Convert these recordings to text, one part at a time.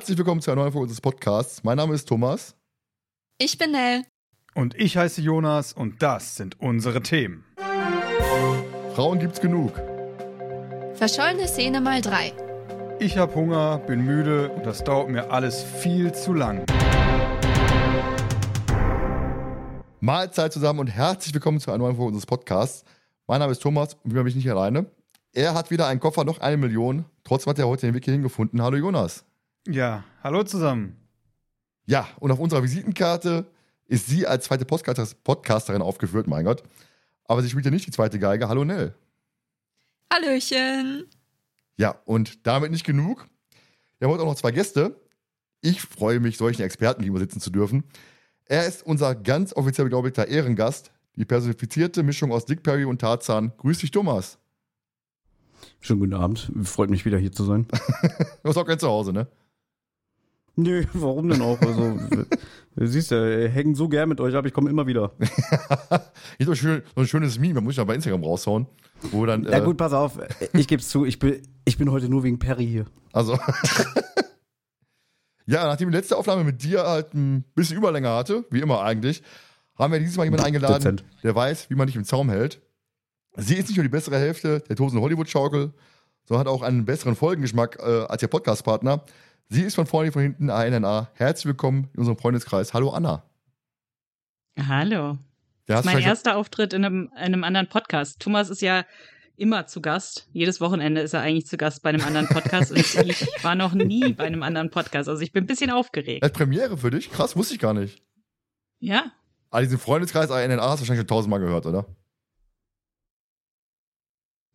Herzlich willkommen zu einer neuen Folge unseres Podcasts. Mein Name ist Thomas. Ich bin Nell. Und ich heiße Jonas und das sind unsere Themen. Frauen gibt's genug. Verschollene Szene mal drei. Ich hab Hunger, bin müde und das dauert mir alles viel zu lang. Mahlzeit zusammen und herzlich willkommen zu einer neuen Folge unseres Podcasts. Mein Name ist Thomas und wir haben mich nicht alleine. Er hat wieder einen Koffer, noch eine Million. Trotzdem hat er heute den Weg hierhin gefunden. Hallo Jonas. Ja, hallo zusammen. Ja, und auf unserer Visitenkarte ist sie als zweite Podcaster- Podcasterin aufgeführt, mein Gott. Aber sie spielt ja nicht die zweite Geige. Hallo Nell. Hallöchen. Ja, und damit nicht genug. Wir haben heute auch noch zwei Gäste. Ich freue mich, solchen Experten gegenüber sitzen zu dürfen. Er ist unser ganz offiziell beglaubigter Ehrengast, die personifizierte Mischung aus Dick Perry und Tarzan. Grüß dich, Thomas. Schönen guten Abend. Freut mich wieder hier zu sein. Du hast auch kein Zuhause, ne? Nö, warum denn auch? Also, du siehst ja, wir hängen so gern mit euch ab, ich komme immer wieder. Ist so, schön, so ein schönes Meme, muss ich mal bei Instagram raushauen. Wo dann, Ja äh, gut, pass auf, ich geb's zu, ich bin, ich bin heute nur wegen Perry hier. Also. ja, nachdem die letzte Aufnahme mit dir halt ein bisschen Überlänge hatte, wie immer eigentlich, haben wir dieses Mal jemanden eingeladen, Dezent. der weiß, wie man dich im Zaum hält. Sie ist nicht nur die bessere Hälfte der Tosen Hollywood-Schaukel, sondern hat auch einen besseren Folgengeschmack äh, als ihr Podcast-Partner. Sie ist von vorne von hinten ANNA. Herzlich willkommen in unserem Freundeskreis. Hallo Anna. Hallo. Der hast mein erster Auftritt in einem, in einem anderen Podcast. Thomas ist ja immer zu Gast. Jedes Wochenende ist er eigentlich zu Gast bei einem anderen Podcast und ich war noch nie bei einem anderen Podcast. Also ich bin ein bisschen aufgeregt. Als Premiere für dich? Krass, wusste ich gar nicht. Ja, Ah, diesen Freundeskreis ANNA hast du wahrscheinlich schon tausendmal gehört, oder?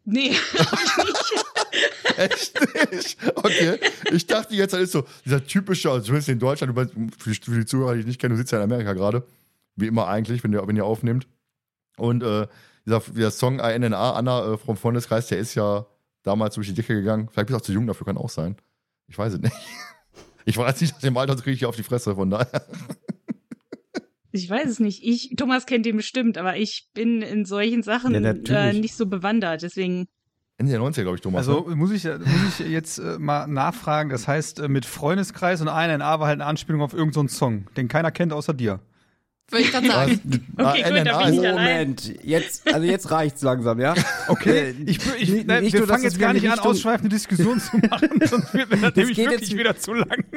nee, hab ich nicht. Echt nicht? Okay. Ich dachte jetzt, das ist so dieser typische, also zumindest in Deutschland, du weißt, für die, für die Zuhörer, die ich nicht kenne, du sitzt ja in Amerika gerade. Wie immer eigentlich, wenn ihr, wenn ihr aufnehmt. Und äh, dieser, dieser Song ANNA, Anna äh, vom Freundeskreis, der ist ja damals durch die Decke gegangen. Vielleicht bist du auch zu jung dafür, kann auch sein. Ich weiß es nicht. Ich weiß nicht, nach dem Alter kriege ich hier auf die Fresse, von daher. Ich weiß es nicht. Ich, Thomas kennt den bestimmt, aber ich bin in solchen Sachen Ja, äh, nicht so bewandert. Deswegen, Ende der 90er, glaube ich, Thomas. Also ne? muss ich, muss ich jetzt äh, mal nachfragen, das heißt äh, mit Freundeskreis und ANNA war halt eine Anspielung auf irgendeinen Song, den keiner kennt außer dir. Würde ich gerade sagen. Okay, gut, da bin ich Moment, jetzt, also jetzt reicht's langsam, ja? Okay, Äh, ich, ich, nicht- nein, nicht wir fangen jetzt gar nicht an, ausschweifende Diskussionen zu machen, sonst wird das nämlich geht wirklich jetzt- wieder zu lang.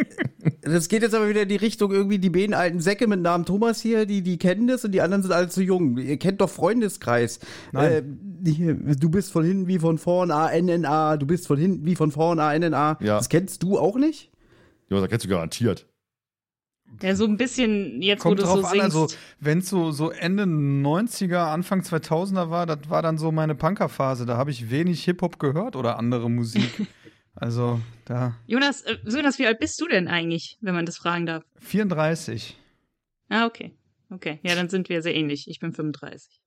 Das geht jetzt aber wieder in die Richtung, irgendwie die beiden alten Säcke mit Namen Thomas hier, die, die kennen das und die anderen sind alle zu jung. Ihr kennt doch Freundeskreis. Nein. Äh, hier, du bist von hinten wie von vorn, ANNA, du bist von hinten wie von vorn, ANNA. Ja. Das kennst du auch nicht? Ja, da kennst du garantiert. Ja, so ein bisschen, jetzt wo Kommt du drauf so an, singst. also wenn es so, so Ende 90er, Anfang 2000er war, das war dann so meine Punkerphase. Da habe ich wenig Hip-Hop gehört oder andere Musik. also da Jonas, äh, Jonas, wie alt bist du denn eigentlich, wenn man das fragen darf? 34. Ah, okay. Okay, ja, dann sind wir sehr ähnlich. Ich bin 35.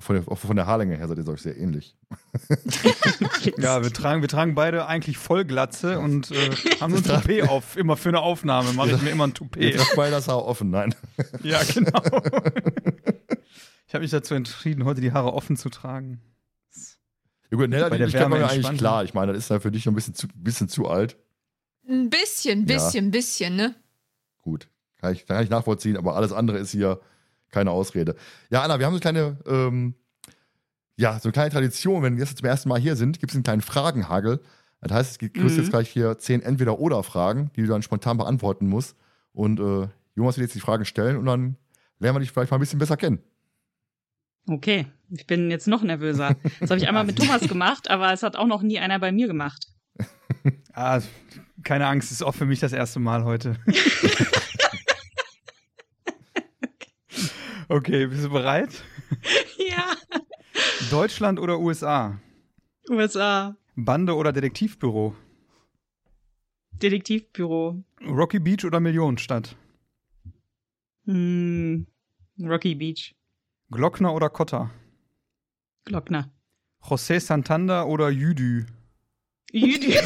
Von der, auch von der Haarlänge her seid ihr euch sehr ähnlich. Ja, wir tragen, wir tragen beide eigentlich Vollglatze und äh, haben ein Toupet auf. Immer für eine Aufnahme mache ich mir immer ein Ihr Toupet. tragt beide das Haar offen, nein. Ja, genau. Ich habe mich dazu entschieden, heute die Haare offen zu tragen. Ja, gut, Nella, Bei der ich Wärme ja eigentlich klar. Ich meine, das ist ja für dich noch ein bisschen zu, bisschen zu alt. Ein bisschen, bisschen, bisschen, ne? Gut, kann ich, kann ich nachvollziehen, aber alles andere ist hier keine Ausrede. Ja, Anna, wir haben so eine kleine, ähm, ja, so eine kleine Tradition, wenn wir jetzt zum ersten Mal hier sind, gibt es einen kleinen Fragenhagel. Das heißt, es gibt kriegst Mhm. jetzt gleich hier zehn Entweder-Oder-Fragen, die du dann spontan beantworten musst. Und äh, Jonas wird jetzt die Fragen stellen und dann lernen wir dich vielleicht mal ein bisschen besser kennen. Okay, ich bin jetzt noch nervöser. Das habe ich einmal mit Thomas gemacht, aber es hat auch noch nie einer bei mir gemacht. Ah, keine Angst, ist auch für mich das erste Mal heute. okay, bist du bereit? Ja. Deutschland oder USA? USA. Bande oder Detektivbüro? Detektivbüro. Rocky Beach oder Millionenstadt? Hm, Rocky Beach. Glockner oder Kotter? Glockner. José Santander oder Jüdü? Jüdi.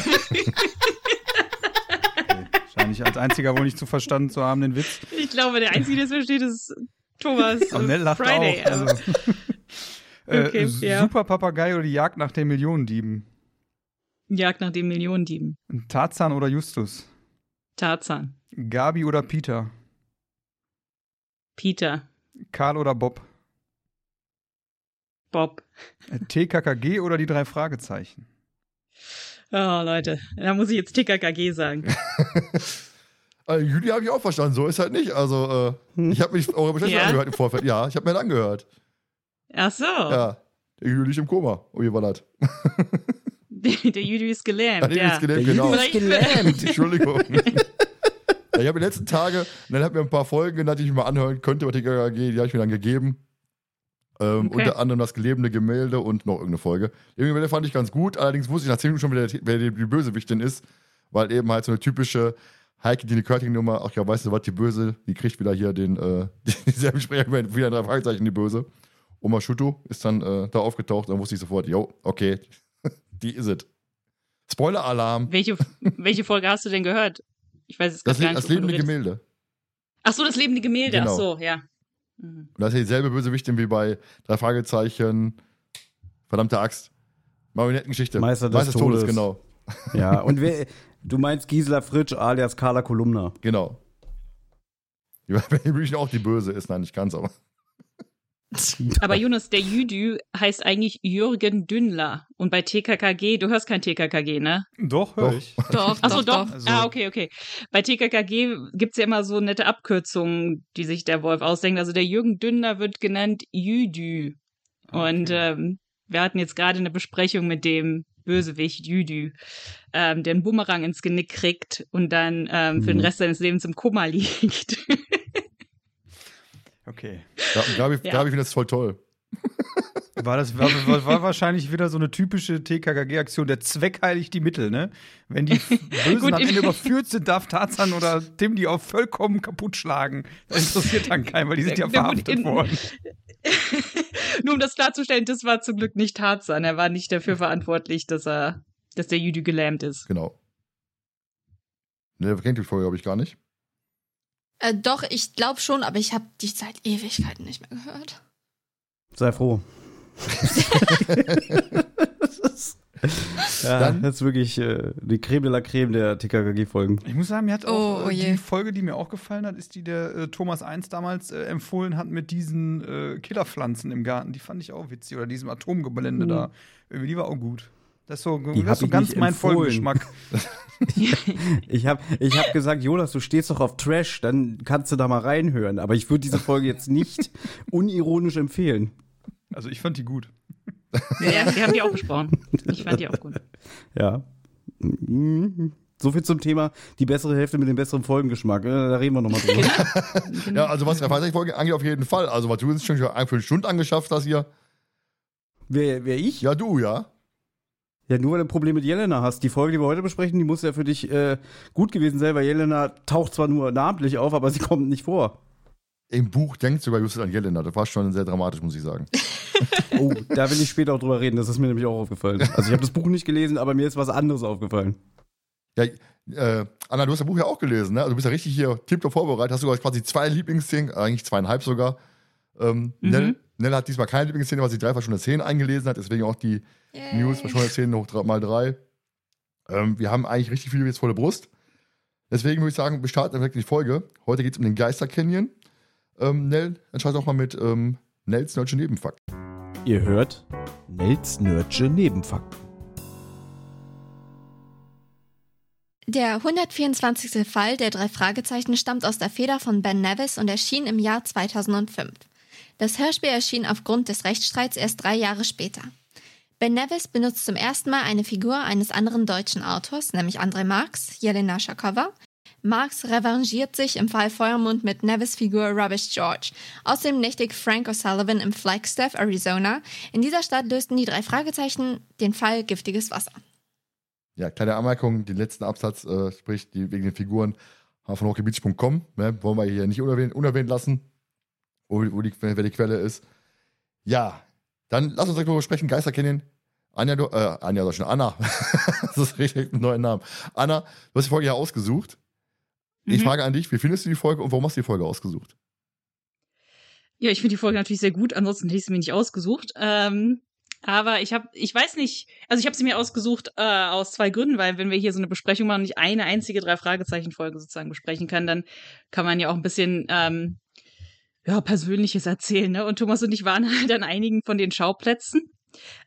Wahrscheinlich als einziger wohl nicht zu verstanden zu haben, den Witz. ich glaube, der Einzige, der es versteht, ist Thomas. Und Nell lacht Friday. auch. Also. Okay, äh, ja. Super Papagei oder die Jagd nach den Millionendieben? Jagd nach den Millionendieben. Tarzan oder Justus? Tarzan. Gabi oder Peter? Peter. Karl oder Bob? Bob. Äh, TKKG oder die drei Fragezeichen? Oh, Leute. Da muss ich jetzt TKKG sagen. Also, Juli habe ich auch verstanden, so ist halt nicht. Also, äh, ich habe mich eure Beschäftigung Ja? angehört im Vorfeld. Ja, ich habe mir das angehört. Ach so. Ja, der Juli liegt im Koma. Oh, wie war das? Der, der Jüdi ist gelähmt. Hat ja. ja. gelernt, genau. ist gelähmt. Entschuldigung. ja, ich habe die letzten Tage, und dann hat mir ein paar Folgen genannt, die ich mir mal anhören könnte, bei TKKG, die habe ich mir dann gegeben. Ähm, Okay. Unter anderem das gelebende Gemälde und noch irgendeine Folge. Die Gemälde fand ich ganz gut, allerdings wusste ich nach 10 Minuten schon, wer, der, wer die, die Bösewichtin ist, weil eben halt so eine typische Heike Dini Körting-Nummer, ach ja, weißt du was, die Böse, die kriegt wieder hier den, äh, dieselben Sprecher, wieder drei Fragezeichen, die Böse. Oma Schuto ist dann äh, da aufgetaucht, dann wusste ich sofort, jo, okay, die ist es. Spoiler-Alarm. Welche, welche Folge hast du denn gehört? Ich weiß es Das, gar nicht. das lebende. Gemälde. Ach so, das lebende Gemälde. Genau. Ach so, ja. Mhm. Und das ist ja dieselbe Bösewichtin wie bei drei Fragezeichen. Verdammte Axt. Marionettengeschichte. Meister des Todes. genau. Ja, und wer, du meinst Gisela Fritsch alias Carla Kolumna. Genau. Die München auch die Böse ist, nein, nicht ganz, aber. Aber Jonas, der Jüdü heißt eigentlich Jürgen Dünnler. Und bei TKKG, du hörst kein TKKG, ne? Doch, hör Doch. ich. Doch, Ach so, doch, doch. Also- ah, okay, okay. Bei TKKG gibt's ja immer so nette Abkürzungen, die sich der Wolf ausdenkt. Also der Jürgen Dünnler wird genannt Jüdü. Und ähm, wir hatten jetzt gerade eine Besprechung mit dem Bösewicht Jüdü, ähm, der einen Bumerang ins Genick kriegt und dann ähm, für den Mhm. Rest seines Lebens im Koma liegt. Okay. Ja, und Gabi, Ja. Gabi findet das voll toll. War das war, war, war wahrscheinlich wieder so eine typische TKKG-Aktion, der Zweck heiligt die Mittel, ne? Wenn die Bösen Gut, am Ende überführt sind, darf Tarzan oder Tim die auch vollkommen kaputt schlagen. Das interessiert dann keinen, weil die sind ja verhaftet worden. Nur um das klarzustellen, das war zum Glück nicht Tarzan. Er war nicht dafür verantwortlich, dass er, dass der Jüdü gelähmt ist. Genau. Ne, kennt die Folge, glaube ich, gar nicht. Äh, doch, ich glaube schon, aber ich habe die seit Ewigkeiten nicht mehr gehört. Sei froh. Das ist, ja, Dann- das ist wirklich äh, die Creme de la Creme der TKKG-Folgen. Ich muss sagen, mir hat auch Oh, oh äh, die Folge, die mir auch gefallen hat, ist die, der äh, Thomas 1 damals äh, empfohlen hat mit diesen äh, Killerpflanzen im Garten. Die fand ich auch witzig. Oder diesem Atomgelände Mhm. da. Irgendwie, Die war auch gut. Das ist so, Die das ist so ich ganz mein empfohlen. Folgengeschmack. Ich habe ich hab gesagt, Jonas, du stehst doch auf Trash, dann kannst du da mal reinhören. Aber ich würde diese Folge jetzt nicht unironisch empfehlen. Also ich fand die gut. Ja, wir haben die auch besprochen. Ich fand die auch gut. Ja. So viel zum Thema die bessere Hälfte mit dem besseren Folgengeschmack. Äh, Da reden wir nochmal drüber. Ja, also was der Fragezeichen-Folge angeht, auf jeden Fall. Also, was du jetzt schon für eine Stunde angeschafft hast hier. wer, wer ich? Ja. Ja, du, ja. nur weil du ein Problem mit Jelena hast. Die Folge, die wir heute besprechen, die muss ja für dich äh, gut gewesen sein, weil Jelena taucht zwar nur namentlich auf, aber sie kommt nicht vor. Im Buch denkt sogar Justus an Jelena. Das war schon sehr dramatisch, muss ich sagen. Oh, da will ich später auch drüber reden. Das ist mir nämlich auch aufgefallen. Also ich habe das Buch nicht gelesen, aber mir ist was anderes aufgefallen. Ja, äh, Anna, du hast das Buch ja auch gelesen, ne? Also du bist ja richtig hier tipptopp vorbereitet. Hast sogar quasi zwei Lieblingsszenen, eigentlich zweieinhalb sogar. Ähm, Mhm. Nell, Nell hat diesmal keine Lieblingsszene, weil sie drei verschiedene Szenen eingelesen hat, deswegen auch die Yay. News verschiedene Szenen hoch drei, mal drei. Ähm, wir haben eigentlich richtig viel jetzt volle Brust. Deswegen würde ich sagen, wir starten direkt die Folge. Heute geht es um den Geister Canyon. Ähm, Nell, entscheide auch mal mit ähm, Nells Nerdische Nebenfakt. Ihr hört Nels Nerdsche Nebenfakten. Der 124. Fall der drei Fragezeichen stammt aus der Feder von Ben Nevis und erschien im Jahr 2005. Das Hörspiel erschien aufgrund des Rechtsstreits erst drei Jahre später. Ben Nevis benutzt zum ersten Mal eine Figur eines anderen deutschen Autors, nämlich André Marx, Jelena Schakova. Marx revanchiert sich im Fall Feuermund mit Nevis Figur Rubbish George. Außerdem nächtigt Frank O'Sullivan im Flagstaff, Arizona. In dieser Stadt lösten die drei Fragezeichen den Fall Giftiges Wasser. Ja, kleine Anmerkung, den letzten Absatz, äh, sprich die, wegen den Figuren, von hockeybeach.com, ne, wollen wir hier nicht unerwähnt, unerwähnt lassen, wo, wo die, wer die Quelle ist. Ja, dann lass uns darüber sprechen, Geister kennen. Anja, du, äh, Anja, sag schon, Anna. das ist richtig ein neuer Name. Anna, du hast die Folge ja ausgesucht. Ich Mhm. frage an dich, wie findest du die Folge und warum hast du die Folge ausgesucht? Ja, ich finde die Folge natürlich sehr gut, ansonsten hätte ich sie mir nicht ausgesucht. Ähm, aber ich habe, ich weiß nicht, also ich habe sie mir ausgesucht äh, aus zwei Gründen, weil wenn wir hier so eine Besprechung machen und nicht eine einzige drei Fragezeichen Folge sozusagen besprechen kann, dann kann man ja auch ein bisschen ähm, ja persönliches erzählen. Ne? Und Thomas und ich waren halt an einigen von den Schauplätzen.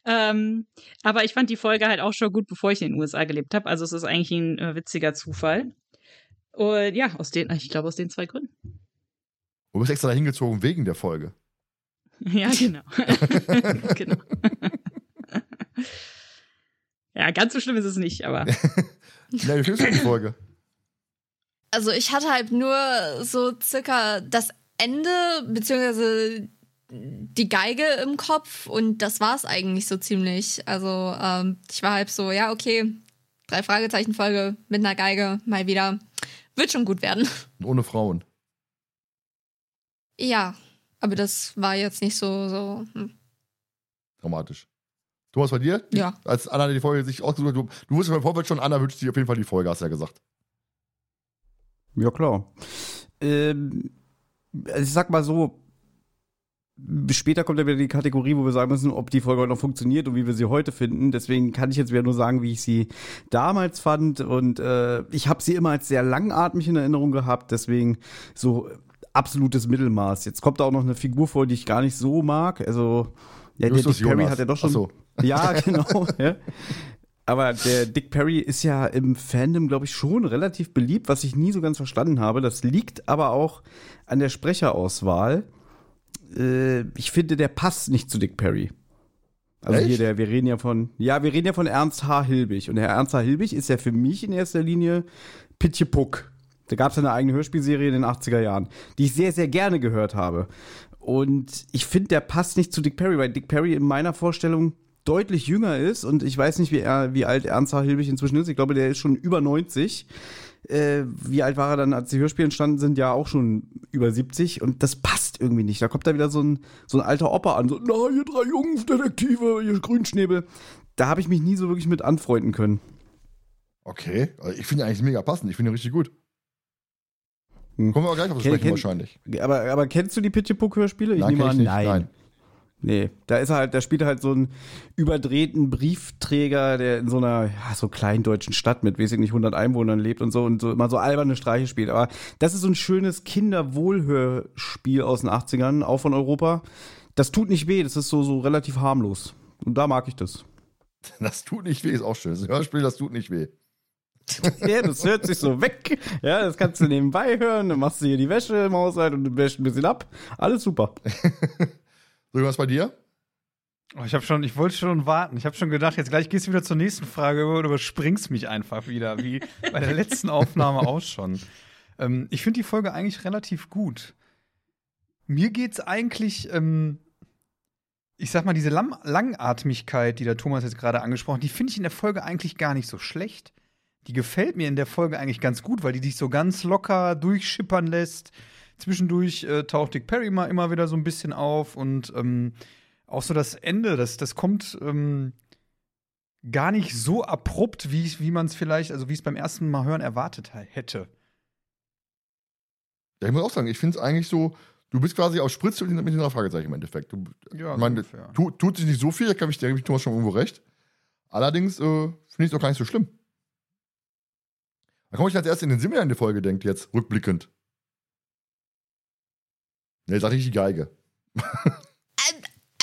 Ähm, aber ich fand die Folge halt auch schon gut, bevor ich in den USA gelebt habe. Also es ist eigentlich ein äh, witziger Zufall. Und ja, aus den, ich glaube aus den zwei Gründen. Du bist extra dahin gezogen wegen der Folge. Ja, genau. genau. ja, ganz so schlimm ist es nicht, aber Ja, wie findest du die Folge? Also ich hatte halt nur so circa das Ende, beziehungsweise die Geige im Kopf und das war's eigentlich so ziemlich. Also ähm, ich war halt so, ja, okay, drei Fragezeichen Folge mit einer Geige mal wieder. Wird schon gut werden. Und ohne Frauen. Ja, aber das war jetzt nicht so, so, hm, Dramatisch. Thomas, bei dir? ja. Als Anna die Folge sich ausgesucht hat, du, du wusstest im Vorfeld schon, Anna wünscht sich auf jeden Fall die Folge, hast du ja gesagt. Ja, klar. Ähm, also ich sag mal so, später kommt ja wieder die Kategorie, wo wir sagen müssen, ob die Folge heute noch funktioniert und wie wir sie heute finden. Deswegen kann ich jetzt wieder nur sagen, wie ich sie damals fand. Und äh, ich habe sie immer als sehr langatmig in Erinnerung gehabt. Deswegen so absolutes Mittelmaß. Jetzt kommt da auch noch eine Figur vor, die ich gar nicht so mag. Also, ja, der Dick Perry hat ja doch schon. So. Ja, genau. ja. Aber der Dick Perry ist ja im Fandom, glaube ich, schon relativ beliebt, was ich nie so ganz verstanden habe. Das liegt aber auch an der Sprecherauswahl. Äh, ich finde, der passt nicht zu Dick Perry. Also Echt? hier, der, wir reden ja von, ja, wir reden ja von Ernst H. Hilbig. Und der Ernst H. Hilbig ist ja für mich in erster Linie Pitje Puck. Da gab es eine eigene Hörspielserie in den 80er Jahren, die ich sehr, sehr gerne gehört habe. Und ich finde, der passt nicht zu Dick Perry, weil Dick Perry in meiner Vorstellung deutlich jünger ist und ich weiß nicht, wie, er, wie alt Ernst H. Hilbig inzwischen ist. Ich glaube, der ist schon über 90. Äh, wie alt war er dann, als die Hörspiele entstanden sind? Ja, auch schon über 70 und das passt irgendwie nicht. Da kommt da wieder so ein, so ein alter Opa an, so, na, ihr drei Jungdetektive, ihr Grünschnäbel. Da habe ich mich nie so wirklich mit anfreunden können. Okay, also ich finde eigentlich mega passend. Ich finde richtig gut. Hm. Kommen wir auch gleich auf das Sprechen wahrscheinlich. Aber, aber kennst du die Pitjepuck-Hörspiele? Ich nehme an, ich nein. Nein. Nee, da ist er halt, da spielt er halt so einen überdrehten Briefträger, der in so einer, ja, so kleindeutschen Stadt mit, weiß ich nicht, 100 Einwohnern lebt und so und so immer so alberne Streiche spielt. Aber das ist so ein schönes Kinderwohlhörspiel aus den 80ern, auch von Europa. Das tut nicht weh, das ist so, so relativ harmlos. Und da mag ich das. Das tut nicht weh, ist auch schön. Das Hörspiel, das tut nicht weh. Ja, das hört sich so weg. Ja, das kannst du nebenbei hören, dann machst du hier die Wäsche im Haushalt und du wäschst ein bisschen ab. Alles super. So, was bei dir? Oh, ich habe schon, ich wollte schon warten. Ich habe schon gedacht, jetzt gleich gehst du wieder zur nächsten Frage und überspringst mich einfach wieder, wie bei der letzten Aufnahme auch schon. Ähm, ich finde die Folge eigentlich relativ gut. Mir geht's eigentlich, ähm, ich sag mal, diese Lam Langatmigkeit, die der Thomas jetzt gerade angesprochen hat, die finde ich in der Folge eigentlich gar nicht so schlecht. Die gefällt mir in der Folge eigentlich ganz gut, weil die dich so ganz locker durchschippern lässt. Zwischendurch äh, taucht Dick Perry mal immer wieder so ein bisschen auf und ähm, auch so das Ende, das, das kommt ähm, gar nicht so abrupt, wie, wie man es vielleicht, also wie es beim ersten Mal hören erwartet hätte. Ja, ich muss auch sagen, ich finde es eigentlich so, du bist quasi auf Spritz mit einer Fragezeichen im Endeffekt. Du, Ja, ich meine, tu, tut sich nicht so viel, da kann ich, gebe ich Thomas schon irgendwo recht. Allerdings äh, finde ich es auch gar nicht so schlimm. Da komme ich als erstes in den Sinn, an die Folge denkt, jetzt rückblickend. Ne, sag ich die Geige.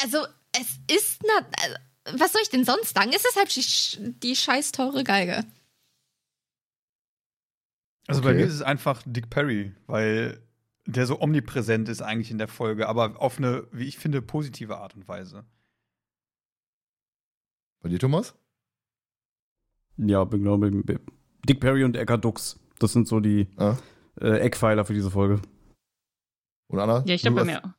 Also, es ist na, also, was soll ich denn sonst sagen? Es ist halt die, die scheiß teure Geige. Also bei Okay. mir ist es einfach Dick Perry, weil der so omnipräsent ist eigentlich in der Folge, aber auf eine, wie ich finde, positive Art und Weise. Bei dir, Thomas? Ja, bin glaube ich, Dick Perry und Eckhard Dux. Das sind so die Ja. äh, Eckpfeiler für diese Folge. Und Anna? Ja, ich glaube bei mir.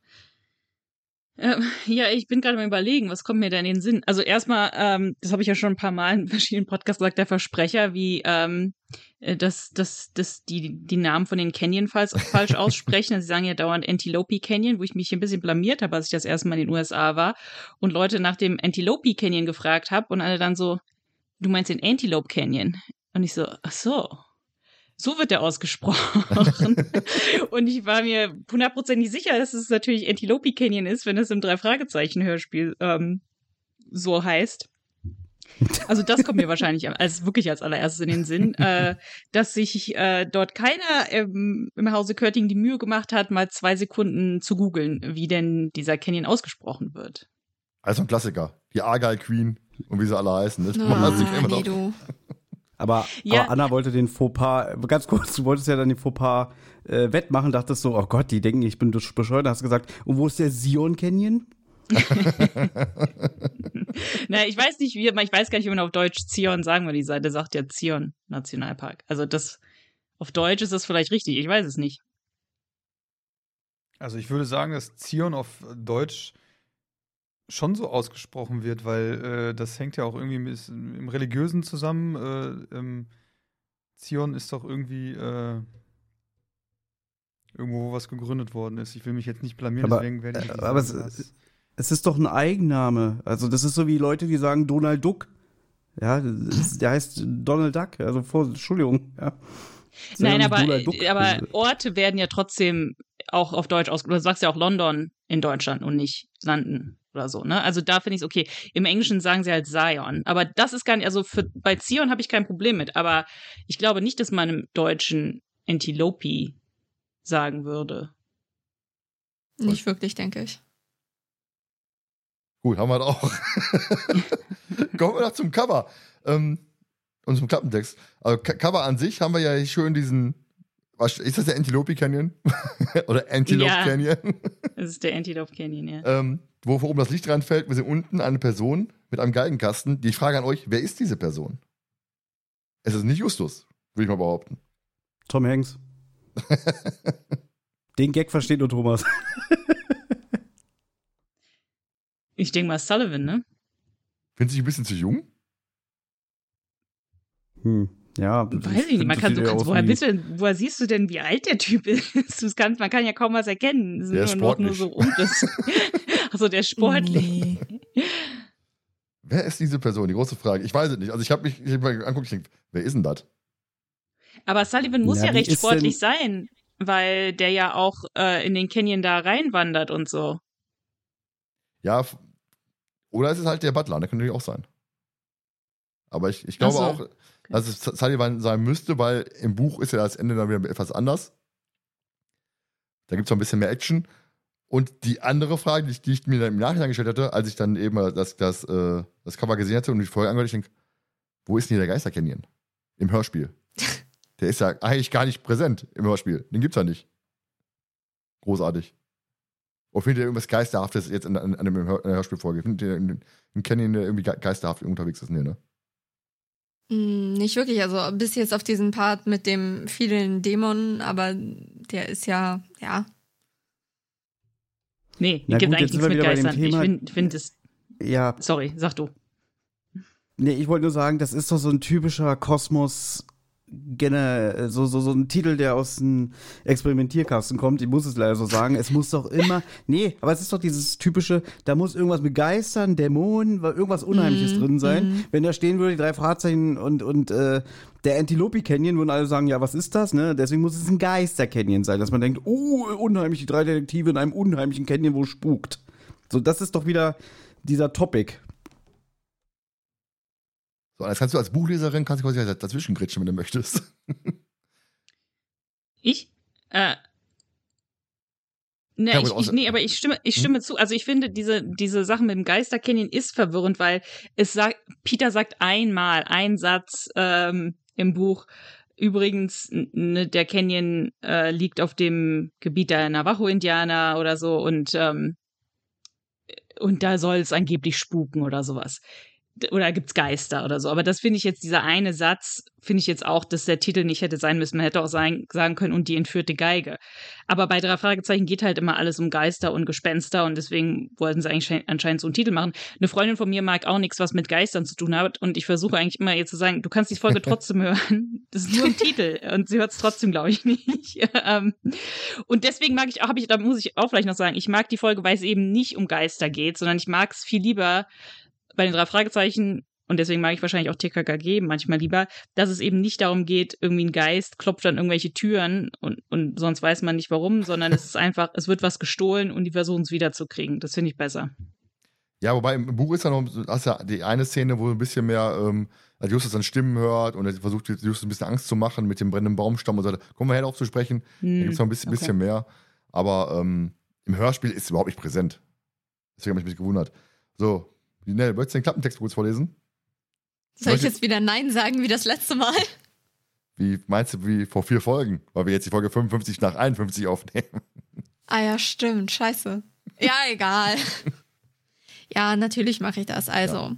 Ähm, ja, ich bin gerade mal überlegen, was kommt mir denn in den Sinn? Also erstmal, ähm, das habe ich ja schon ein paar Mal in verschiedenen Podcasts gesagt, der Versprecher, wie ähm, äh, dass, dass, dass die die Namen von den Canyon falsch, falsch aussprechen. Also sie sagen ja dauernd Antelope Canyon, wo ich mich ein bisschen blamiert habe, als ich das erste Mal in den USA war und Leute nach dem Antelope Canyon gefragt habe und alle dann so, du meinst den Antelope Canyon? Und ich so, ach so, so wird der ausgesprochen. und ich war mir hundertprozentig sicher, dass es natürlich Antelope Canyon ist, wenn es im Drei-Fragezeichen-Hörspiel ähm, so heißt. Also das kommt mir wahrscheinlich als wirklich als allererstes in den Sinn, äh, dass sich äh, dort keiner ähm, im Hause Körting die Mühe gemacht hat, mal zwei Sekunden zu googeln, wie denn dieser Canyon ausgesprochen wird. Also ein Klassiker. Die Argyle Queen und wie sie alle heißen. Ne? Ah, nee, du. Aber, Ja. aber Anna wollte den Fauxpas, ganz kurz, du wolltest ja dann den Fauxpas äh, wettmachen, dachtest so, oh Gott, die denken, ich bin bescheuert, hast gesagt, und wo ist der Sion Canyon? Na, ich weiß nicht, wie, ich weiß gar nicht, wie man auf Deutsch Zion sagen würde. Die Seite sagt ja Zion Nationalpark. Also das, auf Deutsch ist das vielleicht richtig. Ich weiß es nicht. Also ich würde sagen, dass Zion auf Deutsch schon so ausgesprochen wird, weil äh, das hängt ja auch irgendwie mit, im Religiösen zusammen. Äh, ähm, Zion ist doch irgendwie äh, irgendwo, wo was gegründet worden ist. Ich will mich jetzt nicht blamieren, Aber, deswegen werde ich äh, nicht aber sagen, es- Es ist doch ein Eigenname. Also das ist so wie Leute, die sagen Donald Duck. Ja, das ist, der heißt Donald Duck. Also vor, Entschuldigung. Ja. Nein, aber, aber Orte werden ja trotzdem auch auf Deutsch ausgesprochen. Du sagst ja auch London in Deutschland und nicht London oder so, ne? Also da finde ich es okay. Im Englischen sagen sie halt Zion. Aber das ist gar nicht, also für, bei Zion habe ich kein Problem mit. Aber ich glaube nicht, dass man im Deutschen Antilope sagen würde. Nicht wirklich, denke ich. Gut, haben wir das auch. Kommen wir noch zum Cover. Ähm, und zum Klappentext. Also Cover an sich haben wir ja hier schön diesen. Was, ist das der Antelope Canyon? Oder Antelope Ja. Canyon? Das ist der Antelope Canyon, ja. ähm, wo oben das Licht reinfällt. Wir sehen unten eine Person mit einem Geigenkasten. Die Frage an euch: Wer ist diese Person? Es ist nicht Justus, würde ich mal behaupten. Tom Hanks. Den Gag versteht nur Thomas. Ich denke mal Sullivan, ne? Findest du dich ein bisschen zu jung? Hm. Ja, Weiß ich nicht. Man kann, das sieht kannst, woher, bist du, denn- woher siehst du denn, wie alt der Typ ist? Kannst, man kann ja kaum was erkennen. Es sind Der ist sportlich. so also der sportlich. Nee. Wer ist diese Person? Die große Frage. Ich weiß es nicht. Also ich habe mich ich hab mir angeguckt, ich denke, wer ist denn das? Aber Sullivan muss Ja, ja, recht sportlich sein, weil der ja auch äh, in den Canyon da reinwandert und so. Ja, oder es ist halt der Butler, der könnte natürlich auch sein. Aber ich, ich glaube Ach auch, dass es Sullivan sein müsste, weil im Buch ist ja das Ende dann wieder etwas anders. Da gibt es noch ein bisschen mehr Action. Und die andere Frage, die ich, die ich mir dann im Nachhinein gestellt hatte, als ich dann eben das, das, äh, das Cover gesehen hatte und die Folge angehört, ich denke, wo ist denn hier der Geister Canyon? Im Hörspiel. Der ist ja eigentlich gar nicht präsent im Hörspiel. Den gibt's ja nicht. Großartig. Oder findet ihr irgendwas Geisterhaftes jetzt in, in, in einem Hör, in der Hörspielfolge? Findet ihr einen Canyon, der irgendwie ge- geisterhaft unterwegs ist? Nee, ne? Hm, Nicht wirklich, also bis jetzt auf diesen Part mit dem vielen Dämonen, aber der ist ja, ja. Nee, Na gibt gut, eigentlich nichts mit Geistern. Ich finde find es. Ja, Sorry, sag du. nee, ich wollte nur sagen, das ist doch so ein typischer Kosmos. Gene, so, so, so ein Titel, der aus dem Experimentierkasten kommt, ich muss es leider so sagen. Es muss doch immer. Nee, aber es ist doch dieses typische, da muss irgendwas mit Geistern, Dämonen, irgendwas Unheimliches Mhm, drin sein. mhm. Wenn da stehen würde, die drei Fahrzeichen und, und äh, der Antilope Canyon, würden alle sagen, ja, was ist das, ne? Deswegen muss es ein Geister Canyon sein, dass man denkt, oh, unheimlich, die drei Detektive in einem unheimlichen Canyon, wo es spukt. So, das ist doch wieder dieser Topic. So, jetzt kannst du als Buchleserin kannst du quasi dazwischen gritschen, wenn du möchtest. Ich? Äh. Ne, ich, ich, nee, aber ich stimme, ich Hm? stimme zu. Also ich finde, diese, diese Sache mit dem Geister Canyon ist verwirrend, weil es sagt, Peter sagt einmal, ein Satz ähm, im Buch. Übrigens, ne, der Canyon äh, liegt auf dem Gebiet der Navajo-Indianer oder so und, ähm, und da soll es angeblich spuken oder sowas. Oder gibt's Geister oder so. Aber das finde ich jetzt, dieser eine Satz, finde ich jetzt auch, dass der Titel nicht hätte sein müssen. Man hätte auch sein, sagen können, und die entführte Geige. Aber bei drei Fragezeichen geht halt immer alles um Geister und Gespenster und deswegen wollten sie eigentlich anscheinend so einen Titel machen. Eine Freundin von mir mag auch nichts, was mit Geistern zu tun hat und ich versuche eigentlich immer ihr zu sagen, du kannst die Folge trotzdem hören. Das ist nur ein Titel und sie hört es trotzdem, glaube ich, nicht. Ähm, und deswegen mag ich auch, habe ich, da muss ich auch vielleicht noch sagen, ich mag die Folge, weil es eben nicht um Geister geht, sondern ich mag es viel lieber, bei den drei Fragezeichen, und deswegen mag ich wahrscheinlich auch TKKG manchmal lieber, dass es eben nicht darum geht, irgendwie ein Geist klopft an irgendwelche Türen und, und sonst weiß man nicht warum, sondern es ist einfach, es wird was gestohlen und die versuchen es wiederzukriegen. Das finde ich besser. Ja, wobei im Buch ist ja noch, hast ja die eine Szene, wo ein bisschen mehr, ähm, als Justus dann Stimmen hört und er versucht Justus ein bisschen Angst zu machen mit dem brennenden Baumstamm und so, kommen wir her darauf zu sprechen. Hm, da gibt es noch ein bisschen, okay. bisschen mehr. Aber ähm, im Hörspiel ist es überhaupt nicht präsent. Deswegen habe ich mich gewundert. So, Nell, wolltest du den Klappentext kurz vorlesen? Soll ich jetzt wieder Nein sagen wie das letzte Mal? Wie meinst du, wie vor vier Folgen? Weil wir jetzt die Folge 55 nach 51 aufnehmen. Ah ja, stimmt. Scheiße. Ja, egal. ja, natürlich mache ich das. Also. Ja.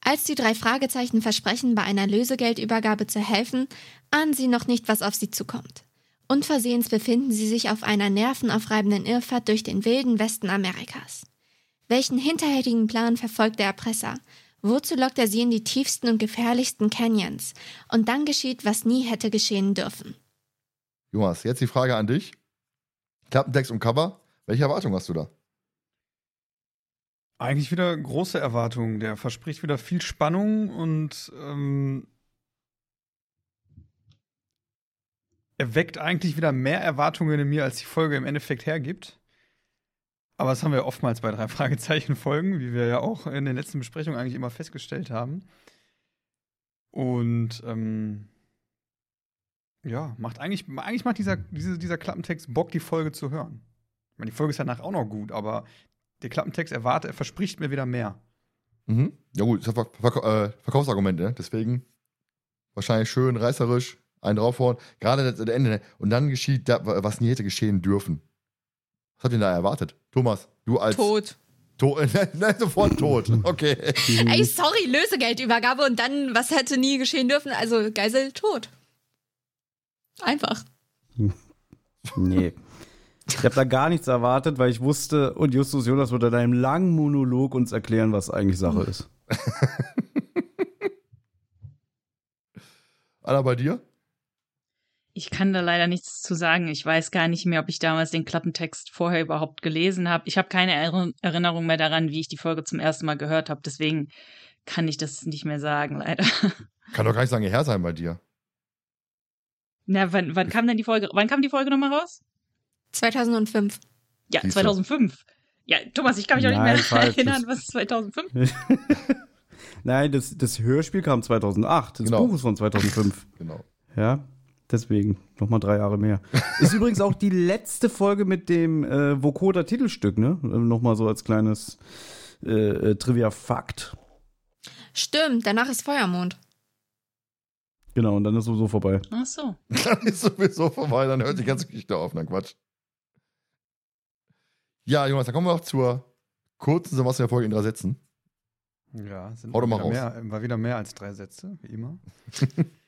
Als die drei Fragezeichen versprechen, bei einer Lösegeldübergabe zu helfen, ahnen sie noch nicht, was auf sie zukommt. Unversehens befinden sie sich auf einer nervenaufreibenden Irrfahrt durch den wilden Westen Amerikas. Welchen hinterhältigen Plan verfolgt der Erpresser? Wozu lockt er sie in die tiefsten und gefährlichsten Canyons? Und dann geschieht, was nie hätte geschehen dürfen. Jonas, jetzt die Frage an dich. Klappentext und Cover, welche Erwartung hast du da? Eigentlich wieder große Erwartungen. Der verspricht wieder viel Spannung und ähm, er weckt eigentlich wieder mehr Erwartungen in mir, als die Folge im Endeffekt hergibt. Aber das haben wir oftmals bei drei Fragezeichen Folgen, wie wir ja auch in den letzten Besprechungen eigentlich immer festgestellt haben. Und ähm, ja, macht eigentlich, eigentlich macht dieser, dieser, dieser Klappentext Bock, die Folge zu hören. Ich meine, die Folge ist danach auch noch gut, aber der Klappentext erwartet, er verspricht mir wieder mehr. Mhm. Ja, gut, das ist Verk Verk äh, Verkaufsargument, ne? Deswegen wahrscheinlich schön reißerisch, einen draufhauen. Gerade das Ende. Ne? Und dann geschieht, da, was nie hätte geschehen dürfen. Was habt ihr da erwartet? Thomas, du als. Tot. To nein, sofort tot. Okay. Ey, sorry, Lösegeldübergabe und dann, was hätte nie geschehen dürfen? Also, Geisel tot. Einfach. Nee. Ich habe da gar nichts erwartet, weil ich wusste, und Justus Jonas wird in einem langen Monolog uns erklären, was eigentlich Sache ist. Anna, bei dir? Ich kann da leider nichts zu sagen. Ich weiß gar nicht mehr, ob ich damals den Klappentext vorher überhaupt gelesen habe. Ich habe keine Erinnerung mehr daran, wie ich die Folge zum ersten Mal gehört habe. Deswegen kann ich das nicht mehr sagen, leider. Kann doch gar nicht lange her sein bei dir. Na, wann, wann kam denn die Folge? Wann kam die Folge nochmal raus? 2005. Ja, Siehste. 2005. Ja, Thomas, ich kann mich auch nicht mehr falsch. erinnern, was ist 2005? Nein, das, das Hörspiel kam 2008. Das genau. Buch ist von 2005. genau. Ja, Deswegen nochmal drei Jahre mehr. Ist übrigens auch die letzte Folge mit dem äh, Vokoda-Titelstück, ne? Nochmal so als kleines äh, äh, Trivia-Fakt. Stimmt, danach ist Feuermond. Genau, und dann ist sowieso vorbei. Ach so. Dann ist sowieso vorbei, dann hört die ganze Geschichte auf. Na Quatsch. Ja, Jonas, dann kommen wir auch zur kurzen was in der Folge in drei Sätzen. Ja, sind Hau doch mal raus. Mehr, war wieder mehr als drei Sätze, wie immer.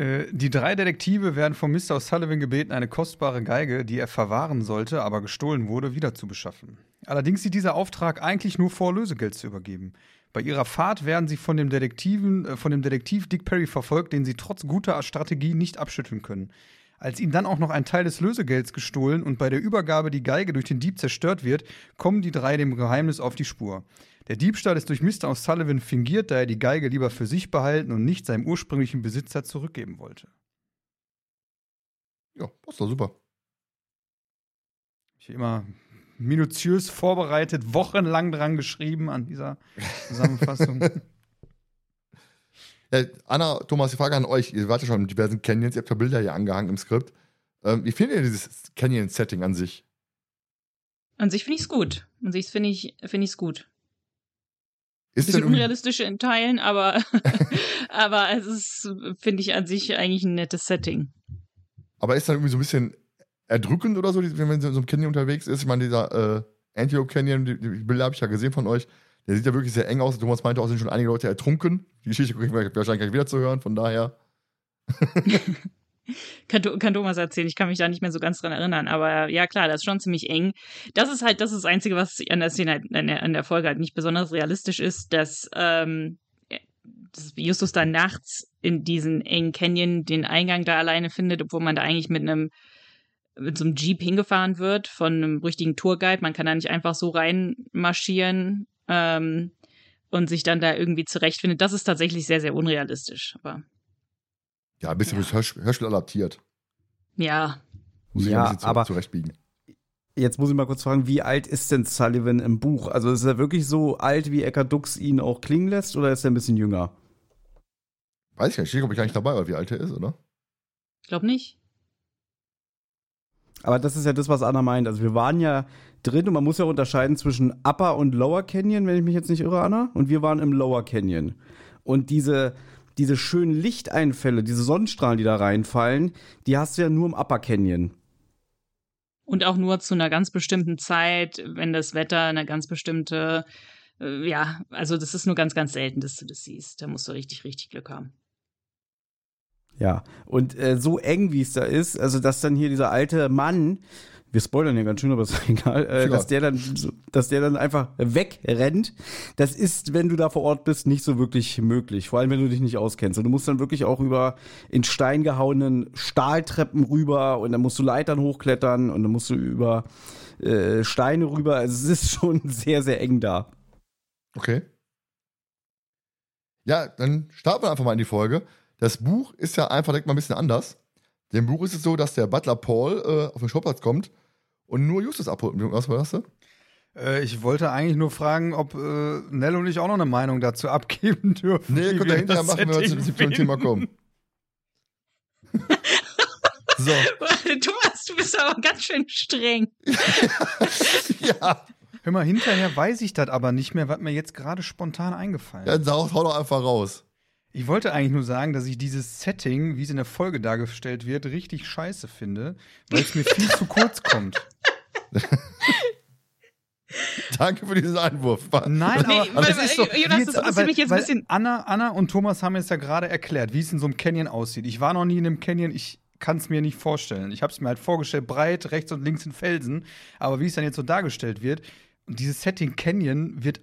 Äh, die drei Detektive werden von Mr. O'Sullivan gebeten, eine kostbare Geige, die er verwahren sollte, aber gestohlen wurde, wiederzubeschaffen. Allerdings sieht dieser Auftrag eigentlich nur vor, Lösegeld zu übergeben. Bei ihrer Fahrt werden sie von dem, Detektiven, äh, von dem Detektiv Dick Perry verfolgt, den sie trotz guter Strategie nicht abschütteln können. Als ihnen dann auch noch ein Teil des Lösegelds gestohlen und bei der Übergabe die Geige durch den Dieb zerstört wird, kommen die drei dem Geheimnis auf die Spur. Der Diebstahl ist durch Mr. O'Sullivan fingiert, da er die Geige lieber für sich behalten und nicht seinem ursprünglichen Besitzer zurückgeben wollte. Ja, passt doch super. Ich habe immer minutiös vorbereitet, wochenlang dran geschrieben an dieser Zusammenfassung. ja, Anna, Thomas, die Frage an euch. Ihr wart ja schon in diversen Canyons, ihr habt ja Bilder hier angehangen im Skript. Ähm, wie findet ihr dieses Canyon-Setting an sich? An sich finde ich es gut. An sich finde ich es find gut. Ist bisschen unrealistisch in Teilen, aber, aber es ist, finde ich, an sich eigentlich ein nettes Setting. Aber ist dann irgendwie so ein bisschen erdrückend oder so, wenn man in so einem Canyon unterwegs ist? Ich meine, dieser äh, Antelope Canyon, die, die Bilder habe ich ja gesehen von euch, Der sieht ja wirklich sehr eng aus. Thomas meinte auch, sind schon einige Leute ertrunken. Die Geschichte kriegen wir wahrscheinlich gleich wieder zu hören, von daher. kann, kann Thomas erzählen, ich kann mich da nicht mehr so ganz dran erinnern, aber ja klar, das ist schon ziemlich eng. Das ist halt das, ist das Einzige, was an der Szene, halt, an, der, an der Folge halt nicht besonders realistisch ist, dass, ähm, dass Justus da nachts in diesen engen Canyon den Eingang da alleine findet, obwohl man da eigentlich mit einem mit so einem Jeep hingefahren wird von einem richtigen Tourguide. Man kann da nicht einfach so reinmarschieren ähm, und sich dann da irgendwie zurechtfindet. Das ist tatsächlich sehr, sehr unrealistisch. Aber ja, ein bisschen Ja. fürs Hörspiel, Hörspiel adaptiert. ja, Muss ich Ja, ein bisschen zu, aber- zurechtbiegen. Jetzt muss ich mal kurz fragen, wie alt ist denn Sullivan im Buch? Also ist er wirklich so alt, wie Eckart Dux ihn auch klingen lässt, oder ist er ein bisschen jünger? Weiß ich gar nicht, steht, glaube ich, gar nicht dabei, oder wie alt er ist, oder? ich glaube nicht. Aber das ist ja das, was Anna meint. Also wir waren ja drin und man muss ja unterscheiden zwischen Upper und Lower Canyon, wenn ich mich jetzt nicht irre, Anna. Und wir waren im Lower Canyon. Und diese, diese schönen Lichteinfälle, diese Sonnenstrahlen, die da reinfallen, die hast du ja nur im Upper Canyon. Und auch nur zu einer ganz bestimmten Zeit, wenn das Wetter eine ganz bestimmte, äh, ja, also das ist nur ganz, ganz selten, dass du das siehst. Da musst du richtig, richtig Glück haben. Ja, und äh, so eng wie es da ist, also dass dann hier dieser alte Mann, wir spoilern hier ganz schön, aber ist egal, äh, Ja. dass der dann, dass der dann einfach wegrennt, das ist, wenn du da vor Ort bist, nicht so wirklich möglich. Vor allem, wenn du dich nicht auskennst. Und du musst dann wirklich auch über in Stein gehauenen Stahltreppen rüber und dann musst du Leitern hochklettern und dann musst du über äh, Steine rüber. Also es ist schon sehr, sehr eng da. Okay. Ja, dann starten wir einfach mal in die Folge. Das Buch ist ja einfach direkt mal ein bisschen anders. Dem Buch ist es so, dass der Butler Paul äh, auf den Schrottplatz kommt und nur Justus abholt. Was war das? Äh, ich wollte eigentlich nur fragen, ob äh, Nell und ich auch noch eine Meinung dazu abgeben dürfen. Nee, ihr hinterher machen, wenn wir Setting zu dem Thema kommen. so, Thomas, du bist aber ganz schön streng. ja, Hör mal, hinterher weiß ich das aber nicht mehr, was mir jetzt gerade spontan eingefallen ist. dann sau- hau doch einfach raus. Ich wollte eigentlich nur sagen, dass ich dieses Setting, wie es in der Folge dargestellt wird, richtig scheiße finde, weil es mir viel zu kurz kommt. Danke für diesen Einwurf. Nein, Nee, aber, das ist Jonas, das weil- mich jetzt ein bisschen. Anna, Anna und Thomas haben jetzt ja gerade erklärt, wie es in so einem Canyon aussieht. Ich war noch nie in einem Canyon, ich kann es mir nicht vorstellen. Ich habe es mir halt vorgestellt, breit, rechts und links sind Felsen, aber wie es dann jetzt so dargestellt wird, und dieses Setting Canyon wird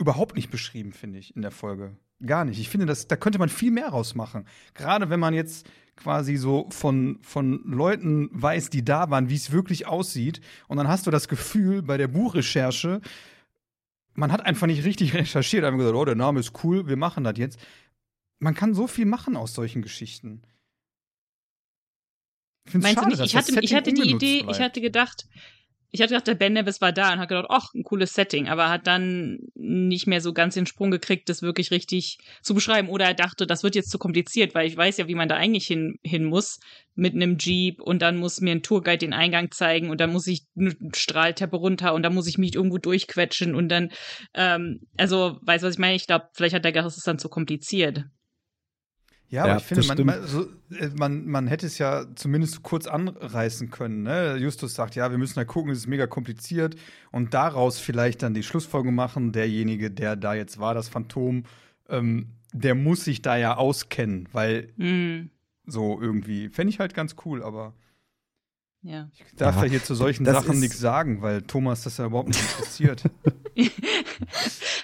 überhaupt nicht beschrieben, finde ich, in der Folge. Gar nicht. Ich finde, das, da könnte man viel mehr rausmachen. Gerade wenn man jetzt quasi so von, von Leuten weiß, die da waren, wie es wirklich aussieht. Und dann hast du das Gefühl bei der Buchrecherche, man hat einfach nicht richtig recherchiert, einfach gesagt, oh, der Name ist cool, wir machen das jetzt. Man kann so viel machen aus solchen Geschichten. Ich Meinst schade, du nicht? Ich hatte, ich hatte die Idee, ich bleibt. hatte gedacht, ich hatte gedacht, der Ben Nevis war da und hat gedacht, ach, ein cooles Setting, aber hat dann nicht mehr so ganz den Sprung gekriegt, das wirklich richtig zu beschreiben. Oder er dachte, das wird jetzt zu kompliziert, weil ich weiß ja, wie man da eigentlich hin, hin muss mit einem Jeep und dann muss mir ein Tourguide den Eingang zeigen und dann muss ich eine Strahlteppe runter und dann muss ich mich irgendwo durchquetschen und dann, ähm, also, weißt du, was ich meine? Ich glaube, vielleicht hat er gedacht, das ist dann zu kompliziert. Ja, aber Ja, ich finde, man, so, äh, man, man hätte es ja zumindest kurz anreißen können. Ne? Justus sagt, ja, wir müssen da gucken, es ist mega kompliziert. Und daraus vielleicht dann die Schlussfolgerung machen, derjenige, der da jetzt war, das Phantom, ähm, der muss sich da ja auskennen, weil Hm, so irgendwie, fände ich halt ganz cool, aber ja. ich darf Ja, ja hier zu solchen das Sachen nichts sagen, weil Thomas das ja überhaupt nicht interessiert.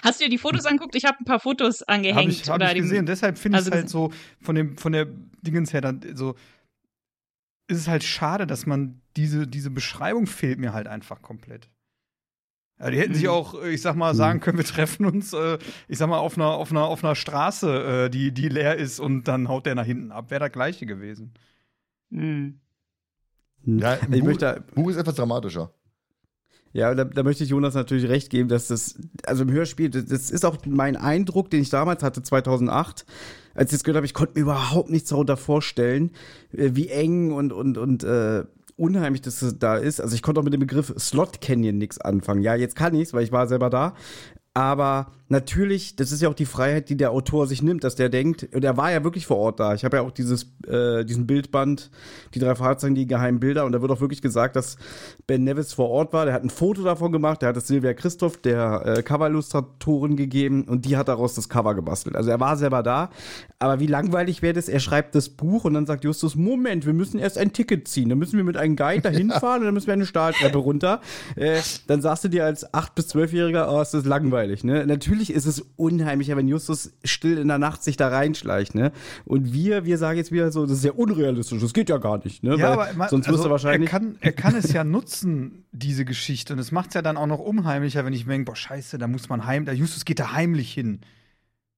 Hast du dir die Fotos angeguckt? Ich habe ein paar Fotos angehängt. Habe ich, hab oder ich gesehen. Deshalb finde ich also es halt so, von, dem, von der Dingens her, dann so, ist es halt schade, dass man diese, diese Beschreibung fehlt mir halt einfach komplett. Ja, die hätten sich Mhm. auch, ich sag mal, sagen können, wir treffen uns, äh, ich sag mal, auf einer, auf einer, auf einer Straße, äh, die, die leer ist und dann haut der nach hinten ab. Wäre das gleiche gewesen. Hm. Ja, im ich Buch, möchte, Buch ist etwas dramatischer. Ja, da, da möchte ich Jonas natürlich recht geben, dass das, also im Hörspiel, das, das ist auch mein Eindruck, den ich damals hatte, 2008, als ich es gehört habe, ich konnte mir überhaupt nichts darunter vorstellen, äh, wie eng und, und, und äh, unheimlich das da ist. Also ich konnte auch mit dem Begriff Slot Canyon nichts anfangen. Ja, jetzt kann ich's, weil ich war selber da. Aber natürlich, das ist ja auch die Freiheit, die der Autor sich nimmt, dass der denkt, und er war ja wirklich vor Ort da. Ich habe ja auch dieses, äh, diesen Bildband, die drei Fahrzeuge, die geheimen Bilder, und da wird auch wirklich gesagt, dass Ben Nevis vor Ort war. Der hat ein Foto davon gemacht, der hat es Silvia Christoph, der äh, Cover-Illustratorin, gegeben, und die hat daraus das Cover gebastelt. Also er war selber da, aber wie langweilig wäre das? Er schreibt das Buch und dann sagt Justus, Moment, wir müssen erst ein Ticket ziehen. Dann müssen wir mit einem Guide dahin fahren und dann müssen wir eine Stahltreppe runter. Äh, dann sagst du dir als 8- bis 12-Jähriger, oh, ist das langweilig, ne? Natürlich ist es unheimlicher, wenn Justus still in der Nacht sich da reinschleicht, ne? Und wir, wir sagen jetzt wieder so, das ist ja unrealistisch, das geht ja gar nicht, ne? Ja, Weil aber man, sonst wirst also du wahrscheinlich. Er kann, er kann es ja nutzen, diese Geschichte. Und es macht es ja dann auch noch unheimlicher, wenn ich denke, boah, scheiße, da muss man heim, der Justus geht da heimlich hin.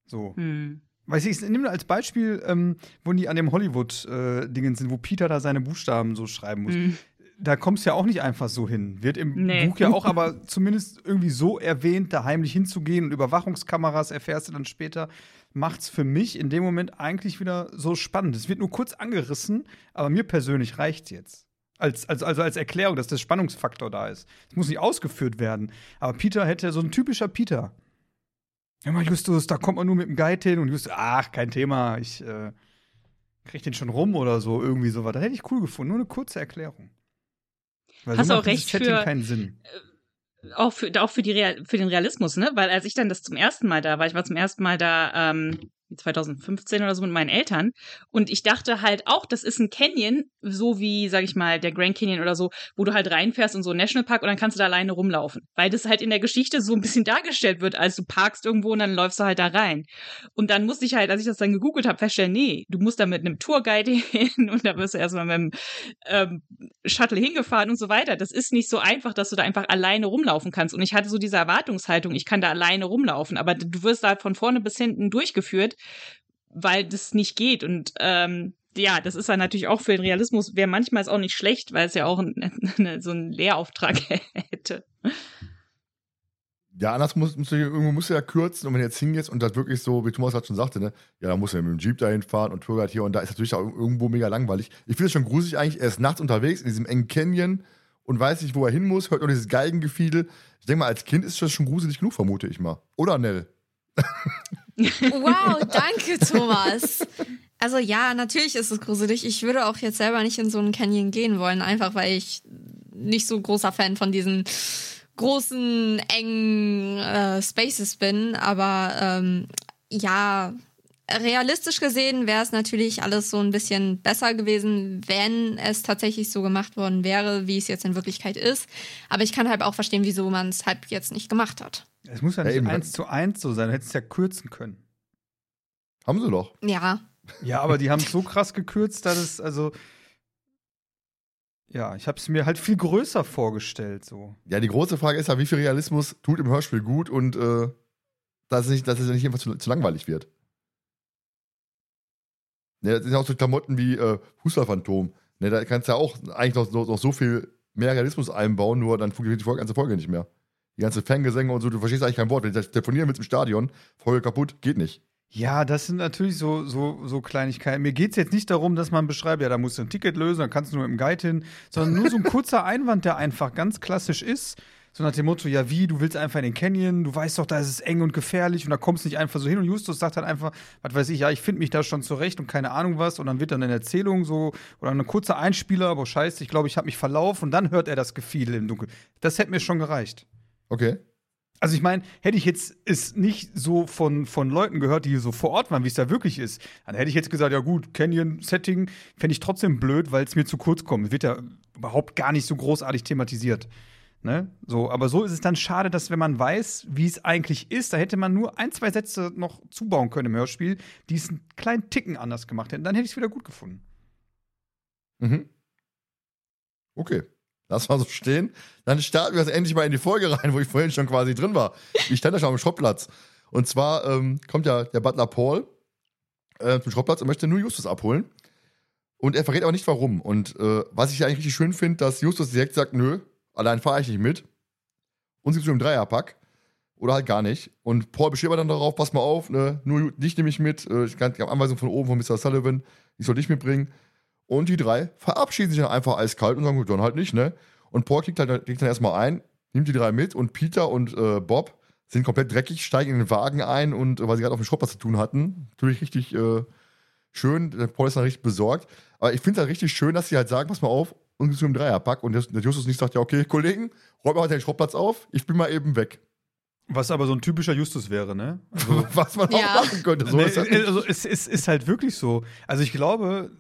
So. Hm. Weiß ich, ich nehme als Beispiel, ähm, wo die an dem Hollywood-Dingen sind, wo Peter da seine Buchstaben so schreiben muss. Hm. Da kommst du ja auch nicht einfach so hin. Wird im Nee. Buch ja auch aber zumindest irgendwie so erwähnt, da heimlich hinzugehen und Überwachungskameras erfährst du dann später. Macht's für mich in dem Moment eigentlich wieder so spannend. Es wird nur kurz angerissen, aber mir persönlich reicht's jetzt. Als, als, also als Erklärung, dass der Spannungsfaktor da ist. Es muss nicht ausgeführt werden. Aber Peter hätte so ein typischer Peter. Ja, mal Justus, da kommt man nur mit dem Guide hin und Justus, ach, kein Thema, ich äh, krieg den schon rum oder so, irgendwie sowas. Das hätte ich cool gefunden, nur eine kurze Erklärung. Weil Hast so auch recht Setting für- keinen Sinn. auch für, auch für, die Real, für den Realismus, ne? Weil als ich dann das zum ersten Mal da war, ich war zum ersten Mal da ähm, 2015 oder so mit meinen Eltern und ich dachte halt auch, das ist ein Canyon, so wie, sag ich mal, der Grand Canyon oder so, wo du halt reinfährst in so einen Nationalpark und dann kannst du da alleine rumlaufen. Weil das halt in der Geschichte so ein bisschen dargestellt wird, als du parkst irgendwo und dann läufst du halt da rein. Und dann musste ich halt, als ich das dann gegoogelt habe, feststellen, nee, du musst da mit einem Tourguide hin und da wirst du erstmal mit dem ähm, Shuttle hingefahren und so weiter. Das ist nicht so einfach, dass du da einfach alleine rumlaufen kannst. Und ich hatte so diese Erwartungshaltung, ich kann da alleine rumlaufen, aber du wirst da von vorne bis hinten durchgeführt, weil das nicht geht. Und ähm, ja, das ist dann natürlich auch für den Realismus, wäre manchmal auch nicht schlecht, weil es ja auch ein, so einen Lehrauftrag hätte. Ja, anders muss, musst du, irgendwo musst du ja kürzen und wenn du jetzt hingehst und das wirklich so, wie Thomas gerade schon sagte, ne, ja, musst du ja mit dem Jeep dahin fahren und Tourguide hier und da ist natürlich auch irgendwo mega langweilig. Ich finde es schon gruselig eigentlich, er ist nachts unterwegs in diesem engen Canyon und weiß nicht, wo er hin muss, hört nur dieses Geigengefiedel. Ich denke mal, als Kind ist das schon gruselig genug, vermute ich mal. Oder, Nell? Wow, danke, Thomas. Also ja, natürlich ist es gruselig. Ich würde auch jetzt selber nicht in so einen Canyon gehen wollen, einfach weil ich nicht so großer Fan von diesen großen, engen äh, Spaces bin. Aber ähm, ja, realistisch gesehen wäre es natürlich alles so ein bisschen besser gewesen, wenn es tatsächlich so gemacht worden wäre, wie es jetzt in Wirklichkeit ist. Aber ich kann halt auch verstehen, wieso man es halt jetzt nicht gemacht hat. Es muss ja Ja, nicht eben. eins zu eins so sein, du hättest es ja kürzen können. Haben sie doch. Ja, Ja, aber die haben es so krass gekürzt, dass es, also. Ja, ich habe es mir halt viel größer vorgestellt, so. Ja, die große Frage ist ja, wie viel Realismus tut im Hörspiel gut und äh, dass, es nicht, dass es nicht einfach zu, zu langweilig wird. Ne, das sind ja auch so Klamotten wie äh, Fußballphantom. Ne, da kannst du ja auch eigentlich noch, noch, noch so viel mehr Realismus einbauen, nur dann funktioniert die Folge, ganze Folge nicht mehr. Die ganze Fangesänge und so, du verstehst eigentlich kein Wort. Wenn ich telefonieren willst im Stadion, Folge kaputt, geht nicht. Ja, das sind natürlich so, so, so Kleinigkeiten. Mir geht es jetzt nicht darum, dass man beschreibt, ja, da musst du ein Ticket lösen, dann kannst du nur im Guide hin, sondern nur so ein kurzer Einwand, der einfach ganz klassisch ist. So nach dem Motto, ja, wie, du willst einfach in den Canyon, du weißt doch, da ist es eng und gefährlich und da kommst du nicht einfach so hin. Und Justus sagt dann einfach, was weiß ich, ja, ich finde mich da schon zurecht und keine Ahnung was. Und dann wird dann eine Erzählung so, oder ein kurzer Einspieler, aber scheiße, ich glaube, ich habe mich verlaufen und dann hört er das Gefiedel im Dunkeln. Das hätte mir schon gereicht. Okay. Also ich meine, hätte ich jetzt es nicht so von, von Leuten gehört, die so vor Ort waren, wie es da wirklich ist, dann hätte ich jetzt gesagt, ja gut, Canyon-Setting fände ich trotzdem blöd, weil es mir zu kurz kommt. Es wird ja überhaupt gar nicht so großartig thematisiert. Ne? So, aber so ist es dann schade, dass wenn man weiß, wie es eigentlich ist, da hätte man nur ein, zwei Sätze noch zubauen können im Hörspiel, die es einen kleinen Ticken anders gemacht hätten. Dann hätte ich es wieder gut gefunden. Mhm. Okay. Lass mal so stehen. Dann starten wir jetzt endlich mal in die Folge rein, wo ich vorhin schon quasi drin war. Ich stand da schon am Schrottplatz. Und zwar ähm, kommt ja der Butler Paul äh, zum Schrottplatz und möchte nur Justus abholen. Und er verrät aber nicht warum. Und äh, was ich eigentlich richtig schön finde, dass Justus direkt sagt, nö, allein fahre ich nicht mit. Und sie zu einem Dreierpack. Oder halt gar nicht. Und Paul besteht aber dann darauf, pass mal auf, ne, nur dich nehme ich mit. Äh, ich kann ich hab Anweisung von oben von Mr. Sullivan, ich soll dich mitbringen. Und die drei verabschieden sich dann einfach eiskalt und sagen, gut, dann halt nicht, ne? Und Paul kriegt, halt, kriegt dann erstmal ein, nimmt die drei mit und Peter und äh, Bob sind komplett dreckig, steigen in den Wagen ein und äh, weil sie gerade auf dem Schrottplatz zu tun hatten, natürlich richtig äh, schön. Der Paul ist dann richtig besorgt. Aber ich finde es halt richtig schön, dass sie halt sagen, pass mal auf, und zu einem Dreierpack und der, Justus nicht sagt, ja, okay, Kollegen, räumt mal den Schrottplatz auf, ich bin mal eben weg. Was aber so ein typischer Justus wäre, ne? Also, Was man Ja. auch machen könnte. So nee, ist das also es, es ist halt wirklich so. Also ich glaube,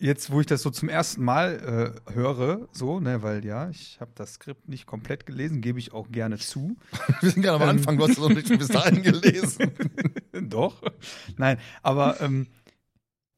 jetzt, wo ich das so zum ersten Mal äh, höre, so, ne, weil ja, ich habe das Skript nicht komplett gelesen, gebe ich auch gerne zu. Wir sind gerade am Ähm. Anfang, du hast es noch nicht bis dahin gelesen. Doch. Nein, aber ähm,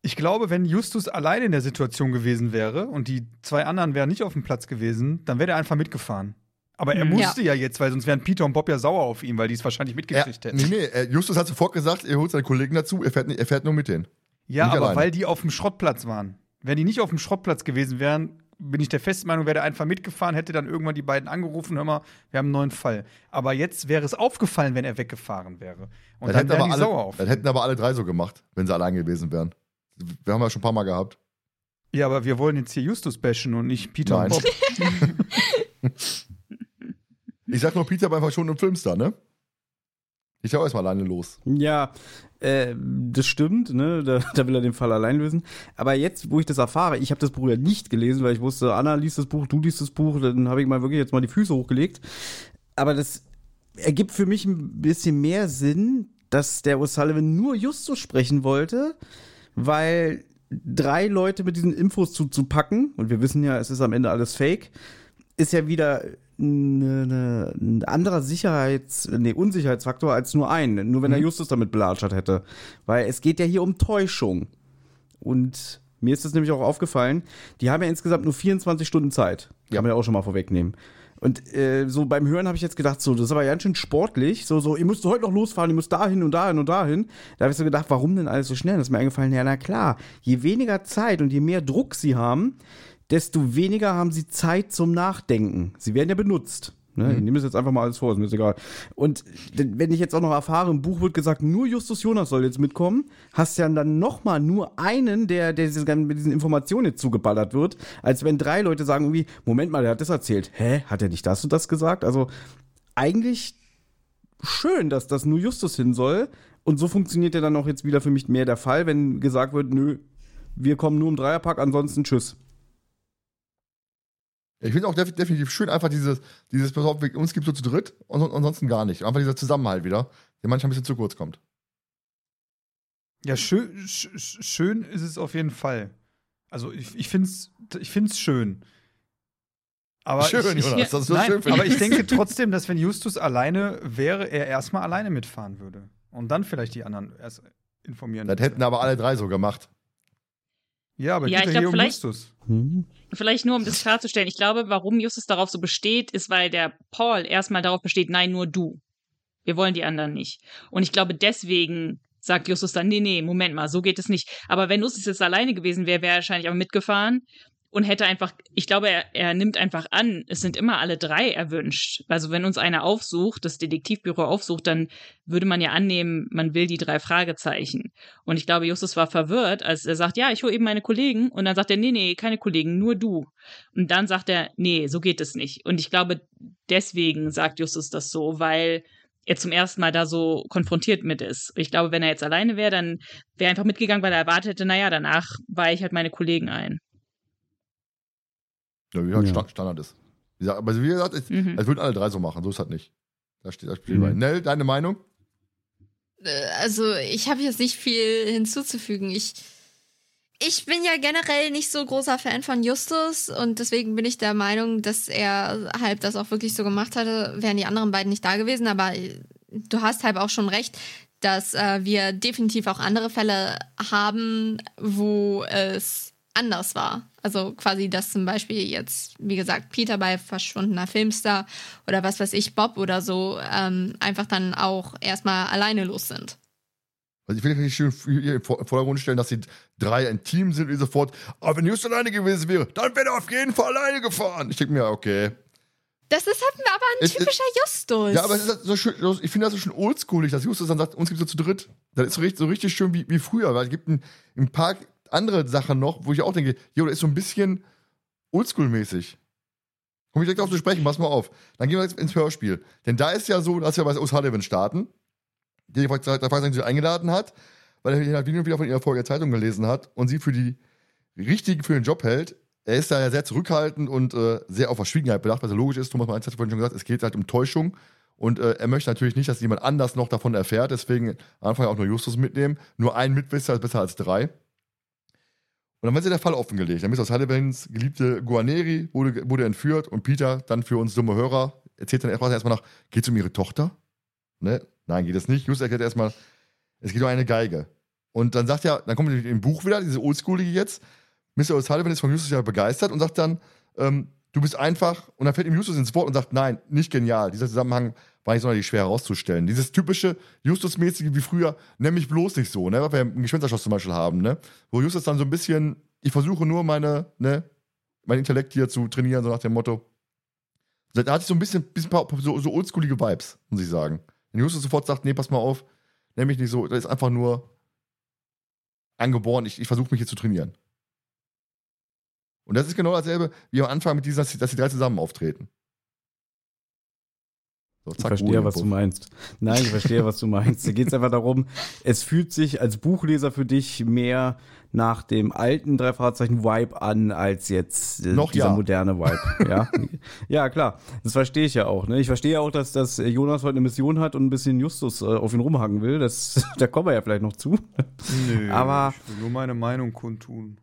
ich glaube, wenn Justus alleine in der Situation gewesen wäre und die zwei anderen wären nicht auf dem Platz gewesen, dann wäre er einfach mitgefahren. Aber er Hm. musste ja. jetzt, weil sonst wären Peter und Bob ja sauer auf ihn, weil die es wahrscheinlich Ja, mitgekriegt hätten. nee, nee, äh, Justus hat sofort gesagt, er holt seine Kollegen dazu, er fährt, er fährt nur mit denen. Ja, Nicht aber alleine. weil die auf dem Schrottplatz waren. Wenn die nicht auf dem Schrottplatz gewesen wären, bin ich der festen Meinung, wäre der einfach mitgefahren, hätte dann irgendwann die beiden angerufen, hör mal, wir haben einen neuen Fall. Aber jetzt wäre es aufgefallen, wenn er weggefahren wäre. Und das, dann hätten aber die alle, sauer auf. das hätten aber alle drei so gemacht, wenn sie allein gewesen wären. Wir haben ja schon ein paar Mal gehabt. Ja, aber wir wollen jetzt hier Justus bashen und nicht Peter Nein. und Bob. Ich sag nur, Peter war einfach schon im Filmstar, ne? Ich hau erstmal alleine los. Ja, äh, das stimmt, ne? Da, da will er den Fall allein lösen. Aber jetzt, wo ich das erfahre, ich habe das Buch ja nicht gelesen, weil ich wusste, Anna liest das Buch, du liest das Buch, dann habe ich mal wirklich jetzt mal die Füße hochgelegt. Aber das ergibt für mich ein bisschen mehr Sinn, dass der O'Sullivan nur Justus sprechen wollte, weil drei Leute mit diesen Infos zuzupacken, und wir wissen ja, es ist am Ende alles Fake, ist ja wieder ne, ne, ein anderer Sicherheits-, nee, Unsicherheitsfaktor als nur ein. Nur wenn der Justus damit belatschert hätte. Weil es geht ja hier um Täuschung. Und mir ist das nämlich auch aufgefallen, die haben ja insgesamt nur 24 Stunden Zeit. Kann Ja. man ja auch schon mal vorwegnehmen. Und äh, so beim Hören habe ich jetzt gedacht, so, das ist aber ganz schön sportlich. So, so, ihr müsst heute noch losfahren, ihr müsst dahin und dahin und dahin. Da habe ich so gedacht, warum denn alles so schnell? Das ist mir eingefallen, ja, na klar, je weniger Zeit und je mehr Druck sie haben, desto weniger haben sie Zeit zum Nachdenken. Sie werden ja benutzt. Ne? Ich nehme das jetzt einfach mal alles vor, ist mir jetzt egal. Und wenn ich jetzt auch noch erfahre, im Buch wird gesagt, nur Justus Jonas soll jetzt mitkommen, hast ja dann noch mal nur einen, der, der mit diesen Informationen jetzt zugeballert wird, als wenn drei Leute sagen irgendwie, Moment mal, der hat das erzählt. Hä, hat er nicht das und das gesagt? Also eigentlich schön, dass das nur Justus hin soll. Und so funktioniert ja dann auch jetzt wieder für mich mehr der Fall, wenn gesagt wird, nö, wir kommen nur im Dreierpack, ansonsten tschüss. Ich finde auch def definitiv schön, einfach dieses, dieses, pass auf, wir- uns gibt es so zu dritt und son- ansonsten gar nicht. Einfach dieser Zusammenhalt wieder, der manchmal ein bisschen zu kurz kommt. Ja, schön, sch, sch- schön ist es auf jeden Fall. Also ich, ich finde es ich find's schön. Aber schön, ich, ich, Jonas, das ist so Nein, schön für aber ich denke trotzdem, dass wenn Justus alleine wäre, er erstmal alleine mitfahren würde. Und dann vielleicht die anderen erst informieren. Das hätten aber alle drei so gemacht. ja, aber Ja, geht ich ja glaub, hier um vielleicht- Justus. Hm? Vielleicht nur, um das klarzustellen. Ich glaube, warum Justus darauf so besteht, ist, weil der Paul erstmal darauf besteht, nein, nur du. Wir wollen die anderen nicht. Und ich glaube, deswegen sagt Justus dann, nee, nee, Moment mal, so geht es nicht. Aber wenn Justus jetzt alleine gewesen wäre, wäre er wahrscheinlich aber mitgefahren und hätte einfach, ich glaube, er, er nimmt einfach an, es sind immer alle drei erwünscht. Also wenn uns einer aufsucht, das Detektivbüro aufsucht, dann würde man ja annehmen, man will die drei Fragezeichen. Und ich glaube, Justus war verwirrt, als er sagt, ja, ich hole eben meine Kollegen. Und dann sagt er, nee, nee, keine Kollegen, nur du. Und dann sagt er, nee, so geht es nicht. Und ich glaube, deswegen sagt Justus das so, weil er zum ersten Mal da so konfrontiert mit ist. Ich glaube, wenn er jetzt alleine wäre, dann wäre er einfach mitgegangen, weil er erwartet hätte, naja, danach weihe ich halt meine Kollegen ein. Ja, wie halt Ja. Sta- Standard ist. Wie gesagt, aber wie gesagt, es, Mhm. es würden alle drei so machen, so ist das nicht. Da steht das Spiel Mhm. bei. Nell, deine Meinung? Äh, Also, ich habe jetzt nicht viel hinzuzufügen. Ich, ich bin ja generell nicht so großer Fan von Justus und deswegen bin ich der Meinung, dass er halb das auch wirklich so gemacht hatte, wären die anderen beiden nicht da gewesen. Aber äh, du hast halb auch schon recht, dass äh, wir definitiv auch andere Fälle haben, wo es anders war. Also quasi, dass zum Beispiel jetzt, wie gesagt, Peter bei verschwundener Filmstar oder was weiß ich, Bob oder so, ähm, einfach dann auch erstmal alleine los sind. Also ich will nicht schön hier Vor- Vordergrund stellen, dass die drei ein Team sind und sofort, aber wenn Just alleine gewesen wäre, dann wäre er auf jeden Fall alleine gefahren. Ich denke mir, okay. Das ist halt aber ein Es- es- typischer Justus. Ja, aber es ist halt so schön, ich finde das so schön oldschoolig, dass Justus dann sagt, uns gibt es so zu dritt. Das ist so richtig, so richtig schön wie, wie früher, weil es gibt ein, ein paar andere Sachen noch, wo ich auch denke, jo, das ist so ein bisschen oldschool-mäßig. Komm ich direkt auf zu sprechen, pass mal auf. Dann gehen wir jetzt ins Hörspiel. Denn da ist ja so, dass wir bei O'Sullivan starten, der Fragezeichen sie eingeladen hat, weil er halt wieder von ihrer Folge Zeitung gelesen hat und sie für die richtigen für den Job hält. Er ist da ja sehr zurückhaltend und äh, sehr auf Verschwiegenheit bedacht, was ja logisch ist. Thomas Mainz hat vorhin schon gesagt, es geht halt um Täuschung. Und äh, er möchte natürlich nicht, dass jemand anders noch davon erfährt. Deswegen am Anfang auch nur Justus mitnehmen. Nur ein Mitwisser ist besser als drei. Und dann wird der Fall offengelegt. Dann ist aus Sullivans geliebte Guaneri wurde, wurde entführt und Peter, dann für uns dumme Hörer, erzählt dann erstmal, nach, geht es um ihre Tochter? Ne? Nein, geht es nicht. Justus erklärt erstmal, es geht um eine Geige. Und dann sagt er, dann kommt im Buch wieder, diese Oldschoolige jetzt, Mr. O'Sullivan ist von Justus ja begeistert und sagt dann, ähm, du bist einfach, und dann fällt ihm Justus ins Wort und sagt, nein, nicht genial. Dieser Zusammenhang war nicht sonderlich schwer herauszustellen. Dieses typische Justus-mäßige wie früher, nämlich bloß nicht so, ne, was wir im Geschwisterschloss zum Beispiel haben, ne, wo Justus dann so ein bisschen, ich versuche nur meine, ne, mein Intellekt hier zu trainieren, so nach dem Motto. Da hatte ich so ein bisschen, bisschen so, so oldschoolige Vibes, muss ich sagen. Wenn Justus sofort sagt, nee, pass mal auf, nämlich nicht so, das ist einfach nur angeboren, ich, ich versuche mich hier zu trainieren. Und das ist genau dasselbe wie am Anfang mit diesem, dass, dass die drei zusammen auftreten. So, zack, ich verstehe, was du meinst. Nein, ich verstehe, was du meinst. Da geht es einfach darum, es fühlt sich als Buchleser für dich mehr nach dem alten drei Fahrzeichen Vibe an, als jetzt äh, Noch dieser ja. moderne Vibe. ja? ja, klar. Das verstehe ich ja auch. Ne? Ich verstehe auch, dass, dass Jonas heute eine Mission hat und ein bisschen Justus äh, auf ihn rumhacken will. Das, da kommen wir ja vielleicht noch zu. Nö, Aber ich will nur meine Meinung kundtun.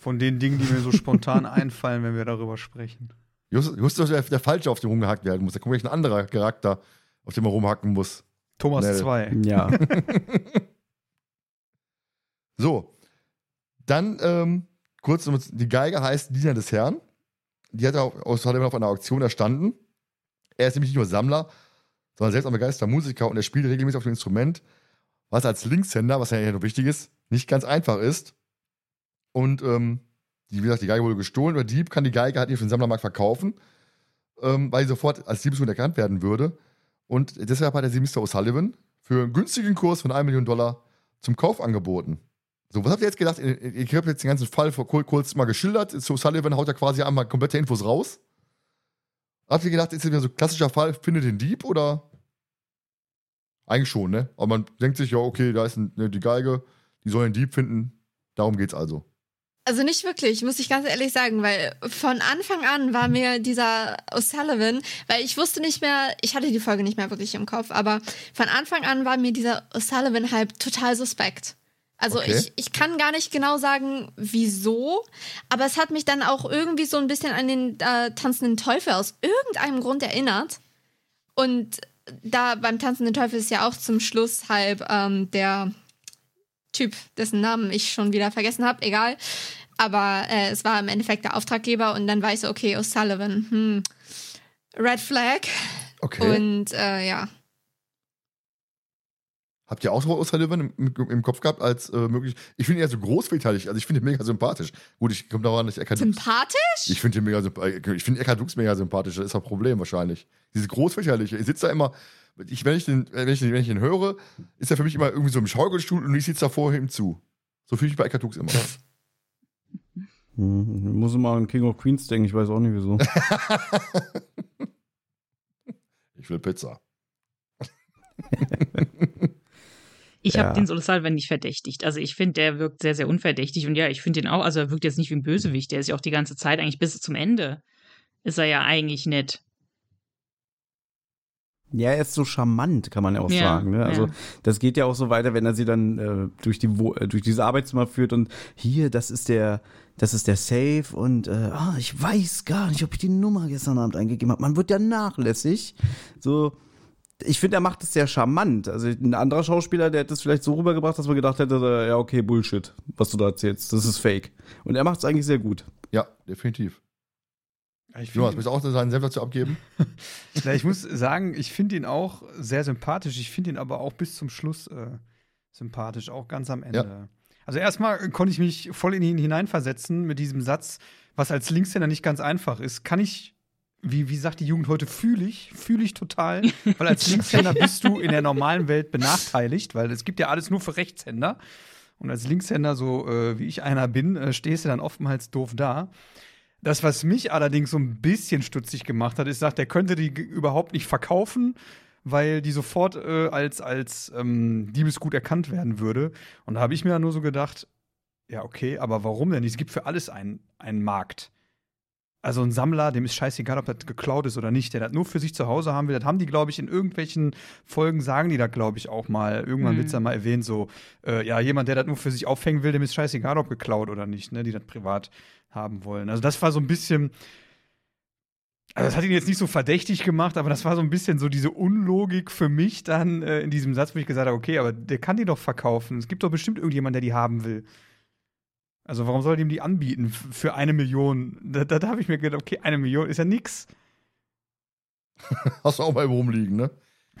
Von den Dingen, die mir so spontan einfallen, wenn wir darüber sprechen. Justus Just ist der, der Falsche, auf dem rumgehackt werden muss. Da kommt gleich ein anderer Charakter, auf dem man rumhacken muss. Thomas Nell. 2. Ja. So. Dann, ähm, kurz, um- die Geige heißt Diener des Herrn. Die hat er auf- aus hat er auf einer Auktion erstanden. Er ist nämlich nicht nur Sammler, sondern selbst ein begeisterter Musiker und er spielt regelmäßig auf dem Instrument, was als Linkshänder, was ja noch wichtig ist, nicht ganz einfach ist. Und ähm, die, wie gesagt, die Geige wurde gestohlen oder Dieb kann die Geige halt nicht auf den Sammlermarkt verkaufen, ähm, weil sie sofort als Diebesgut erkannt werden würde. Und deshalb hat er sie Mr. O'Sullivan für einen günstigen Kurs von 1 Million Dollar zum Kauf angeboten. So, was habt ihr jetzt gedacht? Ich habe jetzt den ganzen Fall vor kur- kurz mal geschildert. So Sullivan haut ja quasi einmal komplette Infos raus. Habt ihr gedacht, ist das wieder so ein klassischer Fall, findet den Dieb oder? Eigentlich schon, ne? Aber man denkt sich, ja, okay, da ist ein, ne, die Geige, die soll den Dieb finden. Darum geht's also. Also nicht wirklich, muss ich ganz ehrlich sagen, weil von Anfang an war mir dieser O'Sullivan, weil ich wusste nicht mehr, ich hatte die Folge nicht mehr wirklich im Kopf, aber von Anfang an war mir dieser O'Sullivan halt total suspekt. Also Okay. ich, ich kann gar nicht genau sagen, wieso, aber es hat mich dann auch irgendwie so ein bisschen an den äh, tanzenden Teufel aus irgendeinem Grund erinnert. Und da beim tanzenden Teufel ist ja auch zum Schluss halb ähm, der Typ, dessen Namen ich schon wieder vergessen habe, egal. Aber äh, es war im Endeffekt der Auftraggeber und dann war ich so, okay, O'Sullivan, hm, Red Flag. Okay. Und äh, ja, Habt ihr auch so O'Sullivan im, im, Kopf gehabt als äh, möglich? Ich finde ihn ja so großväterlich, also ich finde ihn mega sympathisch. Gut, ich komme daran, dass ich Eckhard Dux. sympathisch? Ich finde ihn mega sympathisch. Ich finde Eckhard Dux mega sympathisch, das ist ein Problem wahrscheinlich. Dieses großväterliche. Ich sitze da immer, ich, wenn, ich den, wenn, ich den, wenn ich den höre, ist er für mich immer irgendwie so im Schaukelstuhl und ich sitze da vor ihm zu. So fühle ich mich bei Eckhard Dux immer. Hm, ich muss immer an King of Queens denken, ich weiß auch nicht wieso. ich will Pizza. Ich Ja. habe den Sullivan nicht verdächtigt. Also ich finde, der wirkt sehr, sehr unverdächtig. Und ja, ich finde ihn auch, also er wirkt jetzt nicht wie ein Bösewicht. Der ist ja auch die ganze Zeit, eigentlich bis zum Ende, ist er ja eigentlich nett. Ja, er ist so charmant, kann man ja auch Ja, sagen. Ne? Also ja. das geht ja auch so weiter, wenn er sie dann äh, durch die Wo äh, durch dieses Arbeitszimmer führt und hier, das ist der, das ist der Safe und äh, ah, ich weiß gar nicht, ob ich die Nummer gestern Abend eingegeben habe. Man wird ja nachlässig. So, ich finde, er macht es sehr charmant. Also ein anderer Schauspieler, der hätte es vielleicht so rübergebracht, dass man gedacht hätte, ja okay, Bullshit, was du da erzählst, das ist Fake. Und er macht es eigentlich sehr gut. Ja, definitiv. Ich, Jonas, willst du auch seinen Senf dazu abgeben? ja, ich muss sagen, ich finde ihn auch sehr sympathisch. Ich finde ihn aber auch bis zum Schluss äh, sympathisch, auch ganz am Ende. Also erstmal konnte ich mich voll in ihn hineinversetzen mit diesem Satz, was als Linkshänder nicht ganz einfach ist. Kann ich, wie, wie sagt die Jugend heute, fühle ich, fühle ich total, weil als Linkshänder bist du in der normalen Welt benachteiligt, weil es gibt ja alles nur für Rechtshänder. Und als Linkshänder, so äh, wie ich einer bin, äh, stehst du dann oftmals doof da. Das, was mich allerdings so ein bisschen stutzig gemacht hat, ist, sagt, er könnte die überhaupt nicht verkaufen, weil die sofort äh, als, als ähm, Diebesgut erkannt werden würde. Und da habe ich mir dann nur so gedacht, ja, okay, aber warum denn? Es gibt für alles einen, einen Markt. Also ein Sammler, dem ist scheißegal, ob das geklaut ist oder nicht, der das nur für sich zu Hause haben will. Das haben die, glaube ich, in irgendwelchen Folgen, sagen die da, glaube ich, auch mal. Irgendwann Mhm. wird es dann mal erwähnt, so, äh, ja, jemand, der das nur für sich aufhängen will, dem ist scheißegal, ob geklaut oder nicht, ne, die das privat haben wollen. Also das war so ein bisschen, also das hat ihn jetzt nicht so verdächtig gemacht, aber das war so ein bisschen so diese Unlogik für mich dann äh, in diesem Satz, wo ich gesagt habe, okay, aber der kann die doch verkaufen. Es gibt doch bestimmt irgendjemand, der die haben will. Also warum soll er ihm die anbieten für eine Million? Da, da, da habe ich mir gedacht, okay, eine Million ist ja nix. Hast du auch mal rumliegen, ne?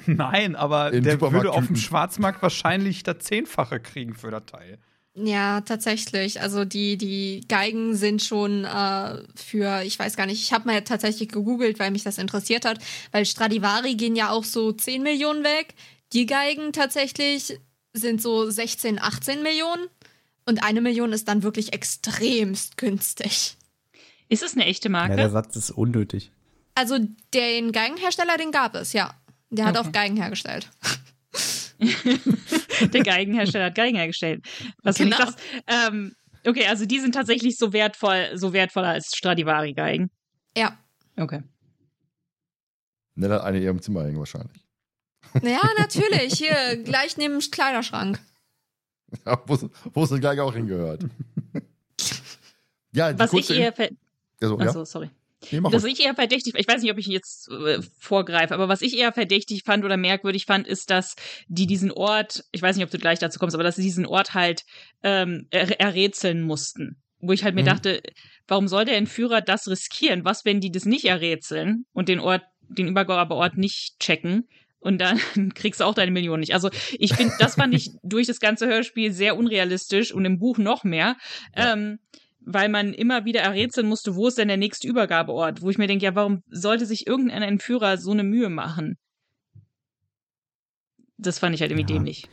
Nein, aber In der würde auf dem. Schwarzmarkt wahrscheinlich das Zehnfache kriegen für das Teil. Ja, tatsächlich. Also die, die Geigen sind schon äh, für, ich weiß gar nicht, ich habe mal tatsächlich gegoogelt, weil mich das interessiert hat, weil Stradivari gehen ja auch so 10 Millionen weg. Die Geigen tatsächlich sind so 16, 18 Millionen. Und eine Million ist dann wirklich extremst günstig. Ist es eine echte Ja, der Marke? Satz ist unnötig. Also den Geigenhersteller, den gab es, ja. Der hat Okay. auch Geigen hergestellt. Der Geigenhersteller hat Geigen hergestellt. Was Genau. sagst. Ähm, okay, also die sind tatsächlich so wertvoll, so wertvoller als Stradivari-Geigen. Ja. Okay. Ne, hat eine in ihrem Zimmer hängen wahrscheinlich. Ja, natürlich. Hier, gleich neben dem Kleiderschrank. Ja, wo, es- wo es gleich auch hingehört. ja, die Was ich eher also, ja. Achso, sorry. Nee, Was ich eher verdächtig, ich weiß nicht, ob ich jetzt äh, vorgreife, aber was ich eher verdächtig fand oder merkwürdig fand, ist, dass die diesen Ort, ich weiß nicht, ob du gleich dazu kommst, aber dass sie diesen Ort halt ähm, er errätseln mussten. Wo ich halt mir Mhm. dachte, warum soll der Entführer das riskieren? Was, wenn die das nicht errätseln und den Ort, den Übergabeort nicht checken? Und dann kriegst du auch deine Million nicht. Also ich finde, das fand ich durch das ganze Hörspiel sehr unrealistisch und im Buch noch mehr. Ja. Ähm, weil man immer wieder errätseln musste, wo ist denn der nächste Übergabeort? Wo ich mir denke, ja, warum sollte sich irgendein Entführer so eine Mühe machen? Das fand ich halt irgendwie Ja. dämlich.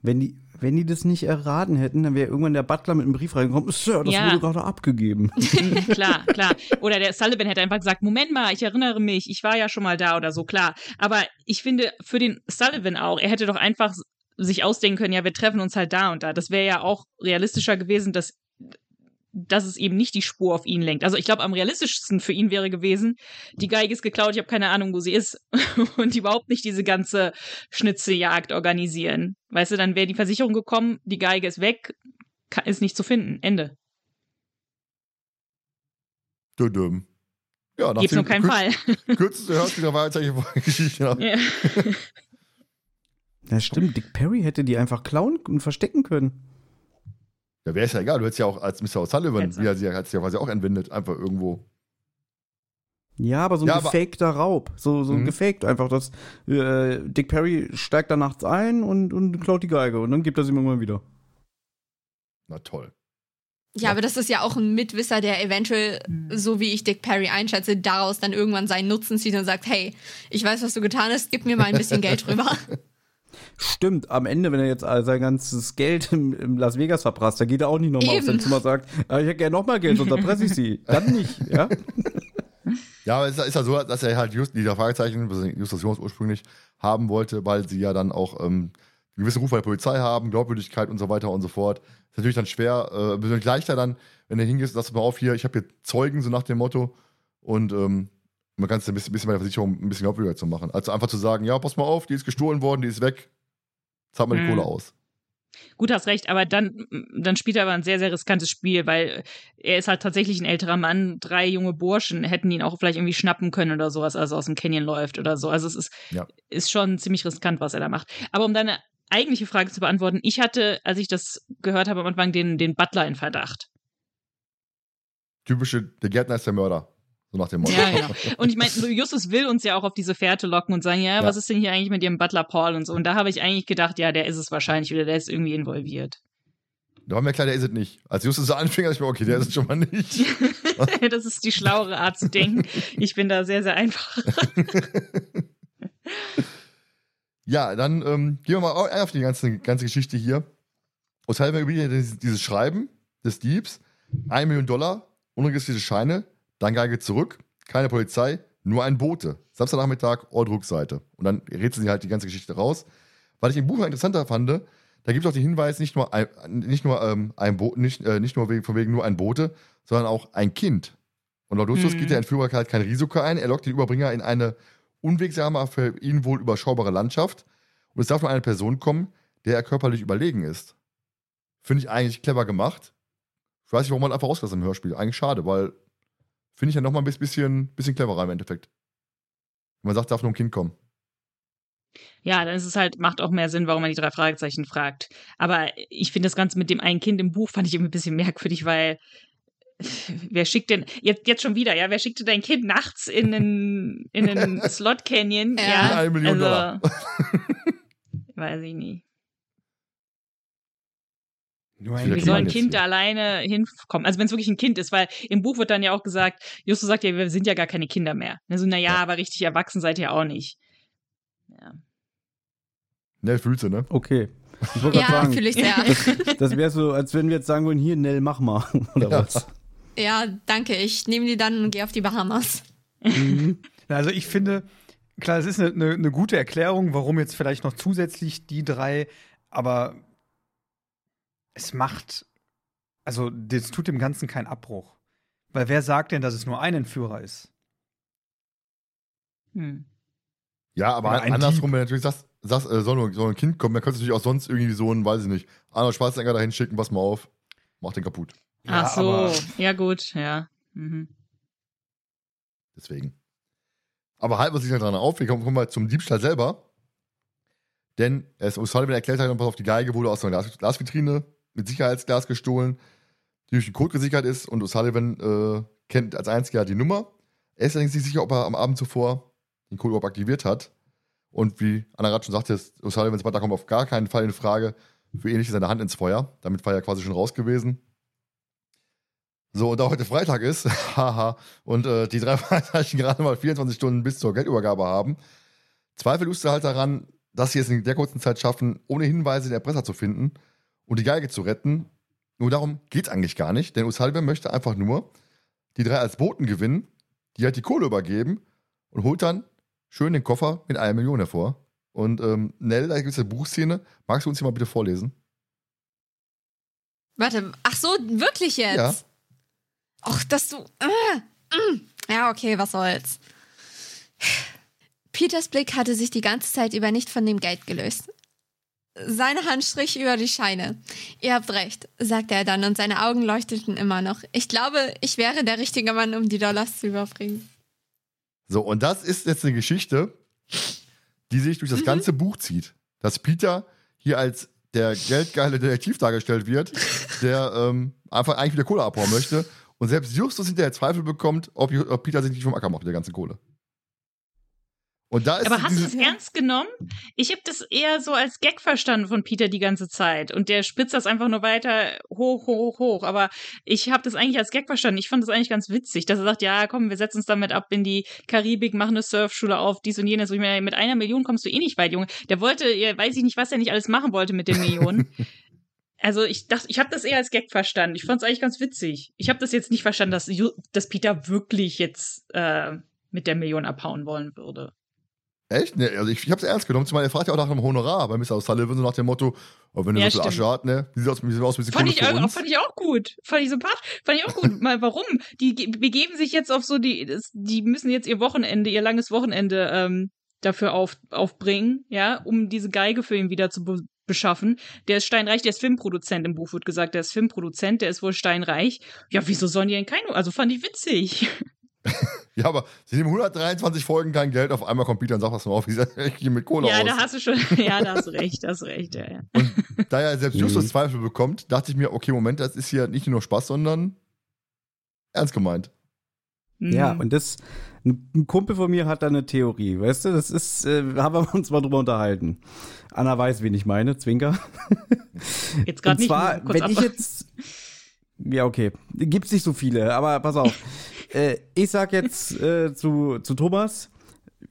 Wenn die, wenn die das nicht erraten hätten, dann wäre irgendwann der Butler mit einem Brief reingekommen. Sir, das Ja. wurde gerade abgegeben. klar, klar. Oder der Sullivan hätte einfach gesagt, Moment mal, ich erinnere mich, ich war ja schon mal da oder so, klar. Aber ich finde, für den Sullivan auch, er hätte doch einfach sich ausdenken können, ja, wir treffen uns halt da und da. Das wäre ja auch realistischer gewesen, dass, dass es eben nicht die Spur auf ihn lenkt. Also ich glaube, am realistischsten für ihn wäre gewesen, die Geige ist geklaut, ich habe keine Ahnung, wo sie ist und überhaupt nicht diese ganze Schnitzeljagd organisieren. Weißt du, dann wäre die Versicherung gekommen, die Geige ist weg, ist nicht zu finden. Ende. Düdüm. Ja, nach Gibt's noch keinen Fall. Kürzeste Hörspiel der Wahrheitsgeschichte. Ja. Ja. Ja, stimmt. Dick Perry hätte die einfach klauen und verstecken können. Ja, wäre es ja egal. Du hättest ja auch als Mr. O'Sullivan, wie er sie hat sie ja quasi auch entwendet, einfach irgendwo. Ja, aber so ein Ja, gefakter Raub. So, so Mhm. gefaked einfach. dass äh, Dick Perry steigt da nachts ein und, und klaut die Geige und dann gibt er sie ihm irgendwann wieder. Na toll. Ja, aber das ist ja auch ein Mitwisser, der eventuell, so wie ich Dick Perry einschätze, daraus dann irgendwann seinen Nutzen zieht und sagt, hey, ich weiß, was du getan hast, gib mir mal ein bisschen Geld rüber. Stimmt, am Ende, wenn er jetzt sein ganzes Geld im, Las Vegas verprasst, da geht er auch nicht nochmal auf sein. Zimmer und sagt, ah, ich hätte gerne nochmal Geld, sonst erpresse ich sie. Dann nicht, ja? Ja, aber es ist ja so, dass er halt just dieser Fragezeichen, was Justus Jones ursprünglich haben wollte, weil sie ja dann auch ähm, einen gewissen Ruf bei der Polizei haben, Glaubwürdigkeit und so weiter und so fort. Ist natürlich dann schwer, äh, persönlich leichter dann, wenn du hingehst, sagst du mal auf hier, ich habe hier Zeugen, so nach dem Motto. Und ähm, man kann es ein bisschen, bisschen bei der Versicherung ein bisschen glaubwürdiger zu machen. Also einfach zu sagen, ja, pass mal auf, die ist gestohlen worden, die ist weg, zahlt mal die Mhm. Kohle aus. Gut, hast recht, aber dann, dann spielt er aber ein sehr, sehr riskantes Spiel, weil er ist halt tatsächlich ein älterer Mann. Drei junge Burschen hätten ihn auch vielleicht irgendwie schnappen können oder sowas, als er aus dem Canyon läuft oder so. Also es ist, Ja. ist schon ziemlich riskant, was er da macht. Aber um deine eigentliche Frage zu beantworten, ich hatte, als ich das gehört habe am Anfang, den, den Butler in Verdacht. Typische, der Gärtner ist der Mörder. So nach dem Motto. Ja, genau. Und ich meine, Justus will uns ja auch auf diese Fährte locken und sagen, ja, Ja. was ist denn hier eigentlich mit ihrem Butler Paul und so. Und da habe ich eigentlich gedacht, ja, der ist es wahrscheinlich oder der ist irgendwie involviert. Da war mir klar, der ist es nicht. Als Justus so anfing, dachte ich mir, okay, der ist es schon mal nicht. das ist die schlauere Art zu denken. Ich bin da sehr, sehr einfach. Ja, dann ähm, gehen wir mal au- auf die ganze, ganze Geschichte hier. O'Sullivan übergibt dieses, dieses Schreiben des Diebs, 1 Million Dollar unregistrierte Scheine, dann Geige zurück, keine Polizei, nur ein Bote. Samstagnachmittag, Ordruckseite. Und dann rätseln sie halt die ganze Geschichte raus. Was ich im Buch interessanter fand, da gibt es auch den Hinweis, nicht nur ein, nicht nur, ähm, ein Bo nicht, äh, nicht nur wegen, von wegen nur ein Bote, sondern auch ein Kind. Und laut Justus Mhm. geht der Entführer halt kein Risiko ein. Er lockt den Überbringer in eine unwegsame, für ihn wohl überschaubare Landschaft. Und es darf nur eine Person kommen, der er körperlich überlegen ist. Finde ich eigentlich clever gemacht. Ich weiß nicht, warum man einfach rausgelassen im Hörspiel. Eigentlich schade, weil finde ich ja nochmal ein bisschen, bisschen cleverer im Endeffekt. Wenn man sagt, darf nur ein Kind kommen. Ja, dann ist es halt, macht auch mehr Sinn, warum man die drei Fragezeichen fragt. Aber ich finde das Ganze mit dem einen Kind im Buch fand ich irgendwie ein bisschen merkwürdig, weil wer schickt denn, jetzt, jetzt schon wieder, ja, wer schickte dein Kind nachts in einen, in einen Slot Canyon? Ja. Ja, Eine Million Dollar. weiß ich nicht. Wie soll ein Kind da alleine hinkommen? Also wenn es wirklich ein Kind ist, weil im Buch wird dann ja auch gesagt, Justus sagt ja, wir sind ja gar keine Kinder mehr. Also naja, aber richtig erwachsen seid ihr auch nicht. Ja. Ne, fühlst du, ne? Okay. Ich wollte Ja, sagen, fühle ich sehr. das wäre so, als wenn wir jetzt sagen würden, hier, Nell, mach mal. Oder Ja. was? ja, danke. Ich nehme die dann und gehe auf die Bahamas. Mhm. Also ich finde, klar, es ist eine, eine, eine gute Erklärung, warum jetzt vielleicht noch zusätzlich die drei, aber es macht, also das tut dem Ganzen keinen Abbruch. Weil wer sagt denn, dass es nur ein Entführer ist? Hm. Ja, aber Oder ein andersrum, wenn du natürlich sagst, sagst äh, soll, nur, soll ein Kind kommen, dann könntest du natürlich auch sonst irgendwie so einen, weiß ich nicht, Arnold Schwarzenegger dahin schicken, pass mal auf, mach den kaputt. Ach so, aber- ja gut, ja. Mhm. Deswegen. Aber halten wir sich dran auf, wir kommen, kommen mal zum Diebstahl selber. Denn es O'Sullivan erklärt halt, pass auf, die Geige wurde aus einer Glas Glasvitrine mit Sicherheitsglas gestohlen, die durch den Code gesichert ist und O'Sullivan äh, kennt als einziger die Nummer. Er ist allerdings nicht sicher, ob er am Abend zuvor den Code überhaupt aktiviert hat. Und wie Anna gerade schon sagte, ist O'Sullivans Vater kommt auf gar keinen Fall in Frage für ähnliches seine Hand ins Feuer. Damit war er quasi schon raus gewesen. So, und da heute Freitag ist, haha, und äh, die drei Fragezeichen gerade mal 24 Stunden bis zur Geldübergabe haben, zweifelst du halt daran, dass sie es in der kurzen Zeit schaffen, ohne Hinweise den Erpresser zu finden und die Geige zu retten. Nur darum geht's eigentlich gar nicht, denn O'Sullivan möchte einfach nur die drei als Boten gewinnen, die halt die Kohle übergeben und holt dann schön den Koffer mit einer Million hervor. Und ähm, Nell, da gibt es eine Buchszene. Magst du uns die mal bitte vorlesen? Warte, ach so, wirklich jetzt? Ja. Ach, dass du. Äh, mm. Ja, okay, was soll's. Peters Blick hatte sich die ganze Zeit über nicht von dem Geld gelöst. Seine Hand strich über die Scheine. Ihr habt recht, sagte er dann und seine Augen leuchteten immer noch. Ich glaube, ich wäre der richtige Mann, um die Dollars zu überbringen. So, und das ist jetzt eine Geschichte, die sich durch das ganze Buch zieht. Dass Peter hier als der geldgeile Detektiv dargestellt wird, der ähm, einfach eigentlich wieder Kohle abhauen möchte. Und selbst Justus hinterher Zweifel bekommt, ob, ob Peter sich nicht vom Acker macht mit der ganzen Kohle. Und da ist Aber hast du das ernst genommen? Ich habe das eher so als Gag verstanden von Peter die ganze Zeit. Und der spitzt das einfach nur weiter hoch, hoch, hoch. Aber ich habe das eigentlich als Gag verstanden. Ich fand das eigentlich ganz witzig, dass er sagt, ja, komm, wir setzen uns damit ab in die Karibik, machen eine Surfschule auf, dies und jenes. Und ich meine, mit einer Million kommst du eh nicht weit, Junge. Der wollte, ja, weiß ich nicht, was er nicht alles machen wollte mit den Millionen. Also ich dachte, ich habe das eher als Gag verstanden. Ich fand es eigentlich ganz witzig. Ich habe das jetzt nicht verstanden, dass, dass Peter wirklich jetzt äh, mit der Million abhauen wollen würde. Echt? Ne, also ich, ich hab's ernst genommen, zumal er fragt ja auch nach einem Honorar bei Mr. O'Sullivan, so nach dem Motto, oh, wenn du Ja, so viel stimmt. Asche hast, ne, wie sieht aus, wie sieht aus mit Fand ich, auch, fand ich auch gut. Fand ich sympathisch. Fand ich auch gut. Mal warum? Die ge- begeben sich jetzt auf so die, die müssen jetzt ihr Wochenende, ihr langes Wochenende ähm, dafür auf, aufbringen, ja, um diese Geige für ihn wieder zu be beschaffen. Der ist steinreich, der ist Filmproduzent. Im Buch wird gesagt, der ist Filmproduzent, der ist wohl steinreich. Ja, wieso sollen die denn keine? Also fand ich witzig. Ja, aber sie nehmen 123 Folgen kein Geld, auf einmal kommt Peter und sagt, was mal auf, das hier mit Kohle ja, aus? da hast du schon, ja, da hast du recht, da hast du recht, ja, ja. Und da ja selbst Justus Mhm. Zweifel bekommt, dachte ich mir, okay, Moment, das ist hier nicht nur Spaß, sondern ernst gemeint. Ja, Mhm. und das, ein Kumpel von mir hat da eine Theorie, weißt du, das ist, äh, haben wir uns mal drüber unterhalten. Anna weiß, wen ich meine, Zwinker. Jetzt gerade Und nicht. zwar, wenn ich ab- jetzt, ja, okay, gibt's nicht so viele, aber pass auf. Äh, ich sag jetzt äh, zu, zu Thomas,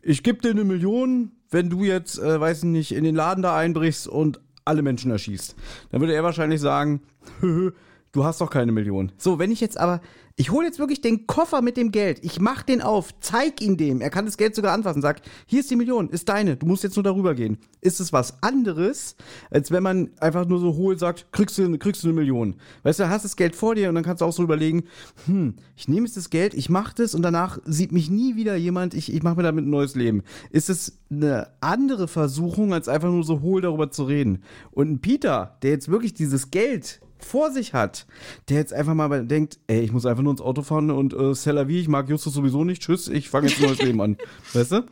ich geb dir eine Million, wenn du jetzt, äh, weiß ich nicht, in den Laden da einbrichst und alle Menschen erschießt. Dann würde er wahrscheinlich sagen, du hast doch keine Million. So, wenn ich jetzt aber Ich hole jetzt wirklich den Koffer mit dem Geld. Ich mach den auf, zeig ihn dem. Er kann das Geld sogar anfassen. Sag, hier ist die Million, ist deine. Du musst jetzt nur darüber gehen. Ist es was anderes, als wenn man einfach nur so hohl sagt, kriegst du, kriegst du eine Million. Weißt du, hast das Geld vor dir und dann kannst du auch so überlegen, hm, ich nehme jetzt das Geld, ich mach das und danach sieht mich nie wieder jemand, ich, ich mache mir damit ein neues Leben. Ist es eine andere Versuchung, als einfach nur so hohl darüber zu reden? Und ein Peter, der jetzt wirklich dieses Geld vor sich hat, der jetzt einfach mal denkt, ey, ich muss einfach nur ins Auto fahren und äh, Cellavi, ich mag Justus sowieso nicht, tschüss, ich fange jetzt ein neues Leben an. Weißt du?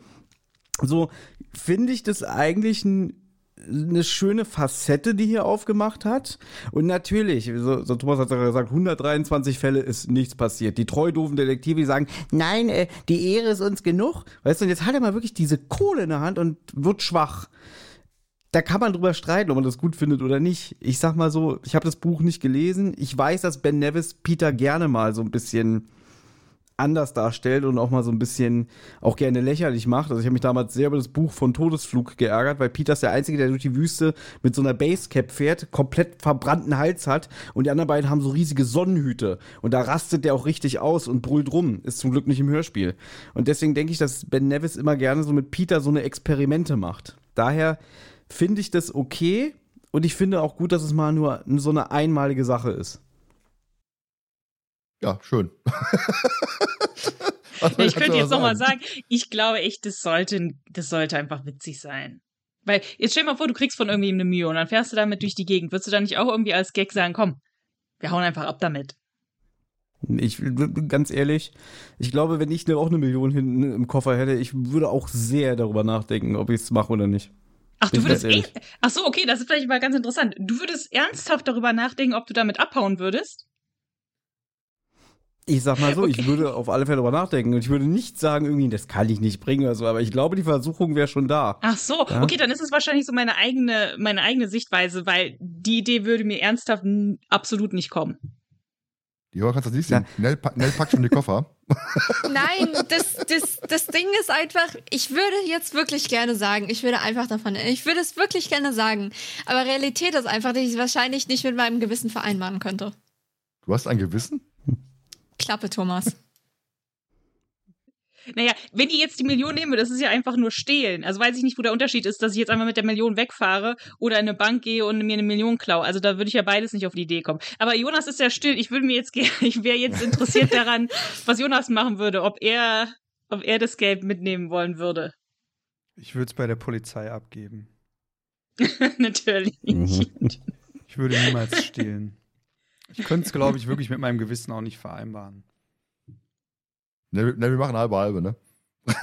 So finde ich das eigentlich ein, eine schöne Facette, die hier aufgemacht hat. Und natürlich, so, so Thomas hat ja gesagt, 123 Fälle ist nichts passiert. Die treu doofen Detektive, die sagen, nein, äh, die Ehre ist uns genug. Weißt du, und jetzt hat er mal wirklich diese Kohle in der Hand und wird schwach da kann man drüber streiten, ob man das gut findet oder nicht. Ich sag mal so, ich habe das Buch nicht gelesen. Ich weiß, dass Ben Nevis Peter gerne mal so ein bisschen anders darstellt und auch mal so ein bisschen auch gerne lächerlich macht. Also ich habe mich damals sehr über das Buch von Todesflug geärgert, weil Peter ist der Einzige, der durch die Wüste mit so einer Basecap fährt, komplett verbrannten Hals hat und die anderen beiden haben so riesige Sonnenhüte und da rastet der auch richtig aus und brüllt rum. Ist zum Glück nicht im Hörspiel. Und deswegen denke ich, dass Ben Nevis immer gerne so mit Peter so eine Experimente macht. Daher finde ich das okay und ich finde auch gut, dass es mal nur so eine einmalige Sache ist. Ja, schön. ich könnte jetzt nochmal sagen, ich glaube echt, das sollte, das sollte einfach witzig sein. Weil, jetzt stell dir mal vor, du kriegst von irgendwie eine Mühe und dann fährst du damit durch die Gegend. Würdest du dann nicht auch irgendwie als Gag sagen, komm, wir hauen einfach ab damit? Ich ganz ehrlich, ich glaube, wenn ich auch eine Million hinten im Koffer hätte, ich würde auch sehr darüber nachdenken, ob ich es mache oder nicht. Ach, du würdest echt. Ach so, okay, das ist vielleicht mal ganz interessant. Du würdest ernsthaft darüber nachdenken, ob du damit abhauen würdest? Ich sag mal so, okay. ich würde auf alle Fälle darüber nachdenken und ich würde nicht sagen, irgendwie, das kann ich nicht bringen oder so, aber ich glaube, die Versuchung wäre schon da. Ach so, ja? okay, dann ist es wahrscheinlich so meine eigene, meine eigene Sichtweise, weil die Idee würde mir ernsthaft absolut nicht kommen. Ja, kannst du das nicht sehen. Ja. Nell, Nell packt schon die Koffer. Nein, das, das, das Ding ist einfach, ich würde jetzt wirklich gerne sagen, ich würde einfach davon, ich würde es wirklich gerne sagen. Aber Realität ist einfach, dass ich es wahrscheinlich nicht mit meinem Gewissen vereinbaren könnte. Du hast ein Gewissen? Klappe, Thomas. Naja, wenn die jetzt die Million nehmen, das ist ja einfach nur stehlen. Also weiß ich nicht, wo der Unterschied ist, dass ich jetzt einfach mit der Million wegfahre oder in eine Bank gehe und mir eine Million klaue. Also da würde ich ja beides nicht auf die Idee kommen. Aber Jonas ist ja still. Ich würde mir jetzt gerne, ich wäre jetzt interessiert daran, was Jonas machen würde, ob er, ob er das Geld mitnehmen wollen würde. Ich würde es bei der Polizei abgeben. Natürlich. Ich würde niemals stehlen. Ich könnte es, glaube ich, wirklich mit meinem Gewissen auch nicht vereinbaren. Ne, ne, wir machen halbe halbe, ne?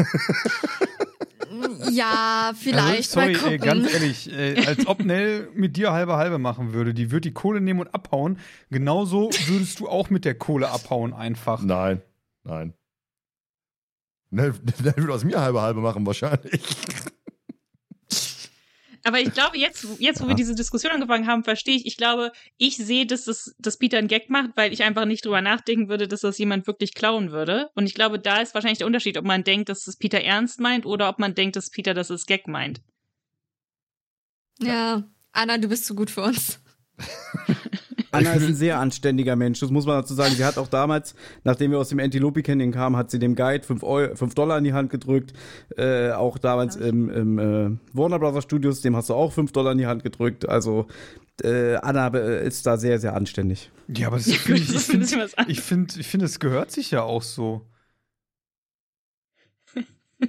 ja, vielleicht. Also, sorry, ey, ganz ehrlich, äh, als ob Nell mit dir halbe halbe machen würde. Die würde die Kohle nehmen und abhauen. Genauso würdest du auch mit der Kohle abhauen, einfach. Nein, nein. Nell, Nell würde aus mir halbe halbe machen, wahrscheinlich. Aber ich glaube, jetzt, jetzt wo wir diese Diskussion angefangen haben, verstehe ich, ich glaube, ich sehe, dass, das, dass Peter einen Gag macht, weil ich einfach nicht drüber nachdenken würde, dass das jemand wirklich klauen würde. Und ich glaube, da ist wahrscheinlich der Unterschied, ob man denkt, dass es Peter ernst meint oder ob man denkt, dass Peter das als Gag meint. Ja, Anna, du bist zu gut für uns. Anna ist ein sehr anständiger Mensch, das muss man dazu sagen. Sie hat auch damals, nachdem wir aus dem Antilope Canyon kamen, hat sie dem Guide 5, Dollar in die Hand gedrückt. Äh, auch damals im, im äh, Warner Brothers Studios, dem hast du auch 5 Dollar in die Hand gedrückt. Also äh, Anna äh, ist da sehr, sehr anständig. Ja, aber das find ich, ich finde, ich finde, ich finde, es gehört sich ja auch so.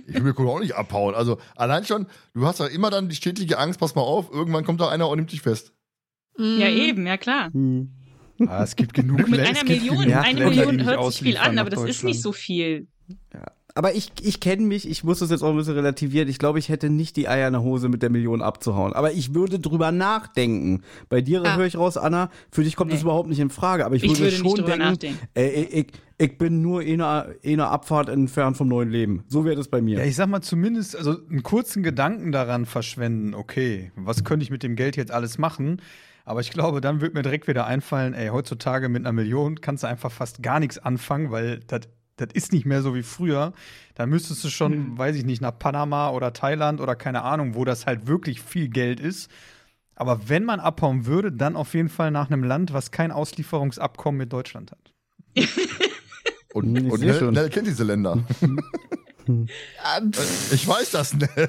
Ich will mir auch nicht abhauen. Also allein schon, du hast ja immer dann die stetige Angst, pass mal auf, irgendwann kommt da einer und nimmt dich fest. Mhm. Ja, eben, ja klar. Mhm. Ah, es gibt genug Mit einer Million, eine Million hört sich viel an, aber das ist nicht so viel. Ja. Aber ich, ich kenne mich, ich muss das jetzt auch ein bisschen relativieren. Ich glaube, ich hätte nicht die Eier in der Hose mit der Million abzuhauen. Aber ich würde drüber nachdenken. Bei dir ah. höre ich raus, Anna, für dich kommt nee. das überhaupt nicht in Frage. Aber ich, ich würde, würde schon denken, nachdenken. Äh, ich, ich bin nur in einer, in einer Abfahrt entfernt vom neuen Leben. So wäre das bei mir. Ja, ich sag mal zumindest, also einen kurzen Gedanken daran verschwenden, okay, was könnte ich mit dem Geld jetzt alles machen? Aber ich glaube, dann wird mir direkt wieder einfallen, ey, heutzutage mit einer Million kannst du einfach fast gar nichts anfangen, weil das das ist nicht mehr so wie früher. Da müsstest du schon, hm. weiß ich nicht, nach Panama oder Thailand oder keine Ahnung, wo das halt wirklich viel Geld ist. Aber wenn man abhauen würde, dann auf jeden Fall nach einem Land, was kein Auslieferungsabkommen mit Deutschland hat. Und, und schon. Nell kennt diese Länder. Ähm, Ich weiß das, Nell.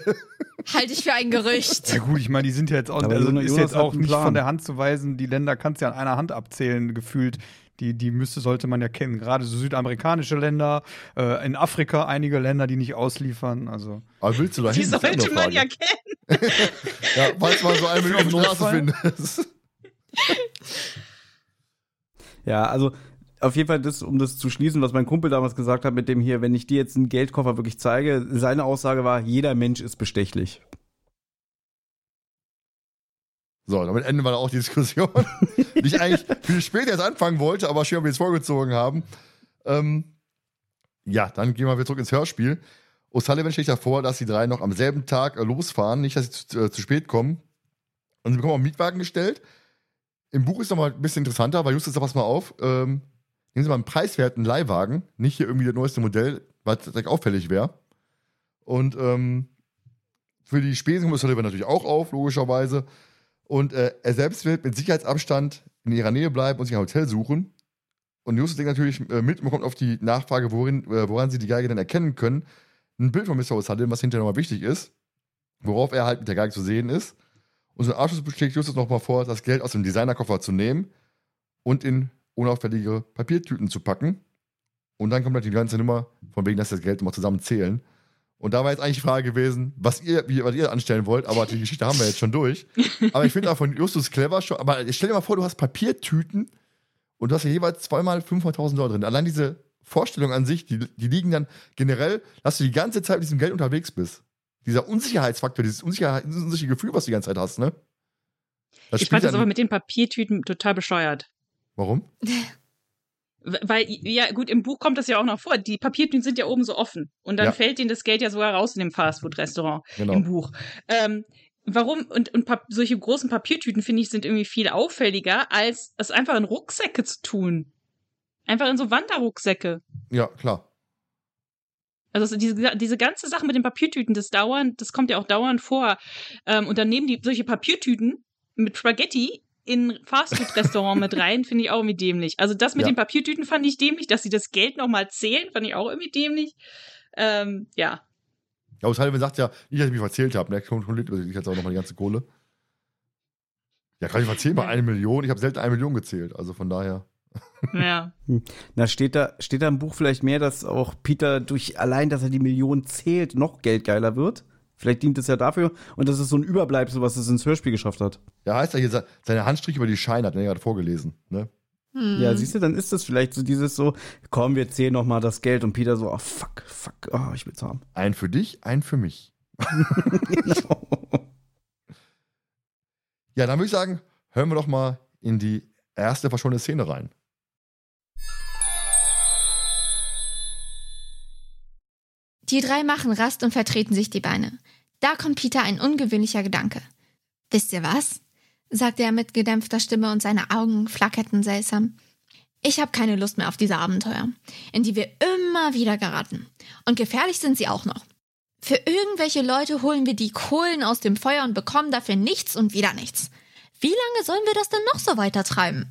Halte ich für ein Gerücht. Ja gut, ich meine, die sind ja jetzt auch, also ist Jonas jetzt auch einen nicht Plan. von der Hand zu weisen. Die Länder kannst du ja an einer Hand abzählen, gefühlt. Die, die müsste, sollte man ja kennen. Gerade so südamerikanische Länder, äh, in Afrika einige Länder, die nicht ausliefern. Also. Aber willst du da Die sollte man ja kennen. Ja, falls man so eine Million auf der Straße findet. Ja, also auf jeden Fall, das, um das zu schließen, was mein Kumpel damals gesagt hat, mit dem hier, wenn ich dir jetzt einen Geldkoffer wirklich zeige, seine Aussage war, jeder Mensch ist bestechlich. So, damit enden wir dann auch die Diskussion. die ich eigentlich viel später erst anfangen wollte, aber schön, dass wir jetzt vorgezogen haben. Ähm, ja, dann gehen wir wieder zurück ins Hörspiel. O'Sullivan schlägt davor, dass die drei noch am selben Tag losfahren, nicht, dass sie zu, äh, zu spät kommen. Und sie bekommen auch einen Mietwagen gestellt. Im Buch ist noch mal ein bisschen interessanter, weil Justus, pass mal auf, ähm, nehmen Sie mal einen preiswerten Leihwagen, nicht hier irgendwie das neueste Modell, was direkt auffällig wäre. Und ähm, für die Spesen kommt O'Sullivan natürlich auch auf, logischerweise. Und äh, er selbst wird mit Sicherheitsabstand in ihrer Nähe bleiben und sich ein Hotel suchen. Und Justus denkt natürlich äh, mit und kommt auf die Nachfrage, worin, äh, woran sie die Geige denn erkennen können. Ein Bild von Mr. O'Sullivan, was hinterher nochmal wichtig ist, worauf er halt mit der Geige zu sehen ist. Und zum Abschluss schlägt Justus nochmal vor, das Geld aus dem Designerkoffer zu nehmen und in unauffällige Papiertüten zu packen. Und dann kommt halt die ganze Nummer, von wegen, dass das Geld immer zusammen zählen. Und da war jetzt eigentlich die Frage gewesen, was ihr, wie, was ihr anstellen wollt, aber die Geschichte haben wir jetzt schon durch. Aber ich finde auch von Justus clever schon. Aber stell dir mal vor, du hast Papiertüten und du hast ja jeweils zweimal 500.000 Dollar drin. Allein diese Vorstellung an sich, die, die liegen dann generell, dass du die ganze Zeit mit diesem Geld unterwegs bist. Dieser Unsicherheitsfaktor, dieses Unsicherheit, dieses unsichere Gefühl, was du die ganze Zeit hast, ne? Das Ich fand das aber mit den Papiertüten total bescheuert. Warum? Weil, ja, gut, im Buch kommt das ja auch noch vor. Die Papiertüten sind ja oben so offen. Und dann Ja. fällt ihnen das Geld ja sogar raus in dem Fastfood-Restaurant Genau. im Buch. Ähm, warum? Und, und solche großen Papiertüten, finde ich, sind irgendwie viel auffälliger, als es einfach in Rucksäcke zu tun. Einfach in so Wanderrucksäcke. Ja, klar. Also so diese, diese ganze Sache mit den Papiertüten, das dauernd, das kommt ja auch dauernd vor. Ähm, und dann nehmen die solche Papiertüten mit Spaghetti in ein Fastfood-Restaurant mit rein, finde ich auch irgendwie dämlich. Also das mit Ja. den Papiertüten fand ich dämlich, dass sie das Geld nochmal zählen, fand ich auch irgendwie dämlich. Ähm, ja. Ja, O'Sullivan sagt ja, nicht, dass ich mich verzählt habe. Der kontrolliert sich jetzt auch nochmal die ganze Kohle. Ja, kann ich verzählen bei eine Million. Ich habe selten eine Million gezählt. Also von daher. Ja. Na, steht da, steht da im Buch vielleicht mehr, dass auch Peter durch allein, dass er die Million zählt, noch geldgeiler wird? Vielleicht dient es ja dafür und das ist so ein Überbleibsel, was es ins Hörspiel geschafft hat. Ja, heißt ja hier, se- seine Handstrich über die Scheine, hat er ja gerade vorgelesen. Ne? Hm. Ja, siehst du, dann ist das vielleicht so dieses so, komm, wir zählen noch mal das Geld und Peter so, oh fuck, fuck, oh, ich will's haben. Ein für dich, ein für mich. genau. Ja, dann würde ich sagen, hören wir doch mal in die erste verschollene Szene rein. Die drei machen Rast und vertreten sich die Beine. Da kommt Peter ein ungewöhnlicher Gedanke. Wisst ihr was? sagte er mit gedämpfter Stimme und seine Augen flackerten seltsam. Ich habe keine Lust mehr auf diese Abenteuer, in die wir immer wieder geraten. Und gefährlich sind sie auch noch. Für irgendwelche Leute holen wir die Kohlen aus dem Feuer und bekommen dafür nichts und wieder nichts. Wie lange sollen wir das denn noch so weiter treiben?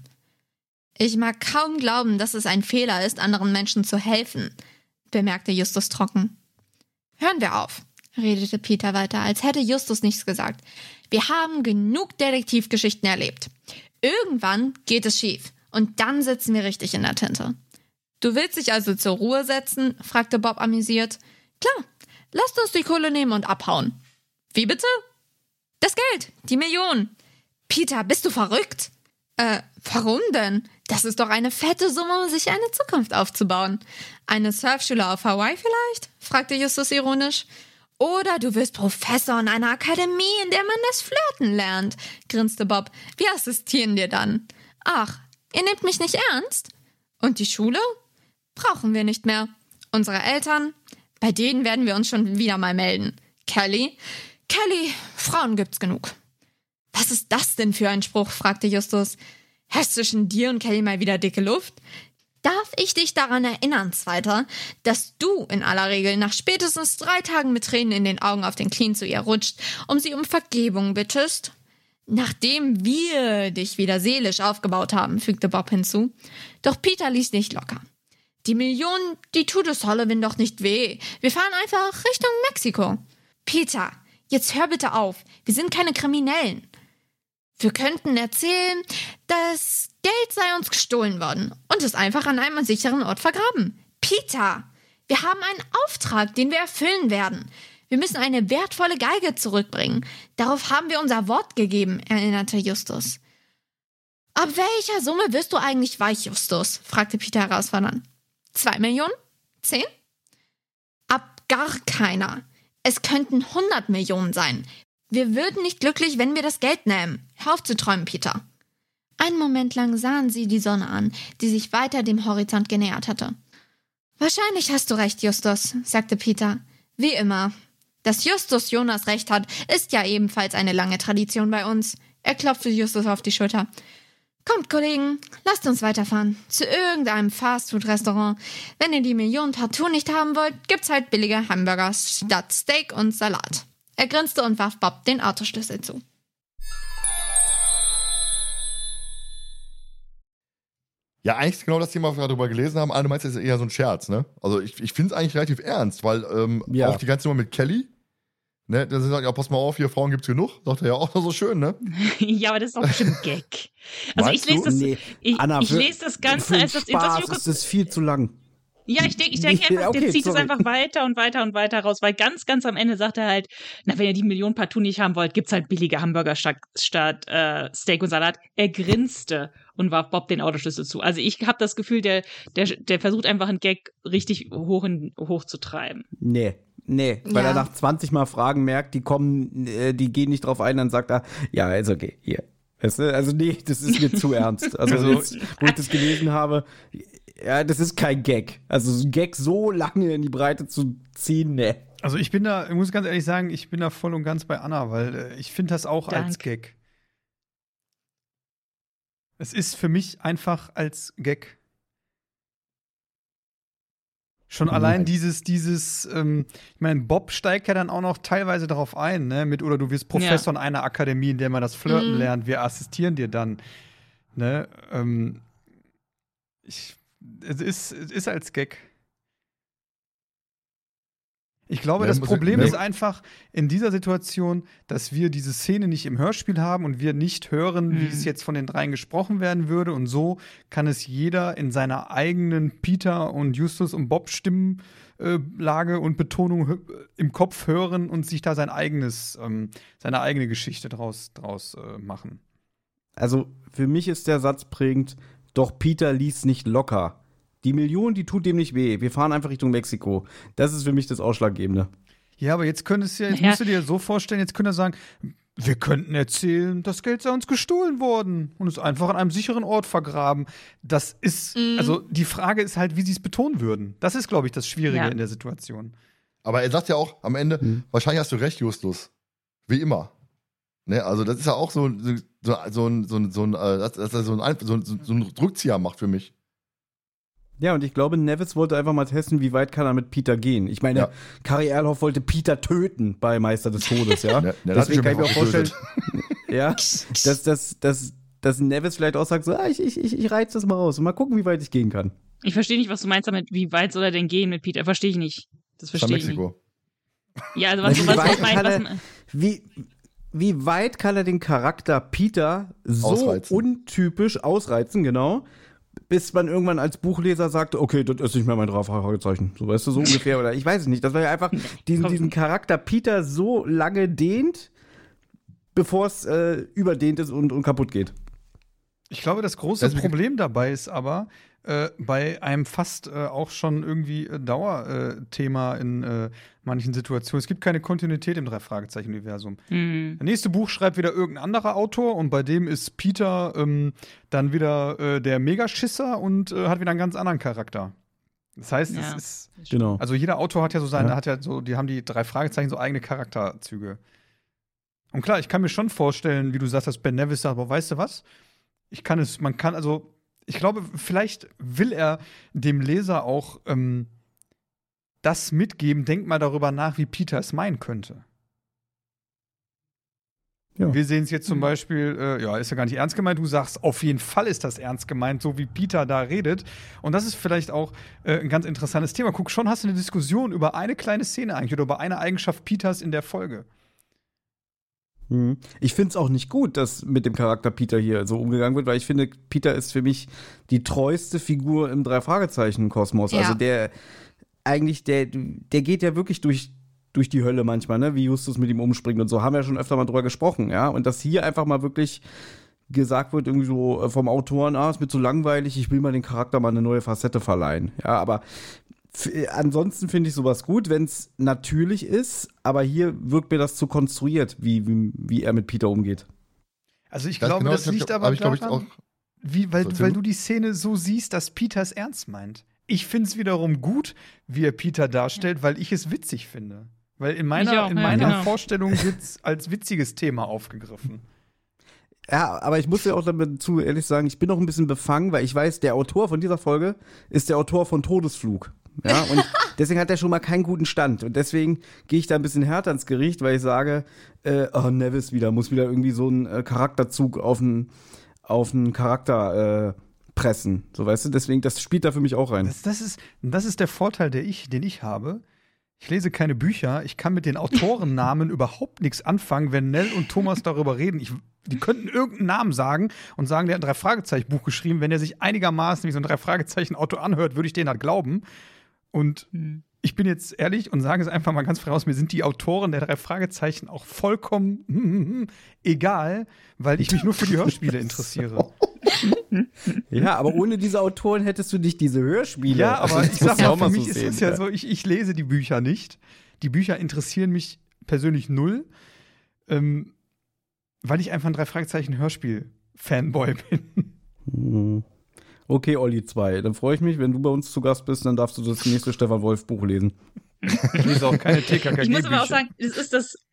Ich mag kaum glauben, dass es ein Fehler ist, anderen Menschen zu helfen, bemerkte Justus trocken. Hören wir auf, redete Peter weiter, als hätte Justus nichts gesagt. Wir haben genug Detektivgeschichten erlebt. Irgendwann geht es schief und dann sitzen wir richtig in der Tinte. Du willst dich also zur Ruhe setzen? fragte Bob amüsiert. Klar, lasst uns die Kohle nehmen und abhauen. Wie bitte? Das Geld, die Million. Peter, bist du verrückt? Äh, warum denn? Das ist doch eine fette Summe, um sich eine Zukunft aufzubauen. Eine Surfschule auf Hawaii vielleicht? fragte Justus ironisch. Oder du wirst Professor in einer Akademie, in der man das Flirten lernt, grinste Bob. Wir assistieren dir dann. Ach, ihr nehmt mich nicht ernst? Und die Schule? Brauchen wir nicht mehr. Unsere Eltern? Bei denen werden wir uns schon wieder mal melden. Kelly? Kelly, Frauen gibt's genug. Was ist das denn für ein Spruch? fragte Justus. Hast zwischen dir und Kelly mal wieder dicke Luft? Darf ich dich daran erinnern, Zweiter, dass du in aller Regel nach spätestens drei Tagen mit Tränen in den Augen auf den Knien zu ihr rutscht, um sie um Vergebung bittest? Nachdem wir dich wieder seelisch aufgebaut haben, fügte Bob hinzu. Doch Peter ließ nicht locker. Die Million, die tut es Hollowin doch nicht weh. Wir fahren einfach Richtung Mexiko. Peter, jetzt hör bitte auf. Wir sind keine Kriminellen. Wir könnten erzählen, das Geld sei uns gestohlen worden und es einfach an einem sicheren Ort vergraben. Peter, wir haben einen Auftrag, den wir erfüllen werden. Wir müssen eine wertvolle Geige zurückbringen. Darauf haben wir unser Wort gegeben, erinnerte Justus. Ab welcher Summe wirst du eigentlich weich, Justus? fragte Peter herausfordernd. Zwei Millionen? Zehn? Ab gar keiner. Es könnten hundert Millionen sein. Wir würden nicht glücklich, wenn wir das Geld nehmen. Hör auf zu träumen, Peter. Einen Moment lang sahen sie die Sonne an, die sich weiter dem Horizont genähert hatte. Wahrscheinlich hast du recht, Justus, sagte Peter. Wie immer. Dass Justus Jonas recht hat, ist ja ebenfalls eine lange Tradition bei uns. Er klopfte Justus auf die Schulter. Kommt, Kollegen, lasst uns weiterfahren. Zu irgendeinem Fastfood-Restaurant. Wenn ihr die Millionen partout nicht haben wollt, gibt's halt billige Hamburger statt Steak und Salat. Er grinste und warf Bob den Autoschlüssel zu. Ja, eigentlich ist genau das Thema, was wir darüber gelesen haben. Alle meinst, das ist eher so ein Scherz, ne? Also ich, ich finde es eigentlich relativ ernst, weil ähm, Ja. auch die ganze Nummer mit Kelly, ne, da sagt, ja, pass mal auf, hier Frauen gibt's genug. Sagt er ja auch so schön, ne? ja, aber das ist doch bestimmt Gag. Also Meinst ich lese du? das, Nee, ich, Anna, ich lese das Ganze als das Spaß Interview. ist es viel zu lang. Ja, ich denke ich denk Nee, einfach, okay, der zieht sorry. es einfach weiter und weiter und weiter raus, weil ganz, ganz am Ende sagt er halt, na, wenn ihr die Million partout nicht haben wollt, gibt's halt billige Hamburger statt, statt äh, Steak und Salat. Er grinste und warf Bob den Autoschlüssel zu. Also ich habe das Gefühl, der, der, der versucht einfach einen Gag richtig hoch, in, hoch zu treiben. Nee. Nee, weil Ja. er nach 20 Mal Fragen merkt, die kommen, äh, die gehen nicht drauf ein, dann sagt er, ja, ist okay, hier. Weißt du? Also nee, das ist mir zu ernst. Also, Also- jetzt, wo ich das gelesen habe, ja, das ist kein Gag. Also so ein Gag so lange in die Breite zu ziehen, nee. Also ich bin da, ich muss ganz ehrlich sagen, ich bin da voll und ganz bei Anna, weil äh, ich finde das auch als Danke. Gag. Es ist für mich einfach als Gag. Schon allein dieses, dieses, ähm, ich meine, Bob steigt ja dann auch noch teilweise darauf ein, ne, mit, oder du wirst Professor in einer Akademie, in der man das Flirten Mhm. lernt, wir assistieren dir dann, ne, ähm, ich, es ist, es ist als Gag. Ich glaube, Ja, das Problem ja. ist einfach in dieser Situation, dass wir diese Szene nicht im Hörspiel haben und wir nicht hören, wie Mhm. es jetzt von den dreien gesprochen werden würde. Und so kann es jeder in seiner eigenen Peter und Justus und Bob Stimmlage und Betonung im Kopf hören und sich da sein eigenes, ähm, seine eigene Geschichte draus, draus äh, machen. Also für mich ist der Satz prägend, doch Peter ließ nicht locker. Die Million, die tut dem nicht weh. Wir fahren einfach Richtung Mexiko. Das ist für mich das Ausschlaggebende. Ja, aber jetzt könntest du, jetzt Naja. musst du dir so vorstellen, jetzt könnte er sagen, wir könnten erzählen, das Geld sei uns gestohlen worden und es einfach an einem sicheren Ort vergraben. Das ist, Mhm. also die Frage ist halt, wie sie es betonen würden. Das ist, glaube ich, das Schwierige Ja. in der Situation. Aber er sagt ja auch am Ende, Mhm. wahrscheinlich hast du recht, Justus. Wie immer. Ne, also das ist ja auch so, so, so, ein, so, ein, so, ein, äh, dass, dass er so, ein, so, so, so einen Rückzieher macht für mich. Ja, und ich glaube, Nevis wollte einfach mal testen, wie weit kann er mit Peter gehen. Ich meine, Ja. Kari Erlhoff wollte Peter töten bei Meister des Todes, ja. Ne, ne, das hat Deswegen kann ich mir auch vorstellen, ja, dass, dass, dass, dass Nevis vielleicht auch sagt, so, ah, ich, ich, ich, ich reiz das mal aus und mal gucken, wie weit ich gehen kann. Ich verstehe nicht, was du meinst damit, wie weit soll er denn gehen mit Peter? Verstehe ich nicht. Das verstehe ich nicht. Mexiko. Ja, also was, was, weit was, mein, kann was, Wie, wie weit kann er den Charakter Peter so Ausreizen. untypisch ausreizen, genau, bis man irgendwann als Buchleser sagt, okay, das ist nicht mehr mein Fragezeichen. So weißt du, so ungefähr. Oder ich weiß es nicht. Das war ja einfach diesen, diesen Charakter Peter so lange dehnt, bevor es äh, überdehnt ist und, und kaputt geht. Ich glaube, das große Also- Problem dabei ist aber, äh, bei einem fast äh, auch schon irgendwie äh, Dauerthema in äh, manchen Situationen. Es gibt keine Kontinuität im Drei-Fragezeichen-Universum. Hm. Der nächste Buch schreibt wieder irgendein anderer Autor und bei dem ist Peter ähm, dann wieder äh, der Megaschisser und äh, hat wieder einen ganz anderen Charakter. Das heißt, Ja. es ist. Genau. Also jeder Autor hat ja so seine, Ja. hat ja so, die haben die drei Fragezeichen so eigene Charakterzüge. Und klar, ich kann mir schon vorstellen, wie du sagst, dass Ben Nevis sagt, aber weißt du was? Ich kann es, man kann, also, ich glaube, vielleicht will er dem Leser auch ähm, das mitgeben, denk mal darüber nach, wie Peter es meinen könnte. Ja. Wir sehen es jetzt zum Beispiel, äh, ja, ist ja gar nicht ernst gemeint. Du sagst, auf jeden Fall ist das ernst gemeint, so wie Peter da redet. Und das ist vielleicht auch äh, ein ganz interessantes Thema. Guck, schon hast du eine Diskussion über eine kleine Szene eigentlich oder über eine Eigenschaft Peters in der Folge. Mhm. Ich finde es auch nicht gut, dass mit dem Charakter Peter hier so umgegangen wird, weil ich finde, Peter ist für mich die treueste Figur im Drei-Fragezeichen-Kosmos. Ja. Also der eigentlich, der, der geht ja wirklich durch, durch die Hölle manchmal, ne? Wie Justus mit ihm umspringt und so. Haben wir ja schon öfter mal drüber gesprochen, ja. Und dass hier einfach mal wirklich gesagt wird, irgendwie so äh, vom Autoren, ah, ist mir zu langweilig, ich will mal den Charakter mal eine neue Facette verleihen. Ja, aber ansonsten finde ich sowas gut, wenn es natürlich ist, aber hier wirkt mir das zu konstruiert, wie, wie, wie er mit Peter umgeht. Also ich Das glaube, genau, das liegt hab aber ich, glaub ich, daran, auch- wie, weil, So, weil du. die Szene so siehst, dass Peter es ernst meint. Ich finde es wiederum gut, wie er Peter darstellt, weil ich es witzig finde. Weil in meiner, auch, in ja, meiner genau. Vorstellung wird es als witziges Thema aufgegriffen. Ja, aber ich muss ja auch dazu ehrlich sagen, ich bin noch ein bisschen befangen, weil ich weiß, der Autor von dieser Folge ist der Autor von Todesflug. Ja, und deswegen hat er schon mal keinen guten Stand. Und deswegen gehe ich da ein bisschen härter ins Gericht, weil ich sage, äh, oh, Nevis wieder, muss wieder irgendwie so einen äh, Charakterzug auf einen, auf einen Charakter äh, pressen. So, weißt du, deswegen, das spielt da für mich auch rein. Das, das, ist, das ist der Vorteil, der ich, den ich habe. Ich lese keine Bücher, ich kann mit den Autorennamen überhaupt nichts anfangen, wenn Nell und Thomas darüber reden. Ich, die könnten irgendeinen Namen sagen und sagen, der hat ein Drei-Fragezeichen-Buch geschrieben. Wenn er sich einigermaßen wie so ein Drei-Fragezeichen-Autor anhört, würde ich den halt glauben. Und ich bin jetzt ehrlich und sage es einfach mal ganz frei aus, mir sind die Autoren der drei Fragezeichen auch vollkommen egal, weil ich mich nur für die Hörspiele interessiere. Ja, aber ohne diese Autoren hättest du nicht diese Hörspiele. Ja, aber Das ich sag mal, für so mich ist sehen, es ja so, ich, ich lese die Bücher nicht. Die Bücher interessieren mich persönlich null, ähm, weil ich einfach ein Drei-Fragezeichen-Hörspiel-Fanboy bin. Mhm. Okay, Olli 2. Dann freue ich mich, wenn du bei uns zu Gast bist, dann darfst du das nächste Stefan Wolf Buch lesen. Ich lese auch keine TKKG-Bücher. Ich muss aber auch sagen, das ist das,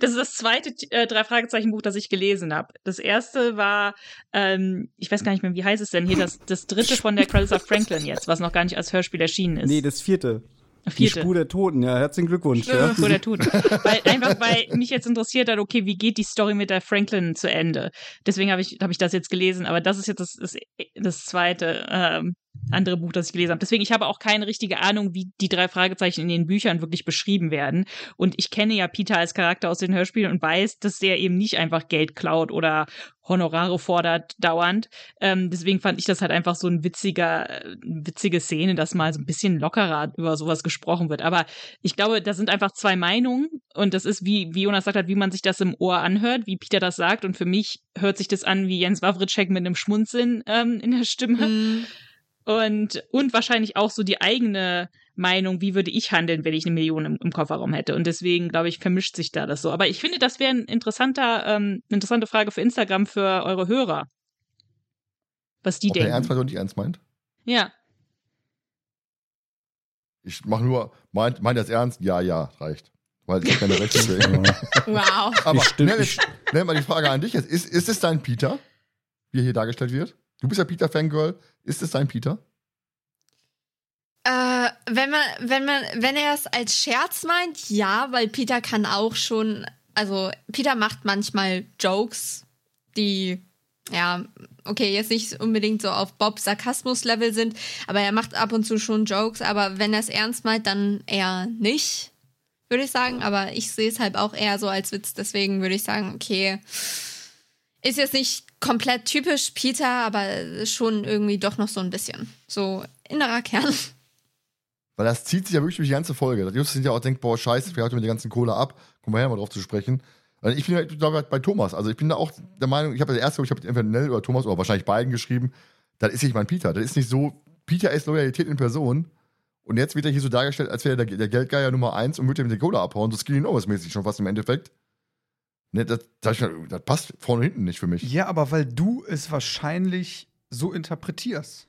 das ist das zweite äh, drei Fragezeichen Buch, das ich gelesen habe. Das erste war, ähm, ich weiß gar nicht mehr, wie heißt es denn hier, das, das dritte von der Cradles of Franklin jetzt, was noch gar nicht als Hörspiel erschienen ist. Nee, das vierte. Die vierte. Spur der Toten, ja, herzlichen Glückwunsch. Ja. Vor der tut. weil, einfach weil mich jetzt interessiert hat, okay, wie geht die Story mit der Franklin zu Ende? Deswegen habe ich, hab ich das jetzt gelesen, aber das ist jetzt das, das, das zweite ähm, andere Buch, das ich gelesen habe. Deswegen, ich habe auch keine richtige Ahnung, wie die drei Fragezeichen in den Büchern wirklich beschrieben werden. Und ich kenne ja Peter als Charakter aus den Hörspielen und weiß, dass der eben nicht einfach Geld klaut oder Honorare fordert dauernd. Ähm, deswegen fand ich das halt einfach so ein witziger, äh, witzige Szene, dass mal so ein bisschen lockerer über sowas gesprochen wird. Aber ich glaube, da sind einfach zwei Meinungen und das ist, wie, wie Jonas sagt hat, wie man sich das im Ohr anhört, wie Peter das sagt. Und für mich hört sich das an wie Jens Wawritschek mit einem Schmunzeln ähm, in der Stimme. Mhm. Und, und wahrscheinlich auch so die eigene Meinung, wie würde ich handeln, wenn ich eine Million im, im Kofferraum hätte. Und deswegen, glaube ich, vermischt sich da das so. Aber ich finde, das wäre ein interessanter, ähm, eine interessante Frage für Instagram für eure Hörer. Was die Ob er denken. ernst meint oder nicht ernst meint? Ja. Ich mache nur, meint, meint das ernst? Ja, ja, reicht. Weil ich keine Rechte für Wow. Aber jetzt- nenn mal die Frage an dich jetzt. Ist, ist es dein Peter, wie er hier dargestellt wird? Du bist ja Peter-Fangirl. Ist es dein Peter? Äh, wenn man, wenn man, wenn er es als Scherz meint, ja, weil Peter kann auch schon, also Peter macht manchmal Jokes, die, ja, okay, jetzt nicht unbedingt so auf Bob Sarkasmus-Level sind, aber er macht ab und zu schon Jokes, aber wenn er es ernst meint, dann eher nicht, würde ich sagen. Aber ich sehe es halt auch eher so als Witz, deswegen würde ich sagen, okay, ist jetzt nicht komplett typisch Peter, aber schon irgendwie doch noch so ein bisschen. So innerer Kern. Weil das zieht sich ja wirklich durch die ganze Folge. Da Justus ja auch denkt, boah, scheiße, wer haut mir die ganzen Kohle ab? Kommen wir her mal drauf zu sprechen. Also ich bin ja ich glaube bei Thomas. Also ich bin da auch der Meinung, ich habe das erste, ich habe entweder Nell oder Thomas oder wahrscheinlich beiden geschrieben. Das ist nicht mein Peter. Das ist nicht so. Peter ist Loyalität in Person. Und jetzt wird er hier so dargestellt, als wäre er der, der Geldgeier Nummer eins und würde ihm die Kohle abhauen. So Skinny Novas mäßig schon fast im Endeffekt. Ne, das, das, das passt vorne und hinten nicht für mich. Ja, aber weil du es wahrscheinlich so interpretierst.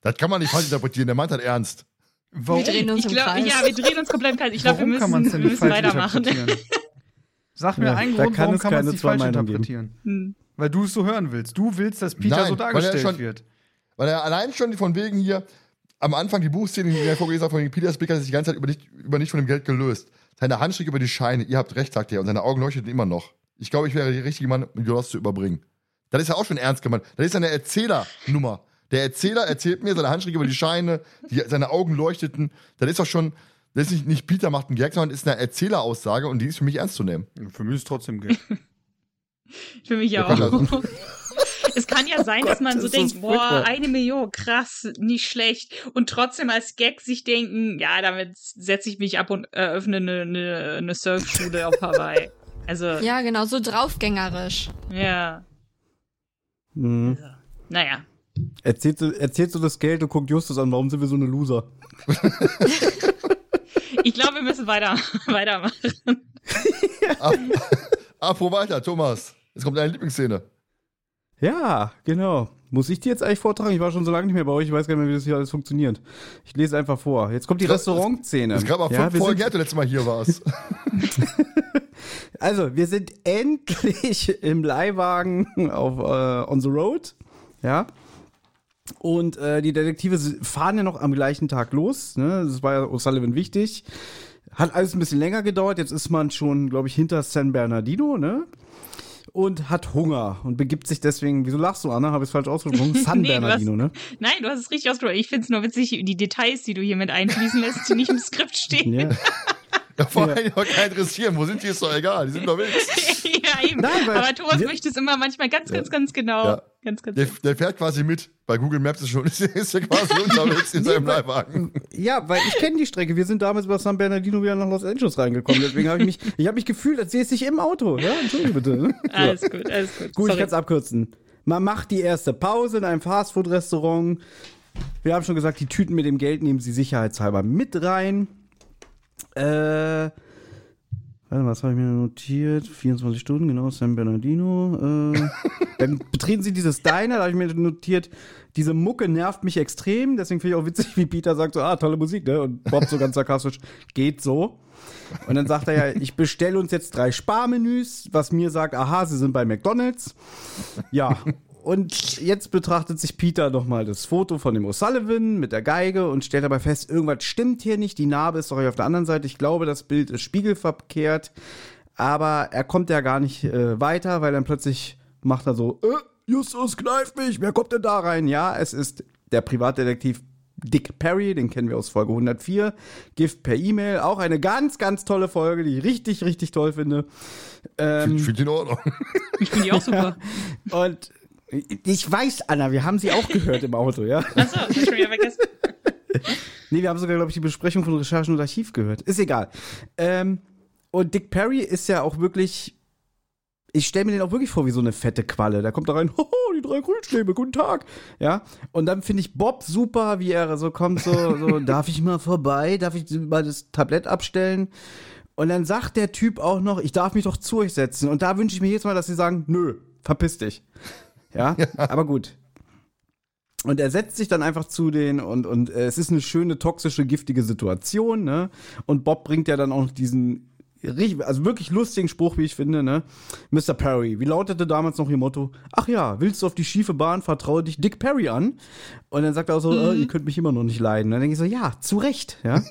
Das kann man nicht falsch interpretieren. Der meint das ernst. Warum, Wir drehen uns Ich im glaub, Kreis. ja, wir drehen uns komplett im Kreis. Ich glaube, wir müssen, wir nicht müssen falsch weitermachen. interpretieren? Sag mir Ja, einen da Grund, kann warum es kann man es keine nicht zwei falsch Meinungen geben. interpretieren. Hm. Weil du es so hören willst. Du willst, dass Peter Nein, so weil dargestellt schon- wird. Weil er allein schon von wegen hier am Anfang die Buchszene, die er vorgelesen hat, von wegen Peter Spicker, ist die ganze Zeit über nicht, über nicht von dem Geld gelöst. Seine Handstrecke über die Scheine. Ihr habt recht, sagt er, und seine Augen leuchteten immer noch. Ich glaube, ich wäre der richtige Mann, um Jonas zu überbringen. Das ist ja auch schon ernst gemeint. Das ist eine Erzählernummer. Der Erzähler erzählt mir seine Handstrecke über die Scheine, die, seine Augen leuchteten. Das ist doch schon, das ist nicht, nicht Peter macht einen Gag, sondern ist eine Erzähleraussage und die ist für mich ernst zu nehmen. Für mich ist es trotzdem Gag. Für mich Ja, auch. Es kann ja sein, Oh dass Gott, man so denkt, boah, furchtbar. eine Million, krass, nicht schlecht. Und trotzdem als Gag sich denken, ja, damit setze ich mich ab und eröffne eine, eine, eine Surfschule auf Hawaii. Also, ja. Ja, genau, so draufgängerisch. Mhm. Naja. Erzählst, du, erzählst du das Geld und guckt Justus an, warum sind wir so eine Loser? Ich glaube, wir müssen weiter, weitermachen. Ab, apro weiter, Thomas. Jetzt kommt deine Lieblingsszene. Ja, genau. Muss ich die jetzt eigentlich vortragen? Ich war schon so lange nicht mehr bei euch, ich weiß gar nicht mehr, wie das hier alles funktioniert. Ich lese einfach vor. Jetzt kommt die Restaurantszene. Gerade mal ja, fünf wir Folgen du letztes Mal hier warst. Also, wir sind endlich im Leihwagen auf äh, On the Road. Ja. Und äh, die Detektive fahren ja noch am gleichen Tag los. Ne? Das war ja O'Sullivan wichtig. Hat alles ein bisschen länger gedauert. Jetzt ist man schon, glaube ich, hinter San Bernardino, ne? Und hat Hunger und begibt sich deswegen. Wieso lachst du, Anna? Habe ich es falsch ausgesprochen? San Nee, Bernardino, ne? Nein, du hast es richtig ausgesprochen. Ich finde es nur witzig, die Details, die du hier mit einfließen lässt, die nicht im Skript stehen. Ja. Ja, vor allem auch keinen interessieren. Wo sind die? Ist doch egal. Die sind doch wild. ja, eben. Nein, Aber Thomas wir- möchte es immer manchmal ganz, ganz, ganz genau. Ja. Ganz, ganz Der, der fährt quasi mit. Bei Google Maps ist, schon, ist er quasi unterwegs in seinem Leihwagen. Ja, weil ich kenne die Strecke. Wir sind damals über San Bernardino wieder nach Los Angeles reingekommen. Deswegen habe ich mich, ich habe mich gefühlt, als säße ich im Auto. Ja, entschuldige bitte. Ne? Alles gut, alles gut. Gut, ich Sorry. kann es abkürzen. Man macht die erste Pause in einem Fastfood-Restaurant. Wir haben schon gesagt, die Tüten mit dem Geld nehmen sie sicherheitshalber mit rein. Äh, warte, was habe ich mir notiert? 24 Stunden, genau, San Bernardino. Äh, dann betreten sie dieses Diner, da habe ich mir notiert, diese Mucke nervt mich extrem. Deswegen finde ich auch witzig, wie Peter sagt so, ah, tolle Musik, ne? Und Bob so ganz sarkastisch, geht so. Und dann sagt er ja, ich bestelle uns jetzt drei Sparmenüs, was mir sagt, aha, sie sind bei McDonalds. Ja. Und jetzt betrachtet sich Peter nochmal das Foto von dem O'Sullivan mit der Geige und stellt dabei fest, irgendwas stimmt hier nicht. Die Narbe ist doch hier auf der anderen Seite. Ich glaube, das Bild ist spiegelverkehrt. Aber er kommt ja gar nicht äh, weiter, weil dann plötzlich macht er so, äh, Justus, kneif mich, wer kommt denn da rein? Ja, es ist der Privatdetektiv Dick Perry, den kennen wir aus Folge 104. Gift per E-Mail, auch eine ganz, ganz tolle Folge, die ich richtig, richtig toll finde. Ähm, Ich finde in Ordnung. Ich finde die auch super. und ich weiß, Anna, wir haben sie auch gehört im Auto, ja. Achso, das hab ich schon wieder vergessen. Nee, wir haben sogar, glaube ich, die Besprechung von Recherchen und Archiv gehört. Ist egal. Ähm, und Dick Perry ist ja auch wirklich. Ich stelle mir den auch wirklich vor wie so eine fette Qualle. Da kommt da rein, hoho, die drei Grünstäbe, guten Tag. Ja. Und dann finde ich Bob super, wie er so kommt, so, so, darf ich mal vorbei? Darf ich mal das Tablett abstellen? Und dann sagt der Typ auch noch, ich darf mich doch zu euch setzen. Und da wünsche ich mir jetzt mal, dass sie sagen, nö, verpiss dich. Ja, aber gut. Und er setzt sich dann einfach zu denen und, und äh, es ist eine schöne, toxische, giftige Situation, ne? Und Bob bringt ja dann auch diesen, also wirklich lustigen Spruch, wie ich finde, ne? Mr. Perry, wie lautete damals noch ihr Motto? Ach ja, willst du auf die schiefe Bahn, vertraue dich Dick Perry an? Und dann sagt er auch so, äh, ihr könnt mich immer noch nicht leiden. Und dann denke ich so, ja, zu Recht, ja?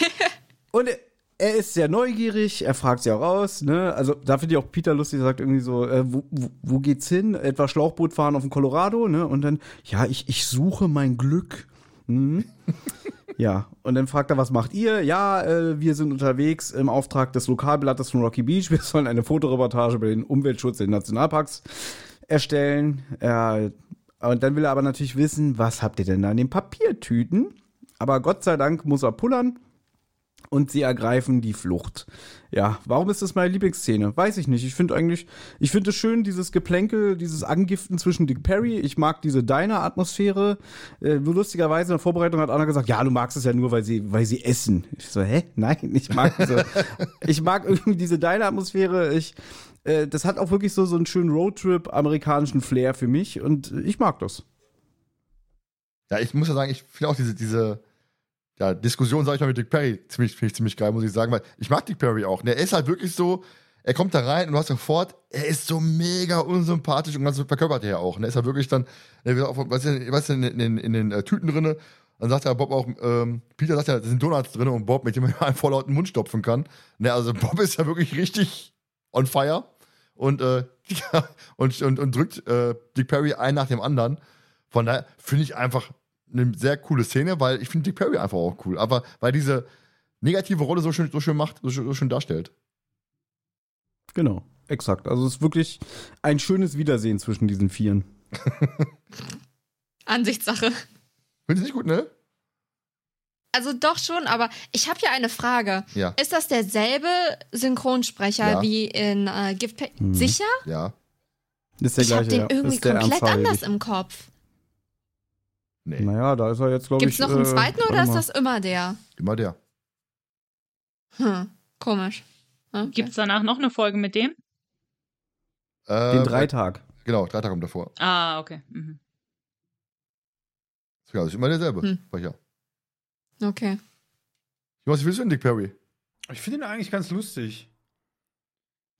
und er- ist sehr neugierig, er fragt sie auch aus, ne? Also da finde ich auch Peter lustig, sagt irgendwie so, äh, wo, wo, wo geht's hin? Etwa Schlauchboot fahren auf dem Colorado, ne? Und dann, ja, ich, ich suche mein Glück. Mhm. ja, und dann fragt er, was macht ihr? Ja, äh, wir sind unterwegs im Auftrag des Lokalblattes von Rocky Beach. Wir sollen eine Fotoreportage über den Umweltschutz in Nationalparks erstellen. Ja, und dann will er aber natürlich wissen, was habt ihr denn da in den Papiertüten? Aber Gott sei Dank muss er pullern und sie ergreifen die Flucht. Ja, warum ist das meine Lieblingsszene? Weiß ich nicht. Ich finde eigentlich, ich finde es schön, dieses Geplänkel, dieses Angiften zwischen Dick Perry. Ich mag diese Diner-Atmosphäre. Äh, lustigerweise in der Vorbereitung hat Anna gesagt, ja, du magst es ja nur, weil sie, weil sie essen. Ich so, hä? Nein, ich mag diese, ich mag irgendwie diese Diner-Atmosphäre. Ich, äh, das hat auch wirklich so, so einen schönen Roadtrip, amerikanischen Flair für mich und ich mag das. Ja, ich muss ja sagen, ich finde auch diese, diese ja, Diskussion, sag ich mal, mit Dick Perry ziemlich, finde ich ziemlich geil, muss ich sagen, weil ich mag Dick Perry auch. Und er ist halt wirklich so, er kommt da rein und du hast sofort, er ist so mega unsympathisch und ganz verkörpert er ja auch. Und er ist halt wirklich dann, was ist denn, in, in, in den äh, Tüten drinne? Dann sagt ja Bob auch, ähm, Peter sagt ja, da sind Donuts drin und Bob, mit dem man einen vorlauten Mund stopfen kann. Ne, also Bob ist ja wirklich richtig on fire und, äh, und, und, und drückt äh, Dick Perry ein nach dem anderen. Von daher finde ich einfach eine sehr coole Szene, weil ich finde Dick Perry einfach auch cool. Aber weil diese negative Rolle so schön, so schön macht, so schön, so schön darstellt. Genau, exakt. Also es ist wirklich ein schönes Wiedersehen zwischen diesen Vieren. Ansichtssache. Findest du nicht gut, ne? Also doch schon, aber ich habe hier eine Frage. Ja. Ist das derselbe Synchronsprecher Ja. wie in äh, Gift? Mhm. Sicher? Ja. Ist der Ich habe den ja. Das irgendwie komplett anders im Kopf. Nee, Naja, da ist er jetzt, glaube ich. Gibt's noch einen äh, zweiten oder ist das immer der? immer der. Hm, komisch. Okay. Gibt's danach noch eine Folge mit dem? Äh, Den Dreitag. Genau, drei Tage kommt davor. Ah, okay. Mhm. Ja, das ist immer derselbe. Hm. Sprecher. Okay. Was willst du denn, Dick Perry? Ich finde ihn eigentlich ganz lustig.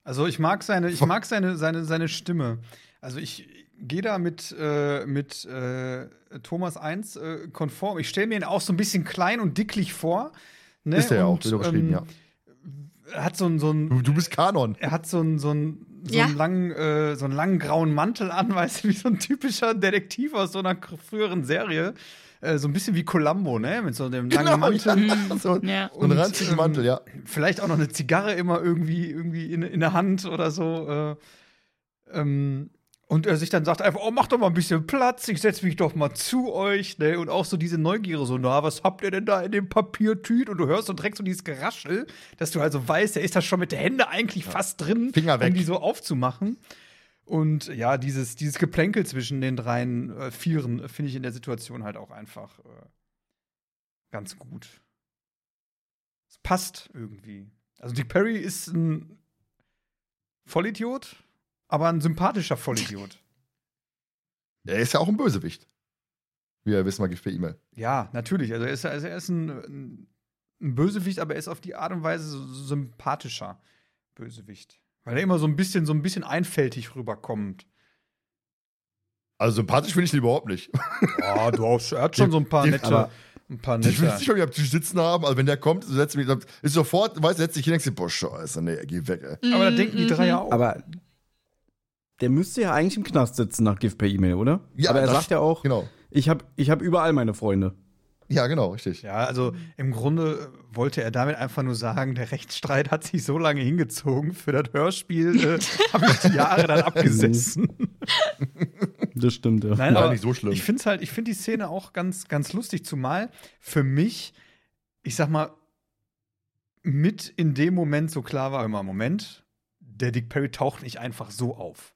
Also ich mag seine, ich mag seine, seine, seine Stimme. Also ich gehe da mit, äh, mit äh, Thomas 1 äh, konform. Ich stelle mir ihn auch so ein bisschen klein und dicklich vor. Ne? Ist der ja auch, Und, wird ähm, ja. Er hat so einen, so einen Du, du bist Kanon. er hat so einen, so einen, so Ja. einen, langen, äh, so einen langen grauen Mantel an, weißt du, wie so ein typischer Detektiv aus so einer früheren Serie. Äh, so ein bisschen wie Columbo, ne? Mit so dem langen Mantel. ja. so, Ja. so einen Und, ranzigen ähm, Mantel, ja. Vielleicht auch noch eine Zigarre immer irgendwie, irgendwie in, in der Hand oder so. Äh, ähm, und er sich dann sagt einfach, oh, mach doch mal ein bisschen Platz, ich setze mich doch mal zu euch, ne? Und auch so diese Neugierde, so, na, was habt ihr denn da in dem Papiertüt? Und du hörst so direkt so dieses Geraschel, dass du also weißt, der ist da schon mit der Hände eigentlich fast drin, Finger weg. um die so aufzumachen. Und ja, dieses, dieses Geplänkel zwischen den dreien äh, Vieren äh, finde ich in der Situation halt auch einfach äh, ganz gut. Es passt irgendwie. Also Dick Perry ist ein Vollidiot, aber ein sympathischer Vollidiot. Er ist ja auch ein Bösewicht. Wie ihr wisst, mal gibt per E-Mail. ja, natürlich. Also er ist, also er ist ein, ein, Bösewicht, aber er ist auf die Art und Weise sympathischer Bösewicht. Weil er immer so ein bisschen, so ein bisschen einfältig rüberkommt. Also sympathisch finde ich ihn überhaupt nicht. Ja, du hast, er hat schon so ein paar nette, aber- ein paar Ich will nette. nicht wieder am Tisch sitzen haben. Also wenn der kommt, setzt mich, ist sofort, weißt du, setzt dich hin und denkst boah, scheiße, nee, geh weg, ey. Aber da Mhm, denken die drei ja auch. Aber der müsste ja eigentlich im Knast sitzen nach Gift per E-Mail, oder? Ja, Aber er das- sagt ja auch, Genau. ich habe ich hab überall meine Freunde. Ja, genau, richtig. Ja, also im Grunde wollte er damit einfach nur sagen, der Rechtsstreit hat sich so lange hingezogen. Für das Hörspiel äh, habe ich die Jahre dann abgesessen. Das stimmt, ja. Nein, War aber nicht so schlimm. ich finde halt, ich finde die Szene auch ganz, ganz lustig, zumal für mich, ich sag mal, mit in dem Moment so klar war immer, Moment, der Dick Perry taucht nicht einfach so auf.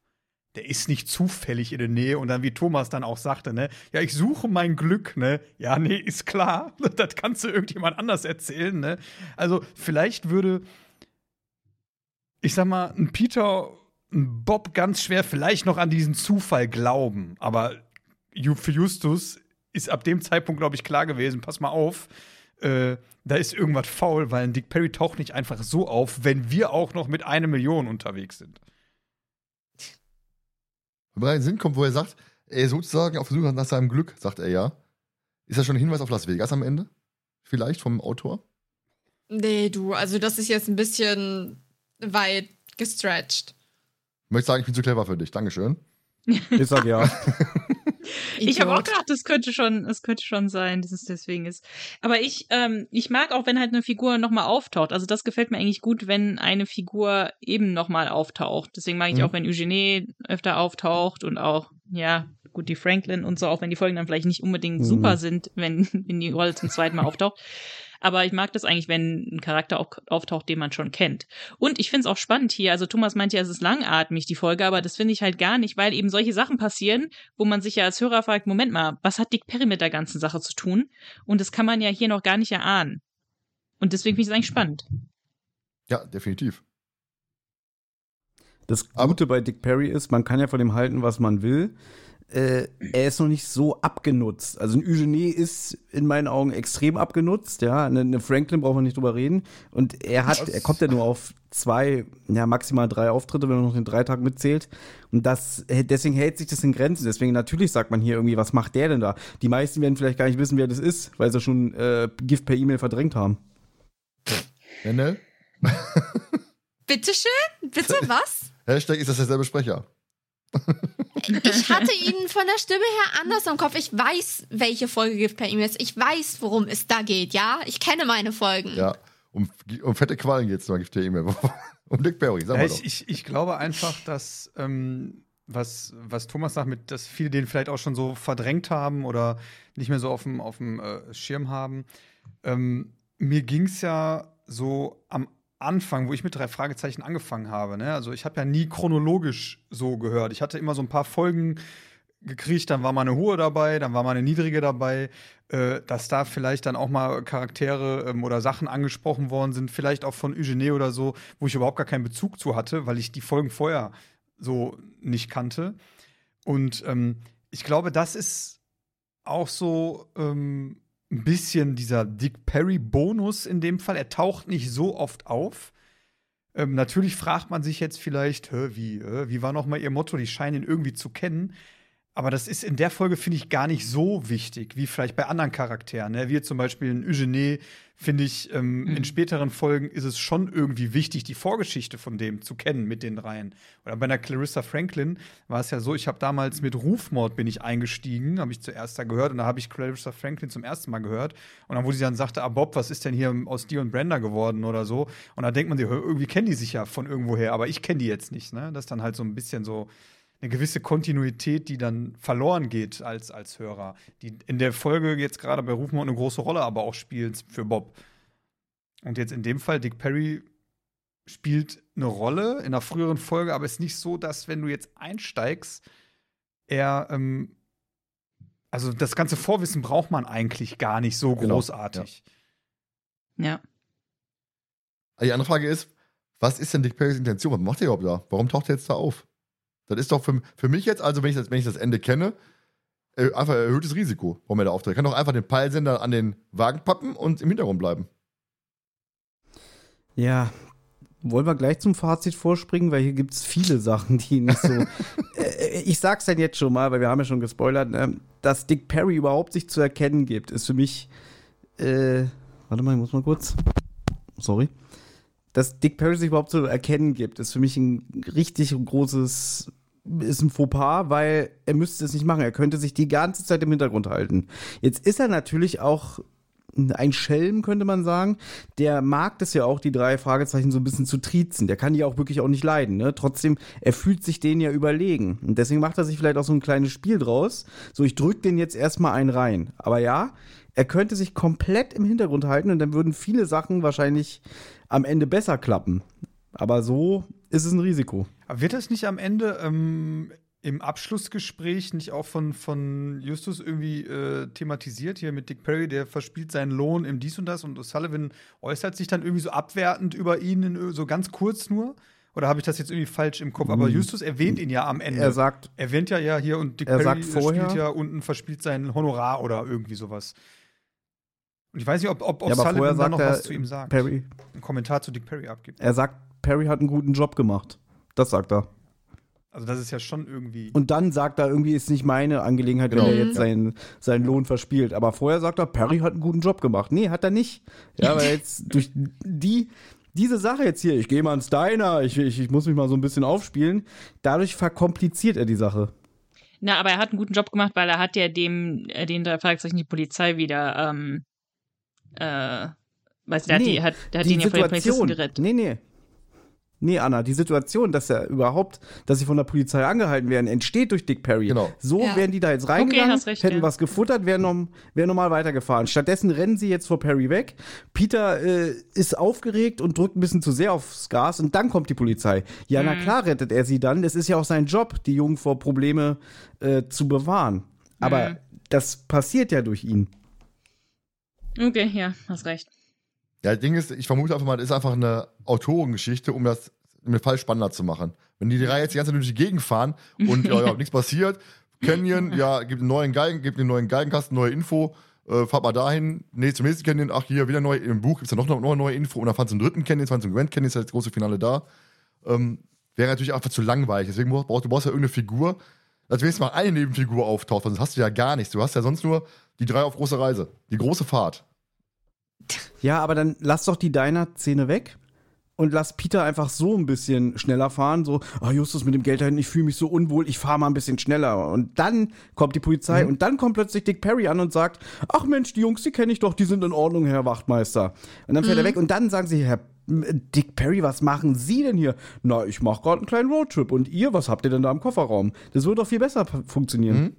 Der ist nicht zufällig in der Nähe. Und dann, wie Thomas dann auch sagte, ne, ja, ich suche mein Glück, ne, ja, nee, ist klar, das kannst du irgendjemand anders erzählen, ne. Also, vielleicht würde, ich sag mal, ein Peter, ein Bob ganz schwer vielleicht noch an diesen Zufall glauben, aber für Justus ist ab dem Zeitpunkt, glaube ich, klar gewesen, pass mal auf, äh, da ist irgendwas faul, weil ein Dick Perry taucht nicht einfach so auf, wenn wir auch noch mit einer Million unterwegs sind. Wenn man in den Sinn kommt, wo er sagt, er ist sozusagen auf der Suche nach seinem Glück, sagt er ja. Ist das schon ein Hinweis auf Las Vegas am Ende? Vielleicht vom Autor? Nee, du, also das ist jetzt ein bisschen weit gestretched. Ich möchte sagen, ich bin zu clever für dich. Dankeschön. Ich sag ja. Ich habe auch gedacht, das könnte schon, es könnte schon sein, dass es deswegen ist. Aber ich, ähm, ich mag auch, wenn halt eine Figur nochmal auftaucht. Also das gefällt mir eigentlich gut, wenn eine Figur eben nochmal auftaucht. Deswegen mag ich Mhm. auch, wenn Eugenie öfter auftaucht und auch, ja, gut, die Franklin und so, auch wenn die Folgen dann vielleicht nicht unbedingt Mhm. super sind, wenn, wenn die Rolle zum zweiten Mal auftaucht. Aber ich mag das eigentlich, wenn ein Charakter auch auftaucht, den man schon kennt. Und ich finde es auch spannend hier. Also Thomas meint ja, es ist langatmig, die Folge, aber das finde ich halt gar nicht, weil eben solche Sachen passieren, wo man sich ja als Hörer fragt, Moment mal, was hat Dick Perry mit der ganzen Sache zu tun? Und das kann man ja hier noch gar nicht erahnen. Und deswegen finde ich es eigentlich spannend. Ja, definitiv. Das Gute bei Dick Perry ist, man kann ja von dem halten, was man will. Äh, er ist noch nicht so abgenutzt. Also ein Eugenie ist in meinen Augen extrem abgenutzt, ja. Eine, eine Franklin braucht man nicht drüber reden. Und er hat, er kommt ja nur auf zwei, ja, maximal drei Auftritte, wenn man noch den Dreitag mitzählt. Und das, deswegen hält sich das in Grenzen. Deswegen natürlich sagt man hier irgendwie, was macht der denn da? Die meisten werden vielleicht gar nicht wissen, wer das ist, weil sie schon äh, Gift per E-Mail verdrängt haben. Nenne? Bitteschön? Bitte was? Hashtag ist das derselbe Sprecher. Ich hatte ihn von der Stimme her anders im Kopf. Ich weiß, welche Folge Gift per E-Mail ist. Ich weiß, worum es da geht, ja? Ich kenne meine Folgen. Ja, um, um fette Qualen geht es noch, gibt der E-Mail. um Dick Perry, sag Ja, mal ich, doch. ich, ich glaube einfach, dass ähm, was, was Thomas sagt, mit, dass viele den vielleicht auch schon so verdrängt haben oder nicht mehr so auf dem, auf dem äh, Schirm haben. Ähm, mir ging es ja so am Anfang, wo ich mit drei Fragezeichen angefangen habe. Ne? Also ich habe ja nie chronologisch so gehört. Ich hatte immer so ein paar Folgen gekriegt, dann war mal eine hohe dabei, dann war mal eine niedrige dabei, äh, dass da vielleicht dann auch mal Charaktere ähm, oder Sachen angesprochen worden sind, vielleicht auch von Eugenie oder so, wo ich überhaupt gar keinen Bezug zu hatte, weil ich die Folgen vorher so nicht kannte. Und ähm, ich glaube, das ist auch so ähm, ein bisschen dieser Dick Perry-Bonus in dem Fall. Er taucht nicht so oft auf. Ähm, natürlich fragt man sich jetzt vielleicht, wie, äh, wie war noch mal ihr Motto? Die scheinen ihn irgendwie zu kennen. Aber das ist in der Folge, finde ich, gar nicht so wichtig, wie vielleicht bei anderen Charakteren. Ne? Wie zum Beispiel in Eugenie, finde ich, ähm, Mhm. in späteren Folgen ist es schon irgendwie wichtig, die Vorgeschichte von dem zu kennen mit den dreien. Oder bei einer Clarissa Franklin war es ja so, ich habe damals mit Rufmord bin ich eingestiegen, habe ich zuerst da gehört und da habe ich Clarissa Franklin zum ersten Mal gehört. Und dann, wo sie dann sagte, ah Bob, was ist denn hier aus dir und Brenda geworden oder so? Und da denkt man sich, irgendwie kennen die sich ja von irgendwoher, aber ich kenne die jetzt nicht. Ne? Das ist dann halt so ein bisschen so eine gewisse Kontinuität, die dann verloren geht als, als Hörer, die in der Folge jetzt gerade bei Rufmord eine große Rolle aber auch spielt für Bob. Und jetzt in dem Fall, Dick Perry spielt eine Rolle in einer früheren Folge, aber es ist nicht so, dass wenn du jetzt einsteigst, er, ähm, also das ganze Vorwissen braucht man eigentlich gar nicht so Genau, großartig. Ja. Die andere Frage ist, was ist denn Dick Perrys Intention? Was macht er überhaupt da? Warum taucht er jetzt da auf? Das ist doch für, für mich jetzt, also wenn ich das, wenn ich das Ende kenne, äh, einfach erhöhtes Risiko, warum er da auftritt. Er kann doch einfach den Peilsender an den Wagen pappen und im Hintergrund bleiben. Ja, wollen wir gleich zum Fazit vorspringen, weil hier gibt es viele Sachen, die nicht so. äh, ich sag's dann jetzt schon mal, weil wir haben ja schon gespoilert, ne? dass Dick Perry überhaupt sich zu erkennen gibt, ist für mich. Äh, warte mal, ich muss mal kurz. Sorry. Dass Dick Perry sich überhaupt zu erkennen gibt, ist für mich ein richtig großes. Ist ein Fauxpas, weil er müsste es nicht machen. Er könnte sich die ganze Zeit im Hintergrund halten. Jetzt ist er natürlich auch ein Schelm, könnte man sagen. Der mag das ja auch, die drei Fragezeichen so ein bisschen zu triezen. Der kann die auch wirklich auch nicht leiden. Ne? Trotzdem, er fühlt sich denen ja überlegen. Und deswegen macht er sich vielleicht auch so ein kleines Spiel draus. So, ich drück den jetzt erstmal einen rein. Aber ja, er könnte sich komplett im Hintergrund halten und dann würden viele Sachen wahrscheinlich am Ende besser klappen. Aber so ist es ein Risiko. Aber wird das nicht am Ende ähm, im Abschlussgespräch nicht auch von, von Justus irgendwie äh, thematisiert, hier mit Dick Perry, der verspielt seinen Lohn im Dies und Das und Sullivan äußert sich dann irgendwie so abwertend über ihn, in, so ganz kurz nur? Oder habe ich das jetzt irgendwie falsch im Kopf? Aber Hm. Justus erwähnt ihn ja am Ende. Er sagt, erwähnt ja, ja hier und Dick Er Perry sagt vorher- spielt ja unten, verspielt sein Honorar oder irgendwie sowas. Und ich weiß nicht, ob, ob, ob Ja, aber vorher Sullivan da sagt noch er, was zu ihm sagt. Perry, Einen Kommentar zu Dick Perry abgibt. er sagt, Perry hat einen guten Job gemacht. Das sagt er. Also das ist ja schon irgendwie. Und dann sagt er, irgendwie ist nicht meine Angelegenheit, Genau. wenn er jetzt Ja. seinen, seinen Lohn verspielt. Aber vorher sagt er, Perry hat einen guten Job gemacht. Nee, hat er nicht. Ja, weil jetzt durch die, diese Sache jetzt hier, ich gehe mal ins Diner, ich, ich, ich muss mich mal so ein bisschen aufspielen, dadurch verkompliziert er die Sache. Na, aber er hat einen guten Job gemacht, weil er hat ja dem, äh, den drei Fragezeichen die Polizei wieder, ähm, äh, weißt du, der hat, Nee, die, hat, der hat ihn ja von den Polizisten gerettet. Nee, nee. Nee, Anna, die Situation, dass er überhaupt, dass sie von der Polizei angehalten werden, entsteht durch Dick Perry. Genau. So Ja. wären die da jetzt reingegangen, hast recht, hätten ja. was gefuttert, wären, nom wären normal weitergefahren. Stattdessen rennen sie jetzt vor Perry weg. Peter äh, ist aufgeregt und drückt ein bisschen zu sehr aufs Gas und dann kommt die Polizei. Ja, na Mhm. klar rettet er sie dann. Es ist ja auch sein Job, die Jungen vor Probleme äh, zu bewahren. Aber Mhm. das passiert ja durch ihn. Okay, ja, hast recht. Ja, das Ding ist, ich vermute einfach mal, das ist einfach eine Autorengeschichte, um das den Fall spannender zu machen. Wenn die drei jetzt die ganze Zeit durch die Gegend fahren und ja, ja, nichts passiert, Canyon, ja, gibt einen neuen Geigen, gibt einen neuen Geigenkasten, neue Info. Äh, fahrt mal dahin, nee, zum nächsten Canyon, ach hier, wieder neu, im Buch gibt es ja noch, noch, noch eine neue Info und dann es einen dritten Canyon, fand zum Grand Canyon, ist ja das große Finale da. Ähm, wäre natürlich einfach zu langweilig. Deswegen brauchst du brauchst ja irgendeine Figur, als wenigstens mal eine Nebenfigur auftaucht, sonst hast du ja gar nichts. Du hast ja sonst nur die drei auf große Reise, die große Fahrt. Ja, aber dann lass doch die Diner-Szene weg und lass Peter einfach so ein bisschen schneller fahren. So, ah, Justus mit dem Geld da hinten, ich fühle mich so unwohl, ich fahre mal ein bisschen schneller. Und dann kommt die Polizei Mhm. und dann kommt plötzlich Dick Perry an und sagt, ach Mensch, die Jungs, die kenne ich doch, die sind in Ordnung, Herr Wachtmeister. Und dann fährt er weg und dann sagen sie, Herr Dick Perry, was machen Sie denn hier? Na, ich mache gerade einen kleinen Roadtrip. Und ihr, was habt ihr denn da im Kofferraum? Das würde doch viel besser funktionieren. Mhm.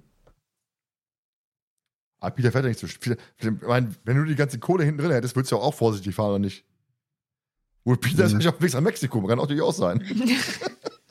Aber Peter fährt ja nicht so viel. Ich meine, wenn du die ganze Kohle hinten drin hättest, würdest du auch vorsichtig fahren, oder nicht? Peter ist wahrscheinlich auf dem Weg nach Mexiko, kann auch durchaus sein.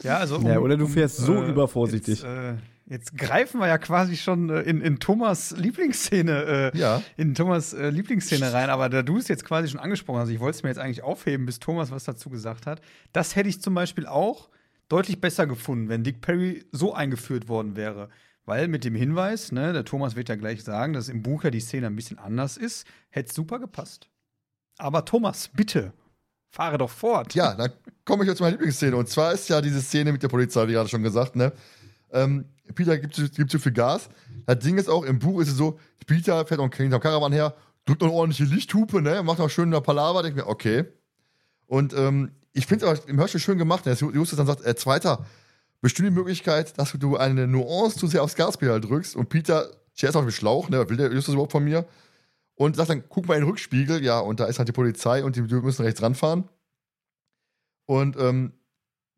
Ja, also Ja, oder du fährst so äh, übervorsichtig. Jetzt, äh, jetzt greifen wir ja quasi schon äh, in, in Thomas Lieblingsszene, äh, Ja. in Thomas äh, Lieblingsszene rein, aber da du es jetzt quasi schon angesprochen hast, ich wollte es mir jetzt eigentlich aufheben, bis Thomas was dazu gesagt hat. Das hätte ich zum Beispiel auch deutlich besser gefunden, wenn Dick Perry so eingeführt worden wäre. Weil mit dem Hinweis, ne, der Thomas wird ja gleich sagen, dass im Buch ja die Szene ein bisschen anders ist, hätte es super gepasst. Aber Thomas, bitte, fahre doch fort. Ja, dann komme ich jetzt zu meiner Lieblingsszene. Und zwar ist ja diese Szene mit der Polizei, wie gerade schon gesagt, ne? Ähm, Peter gibt, gibt zu viel Gas. Das Ding ist auch, im Buch ist es so, Peter fährt auch hinterm Karawan her, drückt noch eine ordentliche Lichthupe, ne? Macht auch schön eine Palaver, denkt mir, okay. Und ähm, ich finde es aber im Hörspiel schön gemacht, ne? dass Justus dann sagt, äh, Zweiter, bestimmt die Möglichkeit, dass du eine Nuance zu sehr aufs Gaspedal drückst und Peter steht erst auf dem Schlauch, ne? Will der Justus überhaupt von mir? Und sagt dann, guck mal in den Rückspiegel, ja, und da ist halt die Polizei und die, müssen rechts ranfahren. Und ähm,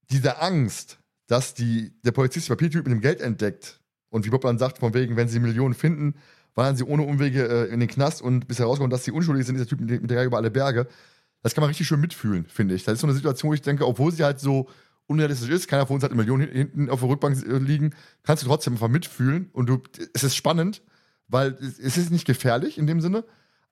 diese Angst, dass die, der Polizist die Papiertyp mit dem Geld entdeckt und wie Bob dann sagt, von wegen, wenn sie Millionen finden, wandern sie ohne Umwege äh, in den Knast und bis herauskommt, dass sie unschuldig sind, der Typ mit, der Jagd über alle Berge. Das kann man richtig schön mitfühlen, finde ich. Das ist so eine Situation, wo ich denke, obwohl sie halt so unrealistisch ist, keiner von uns hat eine Million hin- hinten auf der Rückbank äh, liegen, kannst du trotzdem einfach mitfühlen und du, es ist spannend, weil es, es ist nicht gefährlich in dem Sinne,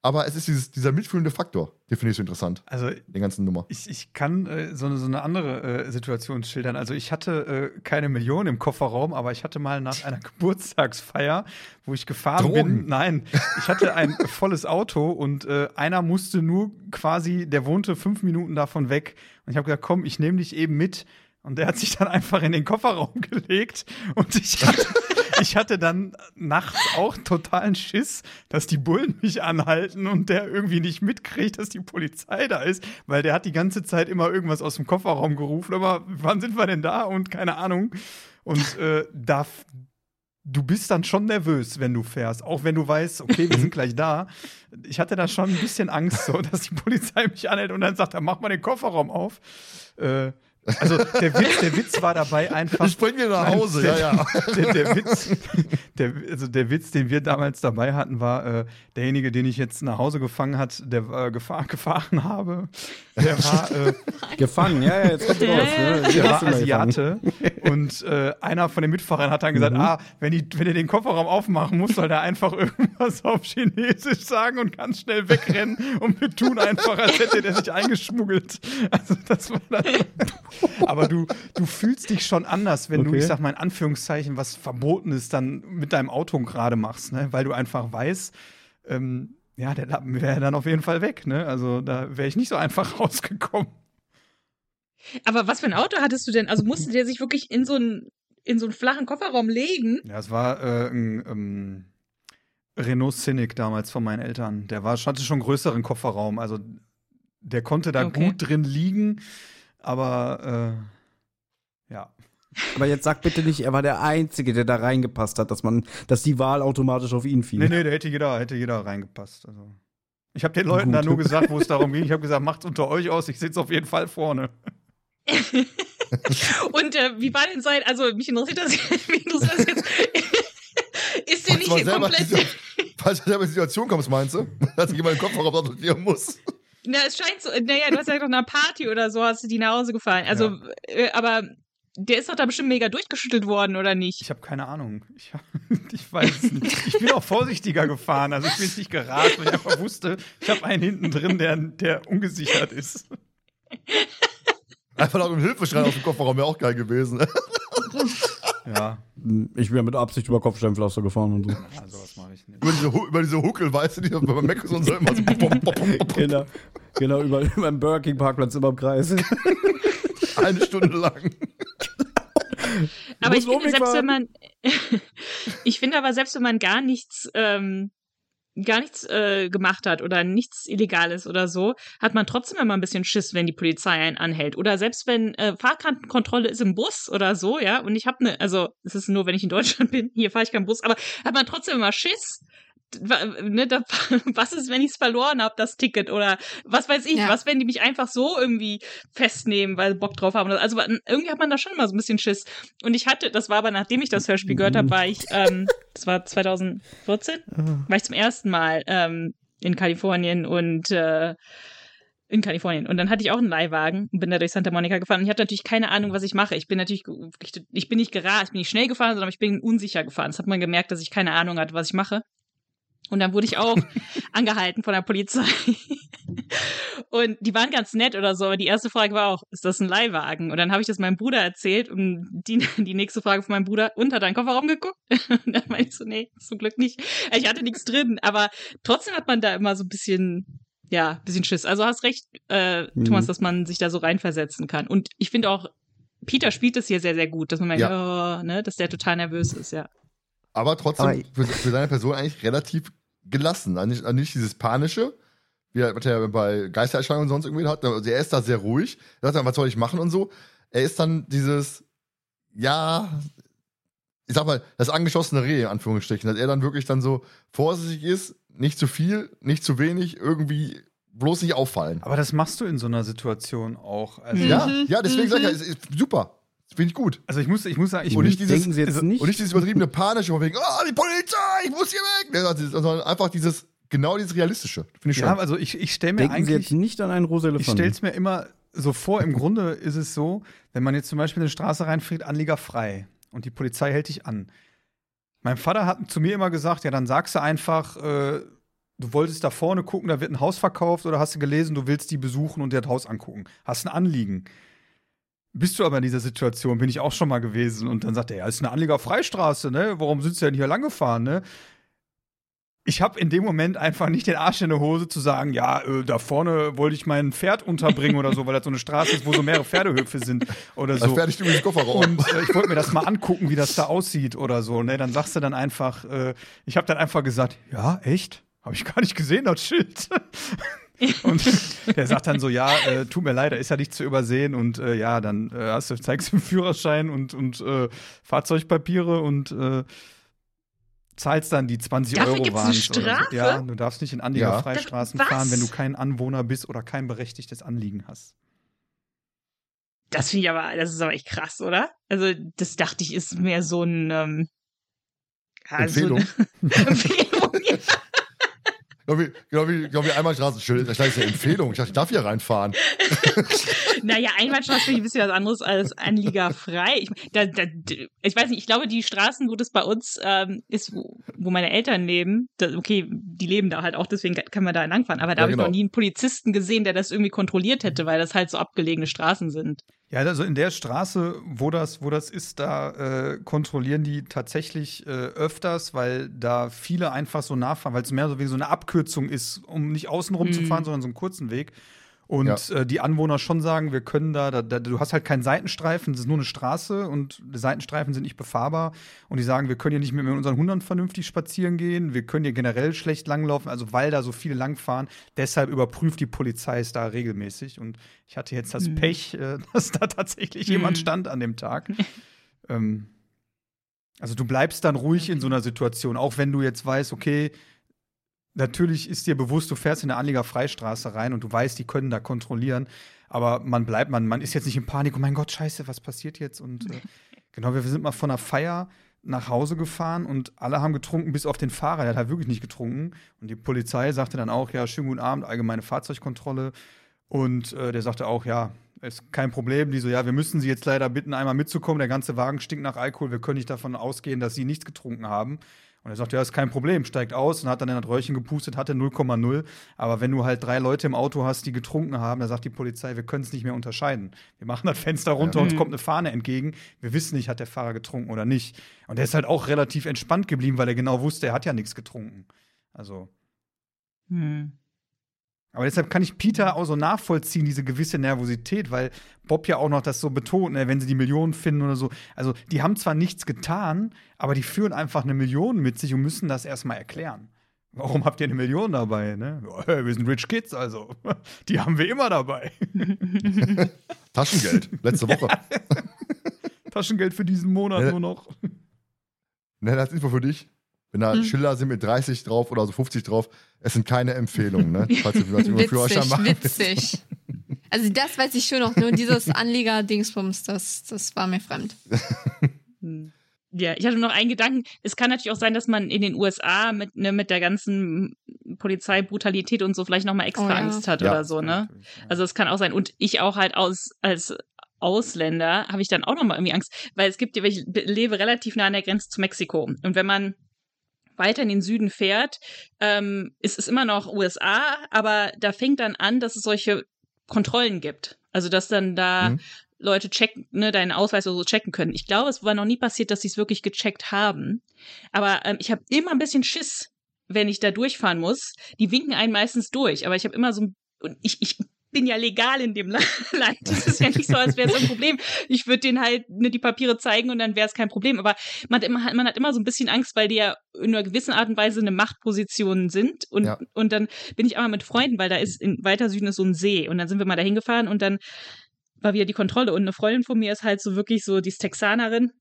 aber es ist dieses, dieser mitfühlende Faktor, den finde ich so interessant, Also den ganzen Nummer. Ich, ich kann äh, so, eine, so eine andere äh, Situation schildern. Also ich hatte äh, keine Million im Kofferraum, aber ich hatte mal nach einer Geburtstagsfeier, wo ich gefahren Drogen. bin. Nein, ich hatte ein volles Auto und äh, einer musste nur quasi, der wohnte fünf Minuten davon weg. Und ich habe gesagt, komm, ich nehme dich eben mit. Und der hat sich dann einfach in den Kofferraum gelegt und ich hatte, ich hatte dann nachts auch totalen Schiss, dass die Bullen mich anhalten und der irgendwie nicht mitkriegt, dass die Polizei da ist, weil der hat die ganze Zeit immer irgendwas aus dem Kofferraum gerufen, aber wann sind wir denn da und keine Ahnung. Und äh, da, du bist dann schon nervös, wenn du fährst, auch wenn du weißt, okay, wir sind gleich da. Ich hatte da schon ein bisschen Angst, so, dass die Polizei mich anhält und dann sagt, er, mach mal den Kofferraum auf. Äh, also der Witz, der Witz war dabei einfach. Ich bring dir nach Nein, Hause, der, ja, ja. Der, der, Witz, der, also der Witz, den wir damals dabei hatten, war äh, derjenige, den ich jetzt nach Hause gefangen hat, der äh, gefahr, gefahren habe. Der war, äh, Gefangen, ja, ja, jetzt kommt raus. Ne? der war. Asiate. und äh, einer von den Mitfahrern hat dann gesagt, ah, wenn, die, wenn ihr den Kofferraum aufmachen muss, soll der einfach irgendwas auf Chinesisch sagen und ganz schnell wegrennen und wir tun einfach, als hätte der sich eingeschmuggelt. Also das war dann aber du, du fühlst dich schon anders, wenn du, Okay. ich sag mal in Anführungszeichen, was Verbotenes dann mit deinem Auto gerade machst, ne? Weil du einfach weißt, ähm, ja, der Lappen wäre dann auf jeden Fall weg, ne? Also da wäre ich nicht so einfach rausgekommen. Aber was für ein Auto hattest du denn? Also musste der sich wirklich in so einen, in so einen flachen Kofferraum legen? Ja, es war äh, ein ähm, Renault Cynic damals von meinen Eltern. Der war, hatte schon einen größeren Kofferraum. Also der konnte da Okay. gut drin liegen, aber äh, ja. Aber jetzt sag bitte nicht, er war der Einzige, der da reingepasst hat, dass man, dass die Wahl automatisch auf ihn fiel. Nee, nee, da hätte jeder, hätte jeder reingepasst. Also. Ich habe den Leuten Gut. da nur gesagt, wo es darum ging. Ich habe gesagt, macht's unter euch aus, ich sitze auf jeden Fall vorne. Und äh, wie war denn sein, also mich interessiert das, mich interessiert das jetzt. Ist der nicht komplett. Falls du selber in die Situation kommst, meinst du? Dass sich jemand den Kofferraum sortieren muss. Na, es scheint so, naja, du hast ja doch nach einer Party oder so, hast du die nach Hause gefahren. Also, äh, aber der ist doch da bestimmt mega durchgeschüttelt worden, oder nicht? Ich habe keine Ahnung. Ich, ich weiß es nicht. Ich bin auch vorsichtiger gefahren. Also ich bin nicht gerast, weil ich einfach wusste, ich habe einen hinten drin, der, der ungesichert ist. Einfach noch im Hilfeschrei aus dem Kofferraum wäre auch geil gewesen. Ja. Ich bin ja mit Absicht über Kopfsteinpflaster gefahren und so. Ja, sowas mache ich nicht. Über diese, über diese Huckel, weißt du, die bei Mac und so immer so. pop, pop, pop, genau, genau über, über den Burger King Parkplatz immer im Kreis. Eine Stunde lang. Aber ich finde, selbst wenn man, ich finde aber, selbst wenn man gar nichts, ähm, gar nichts äh, gemacht hat oder nichts Illegales oder so, hat man trotzdem immer ein bisschen Schiss, wenn die Polizei einen anhält. Oder selbst wenn äh, Fahrkartenkontrolle ist im Bus oder so, ja, und ich habe eine, also es ist nur, wenn ich in Deutschland bin, hier fahre ich keinen Bus, aber hat man trotzdem immer Schiss. Ne, da, was ist, wenn ich es verloren habe, das Ticket? Oder was weiß ich, Ja. was, wenn die mich einfach so irgendwie festnehmen, weil sie Bock drauf haben? Also irgendwie hat man da schon immer so ein bisschen Schiss. Und ich hatte, das war aber nachdem ich das Hörspiel gehört habe, war ich, ähm, das war 2014, war ich zum ersten Mal ähm, in Kalifornien und äh, in Kalifornien. Und dann hatte ich auch einen Leihwagen und bin da durch Santa Monica gefahren. Und ich hatte natürlich keine Ahnung, was ich mache. Ich bin natürlich, ich, ich bin nicht gerast, ich bin nicht schnell gefahren, sondern ich bin unsicher gefahren. Das hat man gemerkt, dass ich keine Ahnung hatte, was ich mache. Und dann wurde ich auch angehalten von der Polizei. Und die waren ganz nett oder so. Aber die erste Frage war auch, ist das ein Leihwagen? Und dann habe ich das meinem Bruder erzählt und die, die nächste Frage von meinem Bruder, und hat deinen Kofferraum geguckt? Und dann meinte ich so, nee, zum Glück nicht. Ich hatte nichts drin, aber trotzdem hat man da immer so ein bisschen, ja, ein bisschen Schiss. Also hast recht, äh, Mhm. Thomas, dass man sich da so reinversetzen kann. Und ich finde auch, Peter spielt es hier sehr, sehr gut, dass man merkt, oh, ne, dass der total nervös ist, ja. Aber trotzdem Aber- für, für seine Person eigentlich relativ gelassen. Also Nicht, also nicht dieses Panische, wie er, was er bei Geistererscheinungen und sonst irgendwie hat. Also er ist da sehr ruhig. Er sagt dann, was soll ich machen und so. Er ist dann dieses, ja, ich sag mal, das angeschossene Reh, in Anführungsstrichen, dass er dann wirklich dann so vorsichtig ist, nicht zu viel, nicht zu wenig, irgendwie bloß nicht auffallen. Aber das machst du in so einer Situation auch. Also, Mhm. Ja, ja, deswegen sag ich ja, ist, ist super. Finde ich gut. also ich muss, ich muss sagen, ich Und nicht dieses, Denken Sie jetzt also- nicht? und nicht dieses übertriebene Panische, von wegen, ah, die Polizei, ich muss hier weg. Ja, das ist- Sondern einfach dieses, genau dieses Realistische. Finde ich schön. ja, also ich, ich stelle mir Denken Sie eigentlich jetzt nicht an einen rosa Ich stelle es mir immer so vor, im Grunde ist es so, wenn man jetzt zum Beispiel in eine Straße reinfährt, Anlieger frei und die Polizei hält dich an. Mein Vater hat zu mir immer gesagt, ja, dann sagst du einfach, äh, du wolltest da vorne gucken, da wird ein Haus verkauft oder hast du gelesen, du willst die besuchen und dir das Haus angucken. Hast ein Anliegen. Bist du aber in dieser Situation, bin ich auch schon mal gewesen und dann sagt er, ja, ist eine Anliegerfreistraße, ne? Warum sitzt du denn hier lang gefahren, ne? ich habe in dem Moment einfach nicht den Arsch in der Hose zu sagen, ja, äh, da vorne wollte ich mein Pferd unterbringen oder so, weil das so eine Straße ist, wo so mehrere Pferdehöfe sind oder so. fertig übrigens Kofferraum. Und äh, ich wollte mir das mal angucken, wie das da aussieht oder so. Ne? Dann sagst du dann einfach, äh, ich habe dann einfach gesagt, ja, echt? Habe ich gar nicht gesehen, das Schild. und der sagt dann so, ja, äh, tut mir leid, da ist ja nicht zu übersehen und äh, ja, dann äh, hast du, zeigst du einen Führerschein und, und äh, Fahrzeugpapiere und äh, zahlst dann die 20 Dafür Euro gibt's eine waren's oder so. Strafe? Ja, du darfst nicht in Anliegerfreistraßen Was? fahren, wenn du kein Anwohner bist oder kein berechtigtes Anliegen hast. Das finde ich aber, das ist aber echt krass, oder? Also, das dachte ich, ist mehr so ein ähm, ja, so Empfehlung. eine Empfehlung. Ja. Genau wie, genau wie, genau wie Einbahnstraßenschild. Da ist eine Empfehlung. Ich dachte, ich darf hier reinfahren. Naja, Einbahnstraße ich ein bisschen was anderes als anliegerfrei. Ich, da, da, ich weiß nicht, ich glaube, die Straßen, wo das bei uns ähm, ist, wo, wo meine Eltern leben, da, okay, die leben da halt auch, deswegen kann man da langfahren. Aber da Ja, habe ich genau. noch nie einen Polizisten gesehen, der das irgendwie kontrolliert hätte, weil das halt so abgelegene Straßen sind. Ja, also in der Straße, wo das, wo das ist, da äh, kontrollieren die tatsächlich äh, öfters, weil da viele einfach so nachfahren, weil es mehr so wie so eine Abkürzung ist, um nicht außenrum zu Mhm. fahren, sondern so einen kurzen Weg. Und Ja. äh, die Anwohner schon sagen, wir können da, da, da, du hast halt keinen Seitenstreifen, es ist nur eine Straße und die Seitenstreifen sind nicht befahrbar. Und die sagen, wir können hier nicht mit unseren Hundern vernünftig spazieren gehen, wir können hier generell schlecht langlaufen, also weil da so viele langfahren. Deshalb überprüft die Polizei es da regelmäßig. Und ich hatte jetzt das Mhm. Pech, äh, dass da tatsächlich Mhm. jemand stand an dem Tag. ähm, also du bleibst dann ruhig in so einer Situation, auch wenn du jetzt weißt, okay, natürlich ist dir bewusst, du fährst in eine Anliegerfreistraße rein und du weißt, die können da kontrollieren, aber man bleibt, man, man ist jetzt nicht in Panik, oh mein Gott, scheiße, was passiert jetzt? Und äh, genau, wir sind mal von einer Feier nach Hause gefahren und alle haben getrunken, bis auf den Fahrer, der hat halt wirklich nicht getrunken. Und die Polizei sagte dann auch, ja, schönen guten Abend, allgemeine Fahrzeugkontrolle. Und äh, der sagte auch, ja, ist kein Problem. Die so, ja, wir müssen Sie jetzt leider bitten, einmal mitzukommen. Der ganze Wagen stinkt nach Alkohol. Wir können nicht davon ausgehen, dass Sie nichts getrunken haben. Und er sagt, ja, ist kein Problem, steigt aus und hat dann in das Röhrchen gepustet, hatte 0,0. Aber wenn du halt drei Leute im Auto hast, die getrunken haben, dann sagt die Polizei, wir können es nicht mehr unterscheiden. Wir machen das Fenster runter, Ja. uns Mhm. kommt eine Fahne entgegen. Wir wissen nicht, hat der Fahrer getrunken oder nicht. Und er ist halt auch relativ entspannt geblieben, weil er genau wusste, er hat ja nichts getrunken. Also. Hm. Aber deshalb kann ich Peter auch so nachvollziehen, diese gewisse Nervosität, weil Bob ja auch noch das so betont, ne, wenn sie die Millionen finden oder so. Also, die haben zwar nichts getan, aber die führen einfach eine Million mit sich und müssen das erstmal erklären. Warum habt ihr eine Million dabei? Ne? Wir sind Rich Kids, also. Die haben wir immer dabei. Taschengeld, letzte Woche. Taschengeld für diesen Monat Ja. nur noch. Ne, das ist Info für dich. Wenn da Hm. Schilder sind mit 30 drauf oder so 50 drauf, es sind keine Empfehlungen, ne? Falls du was über Witzig, Führerschein machen witzig. Also das weiß ich schon noch, nur dieses Anleger-Dingsbums, das, das war mir fremd. Hm. Ja, ich hatte noch einen Gedanken. Es kann natürlich auch sein, dass man in den USA mit, ne, mit der ganzen Polizeibrutalität und so vielleicht noch mal extra Oh ja. Angst hat Ja. oder so, ne? Also es kann auch sein. Und ich auch halt aus, als Ausländer habe ich dann auch noch mal irgendwie Angst, weil es gibt, ich lebe relativ nah an der Grenze zu Mexiko. Und wenn man weiter in den Süden fährt, ähm, ist es immer noch USA, aber da fängt dann an, dass es solche Kontrollen gibt. Also dass dann da Mhm. Leute checken, ne, deinen Ausweis oder so checken können. Ich glaube, es war noch nie passiert, dass sie es wirklich gecheckt haben. Aber ähm, ich habe immer ein bisschen Schiss, wenn ich da durchfahren muss. Die winken einen meistens durch, aber ich habe immer so ein und ich, ich bin ja legal in dem La- Land. Das ist ja nicht so, als wäre es ein Problem. Ich würde denen halt ne, die Papiere zeigen und dann wäre es kein Problem. Aber man hat, immer, man hat immer so ein bisschen Angst, weil die ja in einer gewissen Art und Weise eine Machtposition sind. Und, Ja. und dann bin ich einmal mit Freunden, weil da ist in weiter Süden ist so ein See. Und dann sind wir mal da hingefahren und dann war wieder die Kontrolle. Und eine Freundin von mir ist halt so wirklich so, die ist Texanerin.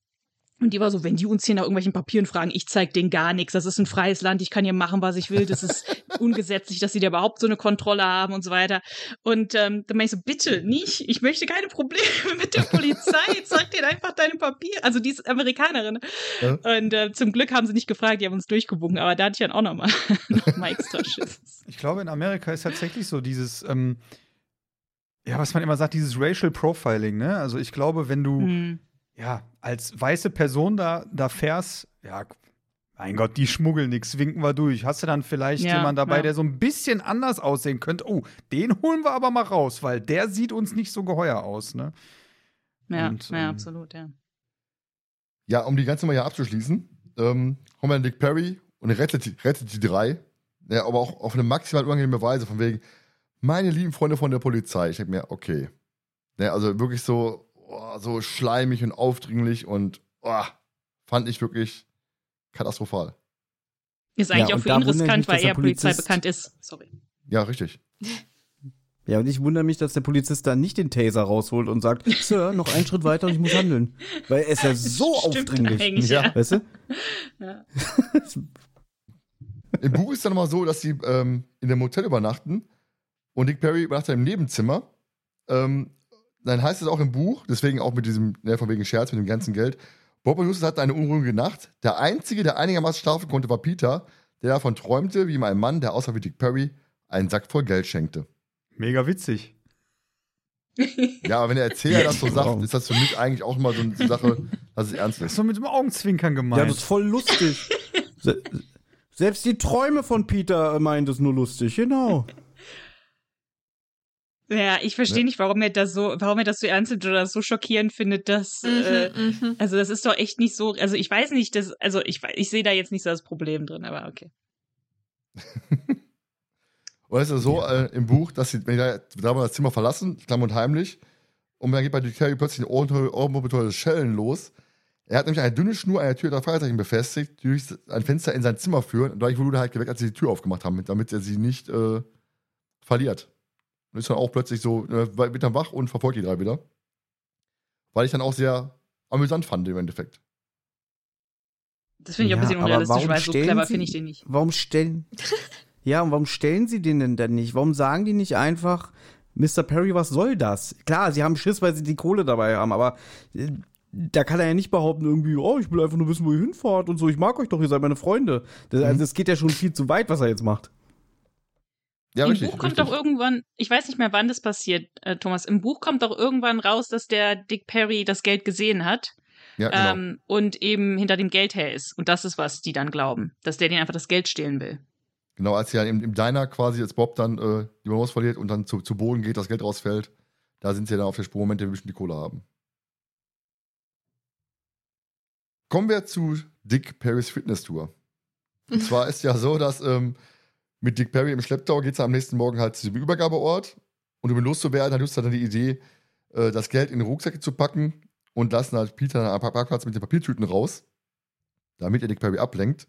Und die war so, wenn die uns hier nach irgendwelchen Papieren fragen, ich zeig denen gar nichts. Das ist ein freies Land, ich kann hier machen, was ich will. Das ist ungesetzlich, dass sie da überhaupt so eine Kontrolle haben und so weiter. Und ähm, dann meine ich so, bitte nicht. Ich möchte keine Probleme mit der Polizei. Zeig denen einfach deine Papiere. Also die ist Amerikanerin. Ja. Und äh, zum Glück haben sie nicht gefragt, die haben uns durchgewunken. Aber da hatte ich dann auch nochmal noch mal extra Schiss. Ich glaube, in Amerika ist tatsächlich so dieses, ähm, ja, was man immer sagt, dieses Racial Profiling, ne? Also ich glaube, wenn du Hm. Ja, als weiße Person da, da fährst, ja, mein Gott, die schmuggeln nix, winken wir durch. Hast du dann vielleicht Ja, jemanden dabei, ja. der so ein bisschen anders aussehen könnte? Oh, den holen wir aber mal raus, weil der sieht uns nicht so geheuer aus, ne? Ja, Und, ja, ähm, absolut, ja. Ja, um die ganze Nummer hier abzuschließen, ähm, haben wir Dick Perry und er rettet, die- rettet die drei. Ja, aber auch auf eine maximal unangenehme Weise, von wegen, meine lieben Freunde von der Polizei. Ich denke mir, okay. Ja, also wirklich so, oh, so schleimig und aufdringlich und oh, fand ich wirklich katastrophal. Ist eigentlich Ja, auch für ihn riskant, weil er Polizei Polizist- bekannt ist. Sorry. Ja, richtig. Ja, und ich wundere mich, dass der Polizist da nicht den Taser rausholt und sagt, Sir, noch einen Schritt weiter und ich muss handeln. Weil er ist ja so Stimmt aufdringlich. Ja. ja. Weißt du? ja. Im Buch ist dann nochmal so, dass sie ähm, in dem Hotel übernachten und Dick Perry übernachtet im Nebenzimmer. Ähm, dann heißt es auch im Buch, deswegen auch mit diesem, ne, von wegen Scherz, mit dem ganzen Geld, Bob und Justus hatten eine unruhige Nacht. Der Einzige, der einigermaßen schlafen konnte, war Peter, der davon träumte, wie ihm ein Mann, der aussah wie Dick Perry, einen Sack voll Geld schenkte. Mega witzig. Ja, aber wenn der Erzähler das so sagt, Wow. ist das für mich eigentlich auch immer so eine Sache, dass es ernst Das ist ist. so mit dem Augenzwinkern Ja, gemeint. das ist voll lustig. Se selbst die Träume von Peter meint es nur lustig, genau. Ja, ich verstehe Ne? nicht, warum er das so, warum er das so ernst nimmt oder das so schockierend findet, dass, äh, Mhm, mhm. also das ist doch echt nicht so, also ich weiß nicht, das, also ich, ich sehe da jetzt nicht so das Problem drin, aber okay. Und es ist so äh, im Buch, dass sie, wenn die da das Zimmer verlassen, klamm und heimlich, und dann geht bei Perry plötzlich ein ohrenbetäubendes Schellen los. Er hat nämlich eine dünne Schnur an der Tür der Fragezeichen befestigt, die durch ein Fenster in sein Zimmer führen. Und dadurch wurde er halt geweckt, als sie die Tür aufgemacht haben, damit er sie nicht äh, verliert. Und ist dann auch plötzlich so, äh, wird dann wach und verfolgt die drei wieder. Weil ich dann auch sehr amüsant fand im Endeffekt. Das finde ich auch ein Ja, bisschen unrealistisch, warum weil so stellen clever finde ich den nicht. Warum stellen. Ja, und warum stellen sie den denn dann nicht? Warum sagen die nicht einfach, Mr. Perry, was soll das? Klar, sie haben Schiss, weil sie die Kohle dabei haben, aber äh, da kann er ja nicht behaupten, irgendwie, oh, ich will einfach nur wissen, wo ihr hinfahrt und so, ich mag euch doch, ihr seid meine Freunde. Das, Mhm. Also, das geht ja schon viel zu weit, was er jetzt macht. Ja, Im richtig. Buch kommt richtig. doch irgendwann, ich weiß nicht mehr, wann das passiert, äh, Thomas, im Buch kommt doch irgendwann raus, dass der Dick Perry das Geld gesehen hat Ja, genau. ähm, und eben hinter dem Geld her ist. Und das ist, was die dann glauben, dass der denen einfach das Geld stehlen will. Genau, als sie ja im, im Diner quasi als Bob dann äh, die Balance verliert und dann zu, zu Boden geht, das Geld rausfällt, da sind sie dann auf der Spur, Moment, wir müssen die Kohle haben. Kommen wir zu Dick Perrys Fitness Tour. Und zwar ist ja so, dass ähm, mit Dick Perry im Schlepptau geht es am nächsten Morgen halt zu dem Übergabeort und um ihn loszuwerden, hat Justus dann die Idee, äh, das Geld in Rucksäcke zu packen und lassen halt Peter am Parkplatz mit den Papiertüten raus, damit er Dick Perry ablenkt.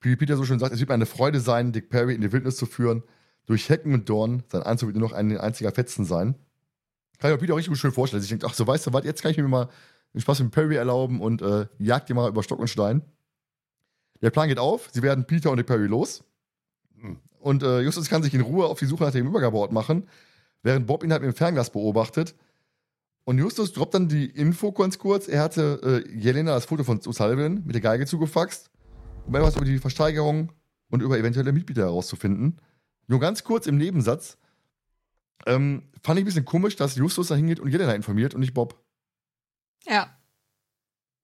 Wie Peter so schön sagt, es wird mir eine Freude sein, Dick Perry in die Wildnis zu führen. Durch Hecken und Dorn, sein Anzug wird nur noch ein einziger Fetzen sein. Kann ich mir Peter auch richtig gut schön vorstellen. Ich denke, ach so, weißt du was, jetzt kann ich mir mal den Spaß mit Perry erlauben und äh, jagt ihn mal über Stock und Stein. Der Plan geht auf, sie werden Peter und Dick Perry los. Und äh, Justus kann sich in Ruhe auf die Suche nach dem Übergabeort machen, während Bob ihn halt mit dem Fernglas beobachtet. Und Justus droppt dann die Info ganz kurz. Er hatte äh, Jelena das Foto von O'Sullivan mit der Geige zugefaxt, um etwas über die Versteigerung und über eventuelle Mietbieter herauszufinden. Nur ganz kurz im Nebensatz. Ähm, fand ich ein bisschen komisch, dass Justus da hingeht und Jelena informiert und nicht Bob. Ja.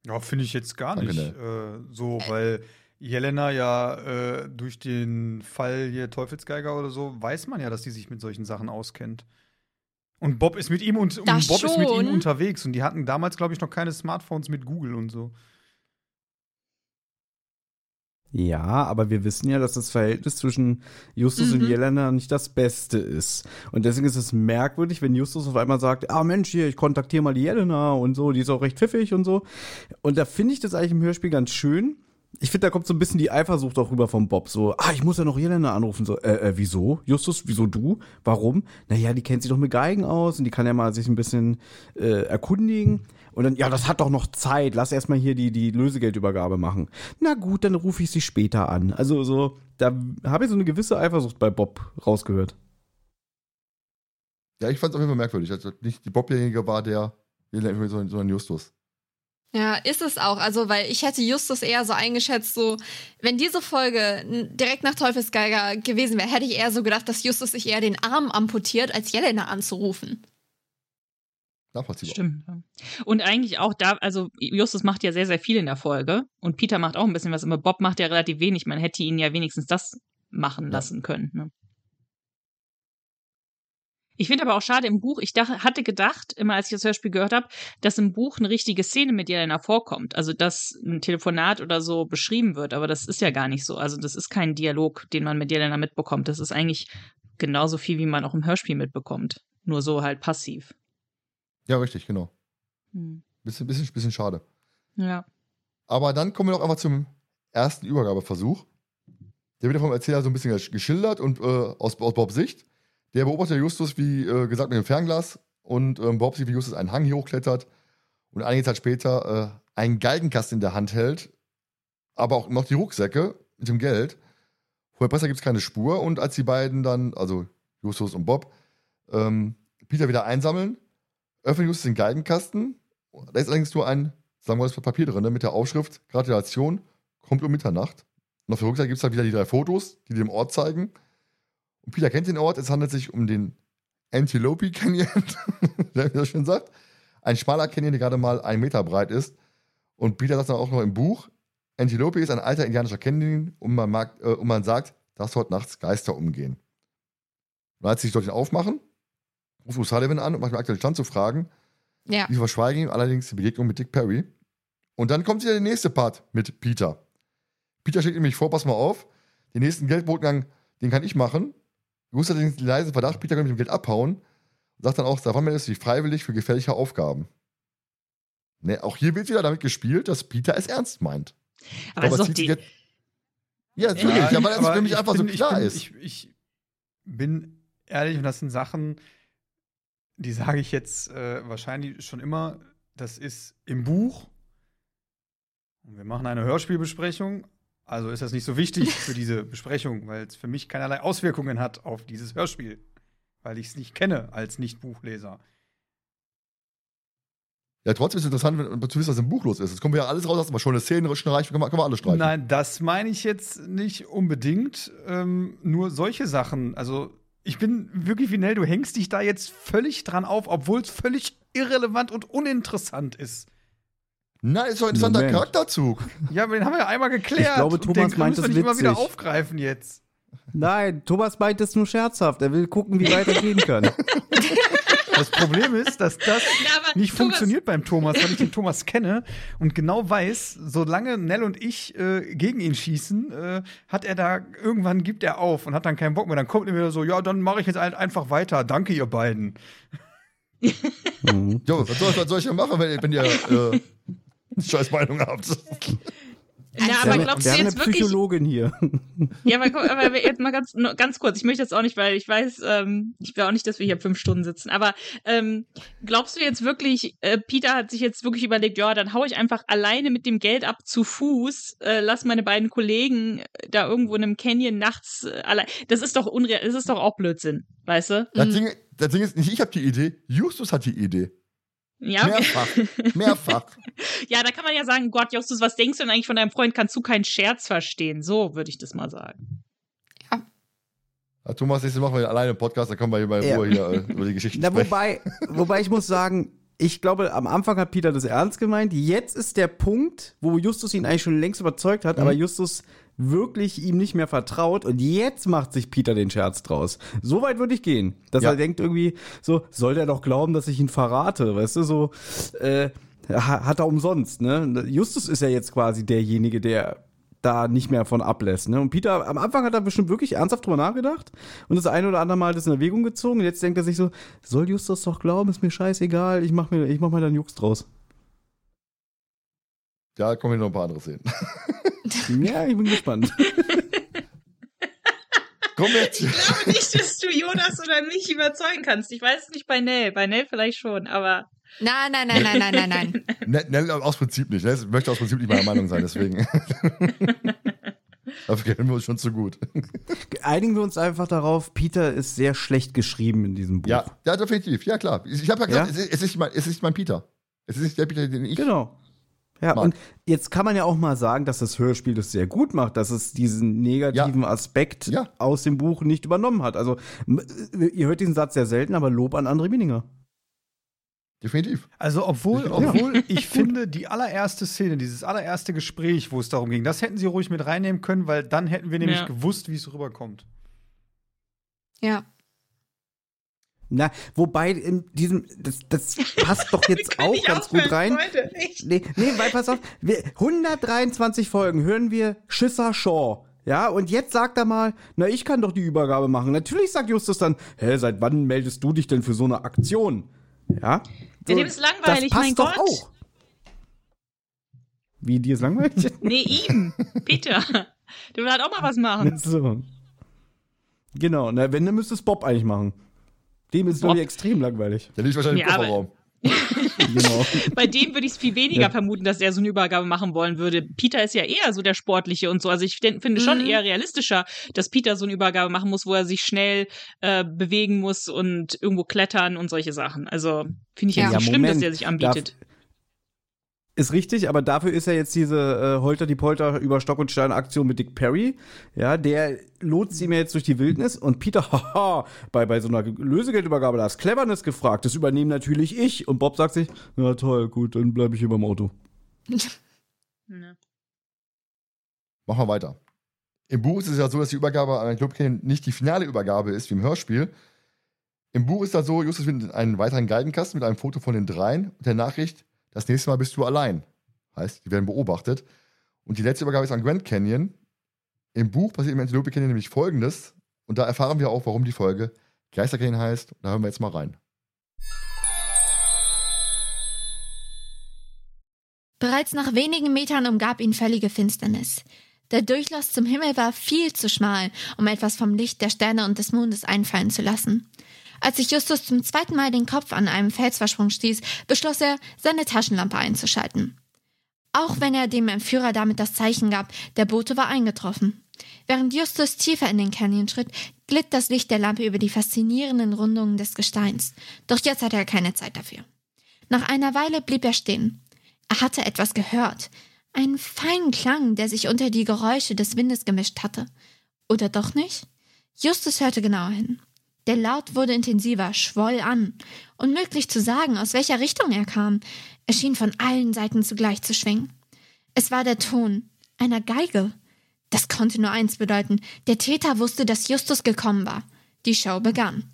Ja, finde ich jetzt gar Danke, nicht äh, so, weil Jelena ja äh, durch den Fall hier Teufelsgeiger oder so, weiß man ja, dass die sich mit solchen Sachen auskennt. Und Bob ist mit ihm und, und Bob ist mit ihm schon. unterwegs und die hatten damals, glaube ich, noch keine Smartphones mit Google und so. Ja, aber wir wissen ja, dass das Verhältnis zwischen Justus und Mhm. Jelena nicht das Beste ist. Und deswegen ist es merkwürdig, wenn Justus auf einmal sagt, ah Mensch, hier, ich kontaktiere mal die Jelena und so, die ist auch recht pfiffig und so. Und da finde ich das eigentlich im Hörspiel ganz schön. Ich finde, da kommt so ein bisschen die Eifersucht auch rüber vom Bob. So, ah, ich muss ja noch Jelena anrufen. So, äh, äh, wieso? Justus, wieso du? Warum? Naja, die kennt sich doch mit Geigen aus und die kann ja mal sich ein bisschen äh, erkundigen. Und dann, ja, das hat doch noch Zeit. Lass erstmal hier die, die Lösegeldübergabe machen. Na gut, dann rufe ich sie später an. Also so, da habe ich so eine gewisse Eifersucht bei Bob rausgehört. Ja, ich fand es auf jeden Fall merkwürdig. Also nicht die Bob derjenige war, der sondern Justus. Ja, ist es auch. Also, weil ich hätte Justus eher so eingeschätzt, so, wenn diese Folge direkt nach Teufelsgeiger gewesen wäre, hätte ich eher so gedacht, dass Justus sich eher den Arm amputiert, als Jelena anzurufen. Nachvollziehbar. Stimmt. Und eigentlich auch da, also Justus macht ja sehr, sehr viel in der Folge und Peter macht auch ein bisschen was, aber Bob macht ja relativ wenig. Man hätte ihn ja wenigstens das machen Ja. lassen können. Ne? Ich finde aber auch schade im Buch, ich dach, hatte gedacht, immer als ich das Hörspiel gehört habe, dass im Buch eine richtige Szene mit Jelena vorkommt. Also, dass ein Telefonat oder so beschrieben wird, aber das ist ja gar nicht so. Also, das ist kein Dialog, den man mit Jelena mitbekommt. Das ist eigentlich genauso viel, wie man auch im Hörspiel mitbekommt. Nur so halt passiv. Ja, richtig, genau. Hm. Bisschen, bisschen, bisschen schade. Ja. Aber dann kommen wir doch einfach zum ersten Übergabeversuch. Der wird ja vom Erzähler so ein bisschen geschildert und äh, aus, aus Bobs Sicht. Der beobachtet Justus, wie äh, gesagt, mit dem Fernglas und ähm, sieht, wie Justus einen Hang hier hochklettert und einige Zeit später äh, einen Galgenkasten in der Hand hält, aber auch noch die Rucksäcke mit dem Geld. Vorher besser gibt es keine Spur und als die beiden dann, also Justus und Bob, ähm, Peter wieder einsammeln, öffnet Justus den Galgenkasten. Da ist allerdings nur ein sagen wir das Papier drin, ne, mit der Aufschrift Gratulation, kommt um Mitternacht. Und auf der Rückseite gibt es halt wieder die drei Fotos, die dem Ort zeigen. Und Peter kennt den Ort, es handelt sich um den Antelope Canyon, wie das schon sagt. Ein schmaler Canyon, der gerade mal ein Meter breit ist. Und Peter sagt dann auch noch im Buch, Antelope ist ein alter indianischer Canyon und man, mag, äh, und man sagt, dass dort nachts Geister umgehen. Und als sie sich dorthin aufmachen, ruft O'Sullivan an, um nach dem aktuellen Stand zu fragen. Ja. Die verschweigen ihm allerdings die Begegnung mit Dick Perry. Und dann kommt wieder der nächste Part mit Peter. Peter schlägt nämlich vor, pass mal auf, den nächsten Geldbotengang, den kann ich machen. Gus hat den leisen Verdacht, Peter kann mit dem Geld abhauen. Und sagt dann auch, davon meldest du dich freiwillig für gefährliche Aufgaben. Ne, auch hier wird wieder damit gespielt, dass Peter es ernst meint. Aber es ist doch sich die, ja, natürlich, Ja, ja, weil es aber für mich ich einfach bin, so klar ich bin, ist. Ich, ich bin ehrlich und das sind Sachen, die sage ich jetzt äh, wahrscheinlich schon immer. Das ist im Buch. Wir machen eine Hörspielbesprechung. Also ist das nicht so wichtig für diese Besprechung, weil es für mich keinerlei Auswirkungen hat auf dieses Hörspiel. Weil ich es nicht kenne als Nicht-Buchleser. Ja, trotzdem ist es interessant, wenn du wissen, was im Buch los ist. Jetzt kommen wir ja alles raus, hast aber schon eine Szene, schon reicht, können wir, können wir alles streichen. Nein, das meine ich jetzt nicht unbedingt. Ähm, nur solche Sachen. Also, ich bin wirklich, Vinell, du hängst dich da jetzt völlig dran auf, obwohl es völlig irrelevant und uninteressant ist. Nein, ist doch ein interessanter Moment. Charakterzug. Ja, aber den haben wir ja einmal geklärt. Ich glaube, Thomas den meint wir es nicht immer wieder aufgreifen jetzt. Nein, Thomas meint es nur scherzhaft. Er will gucken, wie weit er gehen kann. Das Problem ist, dass das Ja, nicht Thomas- funktioniert beim Thomas, weil ich den Thomas kenne und genau weiß, solange Nell und ich äh, gegen ihn schießen, äh, hat er da irgendwann gibt er auf und hat dann keinen Bock mehr. Dann kommt er wieder so, ja, dann mache ich jetzt halt einfach weiter. Danke ihr beiden. Mhm. Jo, was soll, was soll ich denn machen, wenn, wenn ihr äh, scheiß Meinung habt? Na, Wir aber glaubst wir du haben jetzt eine wirklich, Psychologin hier. Ja, aber, guck, aber jetzt mal ganz, nur ganz kurz. Ich möchte jetzt auch nicht, weil ich weiß, ähm, ich will auch nicht, dass wir hier fünf Stunden sitzen. Aber ähm, glaubst du jetzt wirklich, äh, Peter hat sich jetzt wirklich überlegt, ja, dann hau ich einfach alleine mit dem Geld ab zu Fuß, äh, lass meine beiden Kollegen äh, da irgendwo in einem Canyon nachts äh, allein. Das ist doch unreal, das ist doch auch Blödsinn, weißt du? Das, Mhm. Ding, das Ding ist, nicht ich habe die Idee, Justus hat die Idee. Ja, Mehrfach. Mehrfach. ja, da kann man ja sagen, Gott, Justus, was denkst du denn eigentlich von deinem Freund? Kannst du keinen Scherz verstehen? So würde ich das mal sagen. Ja, Thomas, nächstes Mal machen wir alleine einen Podcast, dann können wir hier mal in Ja. Ruhe hier äh, über die Na, sprechen. wobei, wobei ich muss sagen, ich glaube, am Anfang hat Peter das ernst gemeint. Jetzt ist der Punkt, wo Justus ihn eigentlich schon längst überzeugt hat, Mhm. aber Justus wirklich ihm nicht mehr vertraut und jetzt macht sich Peter den Scherz draus. So weit würde ich gehen, dass Ja. er denkt irgendwie so, soll der doch glauben, dass ich ihn verrate, weißt du, so äh, ha- hat er umsonst, ne? Justus ist ja jetzt quasi derjenige, der da nicht mehr von ablässt. Ne? Und Peter, am Anfang hat er bestimmt wirklich ernsthaft drüber nachgedacht und das eine oder andere Mal das in Erwägung gezogen. Und jetzt denkt er sich so, soll Justus doch glauben, ist mir scheißegal, ich mach mir, ich mach mir dann Jux draus. Da kommen wir noch ein paar andere Szenen. ja, ich bin gespannt. Wir jetzt. glaube nicht, dass du Jonas oder mich überzeugen kannst. Ich weiß es nicht bei Nell. Bei Nell vielleicht schon, aber. Nein, nein, nein, nein, nein, nein, nein. Ne, ne, aus Prinzip nicht. Ich möchte aus Prinzip nicht meiner Meinung sein, deswegen. Dafür kennen wir uns schon zu gut. Einigen wir uns einfach darauf, Peter ist sehr schlecht geschrieben in diesem Buch. Ja, ja, definitiv. Ja, klar. Ich, ich habe ja gesagt, Ja? Es, ist, es, ist mein, es ist nicht mein Peter. Es ist nicht der Peter, den ich. Genau. Ja, Mag. und jetzt kann man ja auch mal sagen, dass das Hörspiel das sehr gut macht, dass es diesen negativen Aspekt Ja. aus dem Buch nicht übernommen hat. Also, m- ihr hört diesen Satz sehr selten, aber Lob an André Mininger. Definitiv. Also, obwohl, Ja. obwohl ich finde, die allererste Szene, dieses allererste Gespräch, wo es darum ging, das hätten sie ruhig mit reinnehmen können, weil dann hätten wir nämlich Ja. gewusst, wie es rüberkommt. Ja. Na, wobei in diesem, das, das passt doch jetzt auch ganz gut rein. Nee, nee, weil pass auf, wir, 123 Folgen hören wir Schisser Shaw. Ja, und jetzt sagt er mal, na, ich kann doch die Übergabe machen. Natürlich sagt Justus dann, hä, seit wann meldest du dich denn für so eine Aktion? Ja? Ja, dem ist langweilig, das passt mein doch Gott. auch. Wie, dir ist langweilig? Nee, ihm. Peter. Der will halt auch mal was machen. so. Genau, na, wenn, dann müsste es Bob eigentlich machen. Dem ist, glaube ich, Bob. extrem langweilig. Der liegt wahrscheinlich im Ja, aber- Kofferraum. Genau. Bei dem würde ich es viel weniger vermuten, dass er so eine Übergabe machen wollen würde. Peter ist ja eher so der Sportliche und so. Also ich fin- finde schon Mhm. eher realistischer, dass Peter so eine Übergabe machen muss, wo er sich schnell äh, bewegen muss und irgendwo klettern und solche Sachen. Also finde ich jetzt Ja. nicht Ja, schlimm, dass er sich anbietet. Ist richtig, aber dafür ist ja jetzt diese äh, Holter die Polter über Stock und Stein Aktion mit Dick Perry. Ja, der lotst ihm ja jetzt durch die Wildnis und Peter, haha, bei, bei so einer Lösegeldübergabe, da ist Cleverness gefragt. Das übernehme natürlich ich. Und Bob sagt sich, na toll, gut, dann bleibe ich hier beim Auto. Ja. Machen wir weiter. Im Buch ist es ja so, dass die Übergabe an Club nicht die finale Übergabe ist, wie im Hörspiel. Im Buch ist das so, Justus findet einen weiteren Galgenkasten mit einem Foto von den dreien und der Nachricht, das nächste Mal bist du allein. Heißt, die werden beobachtet. Und die letzte Übergabe ist an Grand Canyon. Im Buch passiert im Antelope Canyon nämlich folgendes. Und da erfahren wir auch, warum die Folge Geister Canyon heißt. Da hören wir jetzt mal rein. Bereits nach wenigen Metern umgab ihn völlige Finsternis. Der Durchlass zum Himmel war viel zu schmal, um etwas vom Licht der Sterne und des Mondes einfallen zu lassen. Als sich Justus zum zweiten Mal den Kopf an einem Felsversprung stieß, beschloss er, seine Taschenlampe einzuschalten. Auch wenn er dem Entführer damit das Zeichen gab, der Bote war eingetroffen. Während Justus tiefer in den Canyon schritt, glitt das Licht der Lampe über die faszinierenden Rundungen des Gesteins. Doch jetzt hatte er keine Zeit dafür. Nach einer Weile blieb er stehen. Er hatte etwas gehört. Einen feinen Klang, der sich unter die Geräusche des Windes gemischt hatte. Oder doch nicht? Justus hörte genauer hin. Der Laut wurde intensiver, schwoll an. Unmöglich zu sagen, aus welcher Richtung er kam. Er schien von allen Seiten zugleich zu schwingen. Es war der Ton einer Geige. Das konnte nur eins bedeuten. Der Täter wusste, dass Justus gekommen war. Die Show begann.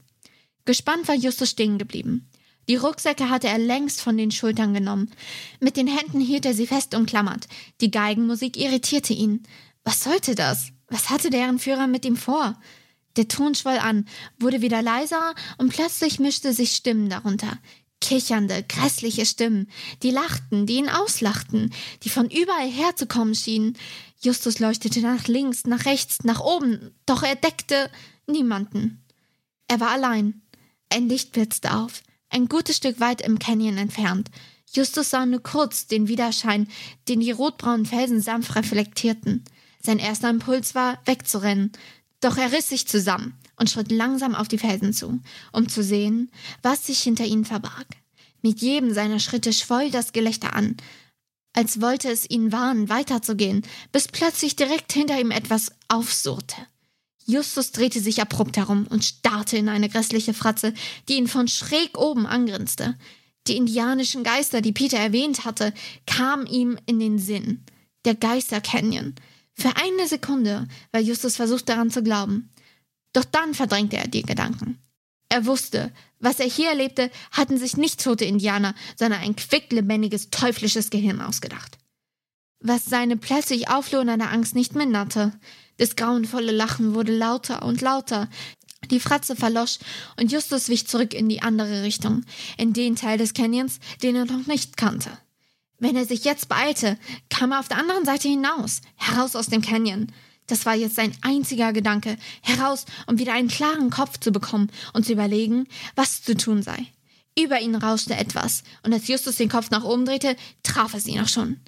Gespannt war Justus stehen geblieben. Die Rucksäcke hatte er längst von den Schultern genommen. Mit den Händen hielt er sie fest umklammert. Die Geigenmusik irritierte ihn. Was sollte das? Was hatte deren Führer mit ihm vor? Der Ton schwoll an, wurde wieder leiser und plötzlich mischte sich Stimmen darunter. Kichernde, grässliche Stimmen, die lachten, die ihn auslachten, die von überall herzukommen schienen. Justus leuchtete nach links, nach rechts, nach oben, doch er deckte niemanden. Er war allein. Ein Licht blitzte auf, ein gutes Stück weit im Canyon entfernt. Justus sah nur kurz den Widerschein, den die rotbraunen Felsen sanft reflektierten. Sein erster Impuls war, wegzurennen. Doch er riss sich zusammen und schritt langsam auf die Felsen zu, um zu sehen, was sich hinter ihnen verbarg. Mit jedem seiner Schritte schwoll das Gelächter an, als wollte es ihn warnen, weiterzugehen, bis plötzlich direkt hinter ihm etwas aufsurrte. Justus drehte sich abrupt herum und starrte in eine grässliche Fratze, die ihn von schräg oben angrinste. Die indianischen Geister, die Peter erwähnt hatte, kamen ihm in den Sinn. Der Geister Canyon. Für eine Sekunde war Justus versucht daran zu glauben. Doch dann verdrängte er die Gedanken. Er wusste, was er hier erlebte, hatten sich nicht tote Indianer, sondern ein quicklebendiges, teuflisches Gehirn ausgedacht. Was seine plötzlich auflohnende Angst nicht minderte. Das grauenvolle Lachen wurde lauter und lauter. Die Fratze verlosch und Justus wich zurück in die andere Richtung, in den Teil des Canyons, den er noch nicht kannte. Wenn er sich jetzt beeilte, kam er auf der anderen Seite hinaus, heraus aus dem Canyon. Das war jetzt sein einziger Gedanke, heraus, um wieder einen klaren Kopf zu bekommen und zu überlegen, was zu tun sei. Über ihn rauschte etwas, und als Justus den Kopf nach oben drehte, traf es ihn auch schon.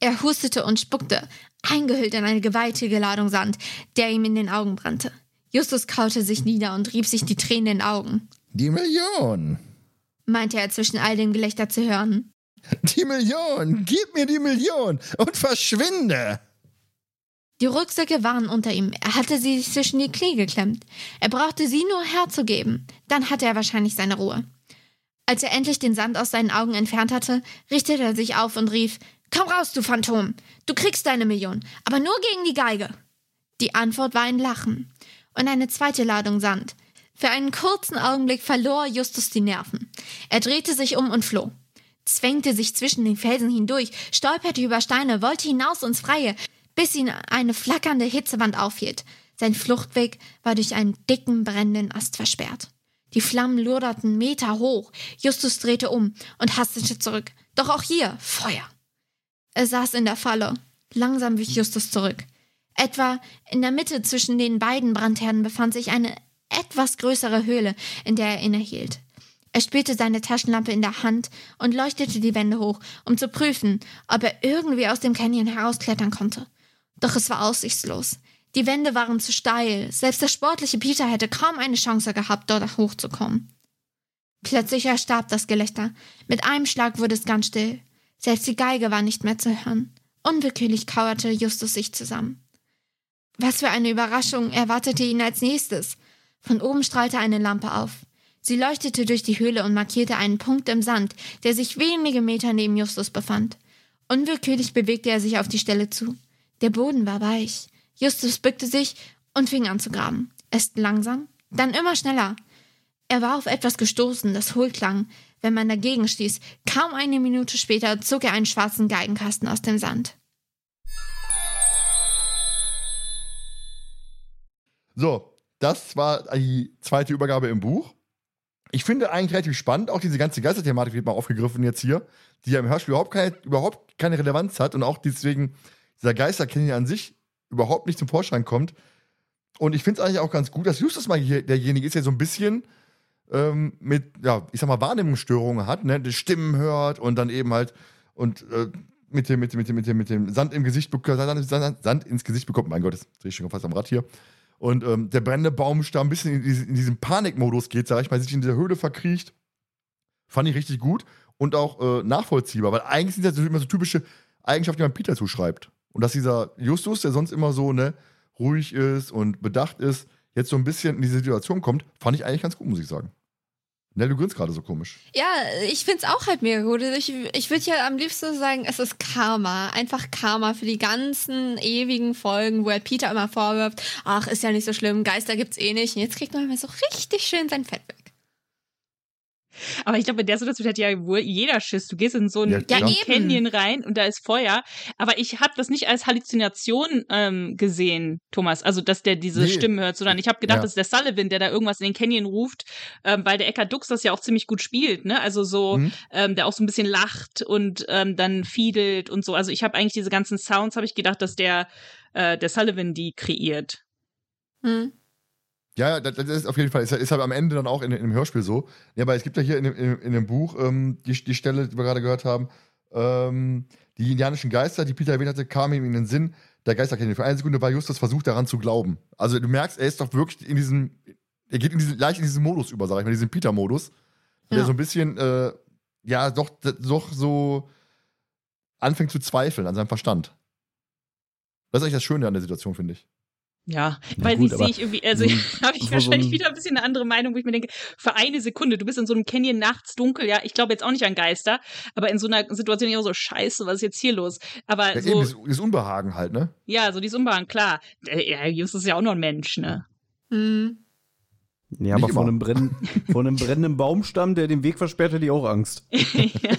Er hustete und spuckte, eingehüllt in eine gewaltige Ladung Sand, der ihm in den Augen brannte. Justus kaute sich nieder und rieb sich die Tränen in den Augen. Die Million. meinte er zwischen all dem Gelächter zu hören. Die Million. Gib mir die Million und verschwinde. Die Rucksäcke waren unter ihm. Er hatte sie zwischen die Knie geklemmt. Er brauchte sie nur herzugeben. Dann hatte er wahrscheinlich seine Ruhe. Als er endlich den Sand aus seinen Augen entfernt hatte, richtete er sich auf und rief: Komm raus, du Phantom! Du kriegst deine Million, aber nur gegen die Geige! Die Antwort war ein Lachen und eine zweite Ladung Sand. Für einen kurzen Augenblick verlor Justus die Nerven. Er drehte sich um und floh, zwängte sich zwischen den Felsen hindurch, stolperte über Steine, wollte hinaus ins Freie, bis ihn eine flackernde Hitzewand aufhielt. Sein Fluchtweg war durch einen dicken, brennenden Ast versperrt. Die Flammen loderten Meter hoch. Justus drehte um und hastete zurück. Doch auch hier Feuer. Er saß in der Falle. Langsam wich Justus zurück. Etwa in der Mitte zwischen den beiden Brandherden befand sich eine etwas größere Höhle, in der er innehielt. Er spürte seine Taschenlampe in der Hand und leuchtete die Wände hoch, um zu prüfen, ob er irgendwie aus dem Canyon herausklettern konnte. Doch es war aussichtslos. Die Wände waren zu steil. Selbst der sportliche Peter hätte kaum eine Chance gehabt, dort hochzukommen. Plötzlich erstarb das Gelächter. Mit einem Schlag wurde es ganz still. Selbst die Geige war nicht mehr zu hören. Unwillkürlich kauerte Justus sich zusammen. Was für eine Überraschung erwartete ihn als nächstes. Von oben strahlte eine Lampe auf. Sie leuchtete durch die Höhle und markierte einen Punkt im Sand, der sich wenige Meter neben Justus befand. Unwillkürlich bewegte er sich auf die Stelle zu. Der Boden war weich. Justus bückte sich und fing an zu graben. Erst langsam, dann immer schneller. Er war auf etwas gestoßen, das hohl klang, wenn man dagegen stieß. Kaum eine Minute später zog er einen schwarzen Geigenkasten aus dem Sand. So, das war die zweite Übergabe im Buch. Ich finde eigentlich relativ spannend, auch diese ganze Geisterthematik wird mal aufgegriffen jetzt hier, die ja im Hörspiel überhaupt keine, überhaupt keine Relevanz hat und auch deswegen dieser Geisterkenny an sich überhaupt nicht zum Vorschein kommt. Und ich finde es eigentlich auch ganz gut, dass Justus mal hier derjenige ist, der so ein bisschen ähm, mit, ja, ich sag mal, Wahrnehmungsstörungen hat, ne, die Stimmen hört und dann eben halt und äh, mit, dem, mit, dem, mit, dem, mit, dem, Sand im Gesicht Sand, Sand, Sand ins Gesicht bekommt. Mein Gott, das drehe ich schon fast am Rad hier. Und ähm, der brennende Baumstamm ein bisschen in, diese, in diesen Panikmodus geht, sag ich mal, sich in dieser Höhle verkriecht. Fand ich richtig gut und auch äh, nachvollziehbar, weil eigentlich sind das immer so typische Eigenschaften, die man Peter zuschreibt. Und dass dieser Justus, der sonst immer so ne, ruhig ist und bedacht ist, jetzt so ein bisschen in diese Situation kommt, fand ich eigentlich ganz gut, muss ich sagen. Ne, du grinst gerade so komisch. Ja, ich find's auch halt mega gut. Ich, ich würde ja am liebsten sagen, es ist Karma. Einfach Karma für die ganzen ewigen Folgen, wo er Peter immer vorwirft, ach, ist ja nicht so schlimm, Geister gibt's eh nicht. Und jetzt kriegt man mal so richtig schön sein Fett. Aber ich glaube, in der Situation hat ja wohl jeder Schiss. Du gehst in so einen. Ja. Canyon rein und da ist Feuer. Aber ich habe das nicht als Halluzination ähm, gesehen, Thomas. Also, dass der diese Nee. Stimmen hört, sondern ich habe gedacht, Ja. das ist der Sullivan, der da irgendwas in den Canyon ruft, ähm, weil der Eckhard Dux das ja auch ziemlich gut spielt, ne? Also so, Mhm. ähm, der auch so ein bisschen lacht und ähm, dann fiedelt und so. Also ich habe eigentlich diese ganzen Sounds, habe ich gedacht, dass der, äh, der Sullivan die kreiert. Hm. Ja, ja, das, das ist auf jeden Fall, ist, ist halt am Ende dann auch in, in dem Hörspiel so. Ja, aber es gibt ja hier in, dem- in, in dem Buch ähm, die, die Stelle, die wir gerade gehört haben, ähm, die indianischen Geister, die Peter erwähnt hatte, kamen ihm in den Sinn, der Geistercanyon. Für eine Sekunde war Justus versucht, daran zu glauben. Also du merkst, er ist doch wirklich in diesem, er geht in diesen, leicht in diesen Modus über, sag ich mal, diesen Peter-Modus, der Ja. so ein bisschen, äh, ja, doch, doch so anfängt zu zweifeln an seinem Verstand. Das ist eigentlich das Schöne an der Situation, finde ich. Ja, Na weil gut, ich aber sehe ich irgendwie, also so habe ich so wahrscheinlich wieder ein bisschen eine andere Meinung, wo ich mir denke, für eine Sekunde, du bist in so einem Canyon nachts dunkel, ja, ich glaube jetzt auch nicht an Geister, aber in so einer Situation immer so, scheiße, was ist jetzt hier los? Aber Ja, so, eben, dieses, dieses Unbehagen halt, ne? ja, so dieses Unbehagen, klar. Ja, Justus ist ja auch nur ein Mensch, ne? Hm. Ja, aber Nicht vor immer. einem, brennen, vor einem brennenden Baumstamm, der den Weg versperrt, hätte ich auch Angst. ja.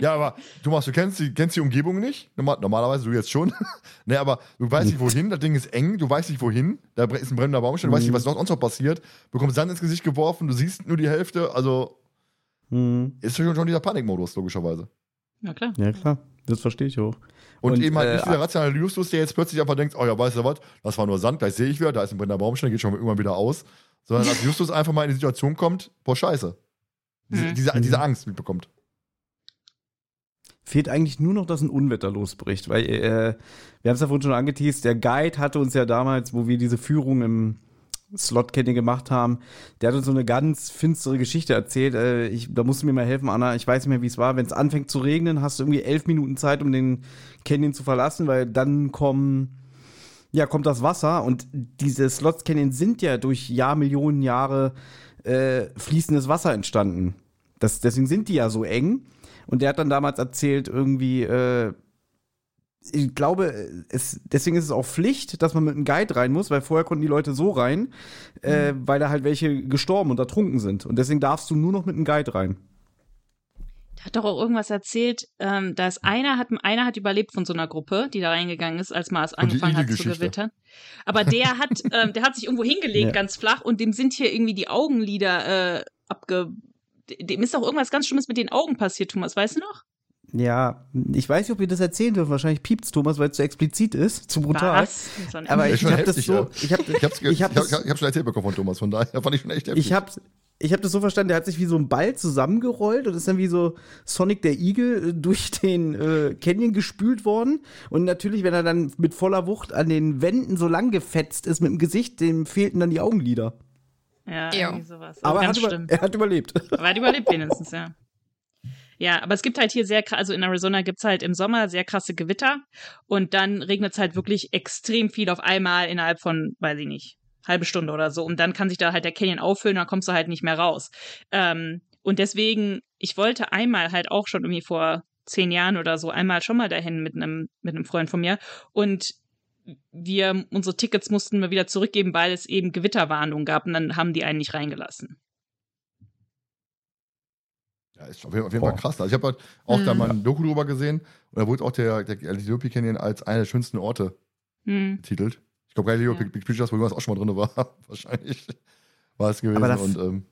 Ja, aber Thomas, du kennst die, kennst die Umgebung nicht. Normal, normalerweise du jetzt schon. ne, aber du weißt nicht wohin, das Ding ist eng, du weißt nicht wohin. Da ist ein brennender Baumstamm, du weißt nicht, was sonst noch passiert. Bekommst Sand ins Gesicht geworfen, du siehst nur die Hälfte. Also Hm. ist schon, schon dieser Panikmodus, logischerweise. ja, klar. Ja, klar. Das verstehe ich auch. Und, Und, eben halt äh, nicht dieser rationale Justus, der jetzt plötzlich einfach denkt, oh ja, weißt du was, das war nur Sand, gleich sehe ich wieder, da ist ein brennender Baumstamm, geht schon irgendwann wieder aus. Sondern dass Justus einfach mal in die Situation kommt, boah, scheiße. Diese, Mhm. diese, diese Angst mitbekommt. Fehlt eigentlich nur noch, dass ein Unwetter losbricht, weil äh, wir haben es ja vorhin schon angeteased, der Guide hatte uns ja damals, wo wir diese Führung im Slot gemacht haben, der hat uns so eine ganz finstere Geschichte erzählt. Äh, ich, da musst du mir mal helfen, Anna. Ich weiß nicht mehr, wie es war. Wenn es anfängt zu regnen, hast du irgendwie elf Minuten Zeit, um den Canyon zu verlassen, weil dann kommen, ja, kommt das Wasser und diese Slots Canyon sind ja durch Jahrmillionen Jahre äh, fließendes Wasser entstanden. Das, deswegen sind die ja so eng. Und der hat dann damals erzählt, irgendwie, äh, ich glaube, es, deswegen ist es auch Pflicht, dass man mit einem Guide rein muss, weil vorher konnten die Leute so rein, äh, weil da halt welche gestorben und ertrunken sind. Und deswegen darfst du nur noch mit einem Guide rein. Der hat doch auch irgendwas erzählt, ähm, da ist einer hat, einer hat überlebt von so einer Gruppe, die da reingegangen ist, als Mars angefangen hat zu gewittern. Aber der hat, ähm, der hat sich irgendwo hingelegt, Ja. ganz flach, und dem sind hier irgendwie die Augenlider äh, abge. Dem ist doch irgendwas ganz Schlimmes mit den Augen passiert, Thomas, weißt du noch? Ja, ich weiß nicht, ob wir das erzählen dürfen. Wahrscheinlich piept's Thomas, weil es zu explizit ist, zu brutal. Was? So Aber ich schon habe das so, ja. ich habe Ich hab's, Ich hab ich hab, ich hab schon erzählt bekommen von Thomas, von daher fand ich schon echt heftig. Ich hab's, ich hab das so verstanden, der hat sich wie so ein Ball zusammengerollt und ist dann wie so Sonic der Igel äh, durch den äh, Canyon gespült worden. Und natürlich, wenn er dann mit voller Wucht an den Wänden so lang gefetzt ist mit dem Gesicht, dem fehlten dann die Augenlider. Ja, Jo. irgendwie sowas. Also Aber er hat, ganz über, er hat überlebt. Aber er hat überlebt wenigstens, ja. Ja, aber es gibt halt hier sehr, also in Arizona gibt's halt im Sommer sehr krasse Gewitter und dann regnet's halt wirklich extrem viel auf einmal innerhalb von, weiß ich nicht, halbe Stunde oder so. Und dann kann sich da halt der Canyon auffüllen und dann kommst du halt nicht mehr raus. Ähm, und deswegen, ich wollte einmal halt auch schon irgendwie vor zehn Jahren oder so einmal schon mal dahin mit einem, mit einem Freund von mir und wir, unsere Tickets mussten wir wieder zurückgeben, weil es eben Gewitterwarnungen gab und dann haben die einen nicht reingelassen. Ja, ist auf jeden. Fall krass. Also ich habe halt auch da Mhm. mal ein Doku drüber gesehen und da wurde auch der, der Galileopi Canyon als einer der schönsten Orte Hm. betitelt. Ich glaube, Galileo Ja. Pictures, wo irgendwas auch schon mal drin war, wahrscheinlich war es gewesen. Aber da- und ähm,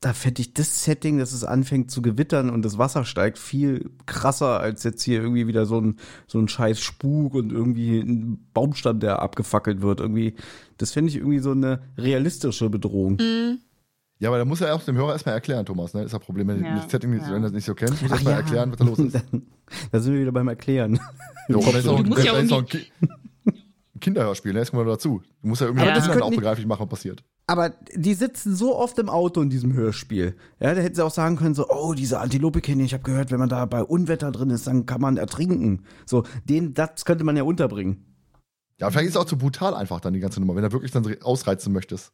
Da fände ich das Setting, dass es anfängt zu gewittern und das Wasser steigt, viel krasser als jetzt hier irgendwie wieder so ein, so ein scheiß Spuk und irgendwie ein Baumstamm, der abgefackelt wird. Irgendwie, das finde ich irgendwie so eine realistische Bedrohung. Hm. ja, aber da muss er auch dem Hörer erstmal erklären, Thomas. Ne? Ist das Problem, wenn Ja, das Setting nicht, ja. wenn das nicht so kennt, muss er erstmal ja. erklären, was da los ist. da sind wir wieder beim Erklären. Jo, da ist ein- da ist ein, ein Kinderhörspiel, ne? jetzt kommen wir dazu. Du musst ja irgendwie das Kindern könnte auch begreiflich machen, was passiert. Aber die sitzen so oft im Auto in diesem Hörspiel. Ja, da hätten sie auch sagen können, so, oh, diese Antilope kenne ich, habe gehört, wenn man da bei Unwetter drin ist, dann kann man ertrinken. So, den, das könnte man ja unterbringen. Ja, vielleicht ist es auch zu brutal einfach dann die ganze Nummer, wenn du wirklich dann ausreizen möchtest.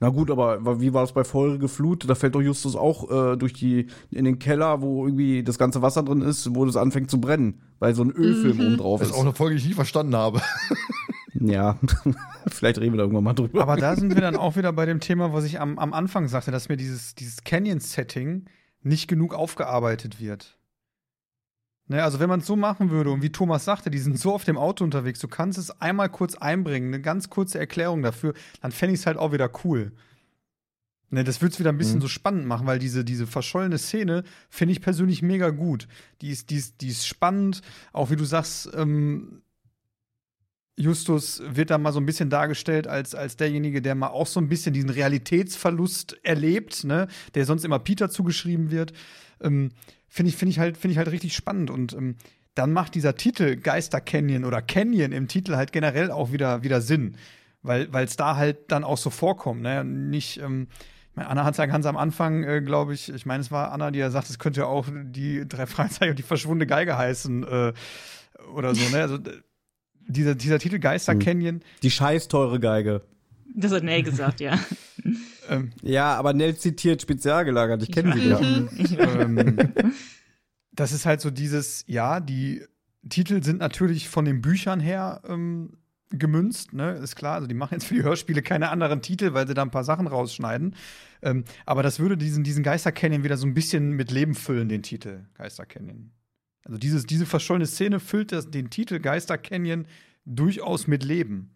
Na gut, aber wie war es bei feurige Flut? Da fällt doch Justus auch äh, durch die in den Keller, wo irgendwie das ganze Wasser drin ist, wo das anfängt zu brennen, weil so ein Ölfilm Mhm. oben drauf Das ist. ist auch eine Folge, die ich nie verstanden habe. ja, vielleicht reden wir da irgendwann mal drüber. Aber da sind wir dann auch wieder bei dem Thema, was ich am, am Anfang sagte, dass mir dieses, dieses Canyon-Setting nicht genug aufgearbeitet wird. Ne, also wenn man es so machen würde und wie Thomas sagte, die sind so auf dem Auto unterwegs, du kannst es einmal kurz einbringen, eine ganz kurze Erklärung dafür, dann fände ich es halt auch wieder cool. Ne, das würde es wieder ein bisschen Mhm. so spannend machen, weil diese, diese verschollene Szene finde ich persönlich mega gut. Die ist, die, ist, die ist spannend, auch wie du sagst, ähm, Justus wird da mal so ein bisschen dargestellt als, als derjenige, der mal auch so ein bisschen diesen Realitätsverlust erlebt, ne, der sonst immer Peter zugeschrieben wird. Ähm, Finde ich, find ich, halt, find ich halt richtig spannend. Und ähm, dann macht dieser Titel Geister Canyon oder Canyon im Titel halt generell auch wieder, wieder Sinn. Weil es da halt dann auch so vorkommt. Ne? Nicht, ähm, ich meine, Anna hat es ja ganz am Anfang, äh, glaube ich, ich meine, es war Anna, die ja sagt, es könnte ja auch die drei Fragezeichen und die verschwundene Geige heißen äh, oder so. Ne? Also, dieser, dieser Titel Geister Hm. Canyon, Die scheiß teure Geige. Das hat Nell gesagt, ja. ähm, Ja, aber Nell zitiert spezial gelagert. Ich kenne sie ja. Mhm. Ähm, das ist halt so dieses, ja, die Titel sind natürlich von den Büchern her ähm, gemünzt, ne, ist klar. Also die machen jetzt für die Hörspiele keine anderen Titel, weil sie da ein paar Sachen rausschneiden. Ähm, aber das würde diesen, diesen Geister Canyon wieder so ein bisschen mit Leben füllen, den Titel Geister Canyon. Also dieses, diese verschollene Szene füllt das, den Titel Geister Canyon durchaus mit Leben.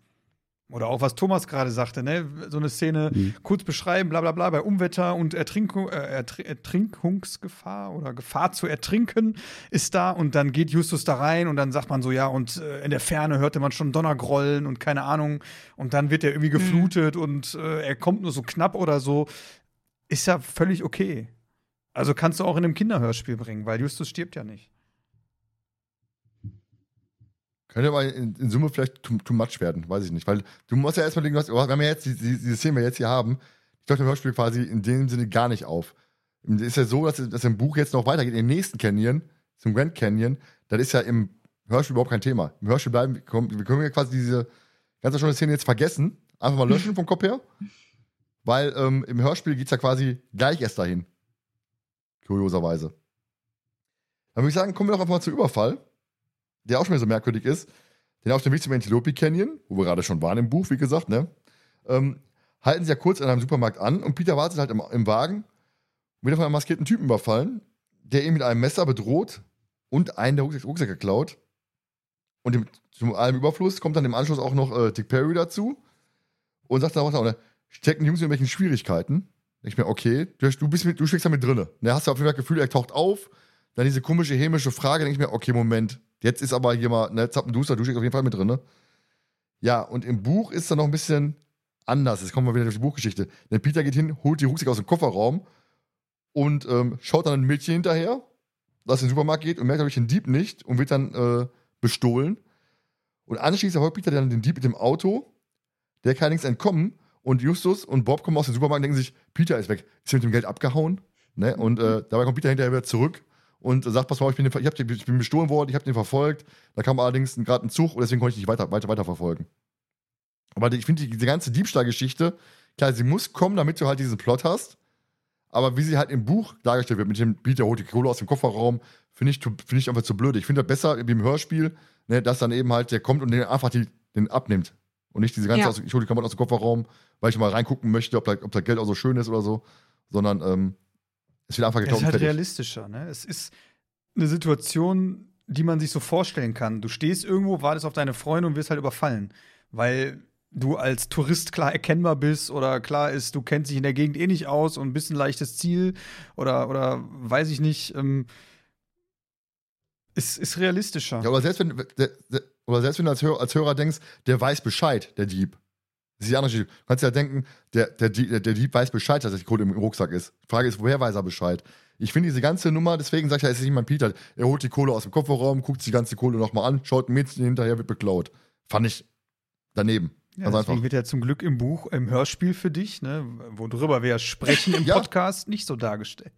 Oder auch was Thomas gerade sagte, ne? So eine Szene Mhm. kurz beschreiben, bla bla bla, bei Unwetter und Ertrinkung, äh, Ertr Ertrinkungsgefahr oder Gefahr zu ertrinken ist da und dann geht Justus da rein und dann sagt man so, ja, und äh, in der Ferne hörte man schon Donnergrollen und keine Ahnung und dann wird er irgendwie geflutet und äh, er kommt nur so knapp oder so. Ist ja völlig okay. Also kannst du auch in einem Kinderhörspiel bringen, weil Justus stirbt ja nicht. Könnte aber in, in Summe vielleicht too, too much werden, weiß ich nicht. Weil du musst ja erstmal denken, was, wir haben ja jetzt die, die, diese Szene, wir jetzt hier haben, ich glaube, im Hörspiel quasi in dem Sinne gar nicht auf. Es ist ja so, dass, dass im Buch jetzt noch weitergeht, im nächsten Canyon, zum Grand Canyon, das ist ja im Hörspiel überhaupt kein Thema. Im Hörspiel bleiben, wir kommen- wir können ja quasi diese ganze schöne Szene jetzt vergessen, einfach mal löschen vom Kopf her. Weil ähm, im Hörspiel geht es ja quasi gleich erst dahin. Kurioserweise. Dann würde ich sagen, kommen wir doch einfach mal zum Überfall der auch schon wieder so merkwürdig ist, denn auf dem Weg zum Antelope Canyon, wo wir gerade schon waren im Buch, wie gesagt, ne, ähm, halten sie ja kurz an einem Supermarkt an und Peter wartet halt im, im Wagen wird von einem maskierten Typen überfallen, der ihn mit einem Messer bedroht und einen der Rucksack, Rucksäcke klaut. Und dem, zum allem Überfluss kommt dann im Anschluss auch noch äh, Dick Perry dazu und sagt dann auch, noch, stecken die Jungs in irgendwelchen Schwierigkeiten. Denk ich mir, okay, du, du, bist mit, du steckst da mit drinne. Da hast du auf jeden Fall das Gefühl, er taucht auf. Dann diese komische, hämische Frage, denke ich mir, okay, Moment, jetzt ist aber hier mal, ne, Zappenduster, du steckst auf jeden Fall mit drinne. Ja, und im Buch ist dann noch ein bisschen anders. Jetzt kommen wir wieder durch die Buchgeschichte. Denn Peter geht hin, holt die Rucksack aus dem Kofferraum und ähm, schaut dann ein Mädchen hinterher, das in den Supermarkt geht und merkt, glaube ich, den Dieb nicht und wird dann äh, bestohlen. Und anschließend erfolgt Peter dann den Dieb mit dem Auto, der kann nichts entkommen. Und Justus und Bob kommen aus dem Supermarkt und denken sich, Peter ist weg. Ist er mit dem Geld abgehauen? Ne? Und äh, dabei kommt Peter hinterher wieder zurück und sagt, pass mal, ich bin, ich, hab ich bin bestohlen worden, ich habe den verfolgt. Da kam allerdings gerade ein Zug und deswegen konnte ich nicht weiter, weiter, weiter verfolgen. Aber ich finde, die- diese ganze Diebstahlgeschichte, klar, sie muss kommen, damit du halt diesen Plot hast. Aber wie sie halt im Buch dargestellt wird, mit dem Peter holt die Kohle aus dem Kofferraum, finde ich, finde ich einfach zu blöd. Ich finde das besser wie im Hörspiel, ne, dass dann eben halt der kommt und den einfach die, den abnimmt. Und nicht diese ganze, Ja. aus, ich hole die Klamotten aus dem Kofferraum, weil ich mal reingucken möchte, ob, da, ob das Geld auch so schön ist oder so. Sondern ähm, es wird einfach Es geklaut ist halt realistischer, ne? Es ist eine Situation, die man sich so vorstellen kann. Du stehst irgendwo, wartest auf deine Freunde und wirst halt überfallen. Weil du als Tourist klar erkennbar bist oder klar ist, du kennst dich in der Gegend eh nicht aus und bist ein leichtes Ziel oder, oder weiß ich nicht. Ähm, ist, ist realistischer. Ja, oder selbst wenn, der, der, oder selbst wenn du als Hörer, als Hörer denkst, der weiß Bescheid, der Dieb. Das ist die andere Geschichte. Du kannst ja denken, der, der, Dieb- der, der Dieb weiß Bescheid, dass die Kohle im Rucksack ist. Die Frage ist, woher weiß er Bescheid? Ich finde diese ganze Nummer, deswegen sag ich ja, es ist nicht mein Peter. Er holt die Kohle aus dem Kofferraum, guckt sich die ganze Kohle nochmal an, schaut ein Mädchen hinterher, wird beklaut. Fand ich daneben. Ja, also deswegen einfach. wird ja zum Glück im Buch, im Hörspiel für dich, ne, worüber wir sprechen im Ja. Podcast, nicht so dargestellt.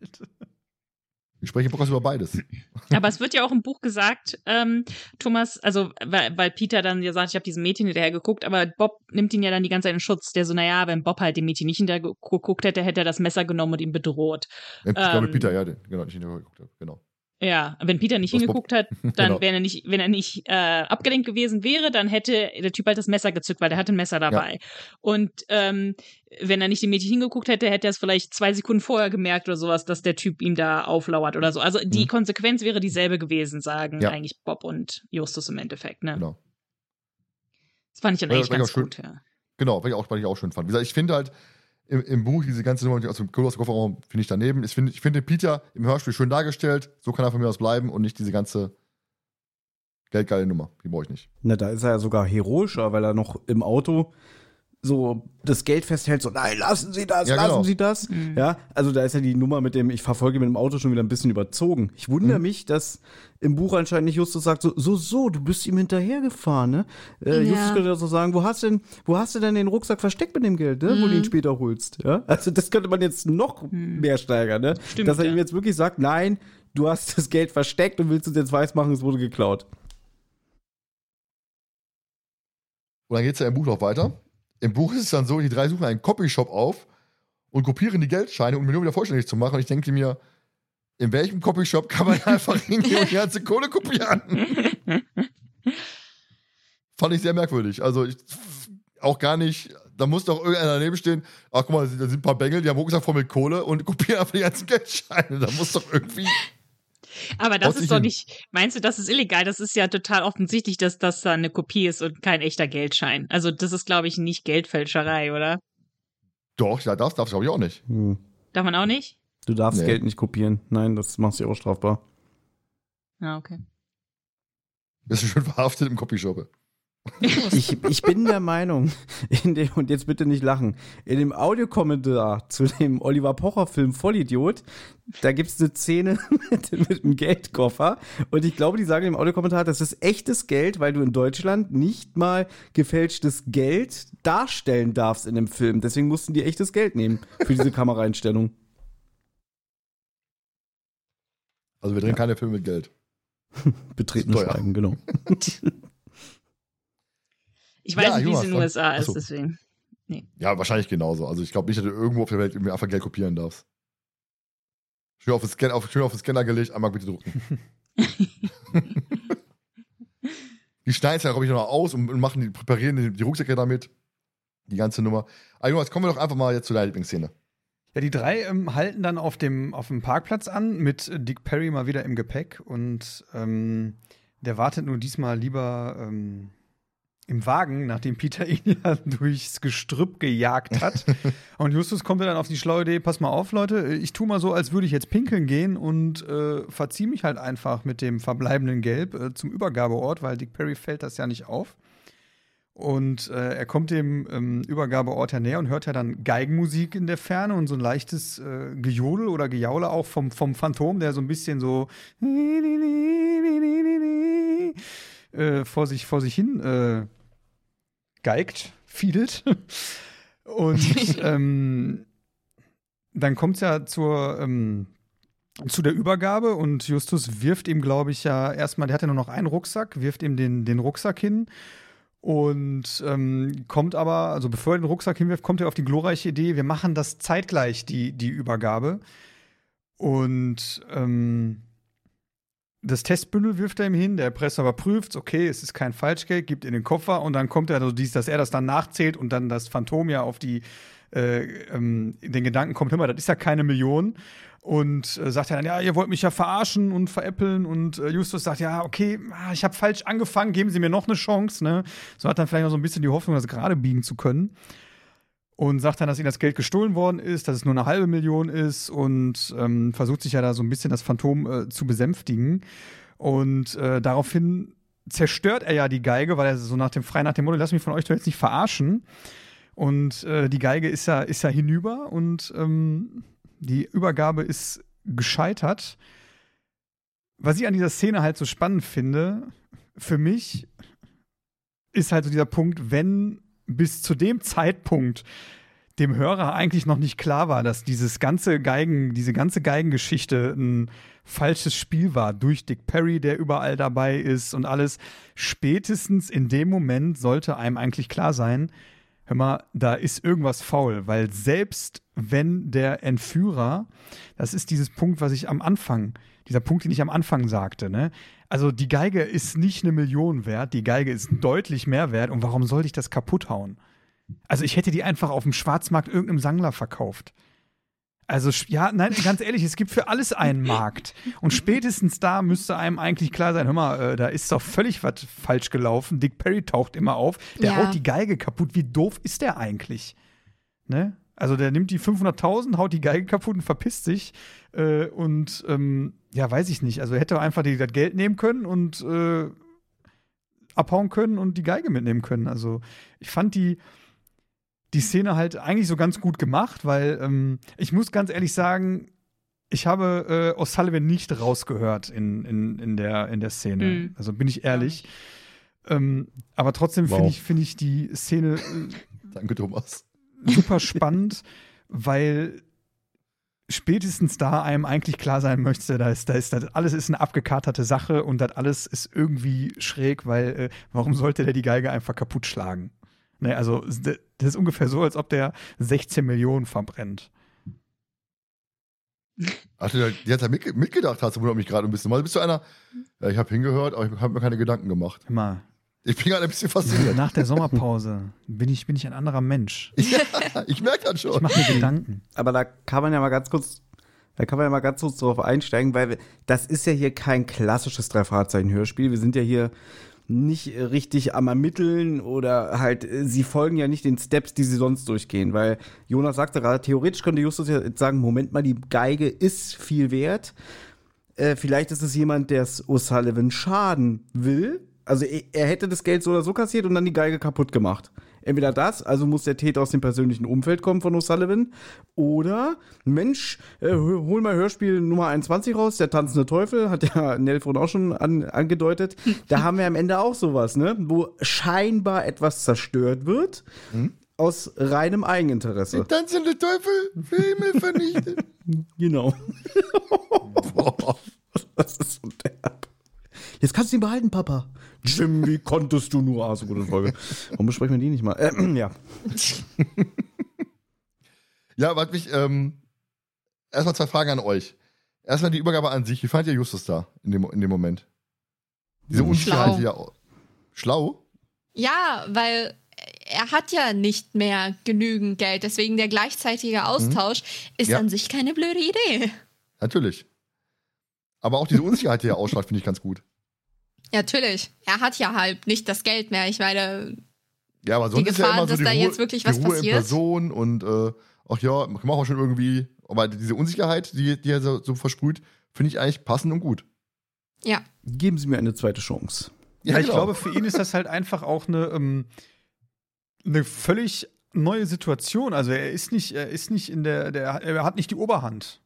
Ich spreche Podcast über beides. Aber es wird ja auch im Buch gesagt, ähm, Thomas, also weil, weil Peter dann ja sagt, ich habe diesem Mädchen hinterher geguckt, aber Bob nimmt ihn ja dann die ganze Zeit in Schutz. Der so, naja, wenn Bob halt dem Mädchen nicht hinterher geguckt hätte, hätte er das Messer genommen und ihn bedroht. Ich glaube, Ähm, Peter, ja, den- genau, nicht hingeguckt habe. Genau. Ja, wenn Peter nicht Was hingeguckt hat, dann Genau. wenn er nicht, wenn er nicht äh, abgelenkt gewesen wäre, dann hätte der Typ halt das Messer gezückt, weil der hatte ein Messer dabei. Und ähm, wenn er nicht dem Mädchen hingeguckt hätte, hätte er es vielleicht zwei Sekunden vorher gemerkt oder sowas, dass der Typ ihm da auflauert oder so. Also die Mhm. Konsequenz wäre dieselbe gewesen, sagen Ja. eigentlich Bob und Justus im Endeffekt. Ne? genau. Das fand ich dann Ja, eigentlich das ganz ja schön. gut. Ja. Genau, was ich auch, was ich auch schön fand. Wie gesagt, ich finde halt im, im Buch diese ganze Nummer aus dem Kofferraum finde ich daneben. Ich finde, ich finde Peter im Hörspiel schön dargestellt. So kann er von mir aus bleiben und nicht diese ganze geldgeile Nummer. Die brauche ich nicht. Na, da ist er ja sogar heroischer, weil er noch im Auto so das Geld festhält, so, nein, lassen Sie das, Ja, lassen genau. Sie das. Mhm. Ja, also da ist ja die Nummer mit dem, ich verfolge mit dem Auto schon wieder ein bisschen überzogen. Ich wundere Mhm. mich, dass im Buch anscheinend nicht Justus sagt, so, so, so, du bist ihm hinterhergefahren, ne? Äh, Ja. Justus könnte ja so sagen, wo hast denn, wo hast du denn den Rucksack versteckt mit dem Geld, ne? Wo du ihn später holst, ja? Also das könnte man jetzt noch Mhm. mehr steigern, ne? Stimmt, Dass er ja. ihm jetzt wirklich sagt, nein, du hast das Geld versteckt und willst uns jetzt weismachen, es wurde geklaut. Und dann geht es ja im Buch noch weiter. Im Buch ist es dann so, die drei suchen einen Copyshop auf und kopieren die Geldscheine, um mir nur wieder vollständig zu machen. Und ich denke mir, in welchem Copyshop kann man einfach hingehen und die ganze Kohle kopieren? Fand ich sehr merkwürdig. Also ich, auch gar nicht, da muss doch irgendeiner daneben stehen, ach guck mal, da sind ein paar Bengel, die haben Rucksack voll mit Kohle und kopieren einfach die ganzen Geldscheine. Da muss doch irgendwie. Aber das ist doch nicht, meinst du, das ist illegal? Das ist ja total offensichtlich, dass das da eine Kopie ist und kein echter Geldschein. Also das ist, glaube ich, nicht Geldfälscherei, oder? Doch, ja, das darfst du glaube ich auch nicht. Hm. Darf man auch nicht? Du darfst Nee. Geld nicht kopieren. Nein, das machst du auch strafbar. Ah, okay. Bist du schon verhaftet im Copyshop. Ich, ich bin der Meinung, in dem, und jetzt bitte nicht lachen, in dem Audiokommentar zu dem Oliver Pocher-Film Vollidiot, da gibt es eine Szene mit, mit einem Geldkoffer. Und ich glaube, die sagen im Audiokommentar, das ist echtes Geld, weil du in Deutschland nicht mal gefälschtes Geld darstellen darfst in dem Film. Deswegen mussten die echtes Geld nehmen für diese Kameraeinstellung. Also wir drehen keine Filme mit Geld. Betreten. Schweigen, genau. Ich weiß Ja, nicht, wie es in den USA ist, Achso. deswegen. Ja, wahrscheinlich genauso. Also ich glaube nicht, dass du irgendwo auf der Welt irgendwie einfach Geld kopieren darfst. Schön auf den, Scan auf, schön auf den Scanner gelegt, einmal bitte drucken. die schneiden es ja, glaube ich, noch aus und machen die, präparieren die, die Rucksäcke damit. Die ganze Nummer. Aber Jonas, kommen wir doch einfach mal jetzt zu deiner Lieblingsszene. Ja, die drei ähm, halten dann auf dem, auf dem Parkplatz an, mit Dick Perry mal wieder im Gepäck und ähm, der wartet nur diesmal lieber ähm, im Wagen, nachdem Peter ihn ja durchs Gestrüpp gejagt hat. und Justus kommt dann auf die schlaue Idee, pass mal auf, Leute, ich tu mal so, als würde ich jetzt pinkeln gehen und äh, verziehe mich halt einfach mit dem verbleibenden Gelb äh, zum Übergabeort, weil Dick Perry fällt das ja nicht auf. Und äh, er kommt dem ähm, Übergabeort ja näher und hört ja dann Geigenmusik in der Ferne und so ein leichtes äh, Gejodel oder Gejaule auch vom, vom Phantom, der so ein bisschen so äh, vor, sich, vor sich hin äh, geigt, fiedelt. Und ähm, dann kommt es ja zur, ähm, zu der Übergabe und Justus wirft ihm, glaube ich, ja erstmal, der hat ja nur noch einen Rucksack, wirft ihm den, den Rucksack hin und ähm, kommt aber, also bevor er den Rucksack hinwirft, kommt er auf die glorreiche Idee, wir machen das zeitgleich, die, die Übergabe. Und ähm, das Testbündel wirft er ihm hin, der Erpresser überprüft, okay, es ist kein Falschgeld, gibt in den Koffer und dann kommt er also dies, dass er das dann nachzählt und dann das Phantom ja auf die äh, ähm, den Gedanken kommt, hör mal, das ist ja keine Million. Und äh, sagt er dann, ja, ihr wollt mich ja verarschen und veräppeln. Und äh, Justus sagt, ja, okay, ah, ich habe falsch angefangen, geben Sie mir noch eine Chance. Ne? So hat dann vielleicht noch so ein bisschen die Hoffnung, das gerade biegen zu können. Und sagt dann, dass ihm das Geld gestohlen worden ist, dass es nur eine halbe Million ist und ähm, versucht sich ja da so ein bisschen das Phantom äh, zu besänftigen. Und äh, daraufhin zerstört er ja die Geige, weil er so nach dem frei nach dem Motto, lass mich von euch doch jetzt nicht verarschen. Und äh, die Geige ist ja, ist ja hinüber und ähm, die Übergabe ist gescheitert. Was ich an dieser Szene halt so spannend finde, für mich ist halt so dieser Punkt, wenn bis zu dem Zeitpunkt dem Hörer eigentlich noch nicht klar war, dass dieses ganze Geigen, diese ganze Geigengeschichte ein falsches Spiel war durch Dick Perry, der überall dabei ist und alles. Spätestens in dem Moment sollte einem eigentlich klar sein, hör mal, da ist irgendwas faul, weil selbst wenn der Entführer, das ist dieses Punkt, was ich am Anfang, dieser Punkt, den ich am Anfang sagte, ne? Also die Geige ist nicht eine Million wert, die Geige ist deutlich mehr wert und warum sollte ich das kaputt hauen? Also ich hätte die einfach auf dem Schwarzmarkt irgendeinem Sangler verkauft. Also ja, nein, ganz ehrlich, es gibt für alles einen Markt. Und spätestens da müsste einem eigentlich klar sein, hör mal, äh, da ist doch völlig was falsch gelaufen. Dick Perry taucht immer auf, der Ja. haut die Geige kaputt. Wie doof ist der eigentlich? Ne? Also der nimmt die 500.000, haut die Geige kaputt und verpisst sich. Äh, und ähm, ja, weiß ich nicht. Also er hätte einfach die, das Geld nehmen können und äh, abhauen können und die Geige mitnehmen können. Also ich fand die, die Szene halt eigentlich so ganz gut gemacht, weil ähm, ich muss ganz ehrlich sagen, ich habe äh, O'Sullivan nicht rausgehört in, in, in, der, in der Szene. Mhm. Also bin ich ehrlich. Ähm, aber trotzdem Wow. finde ich, find ich die Szene äh, Danke, Thomas. super spannend, weil spätestens da einem eigentlich klar sein möchte, da ist, da ist, das alles ist eine abgekaterte Sache und das alles ist irgendwie schräg, weil äh, warum sollte der die Geige einfach kaputt schlagen? Ne, also das ist ungefähr so, als ob der 16 Millionen verbrennt. Ach, du die ganze Zeit mitge mitgedacht hast, wundert mich gerade ein bisschen. Mal bist du einer, ja, ich habe hingehört, aber ich habe mir keine Gedanken gemacht. Mal, Ich bin gerade ein bisschen fasziniert. nach der Sommerpause bin ich, bin ich ein anderer Mensch. ja, ich merke das Ich schon. mache mir Gedanken. Aber da kann man ja mal ganz kurz, da kann man ja mal ganz kurz drauf einsteigen, weil wir, das ist ja hier kein klassisches Drei-Fahrzeichen-Hörspiel. Wir sind ja hier nicht richtig am Ermitteln oder halt, sie folgen ja nicht den Steps, die sie sonst durchgehen, weil Jonas sagte gerade, theoretisch könnte Justus ja jetzt sagen, Moment mal, die Geige ist viel wert. Äh, vielleicht ist es jemand, der es O'Sullivan schaden will. Also er, er hätte das Geld so oder so kassiert und dann die Geige kaputt gemacht. Entweder das, also muss der Täter aus dem persönlichen Umfeld kommen von O'Sullivan, oder Mensch, äh, hol mal Hörspiel Nummer 21 raus, der tanzende Teufel, hat ja Nell vorhin auch schon an, angedeutet. Da haben wir am Ende auch sowas, ne? Wo scheinbar etwas zerstört wird. Aus reinem Eigeninteresse. Der tanzende Teufel, Himmel vernichtet. Genau. Boah. Das ist so derb. Jetzt kannst du ihn behalten, Papa. Jim, wie konntest du nur? Ah, so gute Folge. Warum besprechen wir die nicht mal? Äh, ja. Ja, warte mich, ähm, erstmal zwei Fragen an euch. Erstmal die Übergabe an sich. Wie fand ihr Justus da in dem, in dem Moment? Diese Hm. Unsicherheit, ja. Schlau? Ja, weil er hat ja nicht mehr genügend Geld, deswegen der gleichzeitige Austausch ist Ja. an sich keine blöde Idee. Natürlich. Aber auch diese Unsicherheit, die er ausstrahlt, finde ich ganz gut. Ja, natürlich. Er hat ja halt nicht das Geld mehr. Ich meine, Ja, aber sonst ist ja Gefahr, immer so dass die da Ruhe, jetzt wirklich die was Ruhe in passiert? Person und äh, ach ja, machen wir schon irgendwie. Aber diese Unsicherheit, die, die er so, so versprüht, finde ich eigentlich passend und gut. ja. Geben Sie mir eine zweite Chance. Ja, ich genau. glaube, für ihn ist das halt einfach auch eine, ähm, eine völlig neue Situation. Also er ist nicht, er ist nicht in der, der er hat nicht die Oberhand.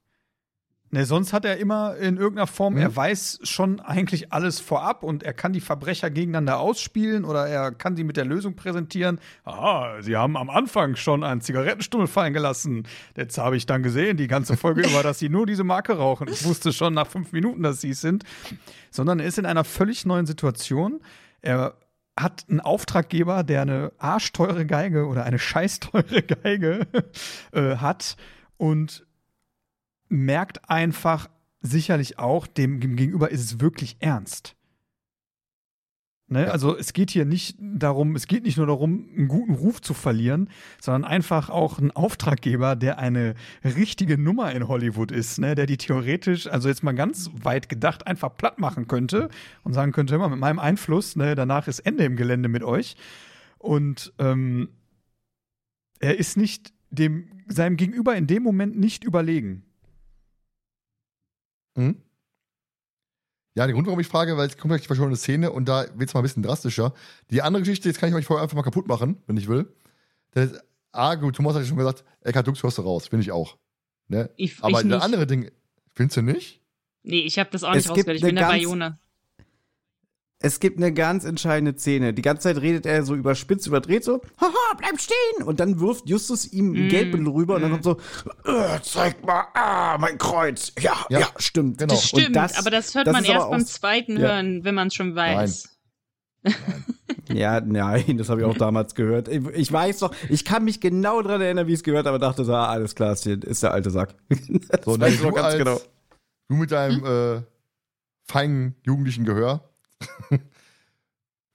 Ne, sonst hat er immer in irgendeiner Form, Mhm. er weiß schon eigentlich alles vorab und er kann die Verbrecher gegeneinander ausspielen oder er kann sie mit der Lösung präsentieren. Ah, sie haben am Anfang schon einen Zigarettenstummel fallen gelassen. Jetzt habe ich dann gesehen, die ganze Folge über, dass sie nur diese Marke rauchen. Ich wusste schon nach fünf Minuten, dass sie es sind. Sondern er ist in einer völlig neuen Situation. Er hat einen Auftraggeber, der eine arschteure Geige oder eine scheißteure Geige äh, hat und merkt einfach sicherlich auch, dem gegenüber ist es wirklich ernst. Ne? Ja. Also es geht hier nicht darum, es geht nicht nur darum, einen guten Ruf zu verlieren, sondern einfach auch ein Auftraggeber, der eine richtige Nummer in Hollywood ist, ne? der die theoretisch, also jetzt mal ganz weit gedacht, einfach platt machen könnte und sagen könnte, immer mit meinem Einfluss, ne, danach ist Ende im Gelände mit euch. Und ähm, er ist nicht dem seinem Gegenüber in dem Moment nicht überlegen. Mhm. Ja, der Grund, warum ich frage, weil es kommt gleich die verschollene Szene und da wird es mal ein bisschen drastischer. Die andere Geschichte, jetzt kann ich euch vorher einfach mal kaputt machen, wenn ich will. Das ist, ah, gut, Thomas hat ja schon gesagt, Eckhard Dux hörst du raus, finde ich auch. Ne? Ich, Aber ich das nicht. andere Ding, findest du nicht? Nee, ich habe das auch Es nicht rausgehört. Ich bin eine da bei Jona. Es gibt eine ganz entscheidende Szene. Die ganze Zeit redet er so überspitzt, überdreht so, haha, bleib stehen! Und dann wirft Justus ihm ein Mm, Geldbündel rüber und dann mm. kommt so, äh, zeig mal, ah, mein Kreuz. Ja, ja, Ja. stimmt. Genau. Das Und stimmt, das- aber das hört das man erst beim zweiten Ja. Hören, wenn man es schon weiß. Ja, nein, das habe ich auch damals gehört. Ich, ich weiß doch, ich kann mich genau dran erinnern, wie ich es gehört habe, dachte so, ah, alles klar, ist der alte Sack. Das So, weiß nee, ich noch ganz als, genau. du mit deinem äh, feinen jugendlichen Gehör.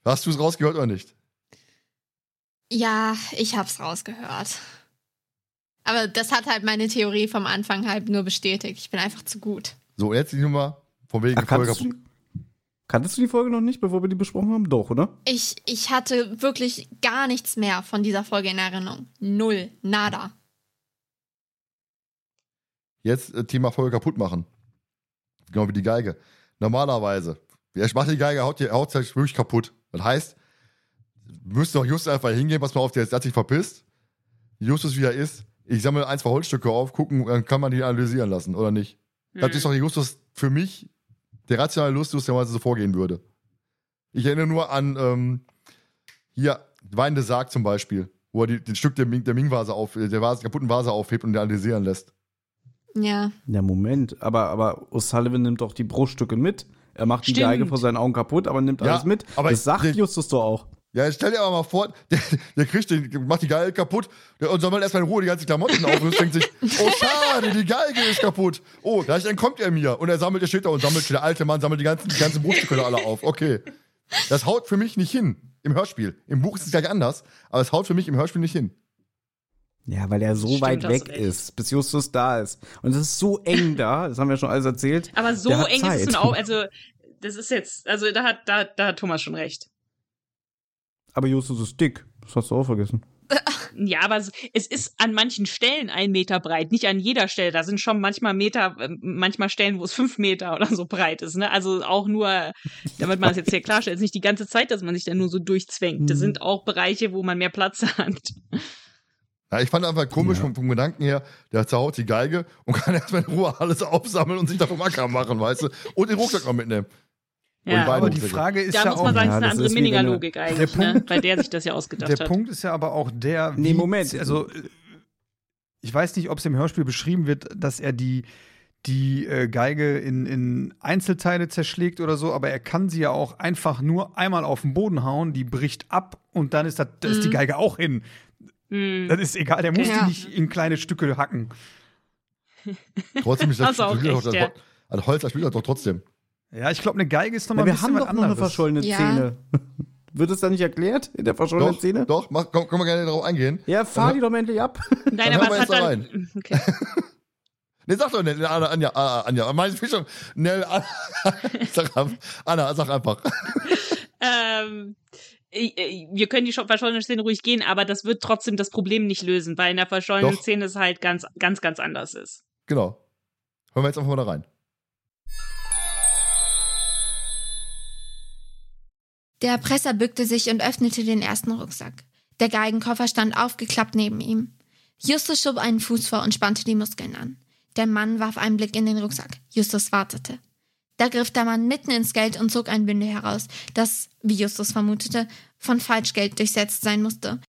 Hast du es rausgehört oder nicht? Ja, ich hab's rausgehört. Aber das hat halt meine Theorie vom Anfang halt nur bestätigt. Ich bin einfach zu gut. So, jetzt die Nummer von wegen Ach, Folge kanntest, du, kanntest du die Folge noch nicht, bevor wir die besprochen haben? Doch, oder? Ich, ich hatte wirklich gar nichts mehr von dieser Folge in Erinnerung. Null. Nada. Jetzt äh, Thema Folge kaputt machen. Genau wie die Geige. Normalerweise, wer macht die Geige, haut die haut wirklich kaputt. Das heißt, müsste doch Justus einfach hingehen, pass mal auf, der hat sich verpisst. Justus, wie er ist, ich sammle ein, zwei Holzstücke auf, gucken, dann kann man die analysieren lassen, oder nicht? Das Hm. ist doch Justus für mich, der rationale Justus, der mal so vorgehen würde. Ich erinnere nur an ähm, hier, Weinende Sarg zum Beispiel, wo er die, den Stück der, Ming- der Ming-Vase auf, der Vase, kaputten Vase aufhebt und analysieren lässt. Ja. Ja, Moment. Aber, aber O'Sullivan nimmt doch die Bruchstücke mit. Er macht die Stimmt. Geige vor seinen Augen kaputt, aber nimmt Ja, alles mit. aber das sagt der- Justus doch auch. Ja, stell dir aber mal vor, der, der kriegt den, macht die Geige kaputt der, und sammelt erstmal in Ruhe die ganzen Klamotten auf und denkt sich, oh schade, die Geige ist kaputt. Oh, gleich entkommt er mir. Und er sammelt, er steht da und sammelt, der alte Mann sammelt die ganzen, die ganzen Bruchstücke alle auf. Okay. Das haut für mich nicht hin im Hörspiel. Im Buch ist es gleich anders, aber es haut für mich im Hörspiel nicht hin. Ja, weil er so Stimmt, weit weg ist, bis Justus da ist. Und es ist so eng da, das haben wir schon alles erzählt. Aber so eng Zeit. ist es nun auch, also das ist jetzt, also da hat, da, da hat Thomas schon recht. Aber Justus ist dick. Das hast du auch vergessen. Ja, aber es- ist an manchen Stellen ein Meter breit, nicht an jeder Stelle. Da sind schon manchmal Meter, äh, manchmal Stellen, wo es fünf Meter oder so breit ist. Ne? Also auch nur, damit man es jetzt hier klarstellt, es ist nicht die ganze Zeit, dass man sich da nur so durchzwängt. Das Mhm. sind auch Bereiche, wo man mehr Platz hat. Ja, ich fand einfach komisch Ja. vom, vom Gedanken her, der zerhaut die Geige und kann erstmal in Ruhe alles aufsammeln und sich da vom Acker machen, weißt du? Und den Rucksack noch mitnehmen. Ja, Aber die. Frage ist da ja muss auch. man sagen, Ja, es ist eine das andere er- Minninger-Logik eigentlich, Der ne? Punkt- bei der sich das ja ausgedacht Der hat. Punkt ist ja aber auch der. Nee, Moment. Also, ich weiß nicht, ob es im Hörspiel beschrieben wird, dass er die, die äh, Geige in, in Einzelteile zerschlägt oder so, aber er kann sie ja auch einfach nur einmal auf den Boden hauen, die bricht ab und dann ist, das, da ist die Mhm. Geige auch hin. Hm. Das ist egal, der muss Ja. die nicht in kleine Stücke hacken. Trotzdem ist das, doch recht, das, ja. das Holz, das spielt das doch trotzdem. Ja, ich glaube, eine Geige ist Ja, nochmal ein wir bisschen haben was doch noch eine verschollene Ja. Szene. Wird es da nicht erklärt in der verschollenen Doch, Szene? doch, mach, komm, können wir gerne darauf eingehen. Ja, fahr die doch mal endlich ab. Nein, Dann aber wir jetzt da dann. Okay. Nee, sag doch nicht, Anna, Anja, Anna, Anja, mein Fischer, Nell, Anna, sag, einfach- Anna, sag einfach. ähm, äh, wir können die scho- verschollene Szene ruhig gehen, aber das wird trotzdem das Problem nicht lösen, weil in der verschollenen Doch. Szene es halt ganz, ganz, ganz anders ist. Genau. Hören wir jetzt einfach mal da rein. Der Erpresser bückte sich und öffnete den ersten Rucksack. Der Geigenkoffer stand aufgeklappt neben ihm. Justus schob einen Fuß vor und spannte die Muskeln an. Der Mann warf einen Blick in den Rucksack. Justus wartete. Da griff der Mann mitten ins Geld und zog ein Bündel heraus, das, wie Justus vermutete, von Falschgeld durchsetzt sein musste.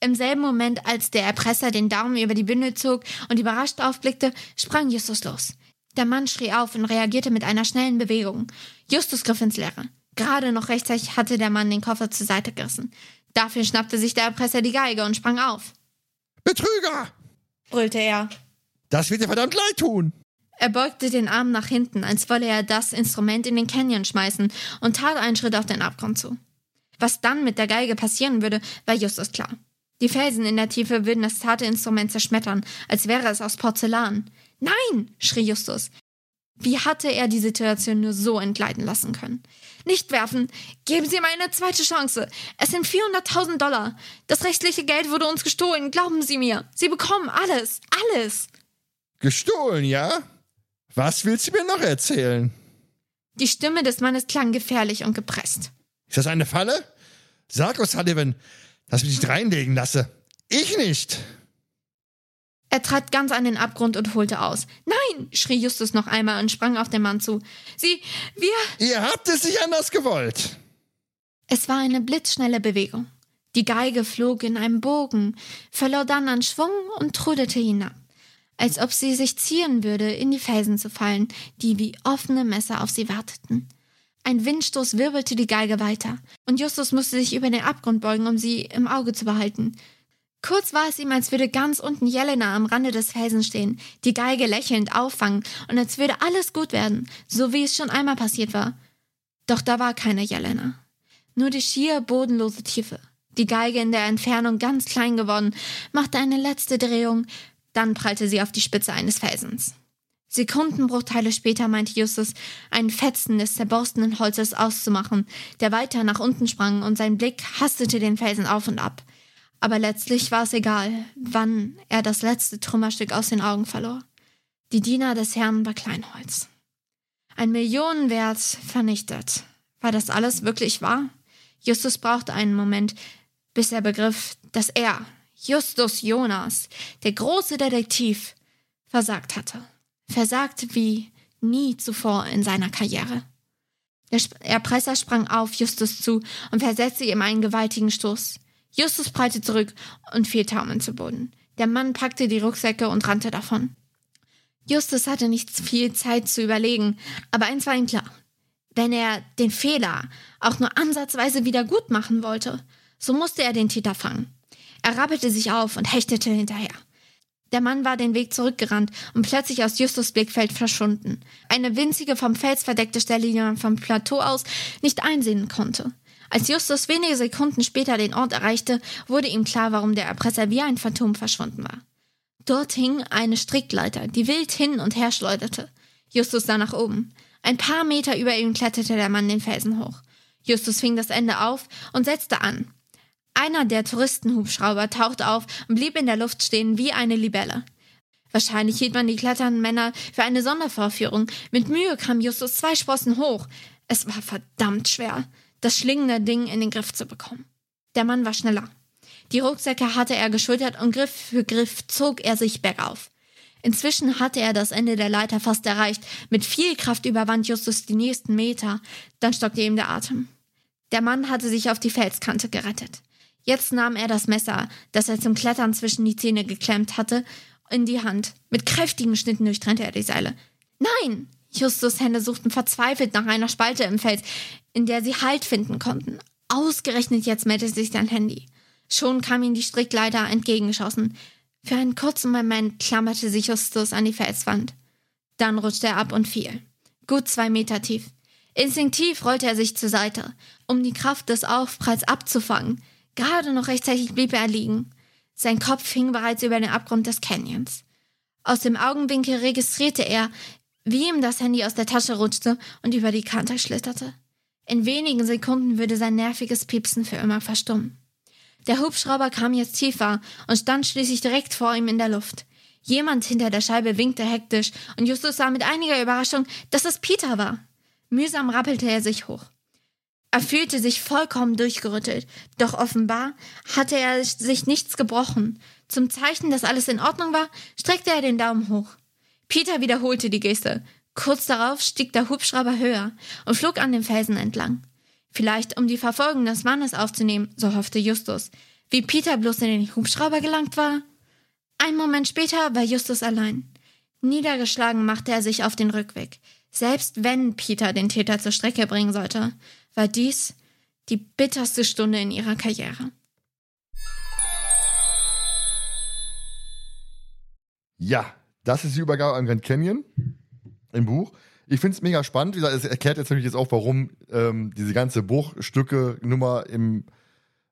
Im selben Moment, als der Erpresser den Daumen über die Bündel zog und überrascht aufblickte, sprang Justus los. Der Mann schrie auf und reagierte mit einer schnellen Bewegung. Justus griff ins Leere. Gerade noch rechtzeitig hatte der Mann den Koffer zur Seite gerissen. Dafür schnappte sich der Erpresser die Geige und sprang auf. Betrüger! Brüllte er. Das wird dir verdammt leid tun! Er beugte den Arm nach hinten, als wolle er das Instrument in den Canyon schmeißen und tat einen Schritt auf den Abgrund zu. Was dann mit der Geige passieren würde, war Justus klar. Die Felsen in der Tiefe würden das zarte Instrument zerschmettern, als wäre es aus Porzellan. Nein! schrie Justus. Wie hatte er die Situation nur so entgleiten lassen können? Nicht werfen! Geben Sie mir eine zweite Chance! Es sind 400.000 Dollar! Das restliche Geld wurde uns gestohlen, glauben Sie mir! Sie bekommen alles! Alles! Gestohlen, ja? Was willst du mir noch erzählen? Die Stimme des Mannes klang gefährlich und gepresst. Ist das eine Falle? Sag O'Sullivan, dass ich mich nicht reinlegen lasse. Ich nicht! Er trat ganz an den Abgrund und holte aus. Nein! schrie Justus noch einmal und sprang auf den Mann zu. Sie, wir. Ihr habt es nicht anders gewollt. Es war eine blitzschnelle Bewegung. Die Geige flog in einem Bogen, verlor dann an Schwung und trudelte hinab, als ob sie sich zieren würde, in die Felsen zu fallen, die wie offene Messer auf sie warteten. Ein Windstoß wirbelte die Geige weiter, und Justus musste sich über den Abgrund beugen, um sie im Auge zu behalten. Kurz war es ihm, als würde ganz unten Jelena am Rande des Felsens stehen, die Geige lächelnd auffangen und als würde alles gut werden, so wie es schon einmal passiert war. Doch da war keine Jelena. Nur die schier bodenlose Tiefe. Die Geige in der Entfernung ganz klein geworden, machte eine letzte Drehung, dann prallte sie auf die Spitze eines Felsens. Sekundenbruchteile später meinte Justus, einen Fetzen des zerborstenen Holzes auszumachen, der weiter nach unten sprang und sein Blick hastete den Felsen auf und ab. Aber letztlich war es egal, wann er das letzte Trümmerstück aus den Augen verlor. Die Diener des Herrn war Kleinholz. Ein Millionenwert vernichtet. War das alles wirklich wahr? Justus brauchte einen Moment, bis er begriff, dass er, Justus Jonas, der große Detektiv, versagt hatte. Versagt wie nie zuvor in seiner Karriere. Der Erpresser sprang auf Justus zu und versetzte ihm einen gewaltigen Stoß. Justus prallte zurück und fiel taumelnd zu Boden. Der Mann packte die Rucksäcke und rannte davon. Justus hatte nicht viel Zeit zu überlegen, aber eins war ihm klar. Wenn er den Fehler auch nur ansatzweise wieder gut machen wollte, so musste er den Täter fangen. Er rappelte sich auf und hechtete hinterher. Der Mann war den Weg zurückgerannt und plötzlich aus Justus Blickfeld verschwunden. Eine winzige vom Fels verdeckte Stelle, die man vom Plateau aus nicht einsehen konnte. Als Justus wenige Sekunden später den Ort erreichte, wurde ihm klar, warum der Erpresser wie ein Phantom verschwunden war. Dort hing eine Strickleiter, die wild hin und her schleuderte. Justus sah nach oben. Ein paar Meter über ihm kletterte der Mann den Felsen hoch. Justus fing das Ende auf und setzte an. Einer der Touristenhubschrauber tauchte auf und blieb in der Luft stehen wie eine Libelle. Wahrscheinlich hielt man die kletternden Männer für eine Sondervorführung. Mit Mühe kam Justus zwei Sprossen hoch. Es war verdammt schwer das schlingende Ding in den Griff zu bekommen. Der Mann war schneller. Die Rucksäcke hatte er geschultert und Griff für Griff zog er sich bergauf. Inzwischen hatte er das Ende der Leiter fast erreicht. Mit viel Kraft überwand Justus die nächsten Meter. Dann stockte ihm der Atem. Der Mann hatte sich auf die Felskante gerettet. Jetzt nahm er das Messer, das er zum Klettern zwischen die Zähne geklemmt hatte, in die Hand. Mit kräftigen Schnitten durchtrennte er die Seile. Nein! Justus Hände suchten verzweifelt nach einer Spalte im Fels, in der sie Halt finden konnten. Ausgerechnet jetzt meldete sich sein Handy. Schon kam ihm die Strickleiter entgegengeschossen. Für einen kurzen Moment klammerte sich Justus an die Felswand. Dann rutschte er ab und fiel. Gut zwei Meter tief. Instinktiv rollte er sich zur Seite, um die Kraft des Aufpralls abzufangen. Gerade noch rechtzeitig blieb er liegen. Sein Kopf hing bereits über den Abgrund des Canyons. Aus dem Augenwinkel registrierte er, wie ihm das Handy aus der Tasche rutschte und über die Kante schlitterte. In wenigen Sekunden würde sein nerviges Piepsen für immer verstummen. Der Hubschrauber kam jetzt tiefer und stand schließlich direkt vor ihm in der Luft. Jemand hinter der Scheibe winkte hektisch und Justus sah mit einiger Überraschung, dass es Peter war. Mühsam rappelte er sich hoch. Er fühlte sich vollkommen durchgerüttelt, doch offenbar hatte er sich nichts gebrochen. Zum Zeichen, dass alles in Ordnung war, streckte er den Daumen hoch. Peter wiederholte die Geste. Kurz darauf stieg der Hubschrauber höher und flog an dem Felsen entlang. Vielleicht um die Verfolgung des Mannes aufzunehmen, so hoffte Justus. Wie Peter bloß in den Hubschrauber gelangt war? Ein Moment später war Justus allein. Niedergeschlagen machte er sich auf den Rückweg. Selbst wenn Peter den Täter zur Strecke bringen sollte, war dies die bitterste Stunde in ihrer Karriere. Ja, das ist die Übergabe an Grand Canyon im Buch. Ich finde es mega spannend. Wie gesagt, es erklärt jetzt natürlich jetzt auch, warum ähm, diese ganze Bruchstücke-Nummer im,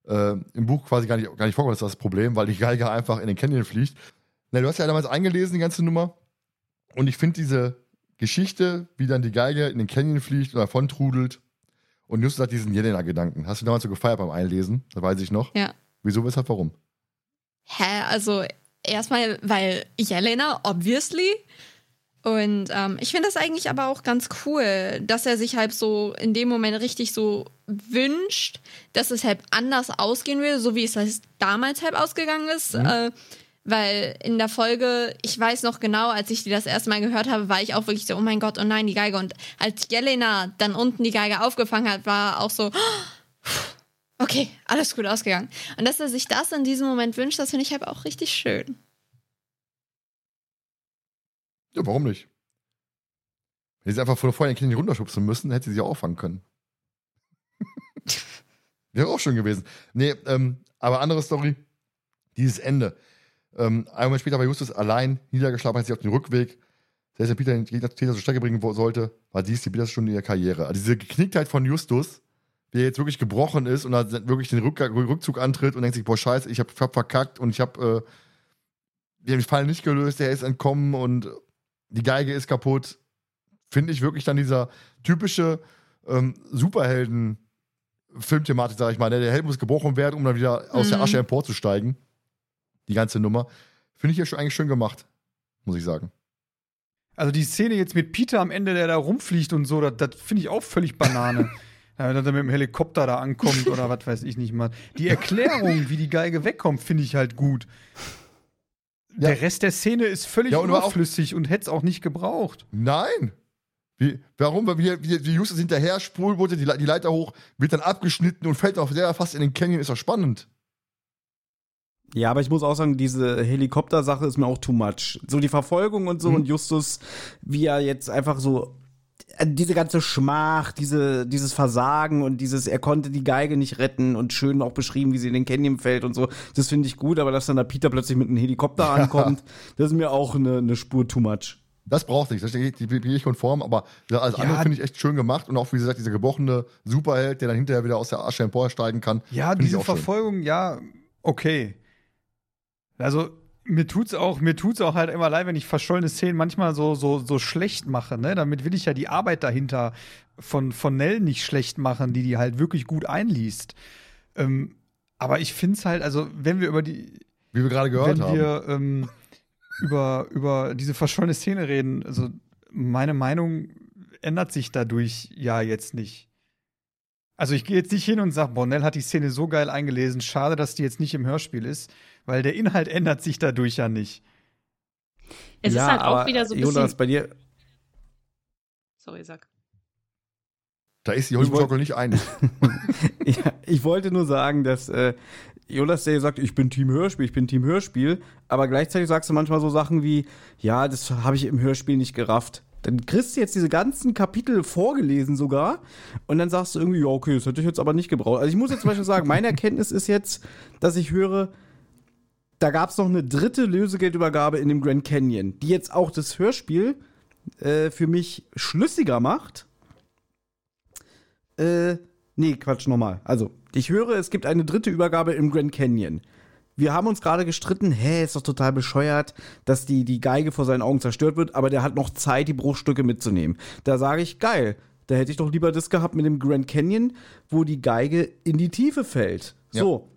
äh, im Buch quasi gar nicht, gar nicht vorkommt. Das ist das Problem, weil die Geige einfach in den Canyon fliegt. Na, du hast ja damals eingelesen, die ganze Nummer. Und ich finde diese Geschichte, wie dann die Geige in den Canyon fliegt und davon trudelt. Und Justus hat diesen Jelena-Gedanken. Hast du damals so gefeiert beim Einlesen? Das weiß ich noch. Ja. Wieso, weshalb, warum? Hä, also erstmal, weil Jelena, obviously. Und ähm, ich finde das eigentlich aber auch ganz cool, dass er sich halt so in dem Moment richtig so wünscht, dass es halt anders ausgehen würde, so wie es halt damals halt ausgegangen ist. Mhm. Äh, weil in der Folge, ich weiß noch genau, als ich die das erste Mal gehört habe, war ich auch wirklich so, oh mein Gott, oh nein, die Geige. Und als Jelena dann unten die Geige aufgefangen hat, war auch so, Okay, alles gut ausgegangen. Und dass er sich das in diesem Moment wünscht, das finde ich halt auch richtig schön. Ja, warum nicht? Wenn sie einfach vor vorher den Kind runterschubsen müssen, hätte sie sich auch auffangen können. Wäre auch schön gewesen. Nee, ähm, aber andere Story, dieses Ende. Ähm, ein Moment später war Justus allein, niedergeschlagen, hat sich auf den Rückweg, selbst wenn Peter den Gegner zur Strecke bringen sollte, war dies die bitterste Stunde ihrer Karriere. Also diese Geknicktheit von Justus, der jetzt wirklich gebrochen ist und dann wirklich den Rück Rückzug antritt und denkt sich, boah, scheiße, ich hab, hab verkackt und ich hab äh, den Fall nicht gelöst, der ist entkommen und die Geige ist kaputt. Finde ich wirklich dann dieser typische ähm, Superhelden- Filmthematik, sag ich mal. Ne? Der Held muss gebrochen werden, um dann wieder aus mhm. der Asche emporzusteigen. Die ganze Nummer. Finde ich ja schon eigentlich schön gemacht, muss ich sagen. Also die Szene jetzt mit Peter am Ende, der da rumfliegt und so, das, finde ich auch völlig Banane. ja, wenn er mit dem Helikopter da ankommt oder was weiß ich nicht mal. Die Erklärung, wie die Geige wegkommt, finde ich halt gut. Ja. Der Rest der Szene ist völlig ja, und überflüssig und hätte es auch nicht gebraucht. Nein, wie, warum? Weil wir, wir, die Justus hinterher, Spulboote, die, die Leiter hoch, wird dann abgeschnitten und fällt auf der fast in den Canyon, ist doch spannend. Ja, aber ich muss auch sagen, diese Helikopter-Sache ist mir auch too much. So die Verfolgung und so mhm. und Justus, wie er jetzt einfach so äh, diese ganze Schmach, diese, dieses Versagen und dieses, er konnte die Geige nicht retten und schön auch beschrieben, wie sie in den Canyon fällt und so, das finde ich gut, aber dass dann da Peter plötzlich mit einem Helikopter ankommt, das ist mir auch eine, eine Spur too much. Das braucht nichts, das bin ich konform, aber alles ja, andere finde ich echt schön gemacht und auch, wie gesagt, dieser gebrochene Superheld, der dann hinterher wieder aus der Asche emporsteigen kann. Ja, diese Verfolgung, schön. ja, okay. Also, mir tut's auch, mir tut's auch halt immer leid, wenn ich verschollene Szenen manchmal so, so, so schlecht mache, ne? Damit will ich ja die Arbeit dahinter von, von Nell nicht schlecht machen, die die halt wirklich gut einliest. Ähm, aber ich finde es halt, also, wenn wir über die. Wie wir gerade gehört wenn haben. Wir, ähm, über, über diese verschollene Szene reden, also meine Meinung ändert sich dadurch ja jetzt nicht. Also ich gehe jetzt nicht hin und sage, Bornell hat die Szene so geil eingelesen, schade, dass die jetzt nicht im Hörspiel ist, weil der Inhalt ändert sich dadurch ja nicht. Es ja, ist halt auch wieder so ein bisschen. Jonas, bei dir. Sorry, sag. Da ist die Hollywood nicht einig. ja, ich wollte nur sagen, dass äh, Jonas, der sagt, ich bin Team Hörspiel, ich bin Team Hörspiel, aber gleichzeitig sagst du manchmal so Sachen wie, ja, das habe ich im Hörspiel nicht gerafft. Dann kriegst du jetzt diese ganzen Kapitel vorgelesen sogar und dann sagst du irgendwie, ja, okay, das hätte ich jetzt aber nicht gebraucht. Also ich muss jetzt zum Beispiel sagen, meine Erkenntnis ist jetzt, dass ich höre, da gab es noch eine dritte Lösegeldübergabe in dem Grand Canyon, die jetzt auch das Hörspiel äh, für mich schlüssiger macht. Äh, nee, Quatsch, nochmal. Also, ich höre, es gibt eine dritte Übergabe im Grand Canyon. Wir haben uns gerade gestritten, hä, ist doch total bescheuert, dass die, die Geige vor seinen Augen zerstört wird, aber der hat noch Zeit, die Bruchstücke mitzunehmen. Da sage ich, geil, da hätte ich doch lieber das gehabt mit dem Grand Canyon, wo die Geige in die Tiefe fällt. Ja. So,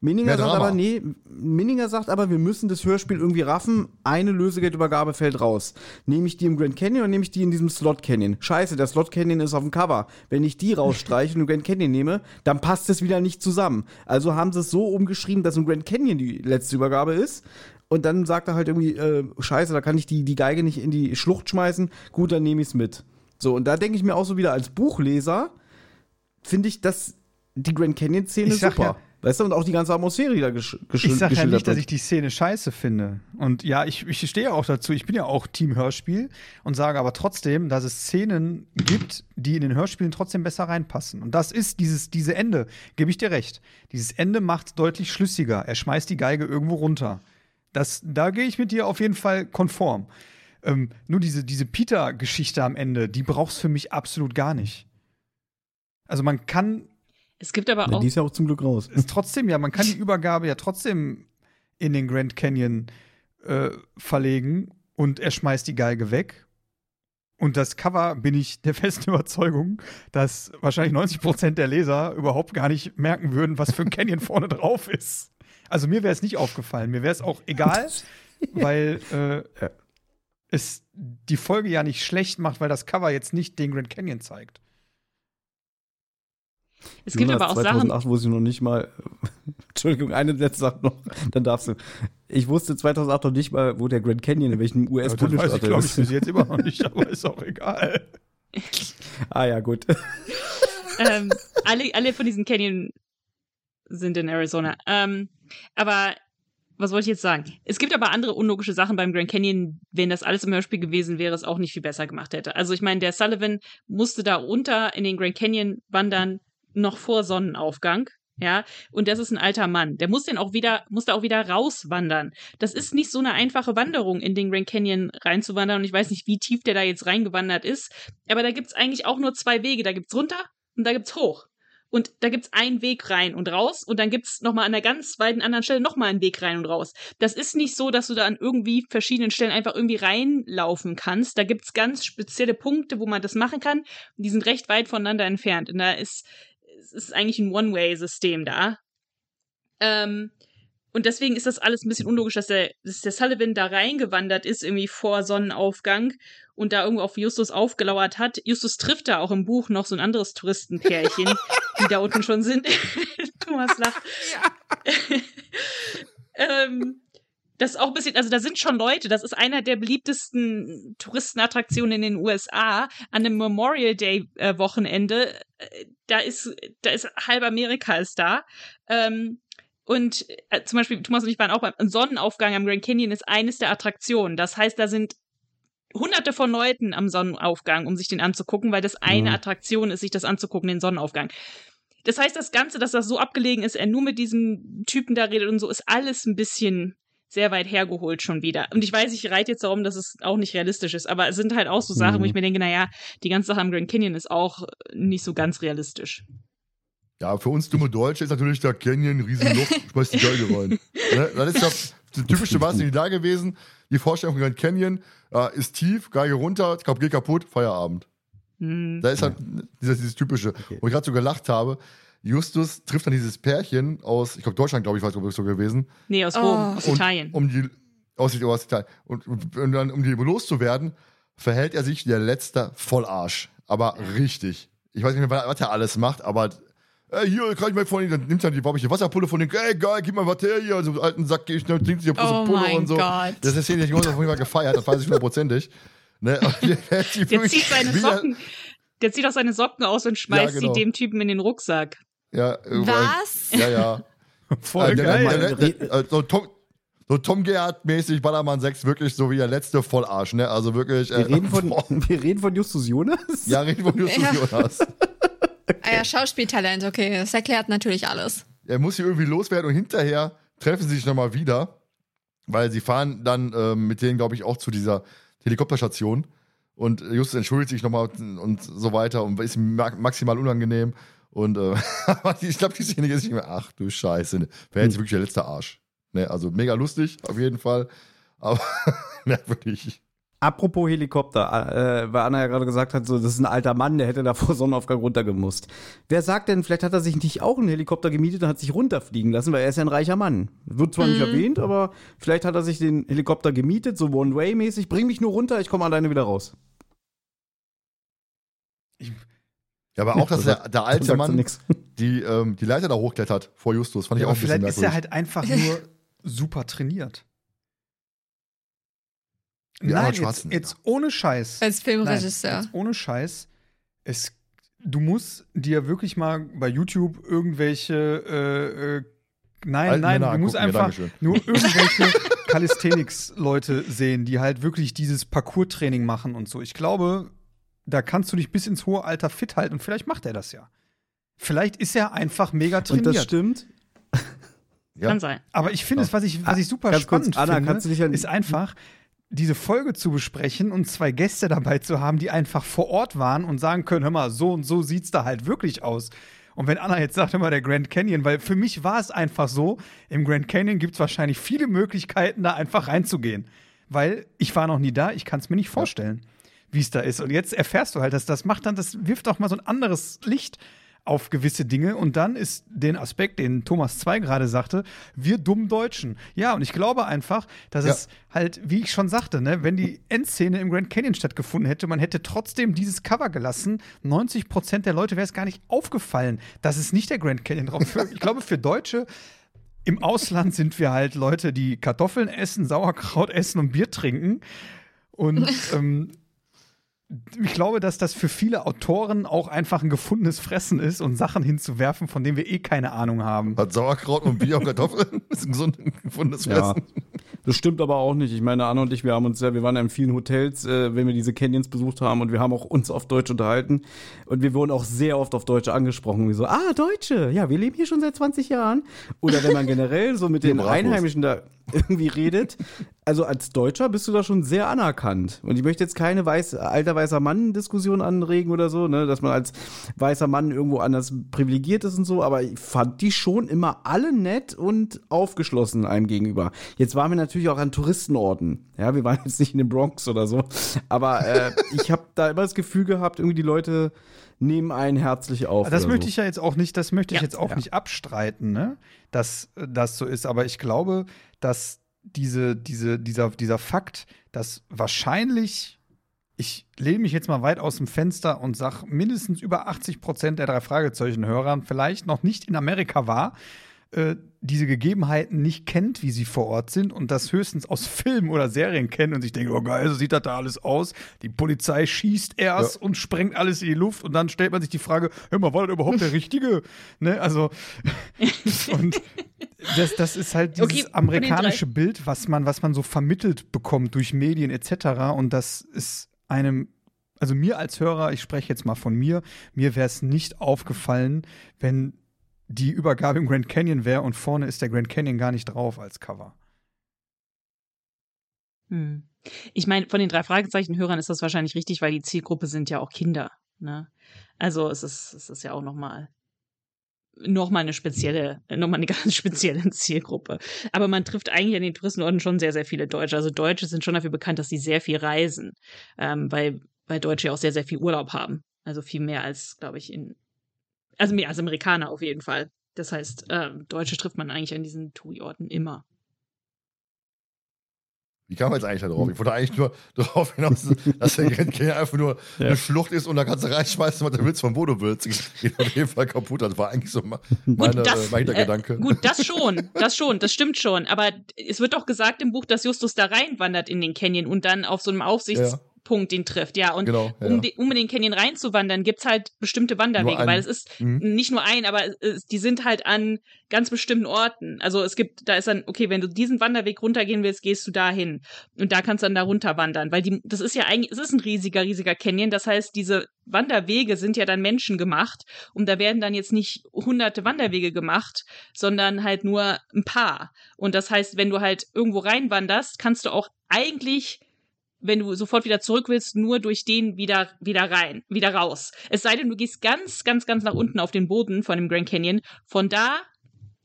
Minninger sagt aber, nee, Minninger sagt aber, wir müssen das Hörspiel irgendwie raffen. Eine Lösegeldübergabe fällt raus. Nehme ich die im Grand Canyon oder nehme ich die in diesem Slot Canyon? Scheiße, der Slot Canyon ist auf dem Cover. Wenn ich die rausstreiche und im Grand Canyon nehme, dann passt es wieder nicht zusammen. Also haben sie es so umgeschrieben, dass im Grand Canyon die letzte Übergabe ist. Und dann sagt er halt irgendwie, äh, scheiße, da kann ich die, die Geige nicht in die Schlucht schmeißen. Gut, dann nehme ich es mit. So, und da denke ich mir auch so wieder als Buchleser, finde ich das die Grand Canyon-Szene super. Ja, Weißt du, und auch die ganze Atmosphäre, die da gesch geschildert Ich sage ja nicht, dass ich die Szene scheiße finde. Und ja, ich, ich stehe ja auch dazu. Ich bin ja auch Team Hörspiel und sage aber trotzdem, dass es Szenen gibt, die in den Hörspielen trotzdem besser reinpassen. Und das ist dieses diese Ende, gebe ich dir recht. Dieses Ende macht deutlich schlüssiger. Er schmeißt die Geige irgendwo runter. Das, da gehe ich mit dir auf jeden Fall konform. Ähm, nur diese, diese Peter-Geschichte am Ende, die brauchst für mich absolut gar nicht. Also man kann es gibt aber auch. die ist ja auch zum Glück raus. Ist trotzdem, ja, man kann die Übergabe ja trotzdem in den Grand Canyon äh, verlegen und er schmeißt die Geige weg. Und das Cover bin ich der festen Überzeugung, dass wahrscheinlich 90 Prozent der Leser überhaupt gar nicht merken würden, was für ein Canyon vorne drauf ist. Also mir wäre es nicht aufgefallen. Mir wäre es auch egal, weil äh, es die Folge ja nicht schlecht macht, weil das Cover jetzt nicht den Grand Canyon zeigt. Es gibt Jonas, aber auch 2008 Sachen. wo sie noch nicht mal. Entschuldigung, eine letzte Sache noch, dann darfst du. Ich wusste 2008 noch nicht mal, wo der Grand Canyon in welchem US-Bundesstaat ist. Ich glaube ich bis jetzt immer noch nicht, aber ist auch egal. ah ja, gut. ähm, alle, alle von diesen Canyon sind in Arizona. Ähm, aber was wollte ich jetzt sagen? Es gibt aber andere unlogische Sachen beim Grand Canyon. Wenn das alles im Hörspiel gewesen wäre, es auch nicht viel besser gemacht hätte. Also ich meine, der Sullivan musste da runter in den Grand Canyon wandern, noch vor Sonnenaufgang. Ja, und das ist ein alter Mann. Der muss den auch wieder, muss da auch wieder rauswandern. Das ist nicht so eine einfache Wanderung, in den Grand Canyon reinzuwandern. Und ich weiß nicht, wie tief der da jetzt reingewandert ist. Aber da gibt's eigentlich auch nur zwei Wege. Da gibt's runter und da gibt's hoch. Und da gibt's einen Weg rein und raus und dann gibt's noch mal an einer ganz weiten anderen Stelle noch mal einen Weg rein und raus. Das ist nicht so, dass du da an irgendwie verschiedenen Stellen einfach irgendwie reinlaufen kannst. Da gibt's ganz spezielle Punkte, wo man das machen kann. Die sind recht weit voneinander entfernt. Und da ist es ist eigentlich ein One-Way-System da. Ähm, und deswegen ist das alles ein bisschen unlogisch, dass der, dass der Sullivan da reingewandert ist, irgendwie vor Sonnenaufgang und da irgendwo auf Justus aufgelauert hat. Justus trifft da auch im Buch noch so ein anderes Touristenpärchen, die da unten schon sind. Thomas lacht. Ja. ähm, das ist auch ein bisschen, also da sind schon Leute, das ist einer der beliebtesten Touristenattraktionen in den USA. An einem Memorial Day äh, Wochenende, äh, da ist, da ist halb Amerika ist da. Ähm, und äh, zum Beispiel, Thomas und ich waren auch beim Sonnenaufgang am Grand Canyon ist eines der Attraktionen. Das heißt, da sind hunderte von Leuten am Sonnenaufgang, um sich den anzugucken, weil das eine mhm. Attraktion ist, sich das anzugucken, den Sonnenaufgang. Das heißt, das Ganze, dass das so abgelegen ist, er nur mit diesem Typen da redet und so, ist alles ein bisschen sehr weit hergeholt schon wieder. Und ich weiß, ich reite jetzt darum, dass es auch nicht realistisch ist, aber es sind halt auch so Sachen, mhm. wo ich mir denke, naja, die ganze Sache am Grand Canyon ist auch nicht so ganz realistisch. Ja, für uns dumme Deutsche ist natürlich der Canyon ein Riesenloch, schmeißt die Geige rein. ne? Das ist das, das typische, was nicht da gewesen. Die Vorstellung von Grand Canyon äh, ist tief, Geige runter, geht kaputt, Feierabend. Mhm. Da ist halt dieses, dieses typische, okay. wo ich gerade so gelacht habe. Justus trifft dann dieses Pärchen aus, ich glaube, Deutschland, glaube ich, war es so gewesen. Nee, aus Rom, oh. aus Italien. Um die, aus, aus Italien. Und, und, dann, um die loszuwerden, verhält er sich wie der letzte Vollarsch. Aber richtig. Ich weiß nicht mehr, was er alles macht, aber ey, hier, kann ich mal von ihm, dann nimmt er die weibliche Wasserpulle von dem, ey, geil, gib mal was her hier, so einen alten Sack, ich ne, trinkt sich auf oh Pulle und so. Gott. Das ist hier nicht auf jeden Fall gefeiert, das weiß ich hundertprozentig. Ne? Der, zieht seine Socken, der zieht auch seine Socken aus und schmeißt ja, genau. sie dem Typen in den Rucksack. Ja, Was? Ja, ja. Voll äh, geil. Der, der, der, so Tom, so Tom Gerhardt-mäßig Ballermann 6 wirklich so wie der letzte Vollarsch, ne? Also wirklich. Äh, wir, reden von, wir reden von Justus Jonas? Ja, reden von Justus ja. Jonas. okay. Ah ja, Schauspieltalent, okay. Das erklärt natürlich alles. Er muss hier irgendwie loswerden und hinterher treffen sie sich nochmal wieder, weil sie fahren dann äh, mit denen, glaube ich, auch zu dieser Helikopterstation. Und Justus entschuldigt sich nochmal und so weiter und ist maximal unangenehm. Und äh, ich glaube, diejenige ist nicht mehr, ach du Scheiße, ne? wäre jetzt hm. wirklich der letzte Arsch. Ne? Also mega lustig, auf jeden Fall. Aber merkwürdig. Apropos Helikopter, äh, weil Anna ja gerade gesagt hat, so, das ist ein alter Mann, der hätte da vor Sonnenaufgang runtergemusst. Wer sagt denn, vielleicht hat er sich nicht auch einen Helikopter gemietet und hat sich runterfliegen lassen, weil er ist ja ein reicher Mann. Wird zwar mhm. nicht erwähnt, aber vielleicht hat er sich den Helikopter gemietet, so One-Way-mäßig. Bring mich nur runter, ich komme alleine wieder raus. Ich, ja, aber auch, dass der, der alte Mann die, ähm, die Leiter da hochklettert vor Justus, fand ich ja, auch ein bisschen Vielleicht ist er halt einfach nur super trainiert. Wie Nein, jetzt, jetzt, ohne Scheiß. Als Filmregisseur. Nein, jetzt ohne Scheiß. Es, du musst dir wirklich mal bei YouTube irgendwelche äh, äh, Nein, Alten nein, du musst einfach nur irgendwelche Calisthenics-Leute sehen, die halt wirklich dieses Parcours-Training machen und so. Ich glaube, da kannst du dich bis ins hohe Alter fit halten und vielleicht macht er das ja. Vielleicht ist er einfach mega trainiert. Und das stimmt. ja. Kann sein. Aber ich finde es, was ich, was ich super Ganz spannend kurz, Anna, finde, ist einfach, diese Folge zu besprechen und zwei Gäste dabei zu haben, die einfach vor Ort waren und sagen können, hör mal, so und so sieht's da halt wirklich aus. Und wenn Anna jetzt sagt, immer der Grand Canyon, weil für mich war es einfach so, im Grand Canyon gibt es wahrscheinlich viele Möglichkeiten, da einfach reinzugehen. Weil ich war noch nie da, ich kann es mir nicht vorstellen. Ja wie es da ist. Und jetzt erfährst du halt, dass das macht dann, das wirft auch mal so ein anderes Licht auf gewisse Dinge und dann ist den Aspekt, den Thomas 2 gerade sagte, wir dummen Deutschen. Ja, und ich glaube einfach, dass ja. es halt, wie ich schon sagte, ne, wenn die Endszene im Grand Canyon stattgefunden hätte, man hätte trotzdem dieses Cover gelassen, 90 Prozent der Leute wäre es gar nicht aufgefallen, dass es nicht der Grand Canyon drauf ist. ich glaube, für Deutsche im Ausland sind wir halt Leute, die Kartoffeln essen, Sauerkraut essen und Bier trinken. Und ähm, ich glaube, dass das für viele Autoren auch einfach ein gefundenes Fressen ist und Sachen hinzuwerfen, von denen wir eh keine Ahnung haben. Hat Sauerkraut und Bier und Kartoffeln. Das ist ein gesund gefundenes Ja, Fressen. das stimmt aber auch nicht. Ich meine, Anna und ich, wir haben uns ja, wir waren ja in vielen Hotels, äh, wenn wir diese Canyons besucht haben und wir haben auch uns auf Deutsch unterhalten und wir wurden auch sehr oft auf Deutsch angesprochen. Wie so, ah, Deutsche, ja, wir leben hier schon seit 20 Jahren. Oder wenn man generell so mit den. Einheimischen da irgendwie redet. Also als Deutscher bist du da schon sehr anerkannt. Und ich möchte jetzt keine weiß, alter weißer Mann-Diskussion anregen oder so, ne, dass man als weißer Mann irgendwo anders privilegiert ist und so, aber ich fand die schon immer alle nett und aufgeschlossen einem gegenüber. Jetzt waren wir natürlich auch an Touristenorten. Ja, wir waren jetzt nicht in den Bronx oder so, aber äh, ich habe da immer das Gefühl gehabt, irgendwie die Leute nehmen einen herzlich auf. Das möchte so. ich ja jetzt auch nicht, das möchte ich Ja. jetzt auch Ja. nicht abstreiten, ne? dass äh, das so ist. Aber ich glaube, dass diese, diese, dieser, dieser Fakt, dass wahrscheinlich, ich lehne mich jetzt mal weit aus dem Fenster und sage, mindestens über 80 Prozent der drei Fragezeichen-Hörern vielleicht noch nicht in Amerika war, äh, diese Gegebenheiten nicht kennt, wie sie vor Ort sind und das höchstens aus Filmen oder Serien kennt und sich denkt, oh geil, so sieht das da alles aus. Die Polizei schießt erst und sprengt alles in die Luft und dann stellt man sich die Frage, hör mal, war das überhaupt der Richtige? ne, also und das, das ist halt dieses Okay, amerikanische Bild, was man, was man so vermittelt bekommt durch Medien etc. Und das ist einem, also mir als Hörer, ich spreche jetzt mal von mir, mir wäre es nicht aufgefallen, wenn die Übergabe im Grand Canyon wäre und vorne ist der Grand Canyon gar nicht drauf als Cover. Hm. Ich meine, von den drei Fragezeichen-Hörern ist das wahrscheinlich richtig, weil die Zielgruppe sind ja auch Kinder. Ne? Also es ist, es ist ja auch nochmal noch mal eine spezielle, noch mal eine ganz spezielle Zielgruppe. Aber man trifft eigentlich an den Touristenorten schon sehr, sehr viele Deutsche. Also Deutsche sind schon dafür bekannt, dass sie sehr viel reisen, ähm, weil, weil Deutsche ja auch sehr, sehr viel Urlaub haben. Also viel mehr als, glaube ich, in, also mehr als Amerikaner auf jeden Fall. Das heißt, ähm, Deutsche trifft man eigentlich an diesen Touri-Orten immer. Wie kam man jetzt eigentlich da drauf? Ich wollte eigentlich nur darauf hinaus, dass der Grand Canyon einfach nur Ja. eine Schlucht ist und da kannst du reinschmeißen, was du willst, von wo du willst. Geht auf jeden Fall kaputt. Das war eigentlich so me- meine, das, äh, mein Hintergedanke. Äh, gut, das schon, das schon, das stimmt schon. Aber es wird doch gesagt im Buch, dass Justus da reinwandert in den Canyon und dann auf so einem Aufsichtspunkt den trifft. Ja, und genau. Ja. um, de, um in den Canyon reinzuwandern, gibt's halt bestimmte Wanderwege, weil es ist Mhm. nicht nur ein, aber es, die sind halt an ganz bestimmten Orten. Also es gibt, da ist dann, okay, wenn du diesen Wanderweg runtergehen willst, gehst du dahin. Und da kannst du dann da runterwandern, weil die, das ist ja eigentlich, es ist ein riesiger, riesiger Canyon. Das heißt, diese Wanderwege sind ja dann menschengemacht und da werden dann jetzt nicht hunderte Wanderwege gemacht, sondern halt nur ein paar. Und das heißt, wenn du halt irgendwo reinwanderst, kannst du auch eigentlich wenn du sofort wieder zurück willst, nur durch den wieder, wieder rein, wieder raus. Es sei denn, du gehst ganz, ganz, ganz nach unten auf den Boden von dem Grand Canyon. Von da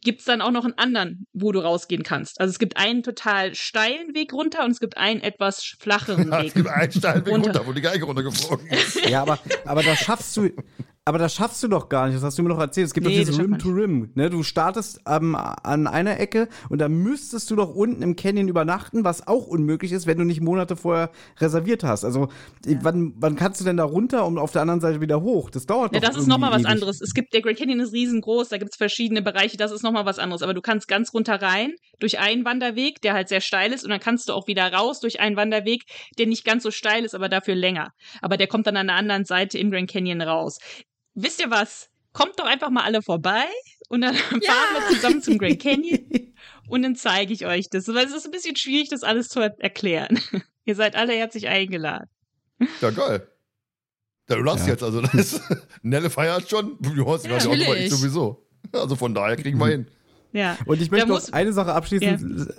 gibt's dann auch noch einen anderen, wo du rausgehen kannst. Also es gibt einen total steilen Weg runter und es gibt einen etwas flacheren Ja, es Weg. gibt einen Steinweg Runter. runter, wo die Geige runtergeflogen ist. Ja, aber, aber das schaffst du. Aber das schaffst du doch gar nicht. Das hast du mir noch erzählt. Es gibt Nee, doch dieses Rim to Rim. Ne? Du startest ähm, an einer Ecke und da müsstest du doch unten im Canyon übernachten, was auch unmöglich ist, wenn du nicht Monate vorher reserviert hast. Also wann, wann kannst du denn da runter und auf der anderen Seite wieder hoch? Das dauert Ja, doch das ist nochmal was anderes. Es gibt, der Grand Canyon ist riesengroß, da gibt's verschiedene Bereiche, das ist nochmal was anderes. Aber du kannst ganz runter rein durch einen Wanderweg, der halt sehr steil ist, und dann kannst du auch wieder raus durch einen Wanderweg, der nicht ganz so steil ist, aber dafür länger. Aber der kommt dann an der anderen Seite im Grand Canyon raus. Wisst ihr was? Kommt doch einfach mal alle vorbei und dann fahren wir zusammen zum Grand Canyon und dann zeige ich euch das. Weil es ist ein bisschen schwierig, das alles zu er- erklären. Ihr seid alle herzlich eingeladen. Ja, geil. Ja, du lachst Ja. jetzt, also das ist, Nelle feiert schon, du hast ja, Natürlich. auch ich sowieso. Also von daher kriegen wir hin. Ja. Und ich möchte noch eine Sache abschließend,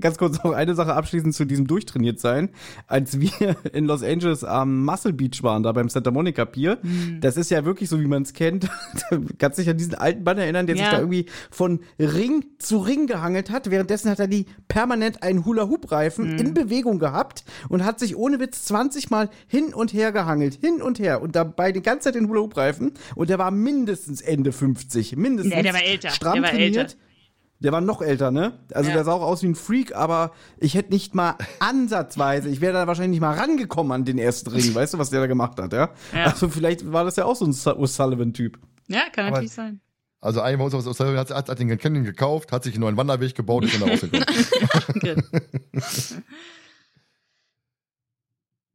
ganz kurz noch eine Sache abschließend zu diesem durchtrainiert sein. Als wir in Los Angeles am Muscle Beach waren, da beim Santa Monica Pier, Hm. das ist ja wirklich so, wie man es kennt. Du kannst dich an diesen alten Mann erinnern, der sich Ja. da irgendwie von Ring zu Ring gehangelt hat. Währenddessen hat er die permanent einen Hula-Hoop-Reifen Hm. in Bewegung gehabt und hat sich ohne Witz 20 Mal hin und her gehangelt. Hin und her. Und dabei die ganze Zeit den Hula-Hoop-Reifen. Und der war mindestens Ende 50. Mindestens. Nee, der war älter. Stramm Der war trainiert. älter. Der war noch älter, ne? Also Ja. der sah auch aus wie ein Freak, aber ich hätte nicht mal ansatzweise, ich wäre da wahrscheinlich nicht mal rangekommen an den ersten Ring. Weißt du, was der da gemacht hat, ja? Ja. Also vielleicht war das ja auch so ein Su- O'Sullivan-Typ. Ja, kann Aber- natürlich sein. Also einer bei uns aus Australien hat, hat, hat den Canyon gekauft, hat sich einen neuen Wanderweg gebaut, ist dann da rausgekommen. Gut.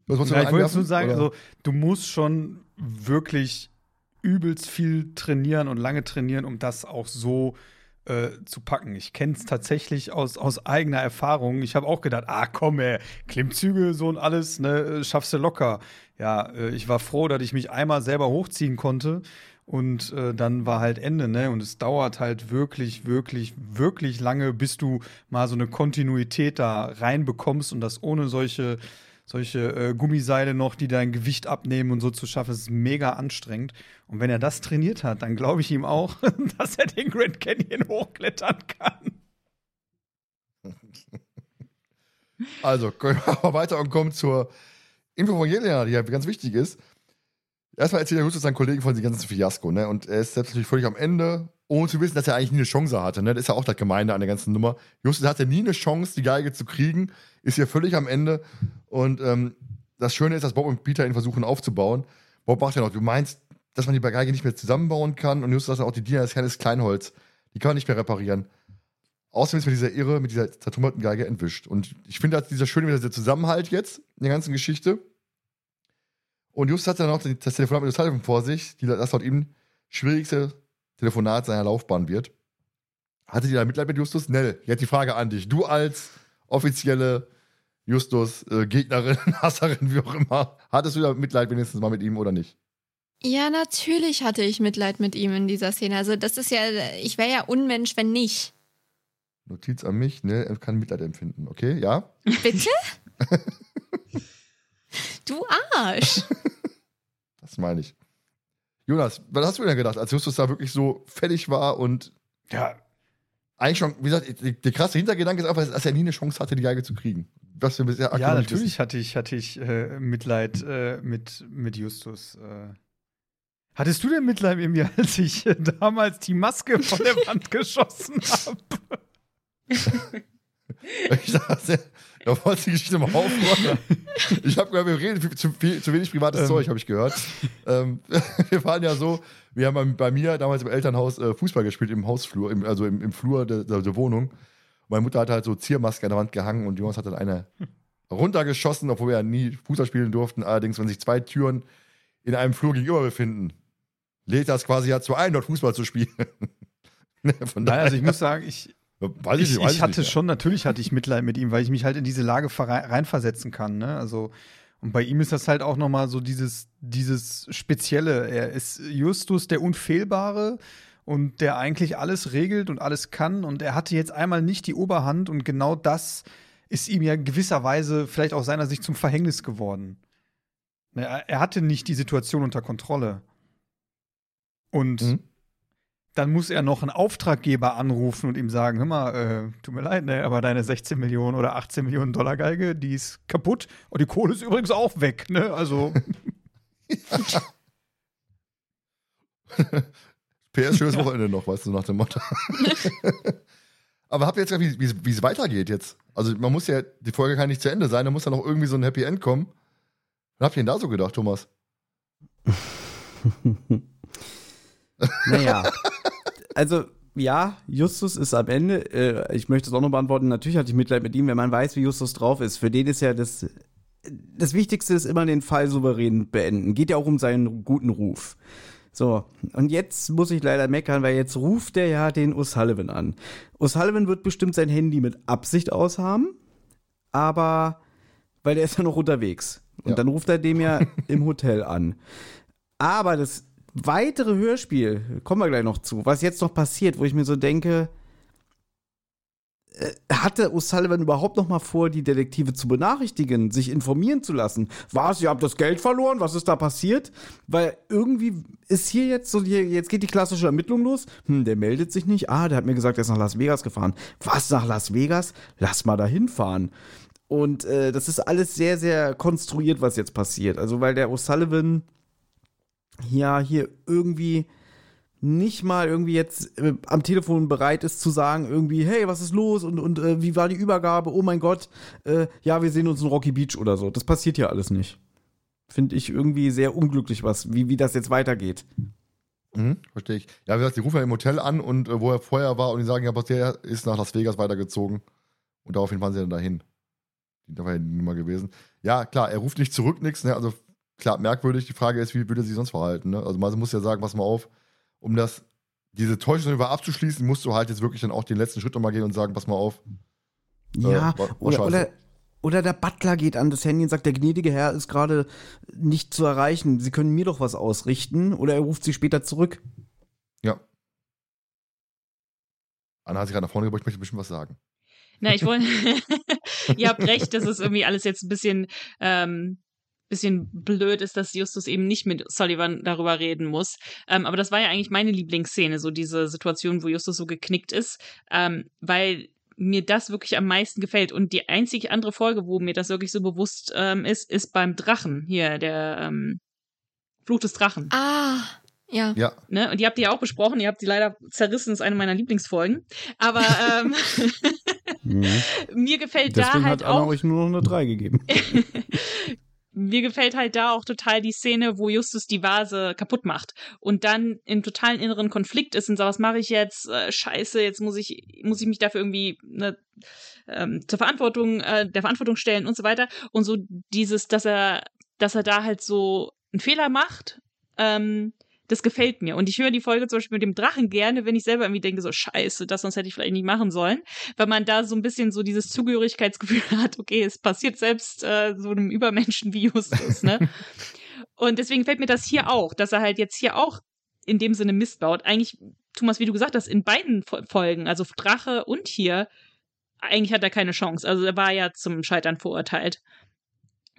Was wolltest du Ja, ich wollte nur sagen, oder? also, du musst schon wirklich übelst viel trainieren und lange trainieren, um das auch so äh, zu packen. Ich kenne es tatsächlich aus, aus eigener Erfahrung. Ich habe auch gedacht, ah komm, ey, Klimmzüge so und alles, ne, äh, schaffst du locker. Ja, äh, ich war froh, dass ich mich einmal selber hochziehen konnte. Und äh, dann war halt Ende, ne? Und es dauert halt wirklich, wirklich, wirklich lange, bis du mal so eine Kontinuität da reinbekommst und das ohne solche, solche äh, Gummiseile noch, die dein Gewicht abnehmen und so zu schaffen, ist mega anstrengend. Und wenn er das trainiert hat, dann glaube ich ihm auch, dass er den Grand Canyon hochklettern kann. Also, können wir mal weiter und kommen zur Info von Jelena, die ja ganz wichtig ist. Erstmal erzählt der Justus seinen Kollegen von dem ganzen Fiasko, ne? Und er ist selbst natürlich völlig am Ende, ohne zu wissen, dass er eigentlich nie eine Chance hatte, ne? Das ist ja auch das Gemeinde an der ganzen Nummer. Justus hatte nie eine Chance, die Geige zu kriegen, ist hier völlig am Ende. Und ähm, das Schöne ist, dass Bob und Peter ihn versuchen aufzubauen. Bob macht ja noch, du meinst, dass man die Geige nicht mehr zusammenbauen kann. Und Justus sagt auch, die Diener des Herrn ist Kleinholz. Die kann man nicht mehr reparieren. Außerdem ist mir dieser Irre mit dieser zertrümmerten Geige entwischt. Und ich finde, dass dieser schöne dieser Zusammenhalt jetzt in der ganzen Geschichte. Und Justus hat dann noch das Telefonat mit Sullivan vor sich, die das laut ihm schwierigste Telefonat seiner Laufbahn wird. Hattet ihr da Mitleid mit Justus? Nell, jetzt die Frage an dich. Du als offizielle Justus, äh, Gegnerin, Hasserin, wie auch immer, hattest du da Mitleid wenigstens mal mit ihm oder nicht? Ja, natürlich hatte ich Mitleid mit ihm in dieser Szene. Also das ist ja, ich wäre ja Unmensch, wenn nicht. Notiz an mich, ne? Er kann Mitleid empfinden, okay? Ja? Bitte? du Arsch. Das meine ich. Jonas, was hast du denn gedacht, als Justus da wirklich so fertig war und Ja, eigentlich schon, wie gesagt, der krasse Hintergedanke ist einfach, dass er nie eine Chance hatte, die Geige zu kriegen. Was wir bisher ja natürlich hatte ich, hatte ich äh, Mitleid äh, mit, mit Justus. Äh. Hattest du denn Mitleid mit mir, als ich äh, damals die Maske von der Wand geschossen habe? Ich dachte, da wollte die Geschichte mal aufräumen. Ich habe gehört, wir reden viel- zu, viel, zu wenig privates Ähm. Zeug, habe ich gehört. ähm, wir waren ja so, wir haben bei- mir damals im Elternhaus äh, Fußball gespielt, im Hausflur, im, also im, im Flur der, der, der Wohnung. Meine Mutter hatte halt so Ziermaske an der Wand gehangen und Jonas hat dann eine runtergeschossen, obwohl wir ja nie Fußball spielen durften. Allerdings, wenn sich zwei Türen in einem Flur gegenüber befinden, lädt das quasi dazu ein, dort Fußball zu spielen. Von Nein, daher, also ich muss sagen, ich, weiß ich, nicht, weiß ich hatte nicht, ja. schon, natürlich hatte ich Mitleid mit ihm, weil ich mich halt in diese Lage reinversetzen kann. Ne? Also, und bei ihm ist das halt auch nochmal so dieses, dieses Spezielle. Er ist Justus der Unfehlbare und der eigentlich alles regelt und alles kann. Und er hatte jetzt einmal nicht die Oberhand und genau das ist ihm ja gewisserweise vielleicht aus seiner Sicht zum Verhängnis geworden. Ne, Er, er hatte nicht die Situation unter Kontrolle. Und Mhm. Dann muss er noch einen Auftraggeber anrufen und ihm sagen, hör mal, äh, tut mir leid, ne, aber deine 16 Millionen oder 18 Millionen Dollar Geige, die ist kaputt und die Kohle ist übrigens auch weg, ne? Also, PS, schönes Wochenende noch, weißt du, nach dem Motto. Aber habt ihr jetzt gesagt, wie es weitergeht jetzt? Also, man muss ja, die Folge kann nicht zu Ende sein, da muss ja noch irgendwie so ein Happy End kommen. Was habt ihr denn da so gedacht, Thomas? Naja. also, ja, Justus ist am Ende. Äh, ich möchte es auch noch beantworten. Natürlich hatte ich Mitleid mit ihm, wenn man weiß, wie Justus drauf ist. Für den ist ja das. Das Wichtigste ist immer den Fall souverän beenden. Geht ja auch um seinen guten Ruf. So, und jetzt muss ich leider meckern, weil jetzt ruft der ja den O'Sullivan an. O'Sullivan wird bestimmt sein Handy mit Absicht aushaben, aber weil der ist ja noch unterwegs. Und Ja. dann ruft er dem ja im Hotel an. Aber das weitere Hörspiel, kommen wir gleich noch zu, was jetzt noch passiert, wo ich mir so denke, äh, hatte O'Sullivan überhaupt noch mal vor, die Detektive zu benachrichtigen, sich informieren zu lassen? Was, ihr habt das Geld verloren? Was ist da passiert? Weil irgendwie ist hier jetzt so, hier, jetzt geht die klassische Ermittlung los. Hm, der meldet sich nicht. Ah, der hat mir gesagt, er ist nach Las Vegas gefahren. Was, nach Las Vegas? Lass mal da hinfahren. Und äh, das ist alles sehr, sehr konstruiert, was jetzt passiert. Also, weil der O'Sullivan ja hier irgendwie nicht mal irgendwie jetzt äh, am Telefon bereit ist zu sagen, irgendwie, hey, was ist los und, und äh, wie war die Übergabe? Oh mein Gott, äh, ja, wir sehen uns in Rocky Beach oder so. Das passiert ja alles nicht. Finde ich irgendwie sehr unglücklich, was, wie, wie das jetzt weitergeht. Mhm, verstehe ich. Ja, wie gesagt, die rufen ja im Hotel an und äh, wo er vorher war und die sagen, ja, der ist nach Las Vegas weitergezogen. Und daraufhin fahren sie dann dahin. Da war ja die Nummer gewesen. Ja, klar, er ruft nicht zurück, nix, ne? Also klar, merkwürdig. Die Frage ist, wie würde er sich sonst verhalten, ne? Also man muss ja sagen, pass mal auf, um das, diese Täuschung über abzuschließen, musst du halt jetzt wirklich dann auch den letzten Schritt nochmal gehen und sagen, pass mal auf. Ja, Äh, war- war oder, oder, oder der Butler geht an das Handy und sagt, der gnädige Herr ist gerade nicht zu erreichen. Sie können mir doch was ausrichten. Oder er ruft sie später zurück. Ja. Anna hat sich gerade nach vorne gebeugt, möchte bestimmt was sagen. Na, ich wollte. Ihr habt recht, dass es irgendwie alles jetzt ein bisschen, ähm, bisschen blöd ist, dass Justus eben nicht mit Sullivan darüber reden muss. Ähm, aber das war ja eigentlich meine Lieblingsszene, so diese Situation, wo Justus so geknickt ist, ähm, weil mir das wirklich am meisten gefällt. Und die einzige andere Folge, wo mir das wirklich so bewusst ähm, ist, ist beim Drachen hier, der ähm, Fluch des Drachen. Ah, ja. Ja, Ne? Und die habt ihr ja auch besprochen, ihr habt sie leider zerrissen, ist eine meiner Lieblingsfolgen. Aber ähm, mir gefällt da Deswegen halt hat Anna auch euch nur noch eine 3 gegeben. mir gefällt halt da auch total die Szene, wo Justus die Vase kaputt macht und dann im totalen inneren Konflikt ist und sagt, was mache ich jetzt? Äh, scheiße, jetzt muss ich, muss ich mich dafür irgendwie ne, ähm, zur Verantwortung, äh, der Verantwortung stellen und so weiter. Und so dieses, dass er, dass er da halt so einen Fehler macht, ähm, das gefällt mir. Und ich höre die Folge zum Beispiel mit dem Drachen gerne, wenn ich selber irgendwie denke, so scheiße, das sonst hätte ich vielleicht nicht machen sollen. Weil man da so ein bisschen so dieses Zugehörigkeitsgefühl hat, okay, es passiert selbst äh, so einem Übermenschen wie Justus, ne? Und deswegen fällt mir das hier auch, dass er halt jetzt hier auch in dem Sinne Mist baut. Eigentlich, Thomas, wie du gesagt hast, in beiden Fo- Folgen, also Drache und hier, eigentlich hat er keine Chance. Also er war ja zum Scheitern verurteilt.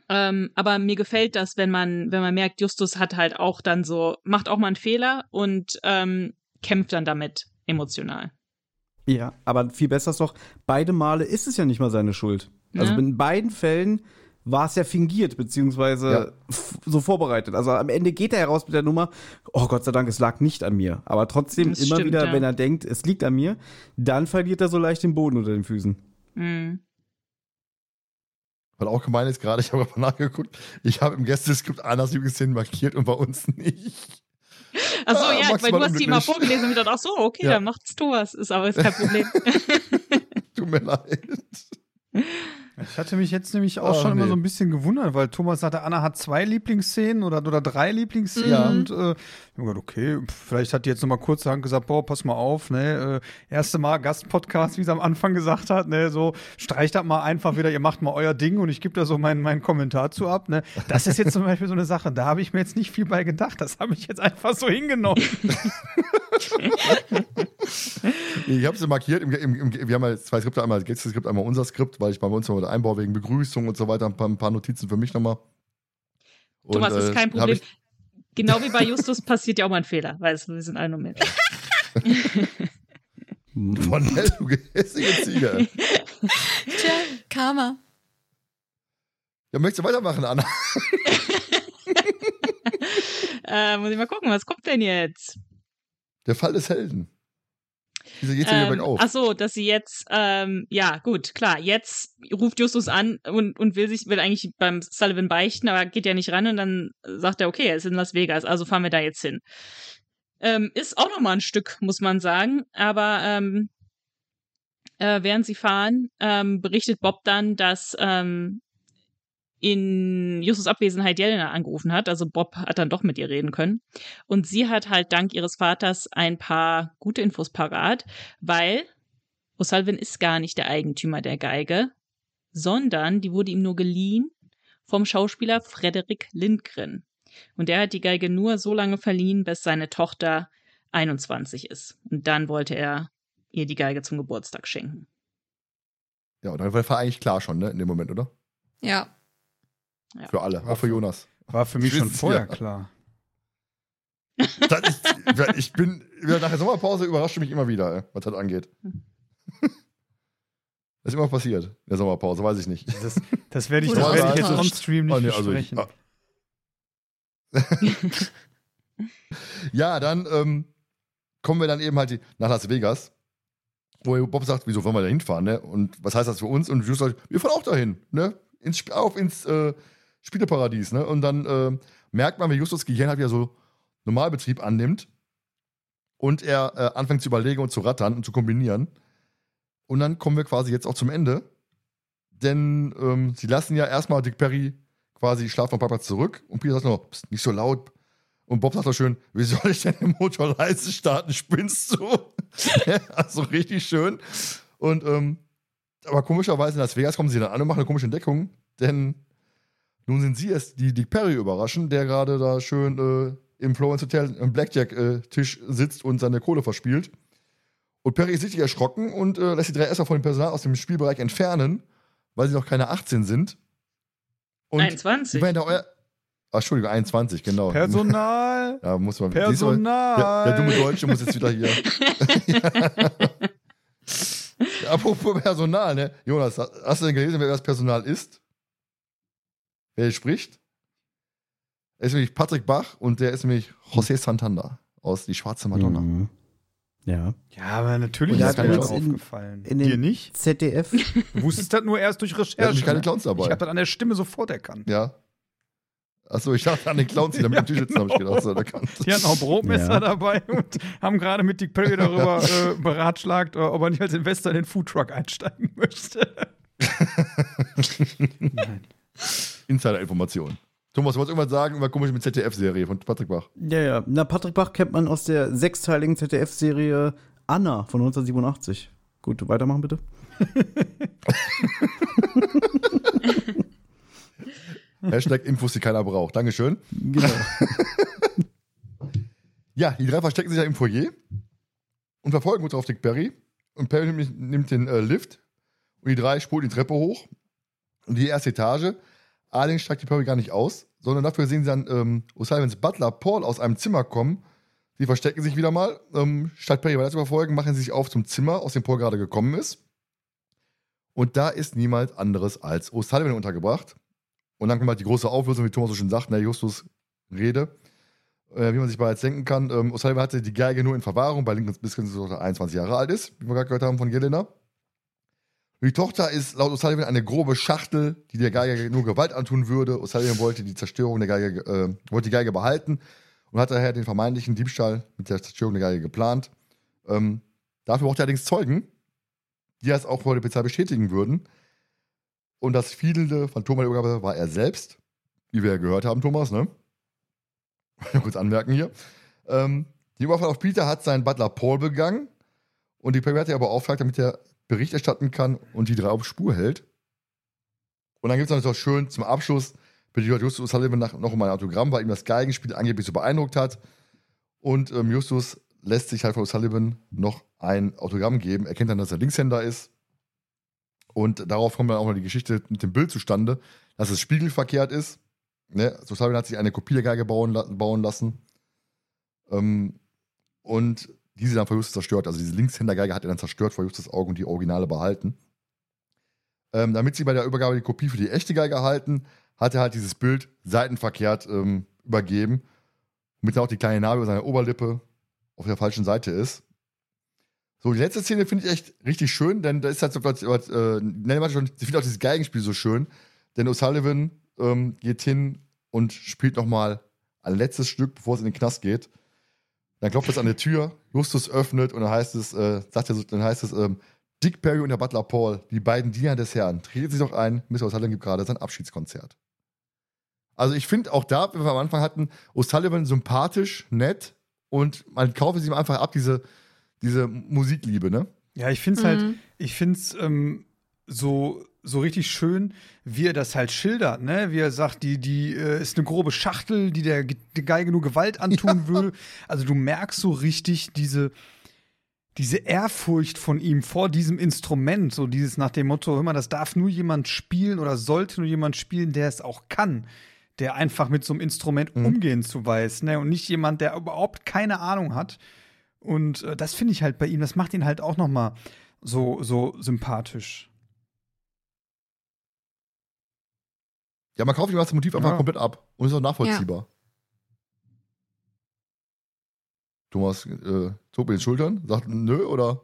Ähm, aber mir gefällt das, wenn man, wenn man merkt, Justus hat halt auch dann so, macht auch mal einen Fehler und ähm, kämpft dann damit emotional. Ja, aber viel besser ist doch, beide Male ist es ja nicht mal seine Schuld. Also Ja. in beiden Fällen war es ja fingiert, beziehungsweise Ja. so vorbereitet. Also am Ende geht er heraus mit der Nummer, oh Gott sei Dank, es lag nicht an mir. Aber trotzdem Das immer stimmt, wieder, ja. wenn er denkt, es liegt an mir, dann verliert er so leicht den Boden unter den Füßen. Mhm. Weil auch gemein ist gerade, ich habe mal nachgeguckt, ich habe im Gästeskript Annas Lieblingsszenen markiert und bei uns nicht. Ach so, Ah, ja, weil du hast die mal vorgelesen und ich dachte, ach so, okay, Ja. dann macht's Thomas. Ist aber ist kein Problem. Tut mir leid. Ich hatte mich jetzt nämlich auch Oh, schon immer nee. so ein bisschen gewundert, weil Thomas sagte, Anna hat zwei Lieblingsszenen oder, oder drei Lieblingsszenen Ja. und äh, ich hab gedacht, okay, vielleicht hat die jetzt nochmal kurzerhand gesagt, boah, pass mal auf, ne, äh, erste Mal Gastpodcast, wie sie am Anfang gesagt hat, ne, so streicht das mal einfach wieder, ihr macht mal euer Ding und ich gebe da so meinen meinen Kommentar zu ab, ne. Das ist jetzt zum Beispiel so eine Sache, da habe ich mir jetzt nicht viel bei gedacht, das habe ich jetzt einfach so hingenommen. Ich habe sie markiert. Im, im, im, wir haben ja zwei Skripte, einmal das Gästeskript, einmal unser Skript, weil ich bei uns noch mit Einbau wegen Begrüßung und so weiter ein paar, ein paar Notizen für mich nochmal. Und, Thomas, ist äh, kein Problem. Genau wie bei Justus passiert ja auch mal ein Fehler, weil es, wir sind alle nur Menschen. von der du gehässige Ziege. Tja, Karma. Ja, möchtest du weitermachen, Anna? äh, muss ich mal gucken, was kommt denn jetzt? Der Fall des Helden. Wieso geht's Ähm, bergauf? ach so, dass sie jetzt, ähm, ja, gut, klar, jetzt ruft Justus an und, und will sich, will eigentlich beim Sullivan beichten, aber geht ja nicht ran und dann sagt er, okay, er ist in Las Vegas, also fahren wir da jetzt hin. Ähm, ist auch nochmal ein Stück, muss man sagen, aber ähm, äh, während sie fahren, ähm, berichtet Bob dann, dass ähm, in Justus Abwesenheit Jelena angerufen hat. Also Bob hat dann doch mit ihr reden können. Und sie hat halt dank ihres Vaters ein paar gute Infos parat, weil O'Sullivan ist gar nicht der Eigentümer der Geige, sondern die wurde ihm nur geliehen vom Schauspieler Frederik Lindgren. Und der hat die Geige nur so lange verliehen, bis seine Tochter 21 ist. Und dann wollte er ihr die Geige zum Geburtstag schenken. Ja, und dann war eigentlich klar schon, ne, in dem Moment, oder? Ja. Ja. Für alle, auch für Jonas. War für mich schon Wisst vorher ihr. klar. Das ist, ich bin, nach der Sommerpause überrascht mich immer wieder, was das angeht. Das ist immer passiert, in der Sommerpause, weiß ich nicht. Das, das werde ich, das werde ich jetzt ausgetauscht. on-stream nicht Oh, nee, also ich- besprechen. ah. ja, dann ähm, kommen wir dann eben halt die- nach Las Vegas, wo Bob sagt, wieso wollen wir da hinfahren, ne? Und was heißt das für uns? Und Jules sagt, wir fahren auch dahin, ne? Ins, auf ins äh, Spieleparadies, ne? Und dann äh, merkt man, wie Justus Gehirn halt wieder so Normalbetrieb annimmt und er äh, anfängt zu überlegen und zu rattern und zu kombinieren. Und dann kommen wir quasi jetzt auch zum Ende. denn ähm, sie lassen ja erstmal Dick Perry quasi Schlaf vom Papa zurück und Peter sagt noch, Psst, nicht so laut. Und Bob sagt doch schön, wie soll ich denn den Motor leise starten? Spinnst du? also richtig schön. Und ähm, aber komischerweise in Las Vegas kommen sie dann an und machen eine komische Entdeckung, denn nun sind sie es, die Dick Perry überraschen, der gerade da schön äh, im Florence Hotel am Blackjack-Tisch sitzt und seine Kohle verspielt. Und Perry ist richtig erschrocken und äh, lässt die drei erstmal von dem Personal aus dem Spielbereich entfernen, weil sie noch keine 18 sind. Und 21. die werden da euer. Ach, Entschuldigung, 21, genau. Personal! Ja, muss man. Personal! Der, der dumme Deutsche muss jetzt wieder hier. Ja, Apropos Personal, ne? Jonas, hast du denn gelesen, wer das Personal ist? Wer hier spricht? Er ist nämlich Patrick Bach und der ist nämlich José Santander aus Die Schwarze Madonna. Mhm. Ja. Ja, aber natürlich ist hat mir das aufgefallen. in Dir nicht? ZDF. Du wusstest das nur erst durch Er Recherche. nämlich keine ne? Clowns Ich habe dabei. das an der Stimme sofort erkannt. Ja. Achso, ich dachte an den Clowns, die da mit dem Tisch sitzen, habe ich gedacht. So, da kann. Die hatten auch Brotmesser Ja. dabei und haben gerade mit Dick Perry darüber äh, beratschlagt, äh, ob er nicht als Investor in den Foodtruck einsteigen möchte. Insider-Information. Thomas, du wolltest irgendwas sagen über komische mit ZDF-Serie von Patrick Bach. Ja, ja. Na, Patrick Bach kennt man aus der sechsteiligen ZDF-Serie Anna von 1987. Gut, weitermachen bitte. Hashtag Infos, die keiner braucht. Dankeschön. Genau. Ja, die drei verstecken sich ja im Foyer und verfolgen uns auf Dick Perry. Und Perry nimmt, nimmt den äh, Lift und die drei spulen die Treppe hoch und die erste Etage. Allerdings steigt die Perry gar nicht aus, sondern dafür sehen sie dann ähm, O'Sullivans Butler Paul aus einem Zimmer kommen. Sie verstecken sich wieder mal. Ähm, statt Perry weiter zu verfolgen, machen sie sich auf zum Zimmer, aus dem Paul gerade gekommen ist. Und da ist niemand anderes als O'Sullivan untergebracht. Und dann kommt halt die große Auflösung, wie Thomas so schon sagt, in der Justus Rede äh, wie man sich bereits denken kann, ähm, O'Sullivan hatte die Geige nur in Verwahrung, weil Lincoln bis so 21 Jahre alt ist, wie wir gerade gehört haben von Jelena. Die Tochter ist laut O'Sullivan eine grobe Schachtel, die der Geige nur Gewalt antun würde. O'Sullivan wollte die Zerstörung der Geige, äh, wollte die Geige behalten und hat daher den vermeintlichen Diebstahl mit der Zerstörung der Geige geplant. Ähm, dafür braucht er allerdings Zeugen, die das auch vor der Polizei bestätigen würden. Und das Fiedelde von Thomas der war er selbst, wie wir ja gehört haben, Thomas, ne? kurz anmerken hier. Ähm, die Überfall auf Peter hat sein Butler Paul begangen und die Perry hat er beauftragt, damit er Bericht erstatten kann und die drei auf Spur hält. Und dann gibt es noch schön zum Abschluss, bittet Justus Sullivan nach, noch um ein Autogramm, weil ihm das Geigenspiel angeblich so beeindruckt hat. Und ähm, Justus lässt sich halt von Sullivan noch ein Autogramm geben, erkennt dann, dass er Linkshänder ist. Und darauf kommt dann auch noch die Geschichte mit dem Bild zustande, dass es spiegelverkehrt ist. Ne? So Sullivan hat sich eine Kopie der Geige bauen, bauen lassen. Ähm, und diese dann vor Justus zerstört. Also diese Linkshändergeige hat er dann zerstört vor Justus Augen und die Originale behalten. Ähm, damit sie bei der Übergabe die Kopie für die echte Geige erhalten, hat er halt dieses Bild seitenverkehrt ähm, übergeben, damit dann auch die kleine Narbe über seiner Oberlippe auf der falschen Seite ist. So, die letzte Szene finde ich echt richtig schön, denn da ist halt so was äh, meinte schon, sie findet auch dieses Geigenspiel so schön, denn O'Sullivan ähm, geht hin und spielt nochmal ein letztes Stück, bevor es in den Knast geht. Dann klopft es an der Tür, Justus öffnet und dann heißt es, äh, sagt er so, dann heißt es, ähm, Dick Perry und der Butler Paul, die beiden Diener des Herrn, treten sich doch ein, Mr. O'Sullivan gibt gerade sein Abschiedskonzert. Also ich finde auch da, wie wir am Anfang hatten, O'Sullivan sympathisch, nett und man kauft es ihm einfach ab, diese, diese Musikliebe, ne? Ja, ich finde es Mhm. halt, ich finde es ähm, so, so richtig schön, wie er das halt schildert, ne? Wie er sagt, die, die äh, ist eine grobe Schachtel, die der, der Geige nur Gewalt antun will. Also du merkst so richtig diese, diese Ehrfurcht von ihm vor diesem Instrument, so dieses nach dem Motto, hör mal, das darf nur jemand spielen oder sollte nur jemand spielen, der es auch kann. Der einfach mit so einem Instrument Mhm. umgehen zu weiß, ne? Und nicht jemand, der überhaupt keine Ahnung hat. Und äh, das finde ich halt bei ihm, das macht ihn halt auch noch mal so, so sympathisch. Ja, man kauft ihm das Motiv einfach Ja. komplett ab und ist auch nachvollziehbar. Thomas äh, zog mit den Schultern, sagt nö oder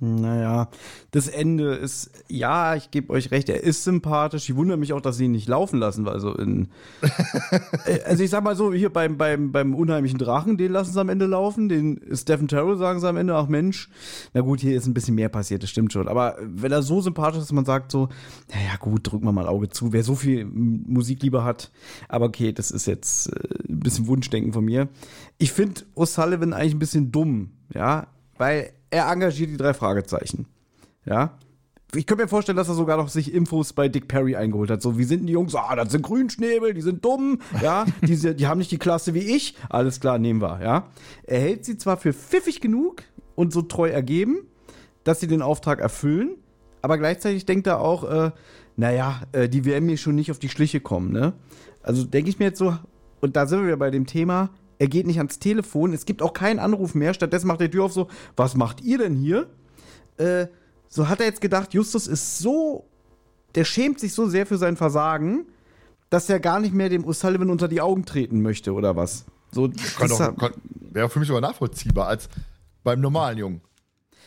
Naja, das Ende ist, ja, ich gebe euch recht, er ist sympathisch. Ich wundere mich auch, dass sie ihn nicht laufen lassen, also in. Äh, also ich sag mal so, hier beim, beim, beim unheimlichen Drachen, den lassen sie am Ende laufen, den Stephen Terrell sagen sie am Ende, ach Mensch, na gut, hier ist ein bisschen mehr passiert, das stimmt schon. Aber wenn er so sympathisch ist, dass man sagt so, naja gut, drücken wir mal Auge zu, wer so viel Musik lieber hat. Aber okay, das ist jetzt äh, ein bisschen Wunschdenken von mir. Ich finde O'Sullivan eigentlich ein bisschen dumm, ja, weil er engagiert die drei Fragezeichen. Ja. Ich könnte mir vorstellen, dass er sogar noch sich Infos bei Dick Perry eingeholt hat. So, wie sind die Jungs? Ah, das sind Grünschnäbel, die sind dumm, ja, die, die haben nicht die Klasse wie ich. Alles klar, nehmen wir, ja. Er hält sie zwar für pfiffig genug und so treu ergeben, dass sie den Auftrag erfüllen, aber gleichzeitig denkt er auch, äh, naja, äh, die werden mir schon nicht auf die Schliche kommen, ne? Also denke ich mir jetzt so, und da sind wir bei dem Thema, er geht nicht ans Telefon, es gibt auch keinen Anruf mehr, stattdessen macht er die Tür auf so, was macht ihr denn hier? Äh, so hat er jetzt gedacht, Justus ist so, der schämt sich so sehr für sein Versagen, dass er gar nicht mehr dem O'Sullivan unter die Augen treten möchte oder was. So, Wäre für mich aber nachvollziehbar als beim normalen Jungen.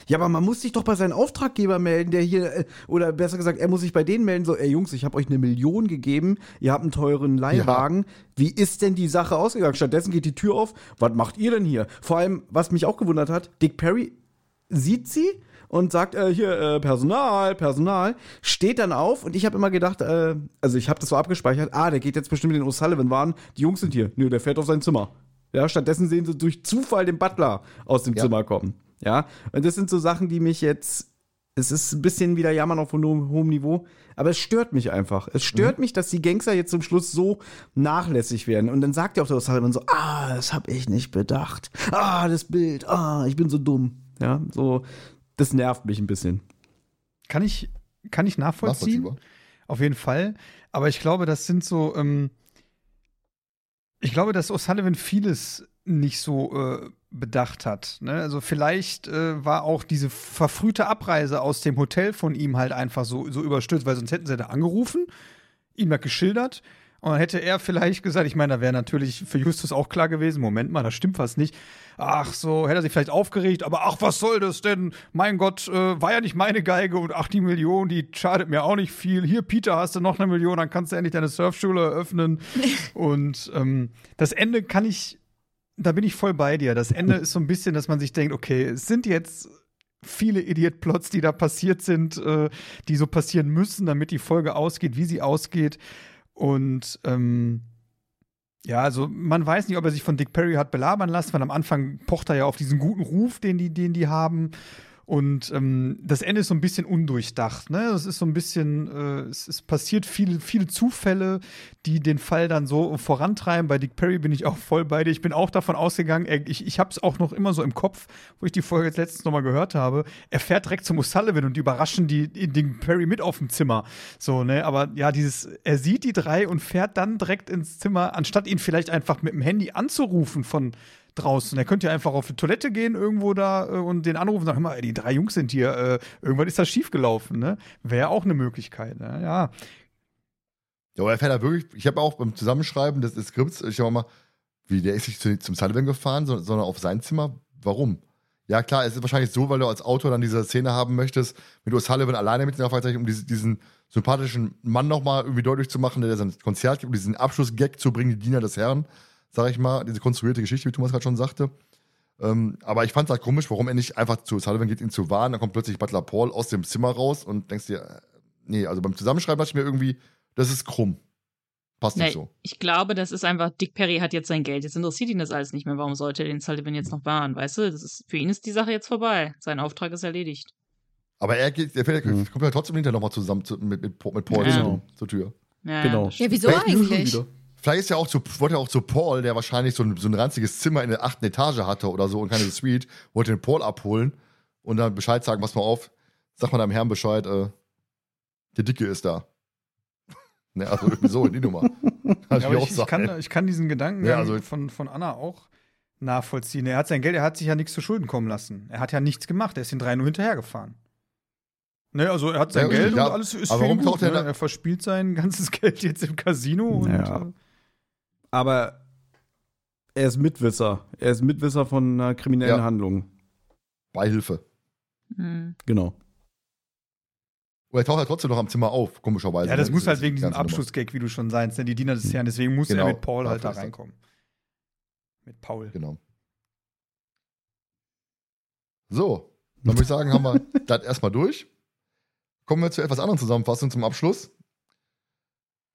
Ja, aber man muss sich doch bei seinem Auftraggeber melden, der hier, äh, oder besser gesagt, er muss sich bei denen melden, so, ey Jungs, ich habe euch eine Million gegeben, ihr habt einen teuren Leihwagen. Ja. Wie ist denn die Sache ausgegangen? Stattdessen geht die Tür auf, was macht ihr denn hier? Vor allem, was mich auch gewundert hat, Dick Perry sieht sie und sagt, äh, hier, äh, Personal, Personal, steht dann auf und ich habe immer gedacht, äh, also ich habe das so abgespeichert, ah, der geht jetzt bestimmt in den O'Sullivan-Waren, die Jungs sind hier. Nö, der fährt auf sein Zimmer. Ja, stattdessen sehen sie durch Zufall den Butler aus dem ja. Zimmer kommen. Ja, und das sind so Sachen, die mich jetzt. Es ist ein bisschen wieder Jammern auf hohem, hohem Niveau, aber es stört mich einfach. Es stört mhm. mich, dass die Gangster jetzt zum Schluss so nachlässig werden. Und dann sagt ja auch der O'Sullivan so: Ah, das hab ich nicht bedacht. Ah, das Bild. Ah, ich bin so dumm. Ja, so, das nervt mich ein bisschen. Kann ich, kann ich nachvollziehen? Auf jeden Fall. Aber ich glaube, das sind so, ähm, ich glaube, dass O'Sullivan vieles nicht so äh, bedacht hat. Ne? Also vielleicht äh, war auch diese verfrühte Abreise aus dem Hotel von ihm halt einfach so, so überstürzt, weil sonst hätten sie da angerufen, ihm mal geschildert und dann hätte er vielleicht gesagt, ich meine, da wäre natürlich für Justus auch klar gewesen, Moment mal, das stimmt was nicht. Ach so, hätte er sich vielleicht aufgeregt, aber ach, was soll das denn? Mein Gott, äh, war ja nicht meine Geige und ach, die Million, die schadet mir auch nicht viel. Hier, Peter, hast du noch eine Million, dann kannst du endlich deine Surfschule eröffnen. und ähm, das Ende kann ich da bin ich voll bei dir. Das Ende ist so ein bisschen, dass man sich denkt, okay, es sind jetzt viele Idiot-Plots, die da passiert sind, äh, die so passieren müssen, damit die Folge ausgeht, wie sie ausgeht. Und ähm, ja, also man weiß nicht, ob er sich von Dick Perry hat belabern lassen, weil am Anfang pocht er ja auf diesen guten Ruf, den die, den die haben. Und ähm, das Ende ist so ein bisschen undurchdacht. Ne? Es ist so ein bisschen, äh, es, es passiert viele, viele Zufälle, die den Fall dann so vorantreiben. Bei Dick Perry bin ich auch voll bei dir. Ich bin auch davon ausgegangen, er, ich, ich habe es auch noch immer so im Kopf, wo ich die Folge jetzt letztens nochmal gehört habe. Er fährt direkt zum O'Sullivan und die überraschen die, Dick Perry mit auf dem Zimmer. So, ne, aber ja, dieses, er sieht die drei und fährt dann direkt ins Zimmer, anstatt ihn vielleicht einfach mit dem Handy anzurufen von draußen. Er könnte ja einfach auf die Toilette gehen irgendwo da äh, und den anrufen und sagen, mal, die drei Jungs sind hier, äh, irgendwann ist das schiefgelaufen, ne? Wäre auch eine Möglichkeit, ne? Ja. Ja, aber er fährt da wirklich, ich habe auch beim Zusammenschreiben des, des Skripts, ich habe mal, wie, der ist nicht zu, zum Sullivan gefahren, sondern auf sein Zimmer. Warum? Ja, klar, es ist wahrscheinlich so, weil du als Autor dann diese Szene haben möchtest, mit O'Sullivan alleine mit den Fragezeichen, um diese, diesen sympathischen Mann nochmal irgendwie deutlich zu machen, der sein Konzert gibt, um diesen Abschlussgag zu bringen, die Diener des Herrn sag ich mal, diese konstruierte Geschichte, wie Thomas gerade schon sagte. Ähm, aber ich fand es halt komisch, warum er nicht einfach zu Sullivan geht, ihn zu warnen, dann kommt plötzlich Butler Paul aus dem Zimmer raus und denkst dir, äh, nee, also beim Zusammenschreiben dachte ich mir irgendwie, das ist krumm. Passt nee, nicht so. Ich glaube, das ist einfach, Dick Perry hat jetzt sein Geld. Jetzt interessiert ihn das alles nicht mehr. Warum sollte er den Sullivan jetzt noch warnen? Weißt du, das ist, für ihn ist die Sache jetzt vorbei. Sein Auftrag ist erledigt. Aber er geht, er fährt, mhm. kommt ja trotzdem hinterher nochmal zusammen zu, mit, mit, mit Paul ja. zur, zur Tür. Ja, genau. Ja, wieso eigentlich? Vielleicht ist ja auch zu, wollte ja auch zu Paul, der wahrscheinlich so ein, so ein ranziges Zimmer in der achten Etage hatte oder so und keine Suite, wollte den Paul abholen und dann Bescheid sagen, pass mal auf, sag mal deinem Herrn Bescheid, äh, der Dicke ist da. ne, also irgendwie so in die Nummer. ja, ich, ich, ich, kann, ich kann diesen Gedanken ja, also, von, von Anna auch nachvollziehen. Er hat sein Geld, er hat sich ja nichts zu Schulden kommen lassen. Er hat ja nichts gemacht, er ist den drei nur hinterhergefahren. Ne, also er hat sein ja, Geld ja, und alles ist aber warum gut, ne? er, er verspielt sein ganzes Geld jetzt im Casino und ja. Äh, aber er ist Mitwisser. Er ist Mitwisser von einer kriminellen ja. Handlung. Beihilfe. Hm. Genau. Oder er taucht halt trotzdem noch am Zimmer auf, komischerweise. Ja, das ne? muss halt wegen die diesem. Abschlussgag, wie du schon sagst, ne? die Diener des Herrn. Deswegen muss Genau. er mit Paul halt da reinkommen. Mit Paul. Genau. So, dann würde ich sagen, haben wir das erstmal durch. Kommen wir zu etwas anderen Zusammenfassung zum Abschluss.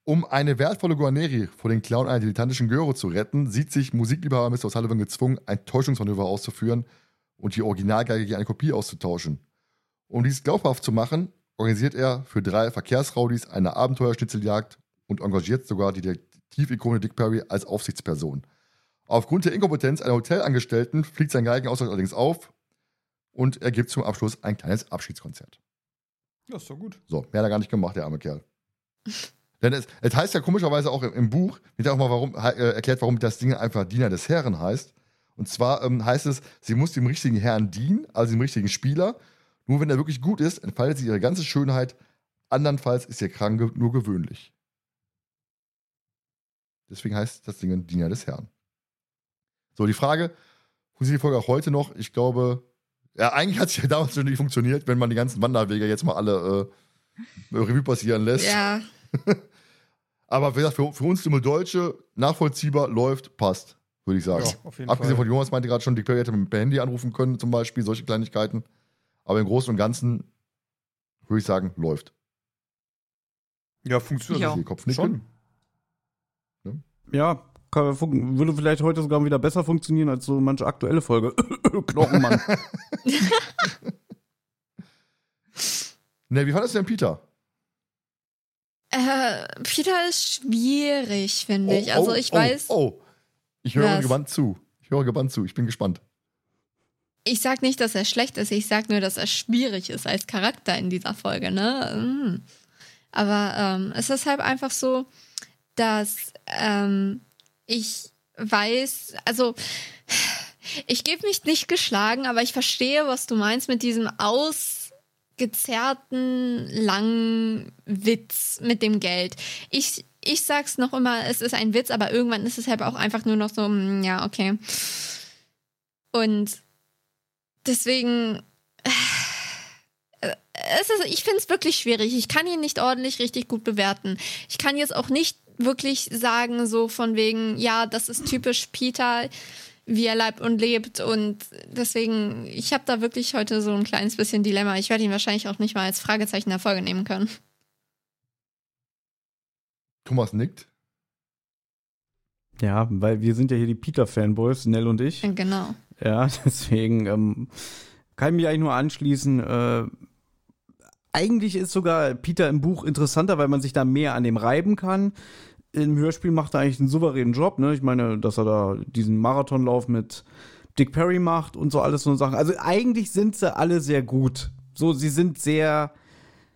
Um eine wertvolle Guarneri vor den Clown einer dilettantischen Göre zu retten, sieht sich Musikliebhaber Mr. O'Sullivan gezwungen, ein Täuschungsmanöver auszuführen und die Originalgeige gegen eine Kopie auszutauschen. Um dies glaubhaft zu machen, organisiert er für drei Verkehrsraudis eine Abenteuerschnitzeljagd und engagiert sogar die Detektiv-Ikone Dick Perry als Aufsichtsperson. Aufgrund der Inkompetenz einer Hotelangestellten fliegt sein Geigenaustausch allerdings auf und er gibt zum Abschluss ein kleines Abschiedskonzert. Ja, ist doch gut. So, mehr hat er gar nicht gemacht, der arme Kerl. Denn es, es heißt ja komischerweise auch im, im Buch, wird ja auch mal warum, äh, erklärt, warum das Ding einfach Diener des Herren heißt. Und zwar ähm, heißt es, sie muss dem richtigen Herrn dienen, also dem richtigen Spieler. Nur wenn er wirklich gut ist, entfaltet sie ihre ganze Schönheit. Andernfalls ist ihr Kranke nur gewöhnlich. Deswegen heißt das Ding Diener des Herrn. So, die Frage, funktioniert die Folge auch heute noch? Ich glaube, ja, eigentlich hat es ja damals schon nicht funktioniert, wenn man die ganzen Wanderwege jetzt mal alle äh, Revue passieren lässt. Ja, Aber wie gesagt, für, für uns dumme Deutsche nachvollziehbar läuft, passt, würde ich sagen. Ja, auf jeden Abgesehen Fall. von Jonas meinte gerade schon, Dick Perry hätte mit per Handy anrufen können, zum Beispiel, solche Kleinigkeiten. Aber im Großen und Ganzen würde ich sagen, läuft. Ja, funktioniert. Ja. Die Kopfnicken. Schon. Ja, kann, würde vielleicht heute sogar wieder besser funktionieren als so manche aktuelle Folge. Knochenmann. Ne, wie fandest du denn Peter? Äh, Peter ist schwierig, finde ich. Also ich weiß, Oh, oh. Ich höre Was? gebannt zu. Ich höre gebannt zu. Ich bin gespannt. ich sag nicht, dass er schlecht ist, ich sag nur, dass er schwierig ist als Charakter in dieser Folge, ne? Mm. Aber ähm, es ist halt einfach so, dass ähm, ich weiß, also ich gebe mich nicht geschlagen, aber ich verstehe, was du meinst mit diesem ausgezerrten, langen Witz mit dem Geld. Ich, ich sag's noch immer, es ist ein Witz, aber irgendwann ist es halt auch einfach nur noch so, mm, ja, okay. Und deswegen. äh, Es ist, ich finde es wirklich schwierig. Ich kann ihn nicht ordentlich richtig gut bewerten. Ich kann jetzt auch nicht wirklich sagen, so von wegen, ja, das ist typisch Peter, wie er leibt und lebt. Und deswegen, ich habe da wirklich heute so ein kleines bisschen Dilemma. Ich werde ihn wahrscheinlich auch nicht mal als Fragezeichen der Folge nehmen können. Thomas nickt. ja, weil wir sind ja hier die Peter-Fanboys, Nell und ich. Genau. Ja, deswegen ähm, kann ich mich eigentlich nur anschließen. Äh, eigentlich ist sogar Peter im Buch interessanter, weil man sich da mehr an dem reiben kann. Im Hörspiel macht er eigentlich einen souveränen Job. Ne? Ich meine, dass er da diesen Marathonlauf mit Dick Perry macht und so alles so eine Sachen. Also eigentlich sind sie alle sehr gut. So, sie sind sehr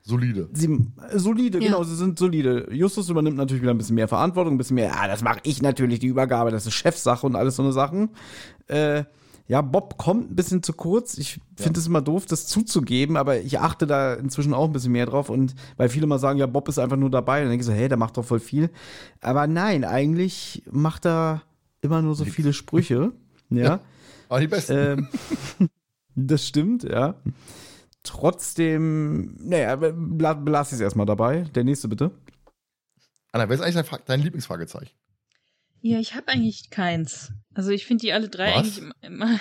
Solide. Sie, äh, solide, Ja. genau, sie sind solide. Justus übernimmt natürlich wieder ein bisschen mehr Verantwortung, ein bisschen mehr, ja, das mache ich natürlich, die Übergabe, das ist Chefsache und alles so eine Sachen. Äh, ja, Bob kommt ein bisschen zu kurz. Ich finde es immer doof, das zuzugeben, aber ich achte da inzwischen auch ein bisschen mehr drauf. Und weil viele mal sagen, ja, Bob ist einfach nur dabei, dann denke ich so, hey, der macht doch voll viel. Aber nein, eigentlich macht er immer nur so viele Sprüche. Ja. Aber die besten. Ähm, das stimmt, ja. Trotzdem, naja, bela- belasse ich es erstmal dabei. Der nächste bitte. Anna, wer ist eigentlich dein, dein Lieblingsfragezeichen? Ja, ich habe eigentlich keins. Also ich finde die alle drei Was? eigentlich immer, immer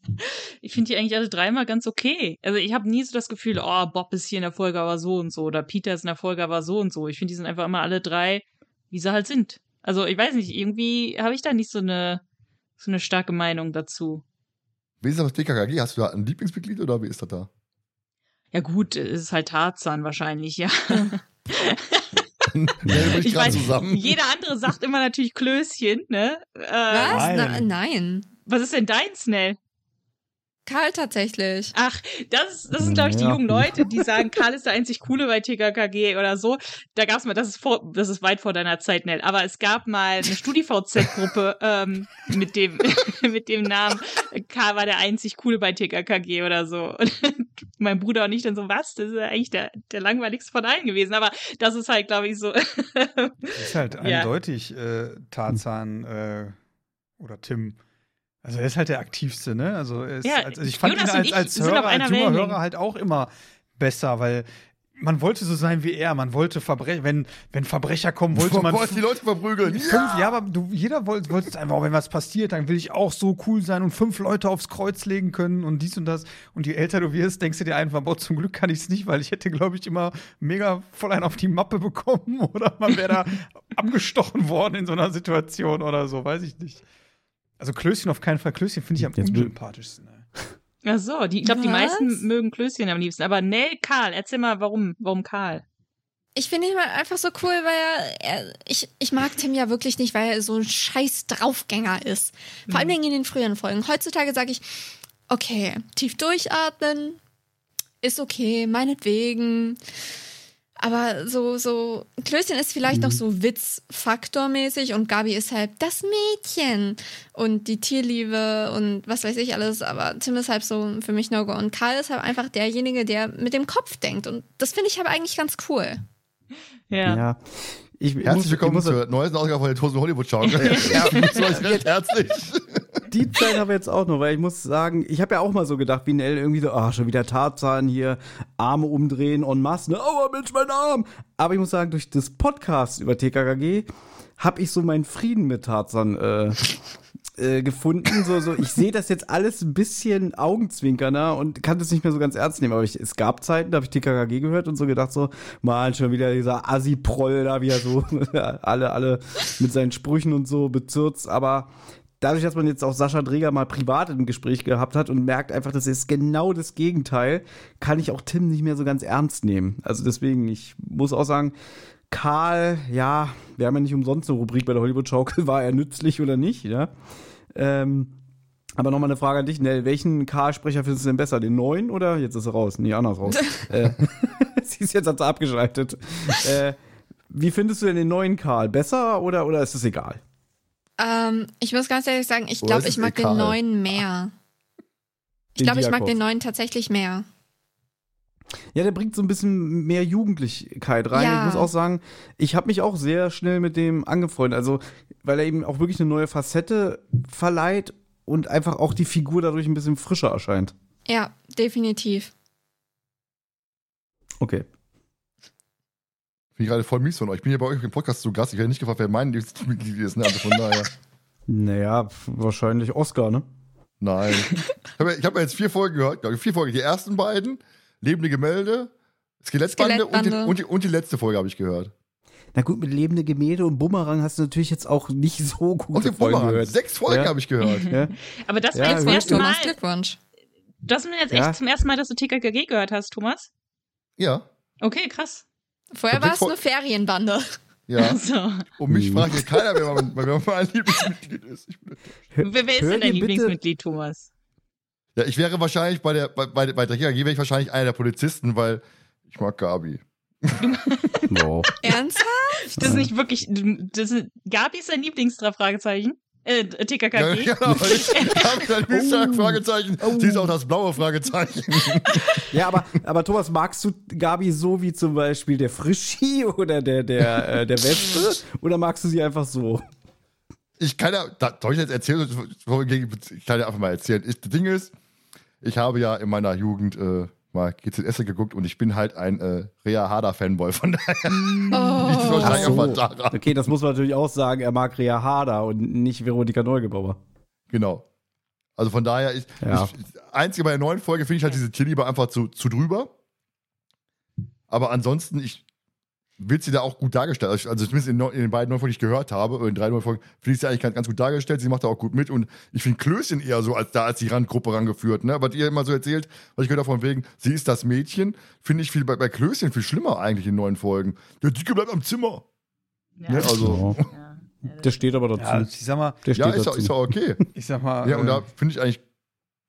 ich finde die eigentlich alle drei immer ganz okay. Also ich habe nie so das Gefühl, oh, Bob ist hier in der Folge aber so und so oder Peter ist in der Folge aber so und so. Ich finde, die sind einfach immer alle drei, wie sie halt sind. Also ich weiß nicht, irgendwie habe ich da nicht so eine so eine starke Meinung dazu. Wie ist das mit TKKG? Hast du da ein Lieblingsmitglied oder wie ist das da? Ja gut, es ist halt Tarzan wahrscheinlich, ja. Bin ich Ich gerade weiß, zusammen. jeder andere sagt immer natürlich Klößchen, ne? Äh, Was? Nein. Na, nein. was ist denn dein Snell? Karl tatsächlich. Ach, das, das sind, glaube ich, die Ja. jungen Leute, die sagen, Karl ist der einzig Coole bei TKKG oder so. Da gab's mal, das ist vor, das ist weit vor deiner Zeit, Nell, aber es gab mal eine StudiVZ-Gruppe ähm, mit dem mit dem Namen Karl war der einzig Coole bei TKKG oder so. Und mein Bruder und ich dann so, was? Das ist ja eigentlich der, der langweiligste von allen gewesen. Aber das ist halt, glaube ich, so. Ist halt Ja. eindeutig äh, Tarzan äh, oder Tim. Also er ist halt der aktivste, ne? Also, er ist, Ja, also ich fand Jonas ihn als, als Hörer, als junger. Hörer halt auch immer besser, weil man wollte so sein wie er. Man wollte Verbrecher, wenn, wenn Verbrecher kommen, wollte man. Wollte die Leute verprügeln. Fünf, ja, aber du, jeder wollte, wollte einfach, wenn was passiert, dann will ich auch so cool sein und fünf Leute aufs Kreuz legen können und dies und das. Und je älter du wirst, denkst du dir einfach, boah, zum Glück kann ich es nicht, weil ich hätte, glaube ich, immer mega voll einen auf die Mappe bekommen oder man wäre da abgestochen worden in so einer Situation oder so, weiß ich nicht. Also Klößchen auf keinen Fall. Klößchen finde ich am Jetzt unsympathischsten. Ach so, die, ich glaube, die meisten mögen Klößchen am liebsten. Aber Nell, Karl, erzähl mal, warum, warum Karl? Ich finde ihn halt einfach so cool, weil er, er ich, ich mag Tim ja wirklich nicht, weil er so ein scheiß Draufgänger ist. Vor allem in den früheren Folgen. Heutzutage sage ich, okay, tief durchatmen, ist okay, meinetwegen. Aber so, so, Klößchen ist vielleicht noch so Witzfaktormäßig und Gabi ist halt das Mädchen und die Tierliebe und was weiß ich alles. Aber Tim ist halt so für mich No-Go. Und Karl ist halt einfach derjenige, der mit dem Kopf denkt. Und das finde ich aber eigentlich ganz cool. Ja. Ja. Ich, ich Herzlich muss, ich willkommen muss, zur neuesten Ausgabe von der Tosen Hollywood Schau. Ja, recht herzlich. die Zeit haben wir jetzt auch noch, weil ich muss sagen, ich habe ja auch mal so gedacht, wie Nell irgendwie so, ah, schon wieder Tarzan hier, Arme umdrehen en masse, ne? Oh, Mensch, mein Arm! Aber ich muss sagen, durch das Podcast über TKKG habe ich so meinen Frieden mit Tarzan äh, äh, gefunden. So, so, ich sehe das jetzt alles ein bisschen augenzwinkerner und kann das nicht mehr so ganz ernst nehmen. Aber ich, es gab Zeiten, da habe ich TKKG gehört und so gedacht, so, mal schon wieder dieser Assi-Proll da, wie er so alle, alle mit seinen Sprüchen und so bezirzt. Aber dadurch, dass man jetzt auch Sascha Dreger mal privat im Gespräch gehabt hat und merkt einfach, das ist genau das Gegenteil, kann ich auch Tim nicht mehr so ganz ernst nehmen. Also deswegen, ich muss auch sagen, Karl, ja, wir haben ja nicht umsonst eine Rubrik bei der Hollywood Schaukel, war er nützlich oder nicht, ja. Ähm, aber nochmal eine Frage an dich, Nell. Welchen Karl-Sprecher findest du denn besser? Den neuen oder? Jetzt ist er raus. Nee, anders raus. äh, sie ist jetzt hat sie abgeschaltet. Äh, wie findest du denn den neuen Karl? Besser oder, oder ist es egal? Ähm, ich muss ganz ehrlich sagen, ich glaube, ich mag egal? den neuen mehr. Ich Den glaube, ich mag den neuen tatsächlich mehr. Ja, der bringt so ein bisschen mehr Jugendlichkeit rein. Ja. Ich muss auch sagen, ich habe mich auch sehr schnell mit dem angefreundet. Also, weil er eben auch wirklich eine neue Facette verleiht und einfach auch die Figur dadurch ein bisschen frischer erscheint. Ja, definitiv. Okay. Bin ich gerade voll mies von euch. Ich bin hier bei euch im Podcast zu Gast. Ich werde nicht gefragt, wer mein Mitglied ist. Ne? Also von daher. Naja, wahrscheinlich Oscar, ne? Nein. Ich habe hab jetzt vier Folgen gehört. ich, Vier Folgen. Die ersten beiden, Lebende Gemälde, Skelettbande, Und, die, und, die, und die letzte Folge habe ich gehört. Na gut, mit lebende Gemälde und Bumerang hast du natürlich jetzt auch nicht so Und gute den Folgen Bumerang. gehört. Sechs Folgen Ja. habe ich gehört. Ja? Aber das Ja, war jetzt zum ersten Mal. Thomas, Glückwunsch. Das ist mir jetzt Ja. echt zum ersten Mal, dass du TKKG gehört hast, Thomas. Ja. Okay, krass. Vorher war es eine Ferienbande. Ja. So. Und mich fragt hier keiner, wer mein, wer mein Lieblingsmitglied ist. Wer, wer ist denn dein dir bitte- Lieblingsmitglied, Thomas? Ja, ich wäre wahrscheinlich bei der, bei, bei, bei der TKG wäre ich wahrscheinlich einer der Polizisten, weil ich mag Gabi. Wow. Ernsthaft? Das ist nicht wirklich. Das ist, Gabi ist dein Lieblingsfragezeichen? Äh, Ja, TKKG? genau. Gabi ist ein Mr. Oh. Fragezeichen. Sie ist auch das blaue Fragezeichen. Ja, aber, aber Thomas, magst du Gabi so wie zum Beispiel der Frischi oder der, der, äh, der Wespe? Oder magst du sie einfach so? Ich kann ja, da, soll ich jetzt erzählen? Ich kann ja einfach mal erzählen. Ich, das Ding ist, ich habe ja in meiner Jugend äh, mal GZS geguckt und ich bin halt ein äh, Rea Harder-Fanboy. Von daher Oh. Ach so. daran. Okay, das muss man natürlich auch sagen, er mag Rea Harder und nicht Veronika Neugebauer. Genau. Also von daher, ich, Ja. ich, einzige bei der neuen Folge finde ich halt diese Tierliebe einfach zu, zu drüber. Aber ansonsten, ich wird sie da auch gut dargestellt. Also, also zumindest in, in den beiden neuen Folgen, die ich gehört habe, oder in drei neuen Folgen, finde ich sie eigentlich ganz, ganz gut dargestellt. Sie macht da auch gut mit und ich finde Klößchen eher so als da als die Randgruppe rangeführt. Ne? Was ihr immer so erzählt, was ich gehört habe von wegen, sie ist das Mädchen, finde ich viel, bei, bei Klößchen viel schlimmer eigentlich in neuen Folgen. Der Dicke bleibt am Zimmer. Ja. Ne? Also, Ja. Der steht aber dazu. Ja, ich sag mal, Der steht ja, ist, dazu. auch- ist auch okay. ich sag mal, ja, und äh, da finde ich eigentlich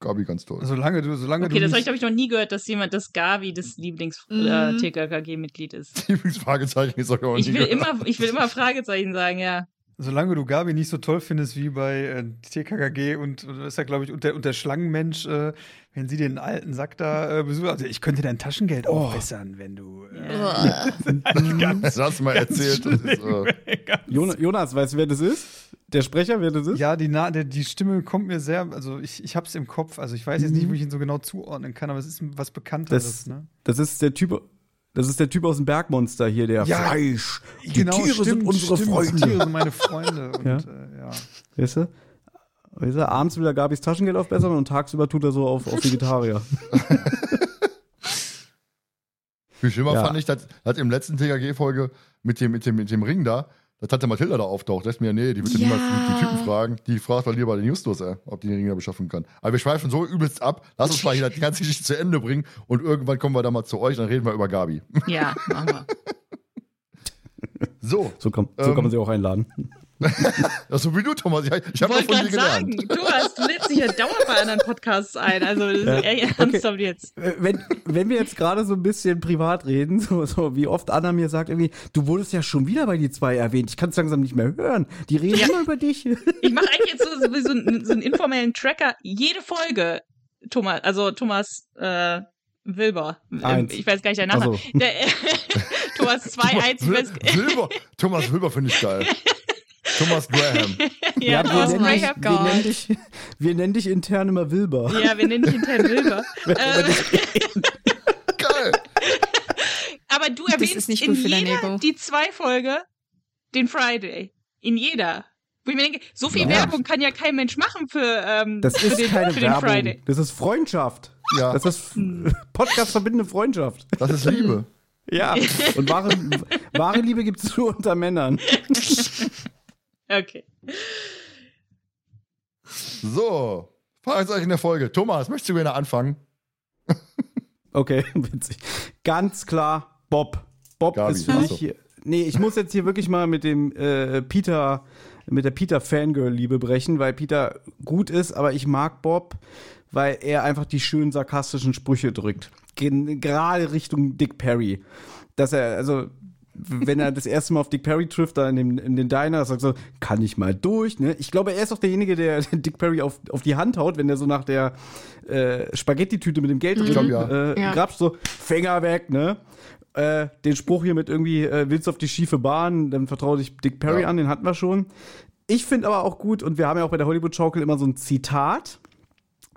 Gabi ganz toll. solange du, solange Okay, du das habe ich, glaube ich, noch nie gehört, dass jemand, das Gavi das Mhm. Lieblings-TKKG-Mitglied ist. Lieblingsfragezeichen ist auch noch Ich nie will, gehört. immer, ich will immer Fragezeichen sagen, ja. Solange du Gabi nicht so toll findest wie bei äh, TKKG und, und das ist ja, glaube ich, und der, und der Schlangenmensch, äh, wenn sie den alten Sack da äh, besucht, also ich könnte dein Taschengeld Oh. aufbessern, wenn du. Äh, Uah. Das hast du mal erzählt. Das ist, äh, ganz- Jon- Jonas, weißt du, wer das ist? Der Sprecher, wer das ist? Ja, die, Na der, die Stimme kommt mir sehr, also ich, ich hab's im Kopf. Also ich weiß jetzt nicht, wo ich ihn so genau zuordnen kann, aber es ist was Bekannteres, Das- ne? Das ist der Typ. Das ist der Typ aus dem Bergmonster hier, der Ja, Fleisch. Die genau, Tiere stimmt, sind unsere stimmt, Freunde. Die Tiere sind meine Freunde. Und, Ja. Äh, ja. Weißt du? Weißt du? Abends will er Gabis Taschengeld aufbessern und tagsüber tut er so auf, auf Vegetarier. Viel schlimmer Ja. fand ich, dass, dass im letzten TKG-Folge mit dem, mit, dem, mit dem Ring da, dass Tante Mathilda da auftaucht. Das ist mir, nee, die wird ja. Niemals die, die Typen fragen. Die fragt doch lieber den Justus, ey, ob die den Ring da beschaffen kann. Aber wir schweifen so übelst ab. Lass uns mal hier die ganze Geschichte zu Ende bringen und irgendwann kommen wir da mal zu euch, dann reden wir über Gabi. Ja, machen wir. So, So kann, so Ähm. kann man sie auch einladen. So wie du, Thomas. Ich, ich habe wollte von gerade dir sagen, gelernt. Thomas, du lädst dich ja dauernd bei anderen Podcasts ein. Also Ja. ernsthaft jetzt. Äh, Wenn, wenn wir jetzt gerade so ein bisschen privat reden, so, so wie oft Anna mir sagt, irgendwie, du wurdest ja schon wieder bei die zwei erwähnt, ich kann es langsam nicht mehr hören. Die reden Ja. immer über dich. Ich mache eigentlich jetzt so, so, so, einen, so einen informellen Tracker. Jede Folge, Thomas, also Thomas äh, Wilber. Eins. Ich weiß gar nicht der Ach Name. so. Der, Thomas 2-1. Ich Wil- weiß, Wilber, Thomas Wilber finde ich geil. Thomas Graham. ja, wir, Thomas nennen dich, Graham. wir, nennen dich, wir nennen dich intern immer Wilber. Ja, wir nennen dich intern Wilber. ähm, Geil. aber du Das erwähnst ist nicht in jeder Ego. die zwei Folge den Friday. In jeder. Wo ich mir denke, so viel Ja. Werbung kann ja kein Mensch machen für, ähm, Das für, ist den, keine für den Werbung. Friday. Das ist Freundschaft. Ja, Das ist Podcast verbindende Freundschaft. das ist Liebe. Ja. Und wahre, wahre Liebe gibt es nur unter Männern. Okay. So, Fragezeichen der Folge. Thomas, möchtest du gerne anfangen? Okay, witzig. Ganz klar, Bob. Bob Gabi, ist für mich so. hier. Nee, ich muss jetzt hier wirklich mal mit dem äh, Peter, mit der Peter-Fangirl-Liebe brechen, weil Peter gut ist, aber ich mag Bob, weil er einfach die schönen sarkastischen Sprüche drückt. Gerade Richtung Dick Perry. Dass er, also, wenn er das erste Mal auf Dick Perry trifft, da in, dem, in den Diner, sagt so, kann ich mal durch, ne? Ich glaube, er ist auch derjenige, der Dick Perry auf, auf die Hand haut, wenn er so nach der äh, Spaghetti-Tüte mit dem Geld glaub, drin ja. äh, Ja. grapscht, so, Finger weg, ne? Äh, den Spruch hier mit irgendwie, äh, willst du auf die schiefe Bahn, dann vertraue dich Dick Perry Ja. an, den hatten wir schon. Ich finde aber auch gut, und wir haben ja auch bei der Hollywood-Schaukel immer so ein Zitat,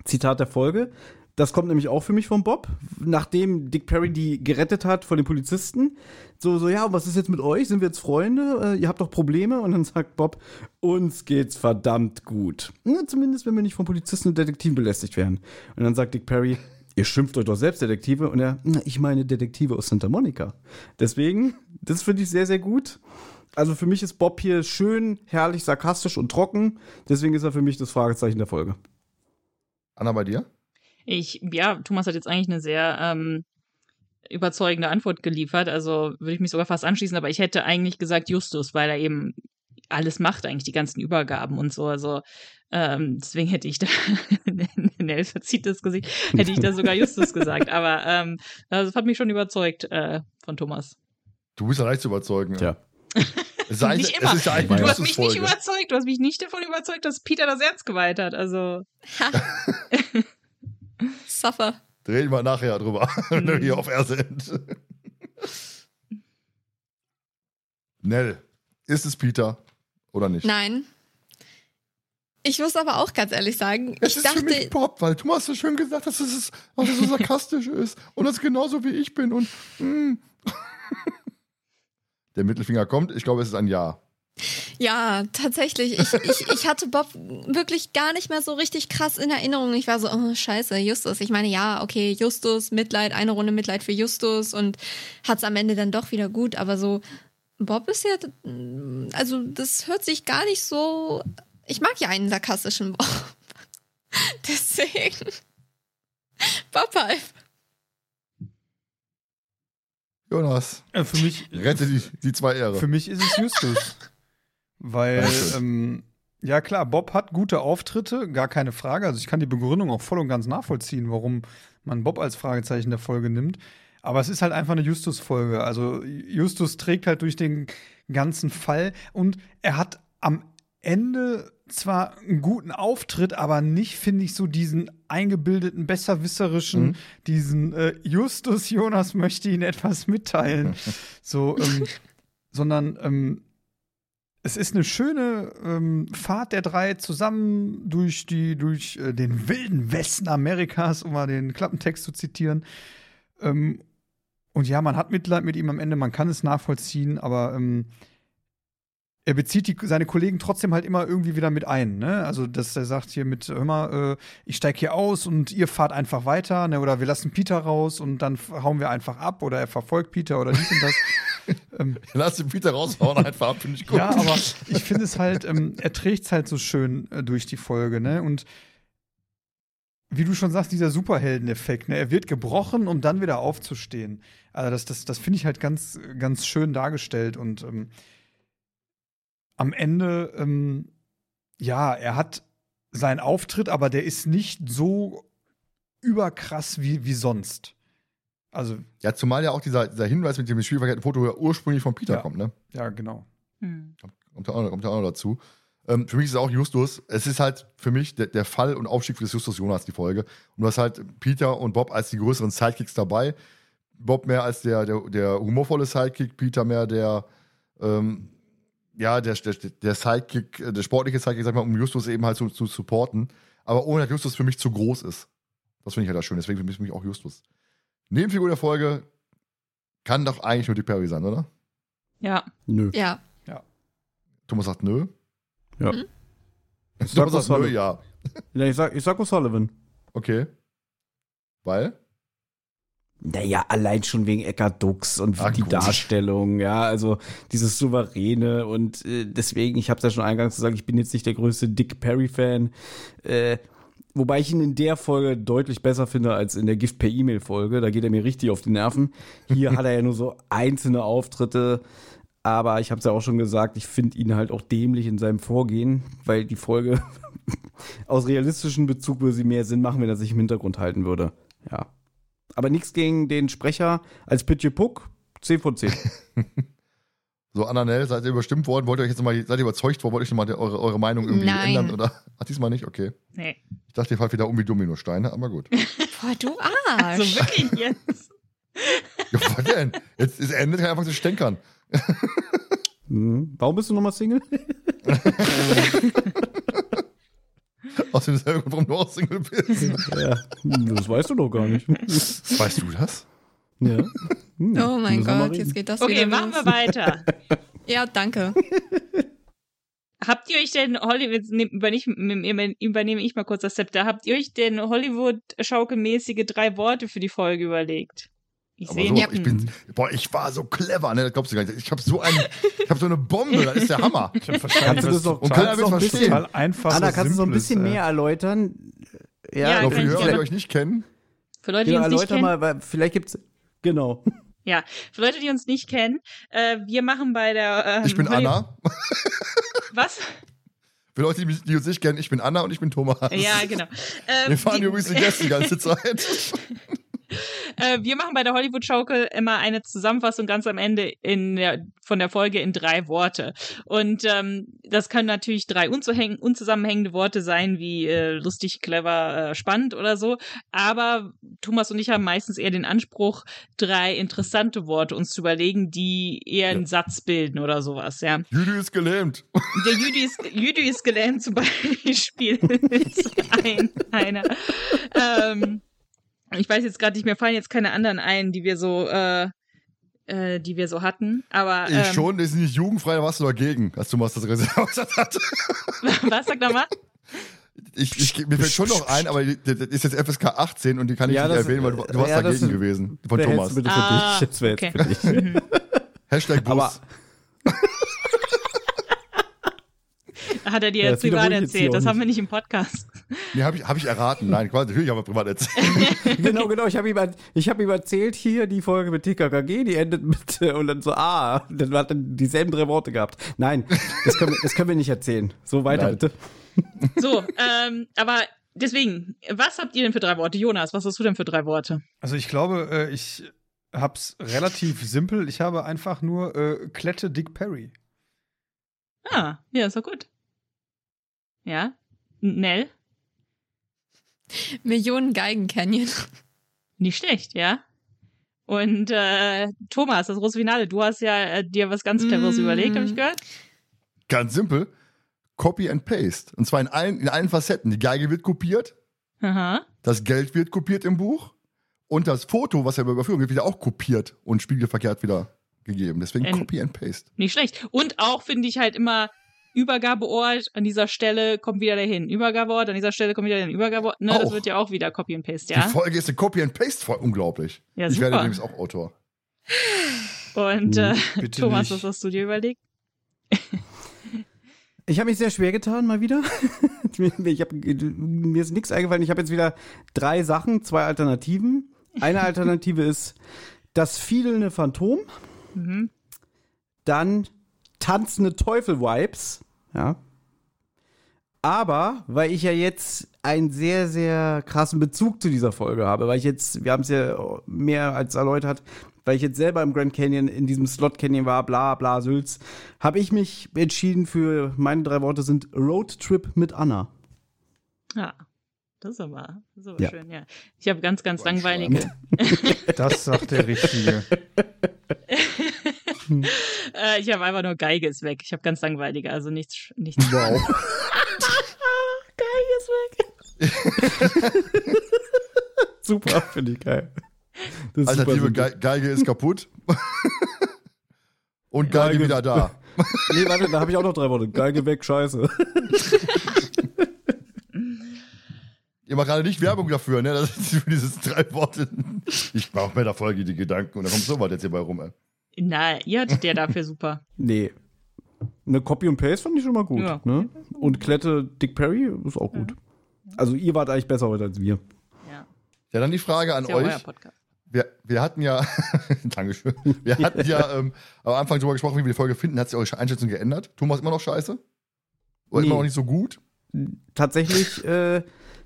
Zitat der Folge. Das kommt nämlich auch für mich von Bob, nachdem Dick Perry die gerettet hat von den Polizisten. So, so, ja, was ist jetzt mit euch? Sind wir jetzt Freunde? Äh, ihr habt doch Probleme? Und dann sagt Bob, uns geht's verdammt gut. Ja, zumindest, wenn wir nicht von Polizisten und Detektiven belästigt werden. Und dann sagt Dick Perry, ihr schimpft euch doch selbst Detektive. Und er, "Na, ich meine Detektive aus Santa Monica. Deswegen, das finde ich sehr, sehr gut. Also für mich ist Bob hier schön, herrlich, sarkastisch und trocken. Deswegen ist er für mich das Fragezeichen der Folge. Anna, bei dir? Ich, ja, Thomas hat jetzt eigentlich eine sehr ähm, überzeugende Antwort geliefert. Also würde ich mich sogar fast anschließen, aber ich hätte eigentlich gesagt Justus, weil er eben alles macht, eigentlich die ganzen Übergaben und so. Also ähm, deswegen hätte ich da, Nell verzieht das Gesicht, hätte ich da sogar Justus gesagt. Aber ähm, also, das hat mich schon überzeugt äh, von Thomas. Du bist ja leicht zu überzeugen. Tja. Es ist ja Nicht immer. Es ist ja Du hast mich nicht überzeugt, du hast mich nicht davon überzeugt, dass Peter das ernst gemeint hat. Also Suffer. Reden wir nachher drüber, wenn wir hier auf R sind. Nell, ist es Peter oder nicht? Nein. Ich muss aber auch ganz ehrlich sagen, Es ich ist für mich dachte, Pop, weil du hast so schön gesagt, dass es, dass es so sarkastisch ist und das genauso wie ich bin und mm. der Mittelfinger kommt. Ich glaube, es ist ein Ja. Ja, tatsächlich, ich, ich, ich hatte Bob wirklich gar nicht mehr so richtig krass in Erinnerung. Ich war so, oh, scheiße, Justus. Ich meine, ja, okay, Justus, Mitleid, eine Runde Mitleid für Justus und hat's am Ende dann doch wieder gut, aber so, Bob ist ja, also das hört sich gar nicht so, ich mag ja einen sarkastischen Bob. Deswegen, Bob halt. Jonas, Äh, für mich, rette die, die zwei Ehre. Für mich ist es Justus. Weil, ähm, ja klar, Bob hat gute Auftritte, gar keine Frage. Also ich kann die Begründung auch voll und ganz nachvollziehen, warum man Bob als Fragezeichen der Folge nimmt. Aber es ist halt einfach eine Justus-Folge. Also Justus trägt halt durch den ganzen Fall und er hat am Ende zwar einen guten Auftritt, aber nicht, finde ich, so diesen eingebildeten, besserwisserischen, Mhm. diesen äh, Justus Jonas möchte Ihnen etwas mitteilen. so, ähm, sondern ähm, es ist eine schöne ähm, Fahrt der drei zusammen durch, die, durch äh, den wilden Westen Amerikas, um mal den Klappentext zu zitieren. Ähm, und ja, man hat Mitleid mit ihm am Ende, man kann es nachvollziehen, aber ähm, er bezieht die, seine Kollegen trotzdem halt immer irgendwie wieder mit ein. Ne? Also, dass er sagt hier mit, hör mal, äh, ich steige hier aus und ihr fahrt einfach weiter, ne? oder wir lassen Peter raus und dann hauen wir einfach ab oder er verfolgt Peter oder dies und das. ähm, Lass den Peter raushauen einfach ab, finde ich gut. Ja, aber ich finde es halt, ähm, er trägt es halt so schön äh, durch die Folge, ne? Und wie du schon sagst, dieser Superheldeneffekt, ne? Er wird gebrochen, um dann wieder aufzustehen. Also das, das, das finde ich halt ganz, ganz schön dargestellt und ähm, am Ende, ähm, ja, er hat seinen Auftritt, aber der ist nicht so überkrass wie, wie sonst. Also. Ja, zumal ja auch dieser, dieser Hinweis mit dem spielverkehrten Foto ja ursprünglich von Peter Ja. kommt, ne? Ja, genau. Hm. Kommt ja auch, noch- kommt ja auch noch dazu. Ähm, für mich ist es auch Justus. Es ist halt für mich der, der Fall und Aufstieg des Justus Jonas, die Folge. Und du hast halt Peter und Bob als die größeren Sidekicks dabei. Bob mehr als der, der, der humorvolle Sidekick, Peter mehr der, ähm, ja, der, der, der Sidekick, der sportliche Sidekick, sag ich mal, um Justus eben halt zu, zu supporten. Aber ohne dass Justus für mich zu groß ist. Das finde ich halt das schön. Deswegen für mich auch Justus. Nebenfigur der Folge kann doch eigentlich nur Dick Perry sein, oder? Ja. Nö. Ja. Thomas sagt nö. Ja. Mhm. Ich sag, Thomas sagt nö, ja. Ja, ich sag, ich sag O'Sullivan. Okay. Weil? Naja, allein schon wegen Eckart Dux und Ah, die gut. Darstellung, ja, also dieses Souveräne und äh, deswegen, ich habe ja schon eingangs gesagt, ich bin jetzt nicht der größte Dick Perry-Fan, äh, wobei ich ihn in der Folge deutlich besser finde als in der Gift per E-Mail-Folge, da geht er mir richtig auf die Nerven. Hier hat er ja nur so einzelne Auftritte, aber ich habe es ja auch schon gesagt, ich finde ihn halt auch dämlich in seinem Vorgehen, weil die Folge aus realistischem Bezug würde sie mehr Sinn machen, wenn er sich im Hintergrund halten würde. Ja. Aber nichts gegen den Sprecher als Pitje Puck. 10 von 10. So, Ananel, seid ihr überstimmt worden? Wollt ihr euch jetzt mal, seid ihr überzeugt worden? Wollt ihr euch nochmal eure, eure Meinung irgendwie Nein. ändern? Oder? Ach, diesmal nicht? Okay. Nee. Ich dachte, ihr fallt wieder um wie Dominosteine, aber gut. Boah, du Arsch. Also wirklich jetzt. ja, was denn? Jetzt ist endet, kann einfach zu stänkern. Mhm. Warum bist du nochmal Single? Aus demselben Grund, warum du auch Single bist. ja, das weißt du doch gar nicht. weißt du das? ja. Hm, Oh mein Gott, jetzt geht das Okay, wieder machen los. wir weiter. Ja, danke. Habt ihr euch denn Hollywood, übernehme, übernehme ich mal kurz das Zepter, habt ihr euch denn Hollywood-schaukelmäßige drei Worte für die Folge überlegt? Ich sehe so, nicht. ich bin, boah, ich war so clever, ne? Das glaubst du gar nicht. Ich habe so ein, ich habe so eine Bombe, das ist der Hammer. Ich hab Kannst du das doch- Und kannst keiner du will verstehen. einfach. Anna, kannst du so ein bisschen äh, mehr erläutern? Ja, Ja, für die ich Hörer, die euch nicht kennen, Für Leute, die Genau, uns nicht erläuter kennen, mal, weil vielleicht gibt's. Genau. Für Leute, die uns nicht kennen, äh, wir machen bei der. Äh, ich bin Anna. Was? Für Leute, die, mich, die uns nicht kennen, ich bin Anna und ich bin Thomas. Ja, genau. Ähm, Wir fahren die- übrigens die Gäste die ganze Zeit. Äh, wir machen bei der Hollywood Schaukel immer eine Zusammenfassung ganz am Ende in der, von der Folge in drei Worte. Und ähm, das können natürlich drei unzusammenhängende Worte sein, wie äh, lustig, clever, äh, spannend oder so. Aber Thomas und ich haben meistens eher den Anspruch, drei interessante Worte uns zu überlegen, die eher einen Satz bilden oder sowas, ja. Jüdi ist gelähmt. Der Jüdi ist, Jüdi ist gelähmt zum Beispiel. ein, einer. Ähm, ich weiß jetzt gerade nicht, mir fallen jetzt keine anderen ein, die wir so, äh, äh, die wir so hatten. Aber Ich ähm, schon, das ist nicht jugendfrei, da warst du dagegen, als Thomas das gesagt hat. was sag nochmal? Ich, ich, mir fällt schon noch ein, aber das ist jetzt FSK 18 und die kann ich Ja, nicht erwähnen, weil du, du warst ja, das- dagegen gewesen. Von Thomas. du bitte für Ah, dich. Okay. jetzt für dich. Mhm. Hashtag Bus. Aber Hat er dir Ja, das privat erzählt? Das haben wir nicht im Podcast. nee, habe ich, hab ich erraten. Nein, quasi, natürlich haben wir privat erzählt. genau, genau. Ich habe ihm, ich hab ihm erzählt, hier die Folge mit TKKG, die endet mit, äh, und dann so, ah, dann hat er dieselben drei Worte gehabt. Nein, das können wir, das können wir nicht erzählen. So weiter Nein. bitte. So, ähm, aber deswegen, was habt ihr denn für drei Worte? Jonas, was hast du denn für drei Worte? Also ich glaube, äh, ich hab's relativ simpel. Ich habe einfach nur äh, Klette Dick Perry. Ah, ja, ist doch gut. Ja? Nell? Millionen Geigen Canyon. Nicht schlecht, ja? Und äh, Thomas, das große Finale, du hast ja äh, dir was ganz Cleveres Mm. überlegt, habe ich gehört. Ganz simpel. Copy and Paste. Und zwar in allen, in allen Facetten. Die Geige wird kopiert, Aha. das Geld wird kopiert im Buch und das Foto, was ja bei Überführung wird, wieder auch kopiert und spiegelverkehrt wieder gegeben. Deswegen Ähm, Copy and Paste. Nicht schlecht. Und auch finde ich halt immer Übergabeort an dieser Stelle kommt wieder dahin. Übergabeort an dieser Stelle kommt wieder dahin. Übergabeort, ne, das Auch. wird ja auch wieder Copy and Paste, Die ja. Folge ist eine Copy and Paste Folge. Unglaublich. Ja, ich werde übrigens auch Autor. Und äh, Bitte Thomas, nicht. was hast du dir überlegt? Ich habe mich sehr schwer getan, mal wieder. ich hab, mir ist nichts eingefallen. Ich habe jetzt wieder drei Sachen, zwei Alternativen. Eine Alternative ist das fiedelnde Phantom, Mhm. dann tanzende Teufel-Vibes, ja. Aber, weil ich ja jetzt einen sehr, sehr krassen Bezug zu dieser Folge habe, weil ich jetzt, wir haben es ja mehr als erläutert, weil ich jetzt selber im Grand Canyon in diesem Slot Canyon war, bla bla Sülz, habe ich mich entschieden für meine drei Worte sind Roadtrip mit Anna. Ja. Das ist aber, das ist aber Ja. schön, ja. Ich habe ganz, ganz Boah, langweilige. Das sagt der Richtige. äh, ich habe einfach nur Geige ist weg. Ich habe ganz langweilige, also nichts, nichts. Wow. super, finde ich geil. Das ist Alternative Ge Geige ist kaputt. und Geige Geige- wieder da. Nee, warte, da habe ich auch noch drei Worte. Geige weg, scheiße. Ihr macht gerade nicht Werbung dafür, ne? Das ist für dieses drei Worte. Ich mache bei der Folge die Gedanken und dann kommt so was jetzt hierbei rum, ey. Na, ihr hattet ja dafür super. Nee. Eine Copy und Paste fand ich schon mal gut. Ja. Ne? Und Klette Dick Perry ist auch gut. Also ihr wart eigentlich besser heute als wir. Ja. Ja, dann die Frage an ja euch. Podcast. Wir, wir hatten ja, Dankeschön. Wir hatten ja ähm, am Anfang darüber gesprochen, wie wir die Folge finden. Hat sich eure Einschätzung geändert? Thomas immer noch scheiße? Oder Nee. immer noch nicht so gut? Tatsächlich, äh,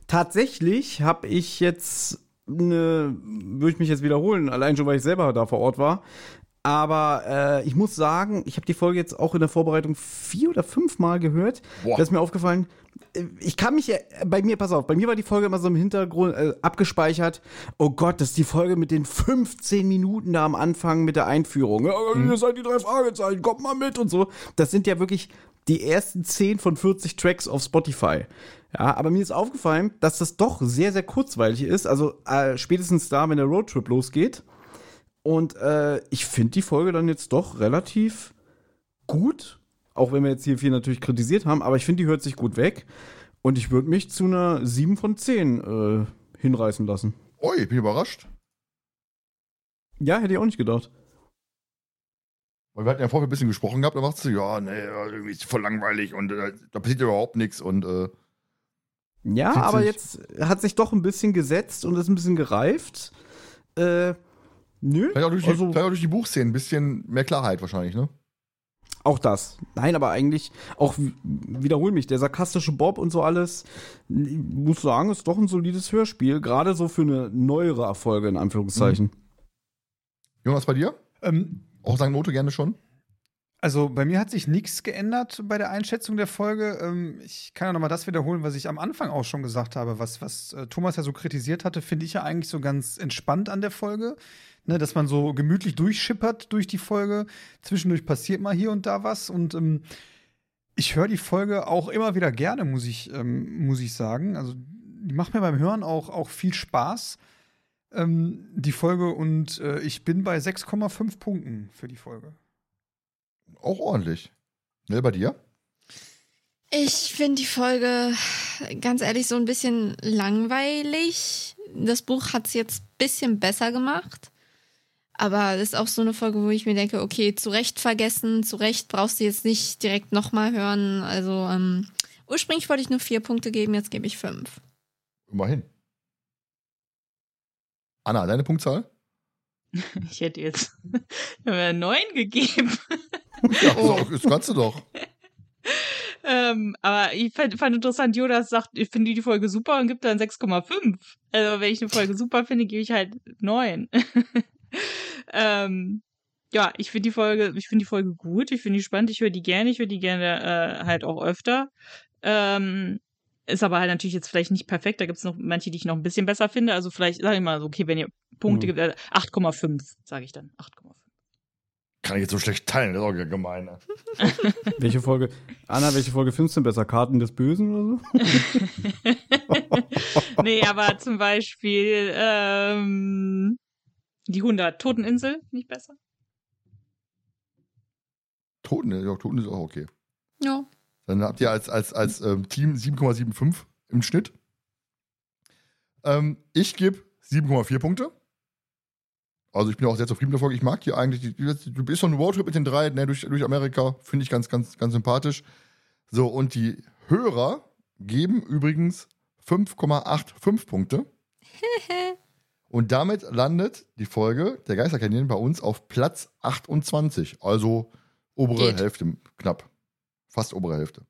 tatsächlich habe ich jetzt eine, würde ich mich jetzt wiederholen, allein schon, weil ich selber da vor Ort war. Aber äh, ich muss sagen, ich habe die Folge jetzt auch in der Vorbereitung vier oder fünf Mal gehört. Boah. Da ist mir aufgefallen, äh, ich kann mich, bei mir, pass auf, bei mir war die Folge immer so im Hintergrund äh, abgespeichert. Oh Gott, das ist die Folge mit den 15 Minuten da am Anfang mit der Einführung. Ja, Ihr seid die drei Fragezeichen, kommt mal mit und so. Das sind ja wirklich die ersten 10 von 40 Tracks auf Spotify. Ja, aber mir ist aufgefallen, dass das doch sehr, sehr kurzweilig ist. Also äh, spätestens da, wenn der Roadtrip losgeht. Und äh, ich finde die Folge dann jetzt doch relativ gut. Auch wenn wir jetzt hier viel natürlich kritisiert haben, aber ich finde, die hört sich gut weg. Und ich würde mich zu einer 7 von 10 äh, hinreißen lassen. Ui, ich bin überrascht. Ja, hätte ich auch nicht gedacht. Weil wir hatten ja vorher ein bisschen gesprochen gehabt, da warst du, ja, nee, irgendwie ist voll langweilig und äh, da passiert überhaupt nichts und äh, Ja, aber jetzt hat sich doch ein bisschen gesetzt und ist ein bisschen gereift. Äh, nö. vielleicht auch, durch die, also, vielleicht auch durch die Buchszenen ein bisschen mehr Klarheit wahrscheinlich, ne? Auch das. Nein, aber eigentlich, auch wiederhol mich, der sarkastische Bob und so alles, ich muss sagen, ist doch ein solides Hörspiel, gerade so für eine neuere Erfolge, in Anführungszeichen. Jonas, bei dir? Ähm, Auch sagen Note gerne schon? Also bei mir hat sich nichts geändert bei der Einschätzung der Folge. Ähm, ich kann ja nochmal das wiederholen, was ich am Anfang auch schon gesagt habe. Was, was äh, Thomas ja so kritisiert hatte, finde ich ja eigentlich so ganz entspannt an der Folge. Ne, dass man so gemütlich durchschippert durch die Folge. Zwischendurch passiert mal hier und da was. Und ähm, ich höre die Folge auch immer wieder gerne, muss ich, ähm, muss ich sagen. Also die macht mir beim Hören auch, auch viel Spaß. Ähm, die Folge und äh, ich bin bei 6,5 Punkten für die Folge. Auch ordentlich. Nell, bei dir? Ich finde die Folge ganz ehrlich so ein bisschen langweilig. Das Buch hat es jetzt ein bisschen besser gemacht. Aber das ist auch so eine Folge, wo ich mir denke, okay, zu Recht vergessen, zu Recht brauchst du jetzt nicht direkt nochmal hören. Also ähm, ursprünglich wollte ich nur vier Punkte geben, jetzt gebe ich fünf. Immerhin. Anna, deine Punktzahl? Ich hätte jetzt neun gegeben. Ja, so, das kannst du doch. ähm, aber ich fand, fand interessant, Jonas sagt, ich finde die Folge super und gibt dann 6,5. Also wenn ich eine Folge super finde, gebe ich halt 9. ähm, ja, ich finde die Folge, ich finde die Folge gut, ich finde die spannend, ich höre die gerne, ich höre die gerne äh, halt auch öfter. Ähm, ist aber halt natürlich jetzt vielleicht nicht perfekt. Da gibt es noch manche, die ich noch ein bisschen besser finde. Also vielleicht, sag ich mal so, okay, wenn ihr Punkte Mhm. gibt, äh, 8,5, sage ich dann. 8,5. kann ich jetzt so schlecht teilen, das ist auch gemein. Ne? Welche Folge? Anna, welche Folge findest du denn besser? Karten des Bösen oder so? nee, aber zum Beispiel ähm, die 100 Toteninsel, nicht besser? Toten, ja, Toten ist auch okay. Ja. Dann habt ihr als, als, als ähm, Team 7,75 im Schnitt. Ähm, ich gebe 7,4 Punkte. Also ich bin auch sehr zufrieden davon. Ich mag hier eigentlich, die, du bist so ein Roadtrip mit den drei, ne, durch, durch Amerika, finde ich ganz, ganz, ganz sympathisch. So, und die Hörer geben übrigens 5,85 Punkte. und damit landet die Folge der Geisterkanyon bei uns auf Platz 28. Also obere Geht. Hälfte, knapp. Fast obere Hälfte.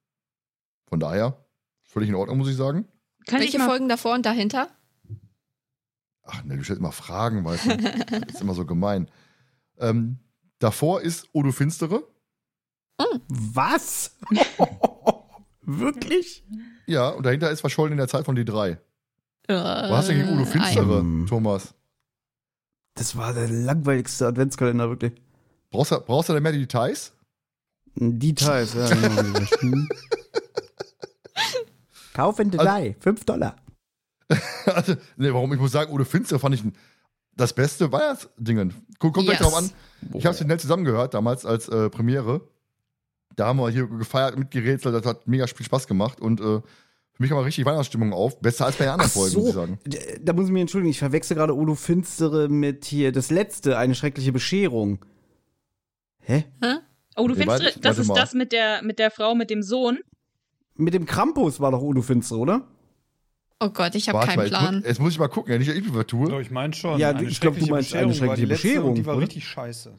Von daher, völlig in Ordnung, muss ich sagen. Kann Welche ich Folgen davor und dahinter? Ach, ne, du stellst immer Fragen, weißt du. Das ist immer so gemein. Ähm, davor ist Odo Finstere. Was? Wirklich? Ja, und dahinter ist Verschollen in der Zeit von die drei. Äh, Was hast du denn gegen Udo Finstere, ein. Thomas? Das war der langweiligste Adventskalender, wirklich. Brauchst du, brauchst du da mehr Details? Details, ja. Kaufen drei, fünf Dollar. also, nee, warum? Ich muss sagen, Udo Finstere fand ich ein, das beste Weihnachtsdingen. Kommt kommt gleich Yes. drauf an. Ich habe es schnell zusammengehört, damals als äh, Premiere. Da haben wir hier gefeiert, mitgerätselt, das hat mega viel Spaß gemacht und äh, für mich kam richtig Weihnachtsstimmung auf. Besser als bei den anderen Ach Folgen, so. muss ich sagen. Da muss ich mich entschuldigen, ich verwechsel gerade Udo Finstere mit hier das letzte, eine schreckliche Bescherung. Hä? oh, du Nee, findest, warte- das warte ist mal. das mit der, mit der Frau mit dem Sohn. Mit dem Krampus war doch Udo Finstere, oder? Oh Gott, ich habe keinen mal, jetzt, Plan. mu- jetzt muss ich mal gucken, ja, nicht, dass ich was tue. Doch, ich meine schon. Ja, eine ich glaub, du meinst eine die schreckliche letzte Bescherung, Und die war oder? richtig scheiße.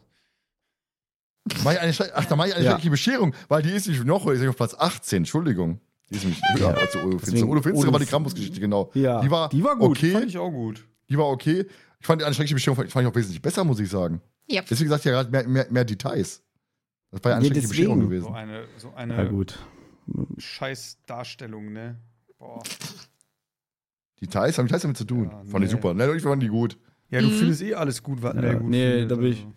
Mach ich eine, ach, da mache ich eine Ja. schreckliche Bescherung, weil die ist nicht noch die ist auf Platz 18, Entschuldigung. Die ist nämlich höher als Udo Finstere. Deswegen Udo Finstere Udo war die Krampus-Geschichte, genau. Ja, Die war, die war gut. okay, Fand ich auch gut. die war okay. Ich fand die eine schreckliche Bescherung fand ich auch wesentlich besser, muss ich sagen. Ja. Deswegen gesagt ja gerade mehr, mehr, mehr Details. Das war ja eine Nee, schreckliche deswegen. Bescherung So gewesen. eine, so Na eine gut. scheiß Darstellung, ne? Boah. Details haben Details damit zu tun. Ja, Fand ich nee. super. Ne, ich fand die gut. Ja, du Mhm. findest eh alles gut, was Ja, gut nee, findet, da bin ich- also.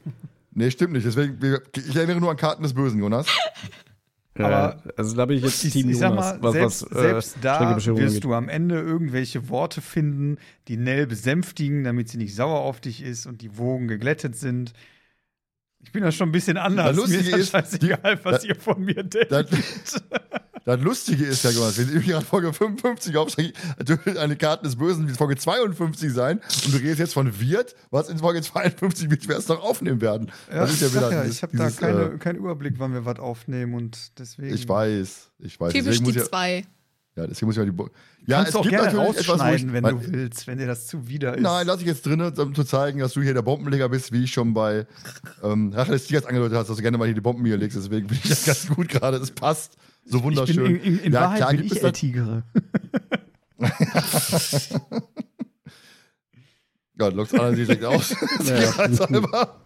Nee, stimmt nicht. Deswegen, ich erinnere nur an Karten des Bösen, Jonas. Ja, Aber also da bin ich jetzt Ich, Team ich sag Jonas, mal, was, selbst, was, äh, selbst da wirst angeht. du am Ende irgendwelche Worte finden, die Nell besänftigen, damit sie nicht sauer auf dich ist und die Wogen geglättet sind. Ich bin da schon ein bisschen anders. Das Lustige Mir ist ist, scheißegal, was das- ihr von mir denkt. Das, das Lustige ist ja, Jonas, wir sind gerade Folge 55 aufsteigen. Natürlich eine Karten des Bösen wird Folge 52 sein. Und du redest jetzt von Wirt, was in Folge 52 wird, wir erst noch aufnehmen werden. Ja, das ist ja ich wieder ja, dieses- ich habe da keine, äh, keinen Überblick, wann wir was aufnehmen und deswegen. Ich weiß, ich weiß. Typisch Deswegen muss die ich, ja, zwei. ja, deswegen muss ich ja die. Bo ja, Kannst du auch gerne natürlich etwas, rausschneiden, ich- wenn du willst, wenn dir das zuwider ist. Nein, lass ich jetzt drin, um zu zeigen, dass du hier der Bombenleger bist, wie ich schon bei ähm, Rache des Tigers angedeutet hast, dass du gerne mal hier die Bomben hier legst. Deswegen finde ich das ganz gut gerade. Das passt so wunderschön. in, in, in ja, Wahrheit klar bin ich der Tigere. Ja, anderen sieht direkt aus. Sicherheitshalber.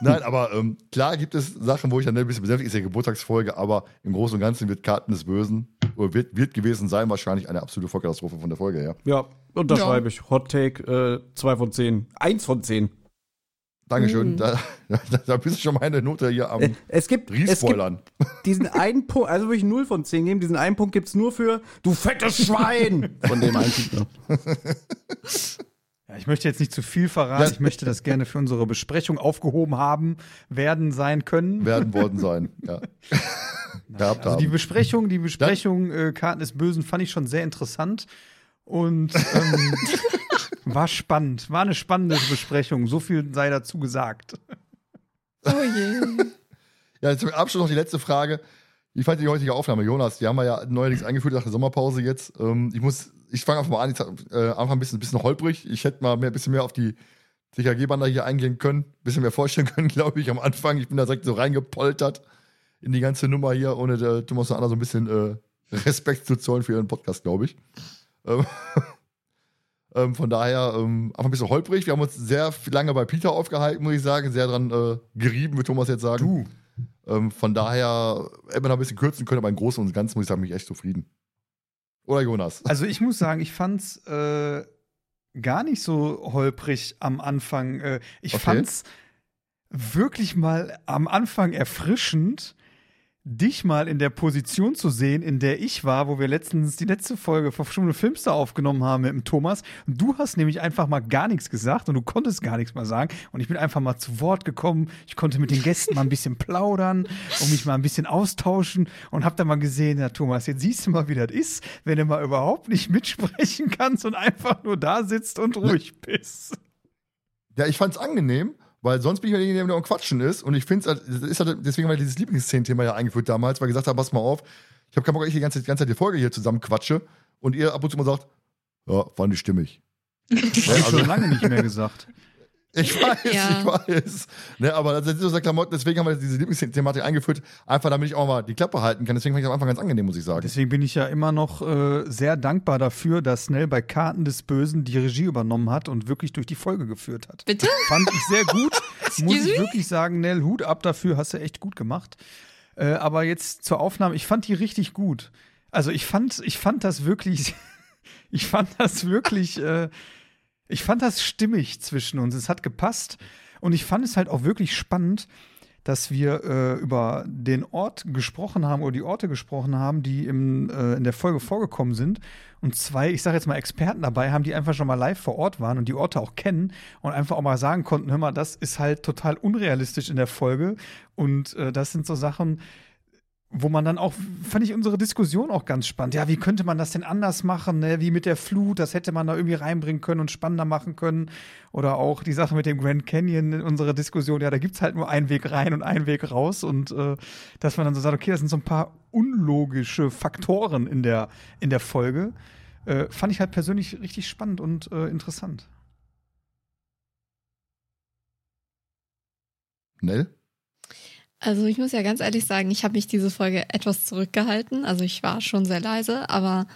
Nein, aber ähm, klar gibt es Sachen, wo ich dann ein bisschen besänftigt ist ja Geburtstagsfolge, aber im Großen und Ganzen wird Karten des Bösen, oder wird, wird gewesen sein, wahrscheinlich eine absolute Vollkatastrophe von der Folge her. Ja, unterschreibe ich. Hot Take, äh, 2 von 10. 1 von 10. Dankeschön. Mhm. Da, da, da bist du schon meine Note hier am Äh, es gibt, es gibt diesen einen Punkt, also würde ich 0 von 10 geben, diesen einen Punkt gibt es nur für du fettes Schwein von dem einen Typ. Ja, ich möchte jetzt nicht zu viel verraten. Ich möchte das gerne für unsere Besprechung aufgehoben haben, werden, sein können. Werden worden sein. Ja. Gehabt Also die. Besprechung, die Besprechung äh, Karten des Bösen fand ich schon sehr interessant und ähm, war spannend. War eine spannende Besprechung. So viel sei dazu gesagt. Oh je. Ja, zum Abschluss noch die letzte Frage. Wie fand die heutige Aufnahme, Jonas? Die haben wir ja neuerdings eingeführt nach der Sommerpause jetzt. Ähm, ich muss, ich fange einfach mal an. Ich äh, Anfang ein bisschen, bisschen holprig. Ich hätte mal mehr, ein bisschen mehr auf die TKG-Bander hier eingehen können, ein bisschen mehr vorstellen können, glaube ich, am Anfang. Ich bin da direkt so reingepoltert in die ganze Nummer hier, ohne der Thomas und Anna so ein bisschen äh, Respekt zu zollen für ihren Podcast, glaube ich. Ähm, ähm, von daher ähm, einfach ein bisschen holprig. Wir haben uns sehr lange bei Peter aufgehalten, muss ich sagen. Sehr dran äh, gerieben, würde Thomas jetzt sagen. Du, Ähm, von daher hätte man ein bisschen kürzen können, aber im Großen und Ganzen muss ich sagen, bin ich echt zufrieden. Oder Jonas? also ich muss sagen, ich fand's äh, gar nicht so holprig am Anfang. Äh, ich Okay. fand's wirklich mal am Anfang erfrischend, dich mal in der Position zu sehen, in der ich war, wo wir letztens die letzte Folge von Stunde Filmster aufgenommen haben mit dem Thomas. Und du hast nämlich einfach mal gar nichts gesagt und du konntest gar nichts mehr sagen. Und ich bin einfach mal zu Wort gekommen. Ich konnte mit den Gästen mal ein bisschen plaudern und mich mal ein bisschen austauschen und hab dann mal gesehen, ja Thomas, jetzt siehst du mal, wie das ist, wenn du mal überhaupt nicht mitsprechen kannst und einfach nur da sitzt und ruhig bist. Ja, ich fand's angenehm, weil sonst bin ich ja derjenige, der am Quatschen ist. Und ich finde es, halt, ist halt, deswegen wir dieses Lieblingsszenen-Thema ja eingeführt damals, weil wir gesagt haben, pass mal auf, ich habe keinen Bock, ich die ganze, die ganze Zeit die Folge hier zusammen quatsche und ihr ab und zu mal sagt, ja, fand ich stimmig. Das habe ich schon lange nicht mehr gesagt. Ich weiß, Ja. ich weiß. Ne, aber das ist so eine Klamotten, deswegen haben wir diese Lieblingsthematik eingeführt, einfach damit ich auch mal die Klappe halten kann. Deswegen fand ich das am Anfang ganz angenehm, muss ich sagen. Deswegen bin ich ja immer noch äh, sehr dankbar dafür, dass Snell bei Karten des Bösen die Regie übernommen hat und wirklich durch die Folge geführt hat. Bitte? Fand ich sehr gut. muss ich wirklich sagen, Nell, Hut ab dafür, hast du echt gut gemacht. Äh, aber jetzt zur Aufnahme, ich fand die richtig gut. Also ich fand, ich fand das wirklich, ich fand das wirklich, äh, ich fand das stimmig zwischen uns. Es hat gepasst und ich fand es halt auch wirklich spannend, dass wir äh, über den Ort gesprochen haben oder die Orte gesprochen haben, die im, äh, in der Folge vorgekommen sind. Und zwei, ich sage jetzt mal Experten dabei haben, die einfach schon mal live vor Ort waren und die Orte auch kennen und einfach auch mal sagen konnten, hör mal, das ist halt total unrealistisch in der Folge. Und äh, das sind so Sachen, wo man dann auch, fand ich unsere Diskussion auch ganz spannend. Ja, wie könnte man das denn anders machen, ne? Wie mit der Flut, das hätte man da irgendwie reinbringen können und spannender machen können. Oder auch die Sache mit dem Grand Canyon in unserer Diskussion, ja, da gibt's halt nur einen Weg rein und einen Weg raus. Und äh, dass man dann so sagt, okay, das sind so ein paar unlogische Faktoren in der, in der Folge. Äh, fand ich halt persönlich richtig spannend und äh, interessant. Nell? Also ich muss ja ganz ehrlich sagen, ich habe mich diese Folge etwas zurückgehalten. Also ich war schon sehr leise, aber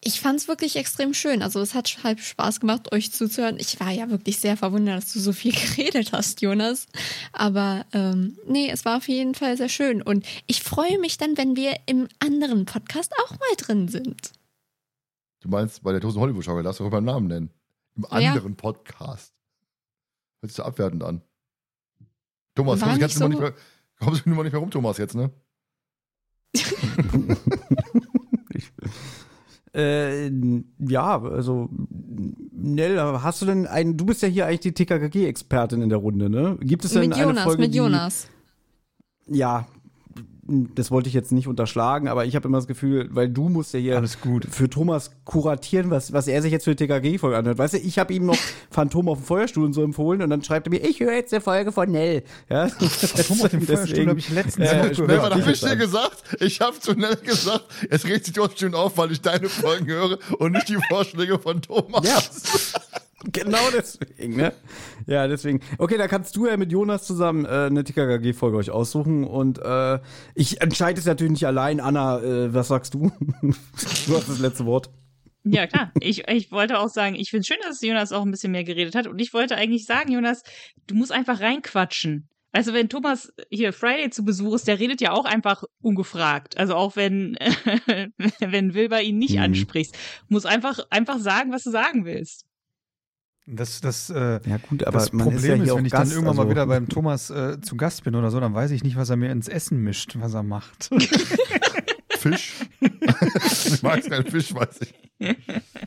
ich fand es wirklich extrem schön. Also es hat halt Spaß gemacht, euch zuzuhören. Ich war ja wirklich sehr verwundert, dass du so viel geredet hast, Jonas. Aber ähm, nee, es war auf jeden Fall sehr schön. Und ich freue mich dann, wenn wir im anderen Podcast auch mal drin sind. Du meinst, bei der Tosen Hollywood Schau, darfst du auch beim Namen nennen. Im Ja. anderen Podcast. Hört sich so abwertend an. Thomas, kommst, nicht kannst du so- nicht mehr, kommst du nur mal nicht mehr rum, Thomas, jetzt, ne? Äh, ja, also Nell, hast du denn einen, du bist ja hier eigentlich die TKKG-Expertin in der Runde, ne? Gibt es denn Mit eine Jonas, Folge, mit die, Jonas. Ja, das wollte ich jetzt nicht unterschlagen, aber ich habe immer das Gefühl, weil du musst ja hier Alles gut. für Thomas kuratieren, was, was er sich jetzt für die TKG-Folge anhört. Weißt du, ich habe ihm noch Phantom auf dem Feuerstuhl und so empfohlen und dann schreibt er mir, ich höre jetzt eine Folge von Nell. Ja, Phantom auf dem Feuerstuhl habe ich letztens ich- war gehört. da ich Fisch dir gesagt? Ich hab zu Nell gesagt, es regt sich doch schön auf, weil ich deine Folgen höre und nicht die Vorschläge von Thomas. Ja. Genau deswegen, ne? Ja, deswegen. Okay, da kannst du ja mit Jonas zusammen äh, eine TKKG-Folge euch aussuchen und äh, ich entscheide es natürlich nicht allein. Anna, äh, was sagst du? du hast das letzte Wort. Ja, klar. Ich, ich wollte auch sagen, ich finde schön, dass Jonas auch ein bisschen mehr geredet hat. Und ich wollte eigentlich sagen, Jonas, du musst einfach reinquatschen. Also wenn Thomas hier Friday zu Besuch ist, der redet ja auch einfach ungefragt. Also auch wenn, wenn Wilber ihn nicht Mhm. anspricht. Muss einfach, einfach sagen, was du sagen willst. Das, das, äh, Ja, gut, aber das Problem ist ja auch wenn ich Gast, dann irgendwann also- mal wieder beim Thomas äh, zu Gast bin oder so, dann weiß ich nicht, was er mir ins Essen mischt, was er macht. Fisch. du magst keinen Fisch, weiß ich.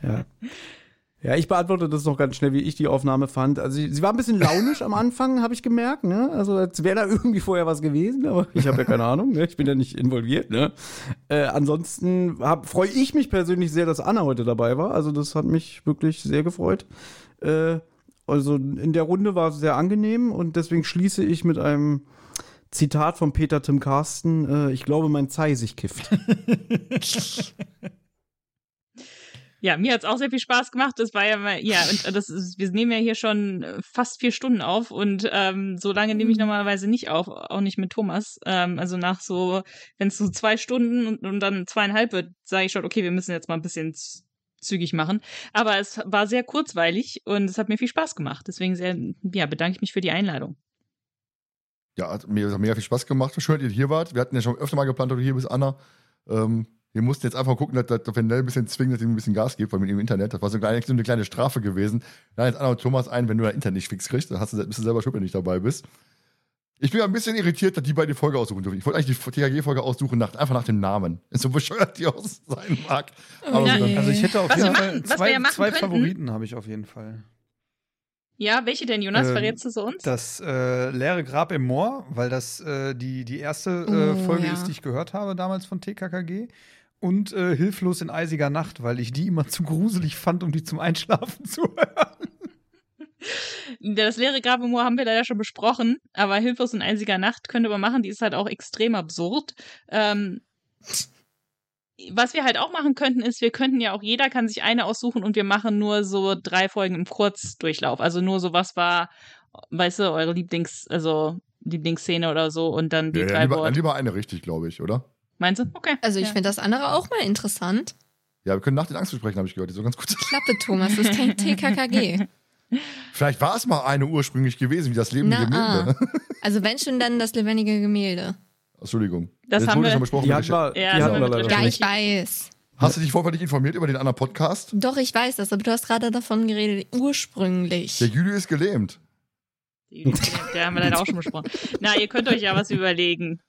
Ja. Ja, ich beantworte das noch ganz schnell, wie ich die Aufnahme fand. Also sie, sie war ein bisschen launisch am Anfang, habe ich gemerkt. Ne? Also als wäre da irgendwie vorher was gewesen, aber ich habe ja keine Ahnung. Ne? Ich bin ja nicht involviert. Ne? Äh, ansonsten freue ich mich persönlich sehr, dass Anna heute dabei war. Also das hat mich wirklich sehr gefreut. Äh, also in der Runde war es sehr angenehm und deswegen schließe ich mit einem Zitat von Peter Tim Carsten. Äh, ich glaube, mein Zei sich kifft. Ja, mir hat's auch sehr viel Spaß gemacht. Das war ja mal, ja, und das ist, wir nehmen ja hier schon fast vier Stunden auf und ähm, so lange nehme ich normalerweise nicht auf, auch nicht mit Thomas. Ähm, also nach so, wenn es so zwei Stunden und, und dann zweieinhalb wird, sage ich schon, okay, wir müssen jetzt mal ein bisschen zügig machen. Aber es war sehr kurzweilig und es hat mir viel Spaß gemacht. Deswegen sehr, ja, bedanke ich mich für die Einladung. Ja, hat mir hat mega viel Spaß gemacht. Schön, dass ihr hier wart. Wir hatten ja schon öfter mal geplant, dass du hier bist, Anna. Ähm, Wir mussten jetzt einfach gucken, dass, dass wir Nell ein bisschen zwingen, dass ihm ein bisschen Gas gibt, weil mit ihm Internet, das war so eine, kleine- so eine kleine Strafe gewesen. Da jetzt Anna und Thomas ein, wenn du dein Internet nicht fix kriegst, dann hast du, bist du selber schuld, wenn du nicht dabei bist. Ich bin ein bisschen irritiert, dass die beide die Folge aussuchen dürfen. Ich wollte eigentlich die TKG-Folge aussuchen, nach, einfach nach dem Namen. So bescheuert die auch sein mag. Aber Ja, so dann. Also ich hätte auf Was jeden Fall machen- zwei, ja zwei Favoriten habe ich auf jeden Fall. Ja, welche denn, Jonas? Ähm, Verrätst du so uns? Das äh, leere Grab im Moor, weil das äh, die, die erste äh, Oh, Folge ja. ist, die ich gehört habe damals von TKKG. Und äh, Hilflos in eisiger Nacht, weil ich die immer zu gruselig fand, um die zum Einschlafen zu hören. Das leere Grab im Moor haben wir leider schon besprochen, aber Hilflos in einziger Nacht könnte man machen, die ist halt auch extrem absurd. Ähm, was wir halt auch machen könnten, ist, wir könnten ja auch, jeder kann sich eine aussuchen und wir machen nur so drei Folgen im Kurzdurchlauf. Also nur so, was war, weißt du, eure Lieblings-, also Lieblingsszene oder so und dann die ja, drei lieber, dann Worte. lieber eine richtig, glaube ich, oder? Meinst du? Okay. Also ich ja. finde das andere auch mal interessant. Ja, wir können nach den Angst besprechen, habe ich gehört. Die so ganz gut. Klappe, Thomas, das ist kein TKKG. Vielleicht war es mal eine ursprünglich gewesen, wie das Leben Na, Gemälde. Also wenn schon, dann das lebendige Gemälde. Entschuldigung. Das Jetzt haben wir- schon besprochen. Die Ja, die leider Ja, ich weiß. Hast du dich vorher nicht informiert über den anderen Podcast? Doch, ich weiß das, aber du hast gerade davon geredet, ursprünglich. Der Jüli ist gelähmt. Die, der haben wir leider auch schon besprochen. Na, ihr könnt euch ja was überlegen.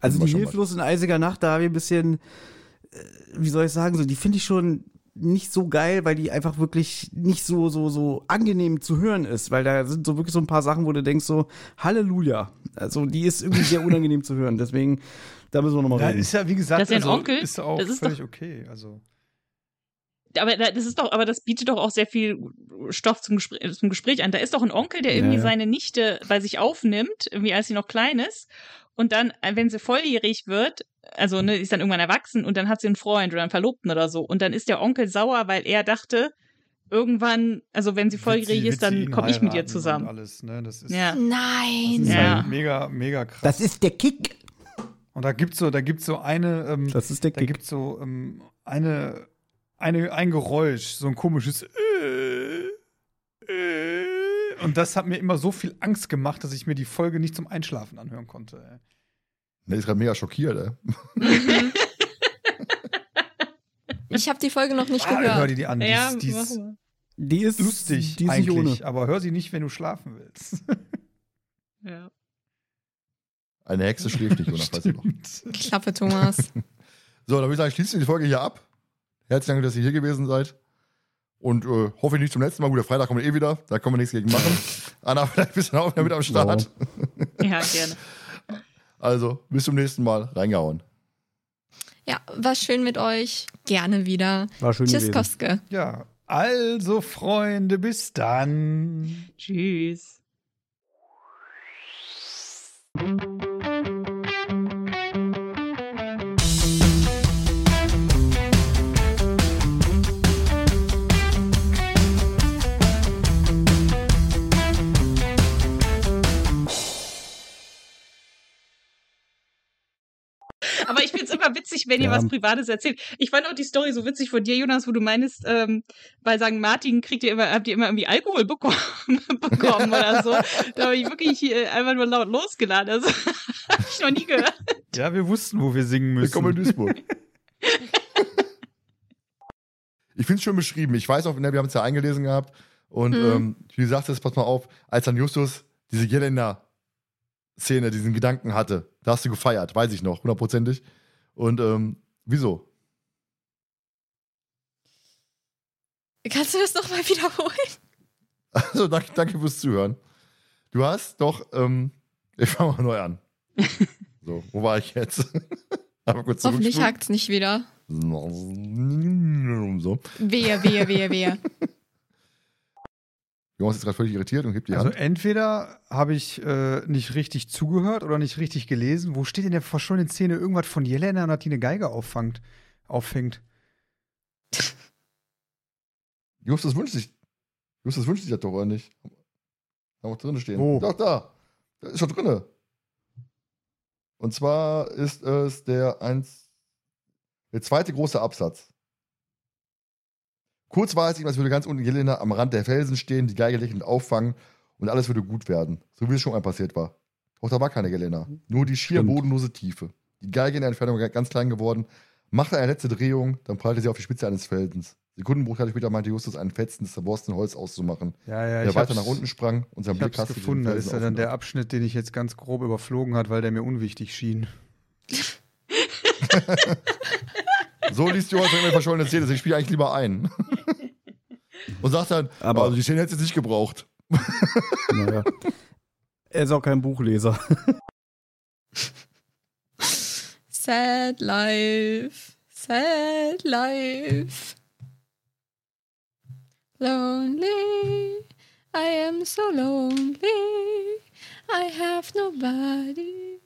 Also die. Hilflos in eisiger Nacht, da habe ich ein bisschen, äh, wie soll ich sagen, so, die finde ich schon nicht so geil, weil die einfach wirklich nicht so, so, so angenehm zu hören ist, weil da sind so wirklich so ein paar Sachen, wo du denkst so, Halleluja. Also die ist irgendwie sehr unangenehm zu hören, deswegen, da müssen wir nochmal Ja, reden. ist ja, wie gesagt, Das ist ja ein also, Onkel. ist auch Das ist völlig okay. Also. Aber da- das ist doch, aber das bietet doch auch sehr viel Stoff zum Gespräch, zum Gespräch an. Da ist doch ein Onkel, der irgendwie Ja, ja. seine Nichte bei sich aufnimmt, irgendwie als sie noch klein ist. Und dann, äh, wenn sie volljährig wird, also ne, ist dann irgendwann erwachsen und dann hat sie einen Freund oder einen Verlobten oder so. Und dann ist der Onkel sauer, weil er dachte, irgendwann, also wenn sie volljährig ist, dann komme ich mit ihr zusammen. Alles, ne? Das ist, Ja. das Nein. ist Ja. halt mega, mega krass. Das ist der Kick. und da gibt's so, da gibt's so eine, ähm, Das ist der da Kick. gibt's so ähm, eine, eine, ein Geräusch, so ein komisches äh, äh, und das hat mir immer so viel Angst gemacht, dass ich mir die Folge nicht zum Einschlafen anhören konnte. Ey. Der ist gerade mega schockiert, ey. Ich habe die Folge noch nicht Ah, hör gehört. dir die an. Die, Ja, ist, die ist Die ist lustig die ist nicht eigentlich, ohne. aber hör sie nicht, wenn du schlafen willst. Ja. Eine Hexe schläft nicht, Jonas, weißt du noch. Klappe, Thomas. So, dann würde ich sagen, schließen wir die Folge hier ab. Herzlichen Dank, dass ihr hier gewesen seid. Und äh, hoffe ich nicht zum letzten Mal. Gut, der Freitag kommt eh wieder. Da können wir nichts gegen machen. Anna, vielleicht bist du auch wieder mit am Start. ja, gerne. Also, bis zum nächsten Mal. Reingehauen. Ja, war schön mit euch. Gerne wieder. War schön Tschüss, gewesen. Koske. Ja, also Freunde, bis dann. Tschüss. Witzig, wenn ihr Ja. was Privates erzählt. Ich fand auch die Story so witzig von dir, Jonas, wo du meinst, ähm, bei St. Martin kriegt ihr immer, habt ihr immer irgendwie Alkohol bekommen, bekommen oder so. Da habe ich wirklich äh, einfach nur laut losgeladen. Also habe ich noch nie gehört. Ja, wir wussten, wo wir singen Willkommen in müssen. Duisburg. ich finde es schön beschrieben. Ich weiß auch, ne, wir haben es ja eingelesen gehabt. Und Mhm. ähm, wie du sagtest, pass mal auf, als dann Justus diese Jelena-Szene, diesen Gedanken hatte, da hast du gefeiert, weiß ich noch, hundertprozentig. Und ähm, wieso? Kannst du das nochmal wiederholen? Also, danke, danke fürs Zuhören. Du hast doch, ähm, ich fange mal neu an. So, wo war ich jetzt? Aber kurz Hoffentlich zurückspulen. hakt's nicht wieder. So. Wehe, wehe, wehe, wehe. Jonas ist gerade völlig irritiert und hebt die Also Hand. entweder habe ich äh, nicht richtig zugehört oder nicht richtig gelesen. Wo steht in der verschollenen Szene irgendwas von Jelena und hat die eine Geige auffangt, auffängt? Justus wünscht sich, Justus wünscht sich das doch, oder nicht? Haben wir drin stehen. Wo? Doch, da. Da ist schon drinne. Und zwar ist es der eins, der zweite große Absatz. Kurz war es ihm, als würde ganz unten Jelena am Rand der Felsen stehen, die Geige lächelnd auffangen und alles würde gut werden. So wie es schon mal passiert war. Auch da war keine Jelena. Nur die schier Stimmt. bodenlose Tiefe. Die Geige in der Entfernung ganz klein geworden. Machte eine letzte Drehung, dann prallte sie auf die Spitze eines Felsens. Sekundenbruchteile später meinte Justus, einen Fetzen des zerborstenen Holz auszumachen. Ja, ja, der ich weiter nach unten sprang und sein Blick hasste den gefunden. Das ist ja dann der ab. Abschnitt, den ich jetzt ganz grob überflogen hat, weil der mir unwichtig schien. So liest Johann seine verschollene Szene, deswegen spiele ich eigentlich lieber ein. und sagt dann, Aber- aber also die Szene hätte es nicht gebraucht. Naja. Er ist auch kein Buchleser. Sad life. Sad life. Lonely. I am so lonely. I have nobody.